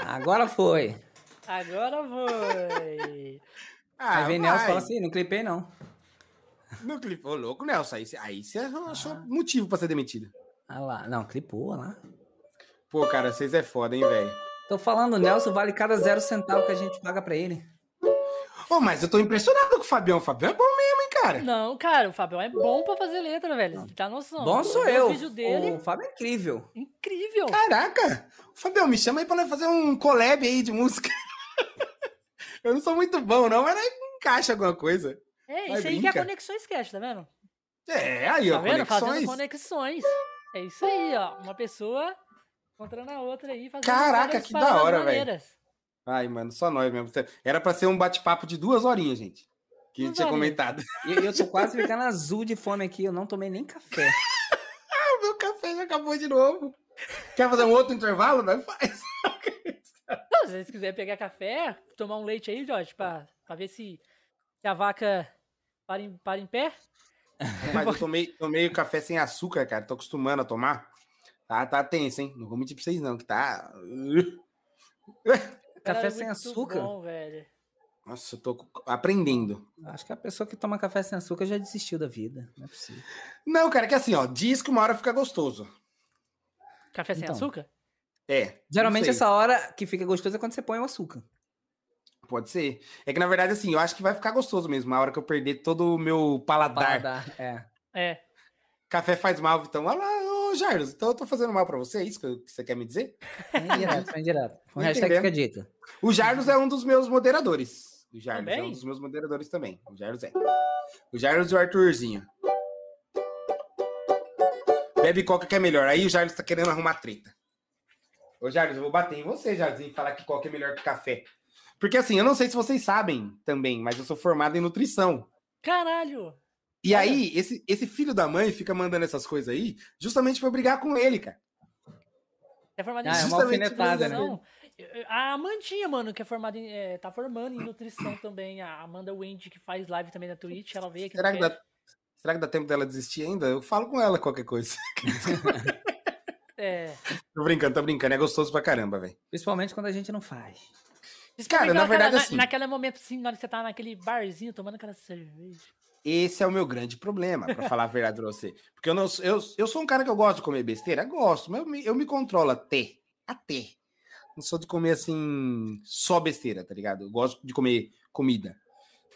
Agora foi. Agora foi. Ah, aí vem Nelson fala assim: não clipei, não. Não clipou, louco, Nelson. Aí, aí você achou ah. motivo pra ser demitido. Ah lá, não, clipou lá. Pô, cara, vocês é foda, hein, velho. Tô falando, Nelson vale cada zero centavo que a gente paga pra ele. Pô, mas eu tô impressionado com o Fabião. O Fabião é bom mesmo, hein, cara? Não, cara, o Fabião é bom pra fazer letra, velho. Você tá noção. Bom sou eu. O vídeo dele. O Fábio é incrível. Incrível. Caraca. O Fabião, me chama aí pra nós fazer um collab aí de música. <laughs> eu não sou muito bom, não, mas encaixa alguma coisa. É, isso aí que é Conexões Cash, tá vendo? É, aí, ó, tá vendo? conexões. Fazendo conexões. É isso aí, ó. Uma pessoa encontrando a outra aí, fazendo Caraca, que da hora, velho. Ai, mano, só nós mesmo. Era pra ser um bate-papo de duas horinhas, gente. Que a gente tinha comentado. E eu, tô quase ficando azul de fome aqui, eu não tomei nem café. ah, <laughs> o meu café já acabou de novo. Quer fazer um outro intervalo? Nós faz. <laughs> Não, se vocês quiserem pegar café, tomar um leite aí, Jorge, pra, pra ver se, se a vaca para em, para em pé. Mas eu tomei, tomei o café sem açúcar, cara. Tô acostumando a tomar. Tá, tá tenso, hein? Não vou mentir pra vocês, não, que tá. <laughs> café sem açúcar? Bom, velho. Nossa, eu tô aprendendo. Acho que a pessoa que toma café sem açúcar já desistiu da vida. Não é possível. Não, cara, é que assim, ó, diz que uma hora fica gostoso. Café sem então, açúcar? É. Geralmente essa hora que fica gostoso é quando você põe o açúcar. Pode ser. É que na verdade, assim, eu acho que vai ficar gostoso mesmo. A hora que eu perder todo o meu paladar. paladar é. É. Café faz mal, então. Olha lá, Jarlos, então eu tô fazendo mal pra você, é isso que você quer me dizer? Vem direto, vem direto. O hashtag fica dito. O Jarlos é um dos meus moderadores. O Jarlos também? é um dos meus moderadores também. O Jarlos é. O Jarlos e o Arthurzinho. Bebe coca que é melhor. Aí o Jarlos tá querendo arrumar treta. Ô, Jarlos, eu vou bater em você, Jarlos, e falar que coca é melhor que café. Porque assim, eu não sei se vocês sabem também, mas eu sou formado em nutrição. Caralho! E aí, esse, esse filho da mãe fica mandando essas coisas aí justamente pra brigar com ele, cara. É formado em ah, é uma alfinetada, né? A Amandinha, mano, que é formada em. É, tá formando em nutrição também. A Amanda Wendy, que faz live também na Twitch, ela veio aqui. Será que, dá, será que dá tempo dela desistir ainda? Eu falo com ela qualquer coisa. <laughs> é. Tô brincando, tô brincando. É gostoso pra caramba, velho. Principalmente quando a gente não faz. Cara, na verdade, assim. naquele momento, assim, na hora que você tá naquele barzinho tomando aquela cerveja. Esse é o meu grande problema, para falar a verdade pra você. Porque eu, não, eu, eu sou um cara que eu gosto de comer besteira, gosto, mas eu me, eu me controlo até. Até. Não sou de comer assim, só besteira, tá ligado? Eu gosto de comer comida.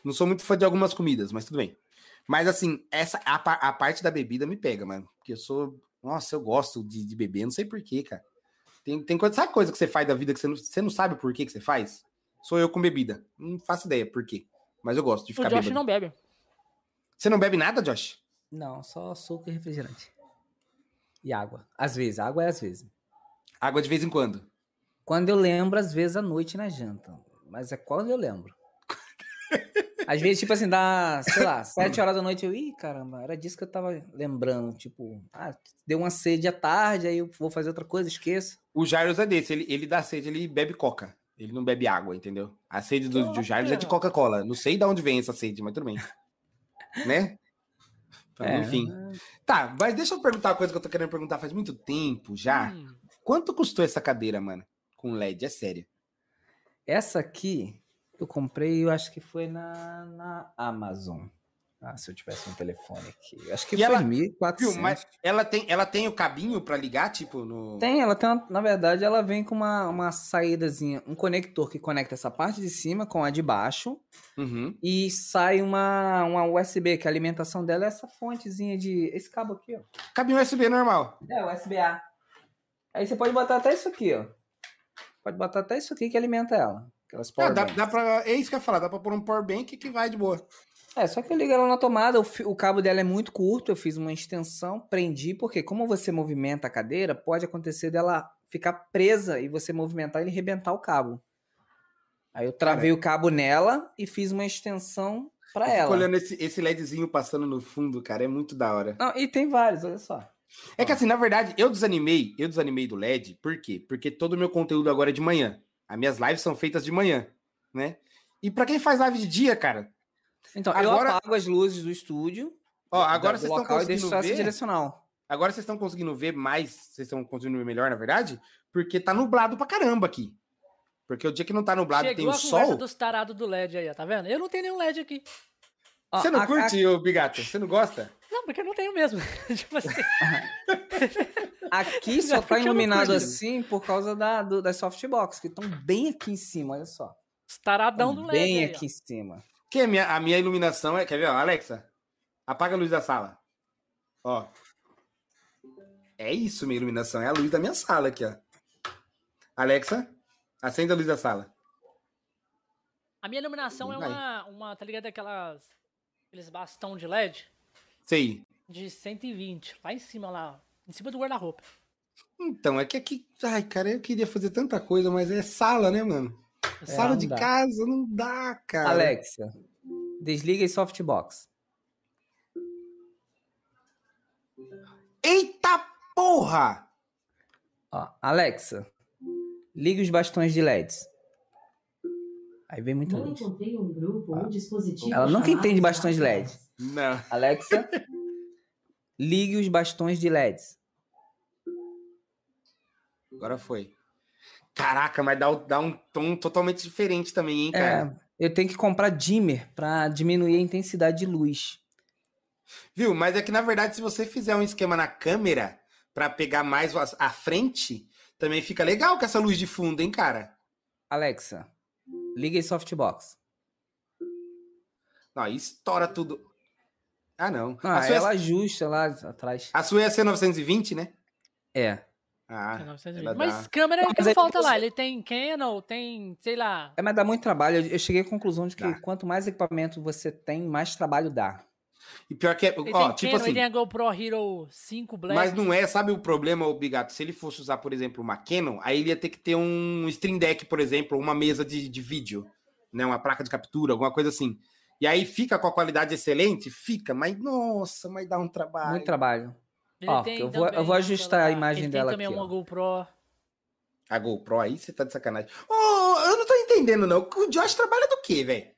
Não sou muito fã de algumas comidas, mas tudo bem. Mas assim, essa a, a parte da bebida me pega, mano. Porque eu sou. Nossa, eu gosto de, de beber, não sei porquê, cara. Tem, tem coisa, sabe coisa que você faz da vida que você não, você não sabe por que, que você faz? Sou eu com bebida. Não faço ideia por quê. Mas eu gosto de ficar bebendo. O Josh bêbado. não bebe. Você não bebe nada, Josh? Não, só açúcar e refrigerante. E água. Às vezes, água é às vezes. Água de vez em quando? Quando eu lembro, às vezes, à noite na janta. Mas é quando eu lembro. <laughs> Às vezes, tipo assim, dá, sei lá, sete horas da noite, eu, ih, caramba, era disso que eu tava lembrando. Tipo, ah, deu uma sede à tarde, aí eu vou fazer outra coisa, esqueço. O Jairus é desse, ele, ele dá sede, ele bebe coca. Ele não bebe água, entendeu? A sede do, do Jairus é de Coca-Cola. Não sei de onde vem essa sede, mas tudo bem. <laughs> né? Então, é. Enfim. Tá, mas deixa eu perguntar uma coisa que eu tô querendo perguntar faz muito tempo já. Hum. Quanto custou essa cadeira, mano? Com LED, é sério. Essa aqui eu comprei, eu acho que foi na, na Amazon. Ah, se eu tivesse um telefone aqui. Acho que e foi ela, 1.400. Mas ela tem, ela tem o cabinho para ligar, tipo, no... Tem, ela tem, uma, na verdade, ela vem com uma, uma saídazinha, um conector que conecta essa parte de cima com a de baixo. Uhum. E sai uma, uma USB, que a alimentação dela é essa fontezinha de... Esse cabo aqui, ó. Cabinho USB normal. É, USB-A. Aí você pode botar até isso aqui, ó. Pode botar até isso aqui que alimenta ela. Aquelas é, dá, dá pra, é isso que eu ia falar, dá pra pôr um power bank que vai de boa. É, só que eu ligo ela na tomada, o, o, cabo dela é muito curto, eu fiz uma extensão, prendi, porque como você movimenta a cadeira, pode acontecer dela ficar presa e você movimentar e ele rebentar o cabo. Aí eu travei o cabo nela e fiz uma extensão para ela. Fico olhando esse, esse LEDzinho passando no fundo, cara, é muito da hora. Não, e tem vários, olha só. É que assim, na verdade, eu desanimei, eu desanimei do LED, por quê? Porque todo o meu conteúdo agora é de manhã. As minhas lives são feitas de manhã, né? E para quem faz live de dia, cara, então, agora... eu apago as luzes do estúdio. Ó, agora vocês estão conseguindo ver. direcional. Agora vocês estão conseguindo ver mais, vocês estão conseguindo ver melhor, na verdade, porque tá nublado pra caramba aqui. Porque o dia que não tá nublado Chegou tem o a conversa sol. dos tarados do LED aí, ó, tá vendo? Eu não tenho nenhum LED aqui. Ó, Você não a- curte, ô Bigato? Você não gosta? Não, porque eu não tenho mesmo. <laughs> tipo assim. a- <laughs> aqui só Não, tá iluminado assim por causa da, do, das softbox, que estão bem aqui em cima, olha só. Os taradão Tão do LED. bem aí, aqui em cima. Que a minha, a minha iluminação é. Quer ver, ó, Alexa? Apaga a luz da sala. Ó. É isso, minha iluminação. É a luz da minha sala aqui, ó. Alexa, acenda a luz da sala. A minha iluminação é uma, uma, tá ligado? Aquelas. Aqueles bastão de LED Sei. de 120. Lá em cima, lá. Em cima do guarda-roupa. Então, é que aqui. Ai, cara, eu queria fazer tanta coisa, mas é sala, né, mano? É, sala de dá. casa não dá, cara. Alexa, desliga as softbox. Eita porra! Ó, Alexa, liga os bastões de LEDs. Aí vem muita Não luz. encontrei um grupo Ah. ou dispositivo. Ela nunca entende bastões de LED. smartphones. Não. Alexa, <laughs> ligue os bastões de LEDs. Agora foi. Caraca, mas dá, dá um tom totalmente diferente também, hein, cara? É, eu tenho que comprar dimmer pra diminuir a intensidade de luz. Viu? Mas é que, na verdade, se você fizer um esquema na câmera pra pegar mais a, a frente, também fica legal com essa luz de fundo, hein, cara? Alexa, liga as softbox. Não, aí estoura tudo. Ah, não. Ah, a, sua ela é, ajusta lá atrás. a sua é C920, né? É. Ah, 1920. ela Mas dá. câmera Mas que não falta você- lá. Ele tem Canon, tem, sei lá. É, mas dá muito trabalho. Eu- cheguei à conclusão de que Dá. quanto mais equipamento você tem, mais trabalho dá. E pior que é. Ele Ó, tem tipo Canon, assim. ele tem a GoPro Hero 5 Black. Mas não é, sabe o problema, ô Bigato? Se ele fosse usar, por exemplo, uma Canon, aí ele ia ter que ter um Stream Deck, por exemplo, ou uma mesa de, de vídeo, né? Uma placa de captura, alguma coisa assim. E aí fica com a qualidade excelente? Fica, mas nossa, mas dá um trabalho. Muito trabalho. Ele Ó, eu vou- eu vou ajustar a imagem ele dela tem também aqui, uma ó. GoPro. A GoPro aí, você tá de sacanagem. Ô, eu não tô entendendo, não. O Josh trabalha do quê, velho?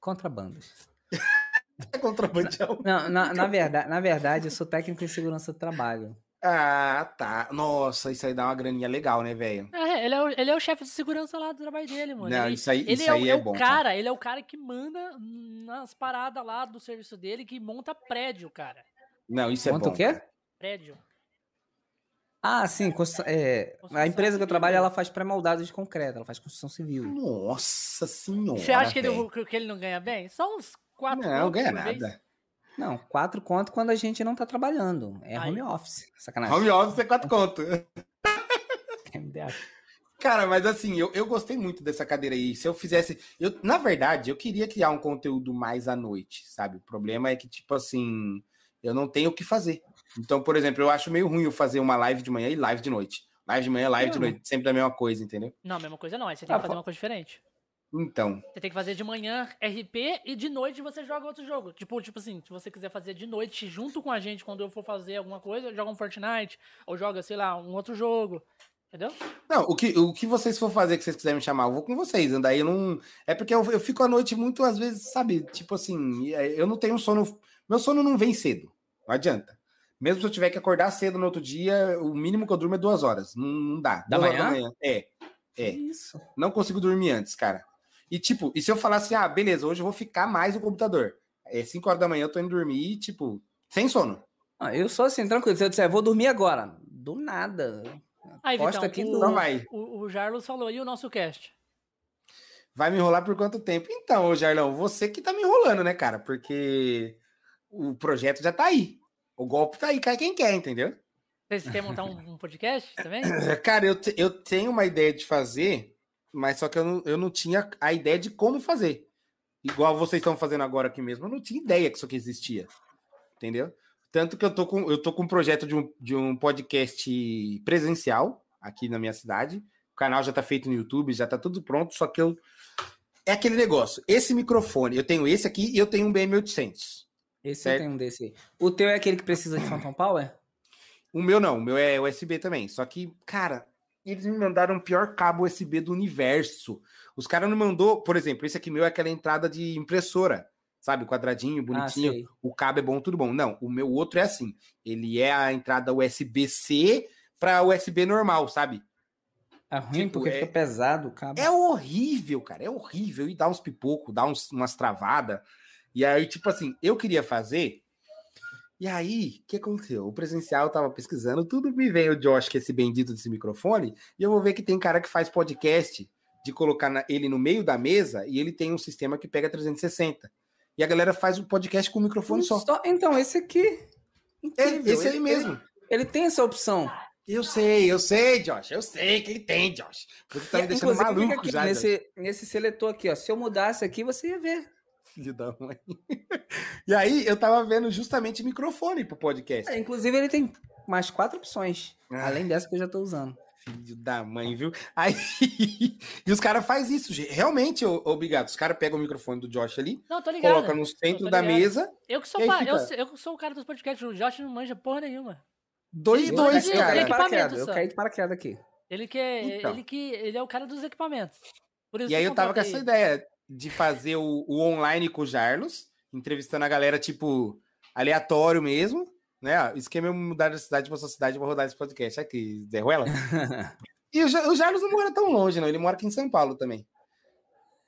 Contrabandos. <laughs> É contrabandião. Não, na, na, verdade, na verdade, eu sou técnico em segurança do trabalho. Ah, tá. Nossa, isso aí dá uma graninha legal, né, velho? É, ele é o, ele é o chefe de segurança lá do trabalho dele, mano. Não, ele, isso aí, ele isso é, aí o- é, é o bom. cara, ele é o cara que manda nas paradas lá do serviço dele, que monta prédio, cara. Não, isso é Monta bom. o quê? Prédio. Ah, sim. constru- é, a empresa que eu trabalho, ela faz pré-moldado de concreto. Ela faz construção civil. Nossa senhora. Você acha que ele, que ele não ganha bem? Só uns quatro Não, ganha nada. Não, quatro conto quando a gente não tá trabalhando. É Aí. home office. Sacanagem. Home office é quatro conto. <laughs> Cara, mas assim, eu, eu gostei muito dessa cadeira aí. Se eu fizesse. Eu, na verdade, eu queria criar um conteúdo mais à noite, sabe? O problema é que, tipo assim, eu não tenho o que fazer. Então, por exemplo, eu acho meio ruim eu fazer uma live de manhã e live de noite. Live de manhã, live de Não. noite. Sempre da mesma coisa, entendeu? Não, mesma coisa não. Aí você tem Ah, que fazer fa- uma coisa diferente. Então. Você tem que fazer de manhã RP e de noite você joga outro jogo. Tipo, tipo assim, se você quiser fazer de noite junto com a gente quando eu for fazer alguma coisa, joga um Fortnite ou joga, sei lá, um outro jogo. Entendeu? Não, o que, o que vocês for fazer que vocês quiserem me chamar, eu vou com vocês. Daí eu não. É porque eu, eu fico à noite muito, às vezes, sabe? Tipo assim, eu não tenho sono. Meu sono não vem cedo. Não adianta. Mesmo se eu tiver que acordar cedo no outro dia, o mínimo que eu durmo é duas horas. Não, não dá. Da Duas horas manhã? É. É. Isso. Não consigo dormir antes, cara. E tipo, e se eu falar assim, ah, beleza, hoje eu vou ficar mais no computador. É 5 horas da manhã, eu tô indo dormir, tipo, sem sono. Ah, eu sou assim, tranquilo. Se eu disser, vou dormir agora. Do nada. Aí, Vitão, aqui o, Não vai. o, o Jarlos falou, e o nosso cast? Vai me enrolar por quanto tempo? Então, ô Jarlão, você que tá me enrolando, né, cara? Porque o projeto já tá aí. O golpe tá aí, cai quem quer, entendeu? Vocês querem montar um, um podcast também? <coughs> Cara, eu, te- eu tenho uma ideia de fazer, mas só que eu não, eu não tinha a ideia de como fazer. Igual vocês estão fazendo agora aqui mesmo, eu não tinha ideia que isso aqui existia. Entendeu? Tanto que eu tô com, eu tô com um projeto de um, de um podcast presencial aqui na minha cidade. O canal já tá feito no YouTube, já tá tudo pronto, só que eu. É aquele negócio. Esse microfone, eu tenho esse aqui e eu tenho um BM800. Esse Certo. eu tenho um desse aí. O teu é aquele que precisa de Phantom Power? O meu não, o meu é USB também. Só que, cara, eles me mandaram o pior cabo USB do universo. Os caras não mandou, por exemplo, esse aqui meu é aquela entrada de impressora, sabe? Quadradinho, bonitinho. Ah, o cabo é bom, tudo bom. Não, o meu outro é assim. Ele é a entrada USB-C para USB normal, sabe? É ruim tipo, porque é, fica pesado, cara. É horrível, cara. É horrível. E dá uns pipocos, dá uns, umas travadas. E aí, tipo assim, eu queria fazer. E aí, o que aconteceu? O presencial eu tava pesquisando, tudo me veio o Josh, que é esse bendito desse microfone, e eu vou ver que tem cara que faz podcast de colocar na, ele no meio da mesa e ele tem um sistema que pega 360. E a galera faz um podcast com o microfone só. só. Então, esse aqui. É, esse aí mesmo. Ele, ele, tem essa opção. Eu sei, eu sei, Josh. Eu sei que ele tem, Josh. Você tá me deixando maluco aqui, já. Nesse, nesse seletor aqui, ó. Se eu mudasse aqui, você ia ver. Filho da mãe. e aí, eu tava vendo justamente microfone pro podcast. É, inclusive, ele tem mais quatro opções. Ah. Além dessa que eu já tô usando. Filho da mãe, viu? Aí. <laughs> e os caras fazem isso. Realmente, obrigado. Os caras pegam o microfone do Josh ali, não, tô ligado. coloca no centro da mesa. Eu que sou, fica... eu, eu sou o cara dos podcasts. O Josh não manja porra nenhuma. Dois, ele dois, cara. Eu, paraquedas, eu caí de paraquedas aqui. Ele que, é, então. ele que ele é o cara dos equipamentos. e aí eu tava com essa ideia de fazer o, o online com o Jarlos, entrevistando a galera, tipo, aleatório mesmo né? O esquema é mudar de cidade para sua cidade para rodar esse podcast aqui, Zé Ruela. <laughs> e o, o Jarlos não mora tão longe, não. Ele mora aqui em São Paulo também.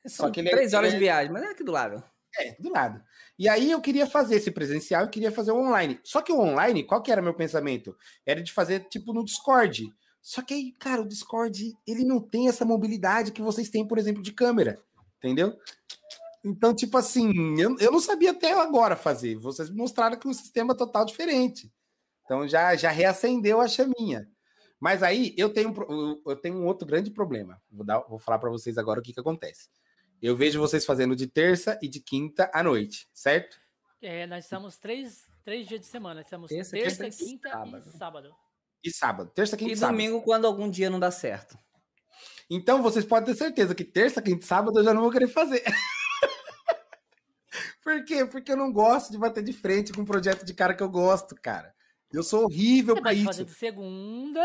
Só que ele é três é, horas de viagem, mas é aqui do lado. É, do lado. E aí eu queria fazer esse presencial e queria fazer o online. Só que o online, qual que era meu pensamento? Era de fazer tipo no Discord. Só que aí, cara, o Discord, ele não tem essa mobilidade que vocês têm, por exemplo, de câmera. Entendeu? Então, tipo assim, eu, eu não sabia até agora fazer. Vocês mostraram que o um sistema é total diferente. Então já, já reacendeu a chaminha. Mas aí eu tenho, eu tenho um outro grande problema. Vou, dar, vou falar para vocês agora o que, que acontece. Eu vejo vocês fazendo de terça e de quinta à noite, certo? É, nós estamos três, três dias de semana. Estamos terça, terça quinta, sábado. e sábado. E sábado. Terça, quinta e, e sábado. domingo, quando algum dia não dá certo. Então vocês podem ter certeza que terça, quinta e sábado eu já não vou querer fazer. <laughs> Por quê? Porque eu não gosto de bater de frente com um projeto de cara que eu gosto, cara. Eu sou horrível Você pra isso. Fazer de segunda.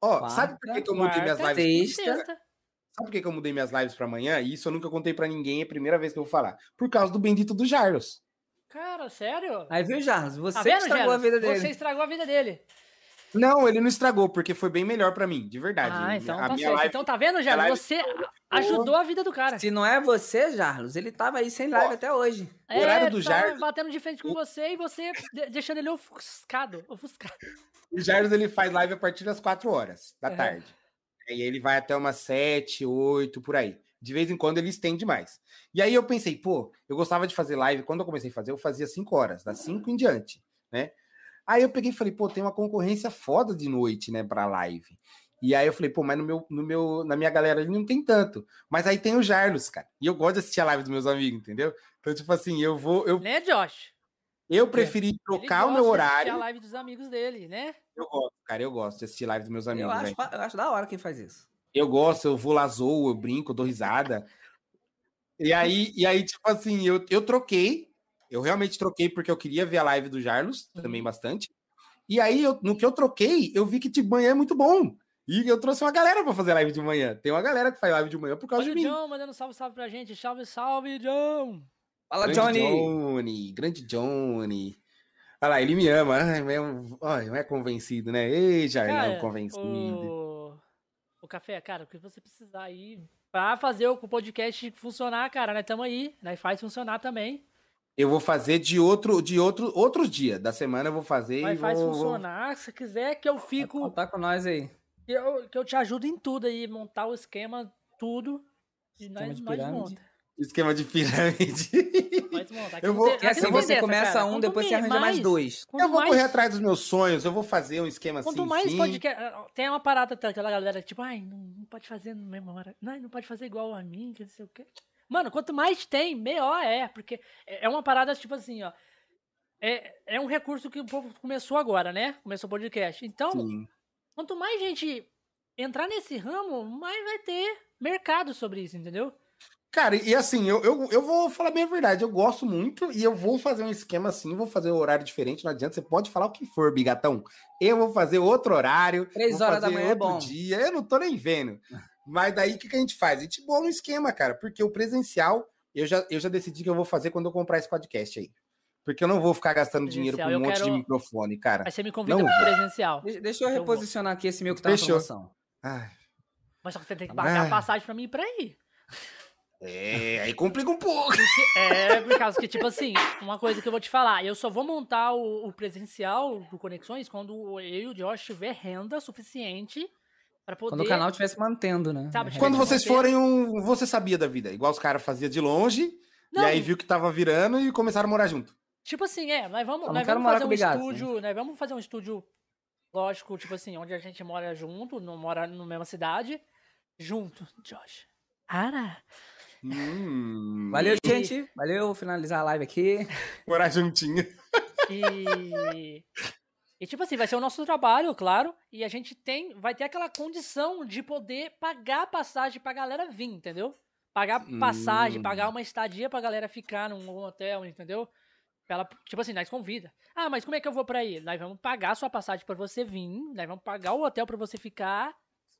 Ó, quarta, sabe por que, que eu mudei minhas lives? Sexta. Sabe por que, que eu mudei minhas lives para amanhã? E isso eu nunca contei para ninguém, é a primeira vez que eu vou falar. Por causa do bendito do Jarlos. Cara, sério? Aí viu, Jarlos? Você tá vendo, estragou Jarlos? a vida dele. Você estragou a vida dele. Não, ele não estragou, porque foi bem melhor para mim, de verdade. Ah, então a tá certo. Live, então tá vendo, Jarlos? Você ajudou a vida do cara. Se não é você, Jarlos, ele tava aí sem live Pô, até hoje. É, o horário do Jarlos. batendo de frente com você e você deixando ele ofuscado. ofuscado. O Jarlos ele faz live a partir das 4 horas da tarde. E ele vai até umas 7, 8, por aí. De vez em quando ele estende mais. E aí eu pensei, pô, eu gostava de fazer live. Quando eu comecei a fazer, eu fazia 5 horas, das 5 em diante, né? Aí eu peguei e falei, pô, tem uma concorrência foda de noite, né, pra live. E aí eu falei, pô, mas no meu, no meu, na minha galera ali não tem tanto. Mas aí tem o Jarlos, cara. E eu gosto de assistir a live dos meus amigos, entendeu? Então, tipo assim, eu vou. Eu, né, Josh? Eu preferi trocar o meu horário. a live dos amigos dele, né? Eu gosto, cara, eu gosto de assistir live dos meus amigos. Eu acho, eu acho da hora quem faz isso. Eu gosto, eu vou lá, zoo, eu brinco, eu dou risada. E aí, e aí tipo assim, eu, eu troquei. Eu realmente troquei porque eu queria ver a live do Jarlos, também uhum. bastante. E aí, eu, no que eu troquei, eu vi que de manhã é muito bom. E eu trouxe uma galera para fazer live de manhã. Tem uma galera que faz live de manhã por causa Olha de mim. John mandando salve, salve pra gente. Salve, salve, John! Fala, grande Johnny! Johnny! Grande Johnny! Olha lá, ele me ama. Ai, não é convencido, né? Ei, Jarlão, convencido. O... o café, cara, o que você precisar aí pra fazer o podcast funcionar, cara, nós estamos aí. Nós faz funcionar também. Eu vou fazer de outro, de outro, outro dia da semana. Eu vou fazer. Mas e faz vou, funcionar. Se quiser que eu fico. Tá com nós aí. Que eu, que eu te ajudo em tudo aí, montar o esquema, tudo. E nós, de nós monta. Esquema de pirâmide. <laughs> Eu vou, é assim, você começa cara. um, Quanto depois você arranja mais, mais dois. Eu vou mais... correr atrás dos meus sonhos, eu vou fazer um esquema Quanto assim. Quanto mais podcast. Tem uma parada, aquela galera, tipo, ai, não, não pode fazer na mesma hora. Não, não pode fazer igual a mim, que não sei o quê. Mano, quanto mais tem, melhor é. Porque é, é uma parada, tipo assim, ó. É, é um recurso que o povo começou agora, né? Começou o podcast. Então, Sim. quanto mais gente entrar nesse ramo, mais vai ter mercado sobre isso, entendeu? Cara, e assim, eu, eu, eu vou falar bem a verdade, eu gosto muito e eu vou fazer um esquema assim, vou fazer um horário diferente, não adianta, você pode falar o que for, bigatão. Eu vou fazer outro horário, Três horas da manhã é outro é bom. dia, eu não tô nem vendo. Mas daí o que, que a gente faz? A gente bola um esquema, cara, porque o presencial eu já, eu já decidi que eu vou fazer quando eu comprar esse podcast aí. Porque eu não vou ficar gastando dinheiro com um monte quero... de microfone, cara. Aí você me convida não. pro presencial. Deixa, deixa eu reposicionar aqui esse meu que tá Fechou. na promoção. Ai, Mas só que você tem que pagar a passagem pra mim ir pra aí. É, aí complica um pouco. <laughs> É, por causa que, tipo assim, uma coisa que eu vou te falar, eu só vou montar o, o presencial do Conexões quando eu e o Josh tiver renda suficiente pra poder. Quando o canal estiver se mantendo, né? Sabe, Quando vocês forem um. Você sabia da vida. Igual os caras faziam de longe, Não, e aí viu que tava virando e começaram a morar junto. Tipo assim, é, nós vamos, nós vamos fazer um com bigato, estúdio, nós vamos fazer um estúdio, lógico, tipo assim, onde a gente mora junto, não mora na mesma cidade, junto, Josh. Ara. Hum, Valeu, E- gente. Valeu, vou finalizar a live aqui. Morar juntinho. E. E tipo assim, vai ser o nosso trabalho, claro, e a gente tem, vai ter aquela condição de poder pagar a passagem pra galera vir, entendeu? Pagar passagem, Hum. pagar uma estadia pra galera ficar num hotel, entendeu? Ela, tipo assim, nós convida. Ah, mas como é que eu vou pra aí? Nós vamos pagar a sua passagem pra você vir, nós vamos pagar o hotel pra você ficar,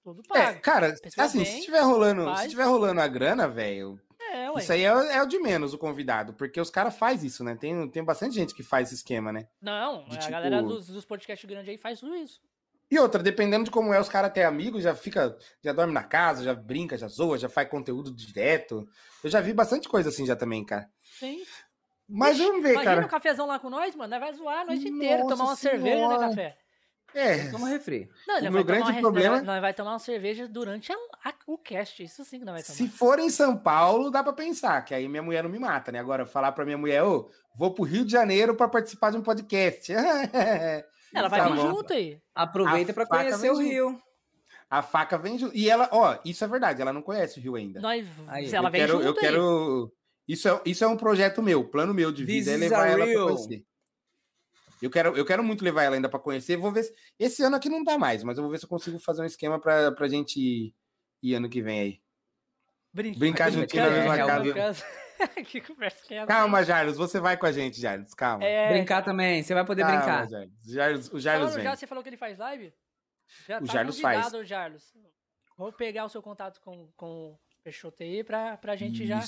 tudo É, pago. cara, Pessoa assim, vem, se tiver rolando, faz. se tiver rolando a grana, velho, É, ué. isso aí é, é o de menos, o convidado, porque os caras fazem isso, né? Tem, tem bastante gente que faz esse esquema, né? Não, de a tipo- galera dos, dos podcasts grandes aí faz tudo isso. E outra, dependendo de como é, os caras têm amigos, já fica, já dorme na casa, já brinca, já zoa, já faz conteúdo direto. Eu já vi bastante coisa assim já também, cara. Sim. Mas vamos ver, Imagina cara. um cafezão lá com nós, mano. Vai zoar a noite inteira, Nossa tomar uma cerveja, né, Senhora. café? É, Toma refri. Não, nós O vai meu tomar grande uma problema- Nós vai, nós vai tomar uma cerveja durante a- a- o cast. Isso sim que nós vai tomar. se for em São Paulo, dá pra pensar, que aí minha mulher não me mata, né? Agora, falar pra minha mulher, ô, vou pro Rio de Janeiro pra participar de um podcast. <laughs> Ela vai Tá vir bom. junto aí. Aproveita A pra faca conhecer o junto. Rio. A faca vem junto. E ela, ó, isso é verdade, ela não conhece o Rio ainda. Nós, Aí, se ela eu vem quero, junto eu aí. quero. Isso é, isso é um projeto meu, plano meu de This vida, é is levar a ela pra real. conhecer. Eu quero, eu quero muito levar ela ainda pra conhecer. Vou ver se. Esse ano aqui não dá mais, mas eu vou ver se eu consigo fazer um esquema pra, pra gente ir, ir ano que vem aí. Brincar, Brincar juntinho na mesma casa. casa. <laughs> que conversa que é? Calma, Jarlos, você vai com a gente, Jarlos, calma. É, Brincar também, você vai poder Calma, brincar. Jarlos. Jarlos- o Jarlos vem. já, você falou que ele faz live? Já O tá Jarlos faz. Jarlos. Vou pegar o seu contato com, com o Peixoto aí pra, pra gente já.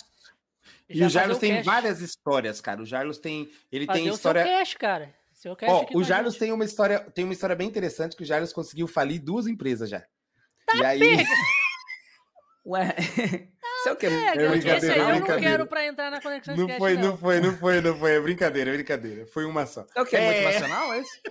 E já o Jarlos tem cast. várias histórias, cara. O Jarlos tem. Ele Fazer tem o história. seu cast, cara. Seu cast Ó, o Jarlos gente. tem uma história, tem uma história bem interessante que o Jarlos conseguiu falir duas empresas já. e aí, <laughs> Ué, isso é o quê? É, É aí brincadeira, eu não brincadeira. quero pra entrar na Conexão não foi, não. não foi, não foi, não foi, é brincadeira, é brincadeira. Foi uma só. É o quê? É. Motivacional esse? <laughs>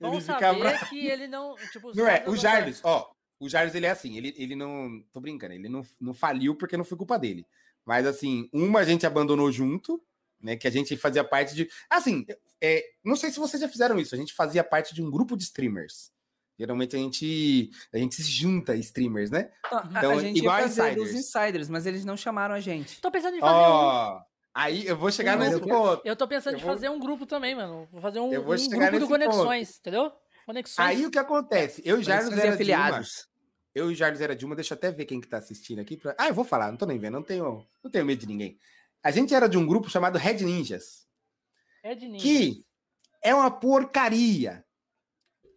Bom Ele saber bravo. que ele não. Tipo, Não é, o Jarlos, ó, o Jarlos ele é assim, ele, ele não, tô brincando, ele não, não faliu porque não foi culpa dele. Mas assim, uma a gente abandonou junto, né, que a gente fazia parte de, assim, é, não sei se vocês já fizeram isso, a gente fazia parte de um grupo de streamers. Geralmente a gente a gente se junta streamers, né? A, Então, a gente ia igual a fazer Insiders. dos insiders, mas eles não chamaram a gente. Tô pensando em fazer um. Ó, aí eu vou chegar Um nesse grupo. ponto. Eu tô pensando eu em vou- fazer um grupo também, mano. Vou fazer um, Eu vou um grupo do nesse ponto. Conexões, entendeu? Conexões. Aí o que acontece? Eu e Conexões e era de uma, afiliados. eu e Jardim era de uma, deixa eu até ver quem que tá assistindo aqui. Pra... Ah, eu vou falar, não tô nem vendo, não tenho, não tenho medo de ninguém. A gente era de um grupo chamado Red Ninjas, É de ninja. que é uma porcaria.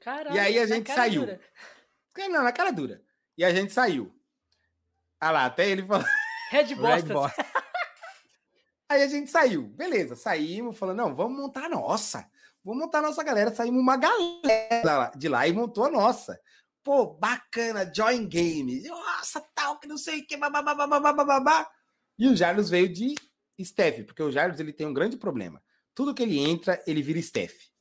Caralho, E aí a gente saiu. dura. Não, na cara dura. E a gente saiu. Ah lá, até ele falou. Red <laughs> Red Bosta. Boss. Aí a gente saiu. Beleza, saímos, falando, não, vamos montar a nossa. Vamos montar a nossa galera. Saímos uma galera de lá e montou a nossa. Pô, bacana, Join Game. Nossa, tal, que não sei o que, babá. E o Jarlos veio de Steph, porque o Jarlos ele tem um grande problema. Tudo que ele entra, ele vira Steph.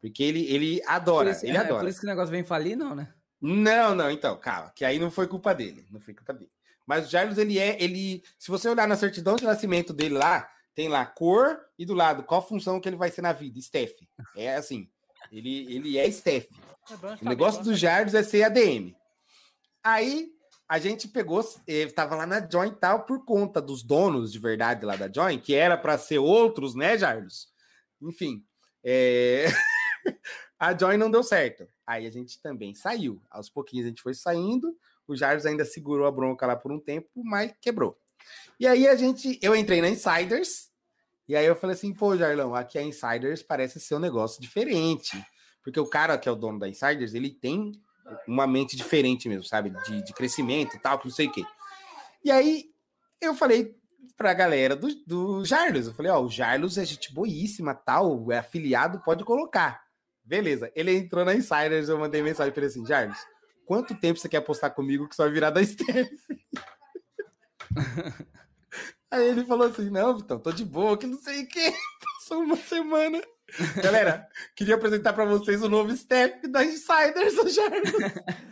Porque ele, ele adora, isso, ele é, adora. por isso que o negócio vem falir, não, né? Não, não, então, calma, que aí não foi culpa dele, não foi culpa dele. Mas o Jarlos, ele é, ele, se você olhar na certidão de nascimento dele lá, tem lá cor e do lado qual função que ele vai ser na vida, Steph. É assim, ele, ele é Steph. É bom O negócio bom do. Jardim é ser ADM. Aí a gente pegou, eh, tava lá na Join tal, por conta dos donos de verdade lá da Join, que era para ser outros, né, Jarlos? Enfim, eh, <laughs> a Join não deu certo. Aí a gente também saiu. Aos pouquinhos a gente foi saindo. O Jarvis ainda segurou a bronca lá por um tempo, mas quebrou. E aí a gente, eu entrei na Insiders, e aí eu falei assim, pô, Jarlão, aqui a Insiders parece ser um negócio diferente. Porque o cara que é o dono da Insiders, ele tem uma mente diferente mesmo, sabe? De, de crescimento e tal, que não sei o quê. E aí eu falei pra galera do, do Jarlos, eu falei, ó, o Jarlos é gente boíssima, tal, é afiliado, pode colocar. Beleza. Ele entrou na Insiders, eu mandei mensagem pra ele assim, Jarvis, quanto tempo você quer apostar comigo que você vai virar da Steph? <laughs> Aí ele falou assim, não, Vitão, tô de boa, que não sei o que. <laughs> Passou uma semana. <laughs> Galera, queria apresentar para vocês o novo Steph da Insiders do Jarvis. <laughs>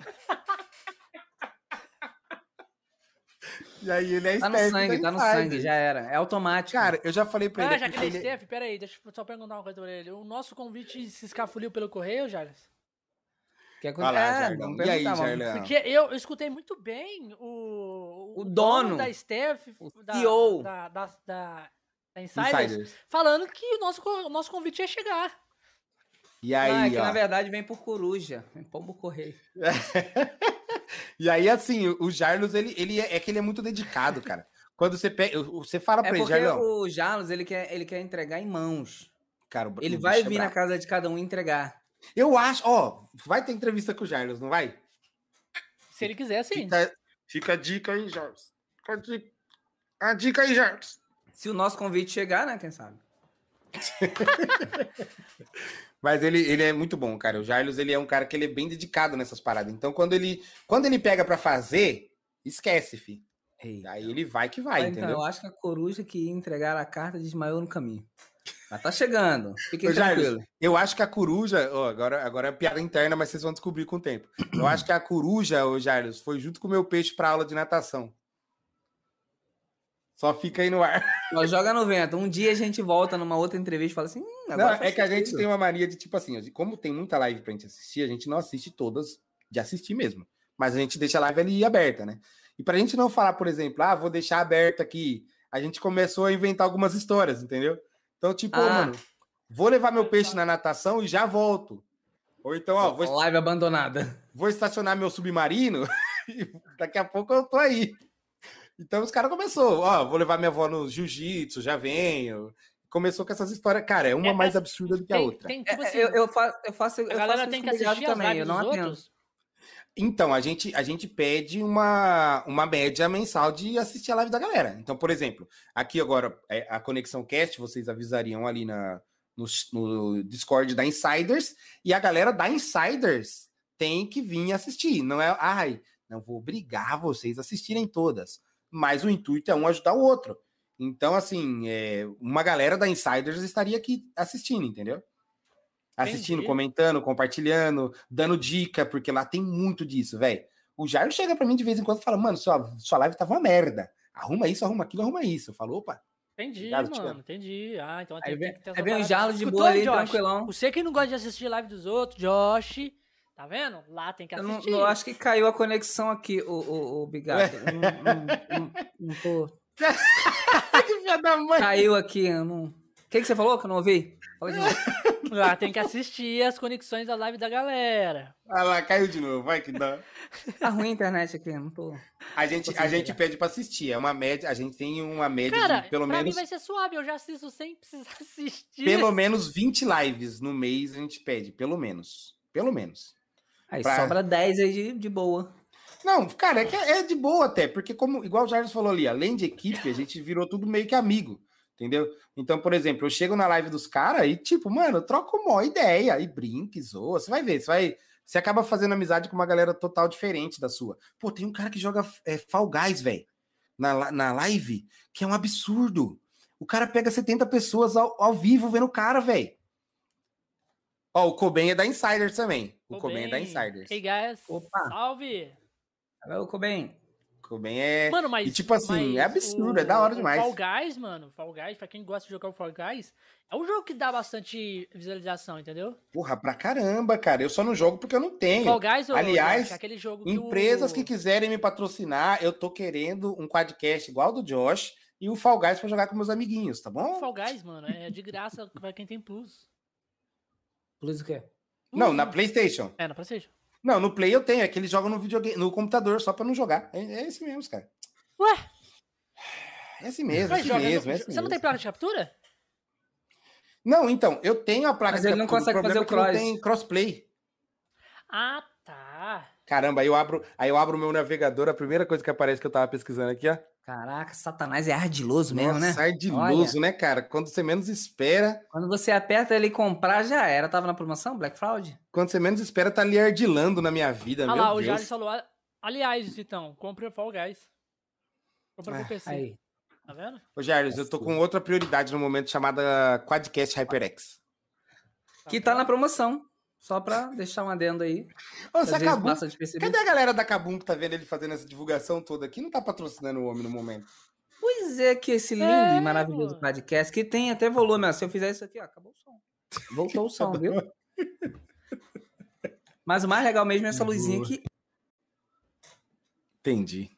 E aí ele é Tá no sangue, tá no sangue, já era. É automático. Cara, eu já falei pra ele. Ah, já que ele é ele- Steph, peraí, deixa eu só perguntar uma coisa pra ele. O nosso convite se escafuliu pelo correio, Jarles? Que Olha lá, é, Jardão. vamos E aí, Jardão? Porque eu, eu escutei muito bem o, O dono, da Steph, o da, CEO. da, da, da, da Insiders, Insiders. falando que o nosso, o nosso convite ia chegar. E é aí, que ó. na verdade vem por coruja. Vem pombo correio. <laughs> E aí, assim, o- Jarlos, ele, ele é, é que ele é muito dedicado, cara. Quando você pega. Você fala pra É ele, Jarlão. o Jarlos, ele quer, ele quer entregar em mãos. Cara, o- Ele vai é vir na casa de cada um e entregar. Eu acho, ó, vai ter entrevista com o Jarlos, não vai? Se ele quiser, sim. Fica, fica a dica aí, Jarlos. Fica a dica, a dica aí, Jarlos. Se o nosso convite chegar, né? Quem sabe? <laughs> Mas ele, ele é muito bom, cara. O Jarlos, ele é um cara que ele é bem dedicado nessas paradas. Então, quando ele, quando ele pega pra fazer, esquece, fi. Aí ele vai que vai, Ah, então, entendeu? eu acho que a coruja que ia entregar a carta desmaiou no caminho. Mas tá chegando. Fiquem Jarles, tranquilos. eu acho que a coruja, ó, agora, agora é piada interna, mas vocês vão descobrir com o tempo. Eu <clears throat> acho que a coruja, ô Jarles, foi junto com o meu peixe pra aula de natação. Só fica aí no ar. Ó, joga no vento. Um dia a gente volta numa outra entrevista e fala assim: hum, Não, é que a gente tem uma mania de tipo assim, como tem muita live pra gente assistir, a gente não assiste todas de assistir mesmo. Mas a gente deixa a live ali aberta, né? E pra gente não falar, por exemplo, ah, vou deixar aberta aqui, a gente começou a inventar algumas histórias, entendeu? Então, tipo, Ah. mano, vou levar meu peixe na natação e já volto. Ou então, ó, vou, Live abandonada. vou estacionar meu submarino <laughs> e daqui a pouco eu tô aí. Então os caras começou, ó, vou levar minha avó no jiu-jitsu, já venho. Começou com essas histórias, cara, é uma É, mais é, absurda do que a Tem, outra. tem tipo É, assim, eu, eu faço, eu faço, eu a galera faço tem que assistir as também. lives Eu não atendo. outros. Então, a gente, a gente pede uma, uma média mensal de assistir a live da galera. Então, por exemplo, aqui agora, é, a Conexão Cast, vocês avisariam ali na, no, no Discord da Insiders, e a galera da Insiders tem que vir assistir. Não é, ai, não vou obrigar vocês a assistirem todas. Mas o intuito é um ajudar o outro. Então, assim, é, uma galera da Insiders estaria aqui assistindo, entendeu? Assistindo, Entendi. comentando, compartilhando, dando dica, porque lá tem muito disso, velho. O Jairo chega pra mim de vez em quando e fala, mano, sua, sua live tava uma merda. Arruma isso, arruma aquilo, arruma isso. Eu falo, opa, Entendi, Obrigado, mano, entendi. Ah, então Aí tem, vem, tem que ter aí essa vem o. Jarlos de boa ali, Josh? tranquilão. Você que não gosta de assistir live dos outros, Josh, tá vendo? Lá tem que Eu não, assistir. não- acho que caiu a conexão aqui, o, o, o Bigato. Eu Não, não, não, não tô... que <laughs> filha da mãe. Caiu aqui, eu não... O que, que você falou que eu não ouvi? Fala de novo. <laughs> Lá tem que assistir as conexões da live da galera. Ah lá, caiu de novo, vai que dá. Tá ruim a internet aqui, eu não tô... A gente, a gente pede pra assistir, é uma média, a gente tem uma média Cara, de pelo pra menos, mim vai ser suave, eu já assisto sem precisar <laughs> assistir. pelo menos 20 lives no mês a gente pede, pelo menos. Pelo menos. Aí Pra- sobra 10 aí de, de boa. Não, cara, é, que é de boa até, porque como igual o Jarvis falou ali, além de equipe, a gente virou tudo meio que amigo, entendeu? Então, por exemplo, eu chego na live dos caras e tipo, mano, eu troco uma ideia e brinque, zoa, você vai ver, você vai, você acaba fazendo amizade com uma galera total diferente da sua. Pô, tem um cara que joga é, Fall Guys, velho, na, na live, que é um absurdo. O cara pega 70 pessoas ao, ao vivo vendo o cara, velho. Ó, o Coben é da Insiders também. O Coben é da Insiders. Hey, guys. Opa. Salve. Alô, Coben. Coben é. Mano, mas. E tipo assim, mas é absurdo, o- é da hora o demais. Fall Guys, mano. Fall Guys, pra quem gosta de jogar o Fall Guys, é um jogo que dá bastante visualização, entendeu? Porra, pra caramba, cara. Eu só não jogo porque eu não tenho. Fall Guys, Aliás, Josh, é aquele jogo que Empresas o... que quiserem me patrocinar, eu tô querendo um quadcast igual do Josh e o Fall Guys pra jogar com meus amiguinhos, tá O bom? Fall Guys, mano, é de graça pra quem tem Plus. Plus o quê? Não, na PlayStation. É, na PlayStation. Não, no Play eu tenho, é que eles jogam no videogame, no computador só pra não jogar. É, é esse mesmo, cara. Ué? É assim mesmo, é Mas assim mesmo. no- é assim Você não tem mesmo. placa de captura? Não, então, eu tenho a placa Mas ele de não captura, consegue problema fazer o é que não cross. tem crossplay. Ah, tá. Caramba, aí eu abro, aí eu abro o meu navegador, a primeira coisa que aparece que eu tava pesquisando aqui, ó. Caraca, Satanás é ardiloso mesmo, Nossa, né? ardiloso, né, cara? Quando você menos espera. Quando você aperta ele comprar, já era. Tava na promoção, Black Fraud? Quando você menos espera, tá ali ardilando na minha vida, Ah meu lá, o Deus. Jardim falou. Aliás, então, compre o Fall Guys. Compra Ah, pro PC. Aí. Tá vendo? Ô, Jarles, eu tô com outra prioridade no momento chamada Quadcast HyperX. Que tá na promoção. Só pra deixar um adendo aí. Ô, você acabou. Cadê a galera da Kabum que tá vendo ele fazendo essa divulgação toda aqui? Não tá patrocinando o homem no momento. Pois é, que esse lindo É, e maravilhoso podcast, que tem até volume. ó. Se eu fizer isso aqui, ó, acabou o som. Voltou o som, viu? Mas o mais legal mesmo é essa luzinha aqui. Entendi.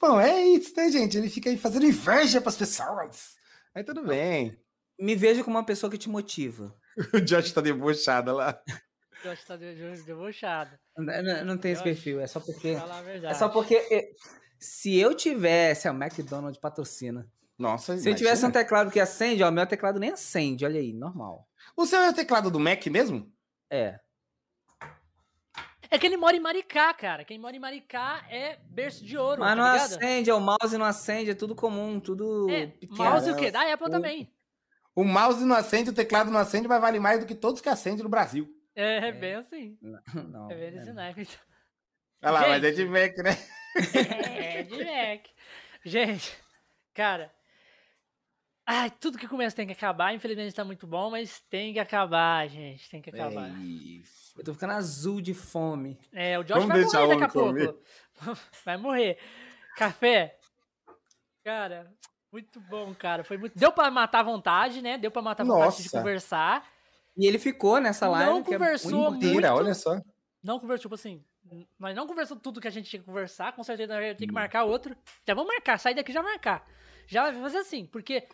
Bom, é isso, né, gente? Ele fica aí fazendo inveja pras pessoas. Aí tudo bem. Me veja como uma pessoa que te motiva. <laughs> O Josh tá debochado lá. Eu acho que tá de- de- debochado. Não, não- tem esse perfil, é só porque. É só porque. Se eu tivesse. A McDonald's patrocina. Nossa, Se eu tivesse um imagina. teclado que acende, ó, meu teclado nem acende, olha aí, normal. O seu é o teclado do Mac mesmo? É. É que ele mora em Maricá, cara. Quem mora em Maricá é berço de ouro, Mas tá não ligado? acende, é o mouse não acende, é tudo comum, tudo É, pequeno. mouse o quê? Da Apple também. O mouse não acende, o teclado não acende, mas vale mais do que todos que acendem no Brasil. É, é bem assim. <laughs> Não, É bem não. desse naipe. então. Olha lá, Gente. mas é de Mac, né? <laughs> É, de Mac. Gente, cara. Ai, tudo que começa tem que acabar. Infelizmente tá muito bom, mas tem que acabar, gente. Tem que acabar. É isso. Eu tô ficando azul de fome. É, o Josh Vamos vai morrer daqui a pouco. <laughs> Vai morrer. Café. Cara, muito bom, cara. Foi muito. Deu pra matar a vontade, né? Deu pra matar a vontade de Nossa. conversar. E ele ficou nessa Não live. que é conversou muito- Inteira, muito. olha só. Não conversou, tipo assim. Nós não conversamos tudo que a gente tinha que conversar. Com certeza nós ia ter que marcar outro. Já vamos marcar, sair daqui e já marcar. Já vai fazer assim, porque.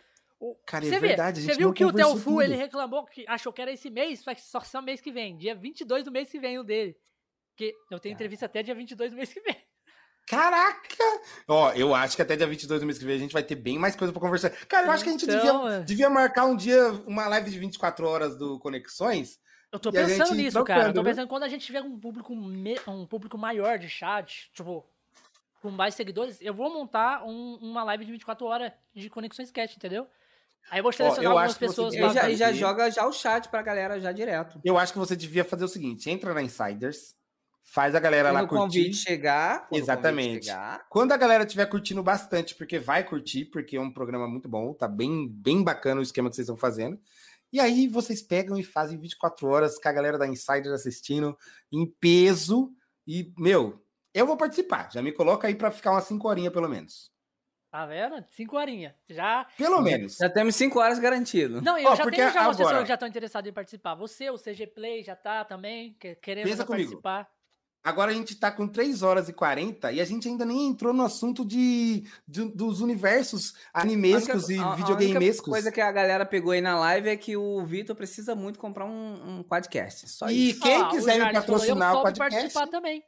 Cara, é você vê, verdade, a você viu não que o Telfu ele reclamou que achou que era esse mês, só só mês que vem. Dia 22 do mês que vem o dele. Porque eu tenho entrevista até dia 22 do mês que vem. Caraca! Ó, eu acho que até dia 22 do mês que vem a gente vai ter bem mais coisa pra conversar. Cara, eu acho que a gente Então, devia, é. devia marcar um dia uma live de 24 horas do Conexões. Eu tô E pensando nisso, cara. Eu tô pensando que quando a gente tiver um público, me- um público maior de chat, tipo, com mais seguidores, eu vou montar um- uma live de 24 horas de Conexões Sketch, entendeu? Aí eu vou selecionar eu algumas pessoas E já, já joga já o chat pra galera já direto. Eu acho que você devia fazer o seguinte: entra na Insiders, faz a galera lá Quando o curtir. convite chegar. quando o convite Exatamente. chegar, Quando a galera estiver curtindo bastante, porque vai curtir, porque é um programa muito bom, tá bem, bem bacana o esquema que vocês estão fazendo. E aí vocês pegam e fazem 24 horas com a galera da Insider assistindo em peso. E, meu, eu vou participar. Já me coloca aí pra ficar umas 5 horinhas, pelo menos. Tá vendo? Cinco horinhas. Já. Pelo menos. já temos 5 horas garantido. Não, eu Ó, já porque tenho já agora- pessoas que já estão interessadas em participar. Você, o CG Play, já tá também, que- querendo Pensa já comigo. Agora a gente tá com 3 horas e 40 e a gente ainda nem entrou no assunto de, de- dos universos animescos e A- a- A videogamescos. única coisa que a galera pegou aí na live é que o Vitor precisa muito comprar um, um podcast. Só E isso. quem Ah, o quiser me patrocinar eu o podcast, participar também.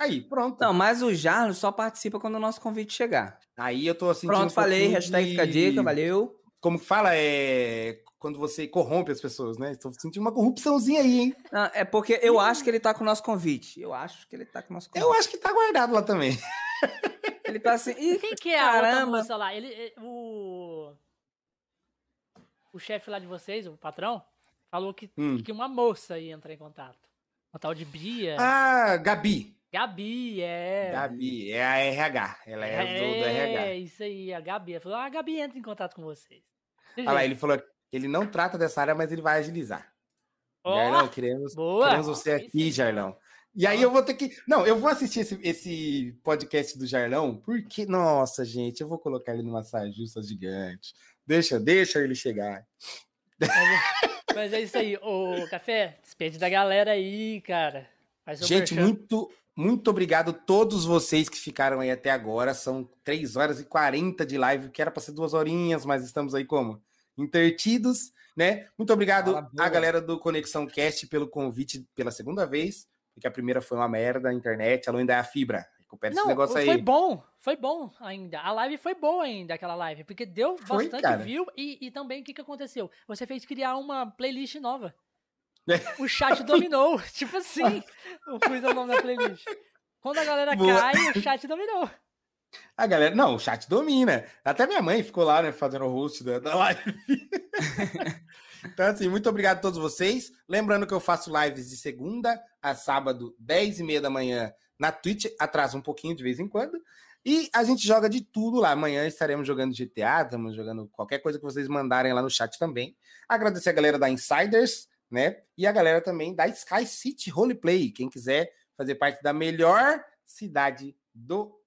aí, pronto. Não, mas o Jarno só participa quando o nosso convite chegar. Aí eu tô sentindo Pronto, um falei. Hashtag de- fica a dica, valeu. Como que fala? É quando você corrompe as pessoas, né? Estou sentindo uma corrupçãozinha aí, hein? Não, é porque eu acho que ele tá com o nosso convite. Eu acho que ele tá com o nosso convite. Eu acho que tá guardado lá também. Ele tá assim. Ih, Quem que é a outra Caramba. moça lá? Ele, o. O chefe lá de vocês, o patrão, falou que, Hum. que uma moça ia entrar em contato. Uma tal de Bia. Ah, Gabi. Gabi, é. Gabi, é a RH. Ela é, do, do RH. É, isso aí, a Gabi. Ela falou, ah, a Gabi entra em contato com vocês. Olha lá, ele falou ele não trata dessa área, mas ele vai agilizar. Ó, Jarlão, queremos, boa. queremos você Aí aqui. Jarlão. E aí eu vou ter que. Não, eu vou assistir esse, esse podcast do Jarlão, porque, nossa, gente, eu vou colocar ele numa saia justa gigante. Deixa, deixa ele chegar. Mas é isso aí. Ô, Café, despede da galera aí, cara. Gente, merchan. muito, muito obrigado a todos vocês que ficaram aí até agora. São 3 horas e 40 de live, que era para ser duas horinhas, mas estamos aí como? Intertidos, né? Muito obrigado à galera do Conexão Cast pelo convite pela segunda vez, porque a primeira foi uma merda, a internet, além da fibra. Recupera esse Não, negócio aí. foi bom, foi bom ainda. A live foi boa ainda, aquela live, porque deu Foi, bastante cara. view e, e também o que, que aconteceu? Você fez criar uma playlist nova. É. O chat <laughs> dominou, <laughs> tipo assim, o nome da playlist. Quando a galera Boa. cai, o chat dominou. A galera, não, o chat domina. Até minha mãe ficou lá, né, fazendo o host da, da live. <laughs> então, assim, muito obrigado a todos vocês. Lembrando que eu faço lives de segunda a sábado, 10 e meia da manhã, na Twitch. Atrasa um pouquinho de vez em quando. E a gente joga de tudo lá. Amanhã estaremos jogando GTA, estamos jogando qualquer coisa que vocês mandarem lá no chat também. Agradecer a galera da Insiders, né? E a galera também da Sky City Roleplay. Quem quiser fazer parte da melhor cidade do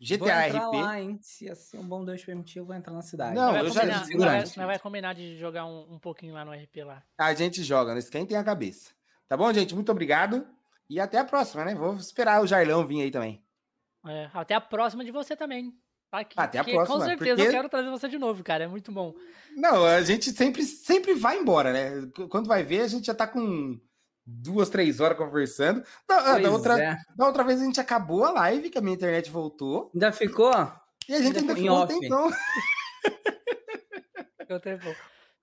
GTA vou RP. Lá, hein? Se assim um bom Deus permitir, eu vou entrar na cidade. Não, eu já combinar, vai, vai combinar de jogar um, um, pouquinho lá no RP lá. A gente joga, não esquentem a cabeça. Tá bom, gente? Muito obrigado. E até a próxima, né? Vou esperar o Jailão vir aí também. É, até a próxima de você também. Tá aqui, até a próxima. Com certeza porque... eu quero trazer você de novo, cara. É muito bom. Não, a gente sempre, sempre vai embora, né? Quando vai ver, a gente já tá com duas, três horas conversando. Da, da outra, é. da outra vez a gente acabou a live, que a minha internet voltou. Ainda ficou? E a gente ainda, ainda ficou <laughs> um tempão.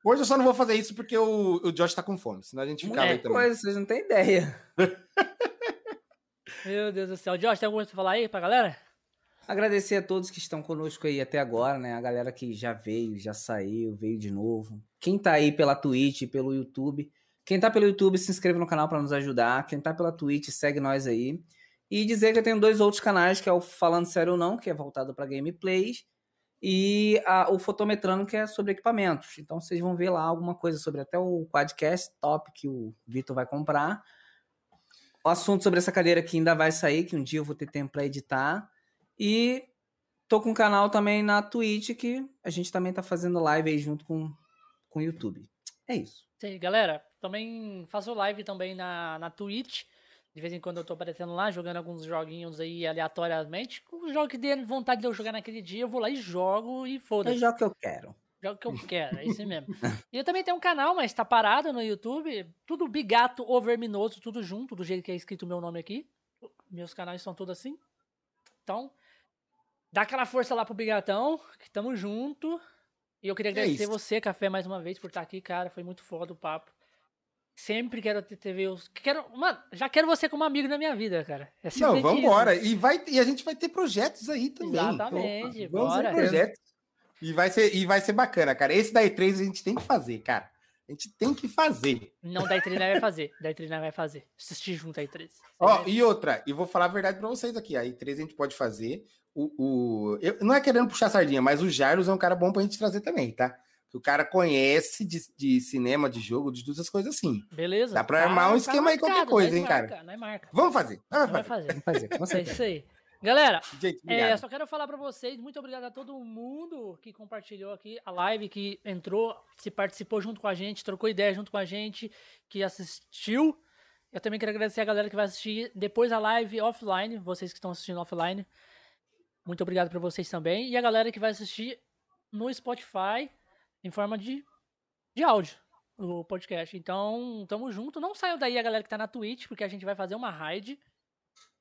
Hoje eu só não vou fazer isso porque o, o Josh tá com fome, senão a gente ficava é aí também. coisa, vocês não têm ideia. <laughs> Meu Deus do céu. Josh, tem alguma coisa pra falar aí pra galera? Agradecer a todos que estão conosco aí até agora, né? A galera que já veio, já saiu, veio de novo. Quem tá aí pela Twitch, pelo YouTube. Quem tá pelo YouTube, se inscreve no canal para nos ajudar. Quem tá pela Twitch, segue nós aí. E dizer que eu tenho dois outros canais, que é o Falando Sério ou Não, que é voltado para gameplays, e a, o Fotometrano, que é sobre equipamentos. Então vocês vão ver lá alguma coisa sobre até o Quadcast top que o Vitor vai comprar o assunto sobre essa cadeira que ainda vai sair, que um dia eu vou ter tempo para editar. E tô com um canal também na Twitch que a gente também tá fazendo live aí junto com, com o YouTube. É isso. Sim, galera, também faço live também na, na Twitch. De vez em quando eu tô aparecendo lá, jogando alguns joguinhos aí aleatoriamente. Um jogo que dê vontade de eu jogar naquele dia, eu vou lá e jogo e foda-se. É jogo que eu quero. Jogo que eu quero, é isso mesmo. e eu também tenho um canal, mas tá parado no YouTube. Tudo Bigato ou Verminoso, tudo junto, do jeito que é escrito o meu nome aqui. Meus canais são todos assim. Então, dá aquela força lá pro Bigatão, que tamo junto. E eu queria é agradecer é você, Café, mais uma vez, por estar aqui, cara. Foi muito foda o papo. Sempre quero ter TV. Quero, mano, já quero você como amigo na minha vida, cara. É Não, vamos embora. E, vai, e a gente vai ter projetos aí também. Exatamente. Então, bora. ter projetos. E vai, ser, e vai ser bacana, cara. Esse da E3 a gente tem que fazer, cara. A gente tem que fazer. Não, da E3 não vai fazer. Da E3 não vai fazer. Assistir junto a E3. Ó, e outra, e vou falar a verdade pra vocês aqui. A E3 a gente pode fazer. O, o, eu, não é querendo puxar sardinha, mas o Jairus é um cara bom pra gente trazer também, tá? O cara conhece de, de, cinema, de jogo, de todas as coisas assim. Beleza. Dá pra tá, armar um esquema tá aí, qualquer coisa, hein, marca, cara? Não é marca. Vamos fazer. Vamos fazer. fazer. Vamos fazer. Vamos fazer. É isso aí. Galera, Gente, é, só quero falar para vocês, muito obrigado a todo mundo que compartilhou aqui a live, que entrou, se participou junto com a gente, trocou ideia junto com a gente, que assistiu. Eu também quero agradecer a galera que vai assistir depois a live offline, vocês que estão assistindo offline. Muito obrigado para vocês também. E a galera que vai assistir no Spotify em forma de, de áudio, o podcast. Então, tamo junto. Não saiu daí a galera que tá na Twitch, porque a gente vai fazer uma raid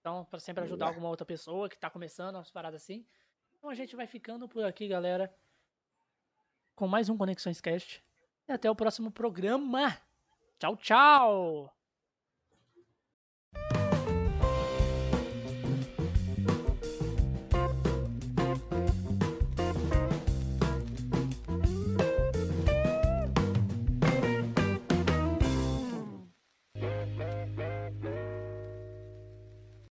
então, para sempre ajudar alguma outra pessoa que tá começando, umas paradas assim. Então a gente vai ficando por aqui, galera. Com mais um Conexões Cast. E até o próximo programa. Tchau, tchau!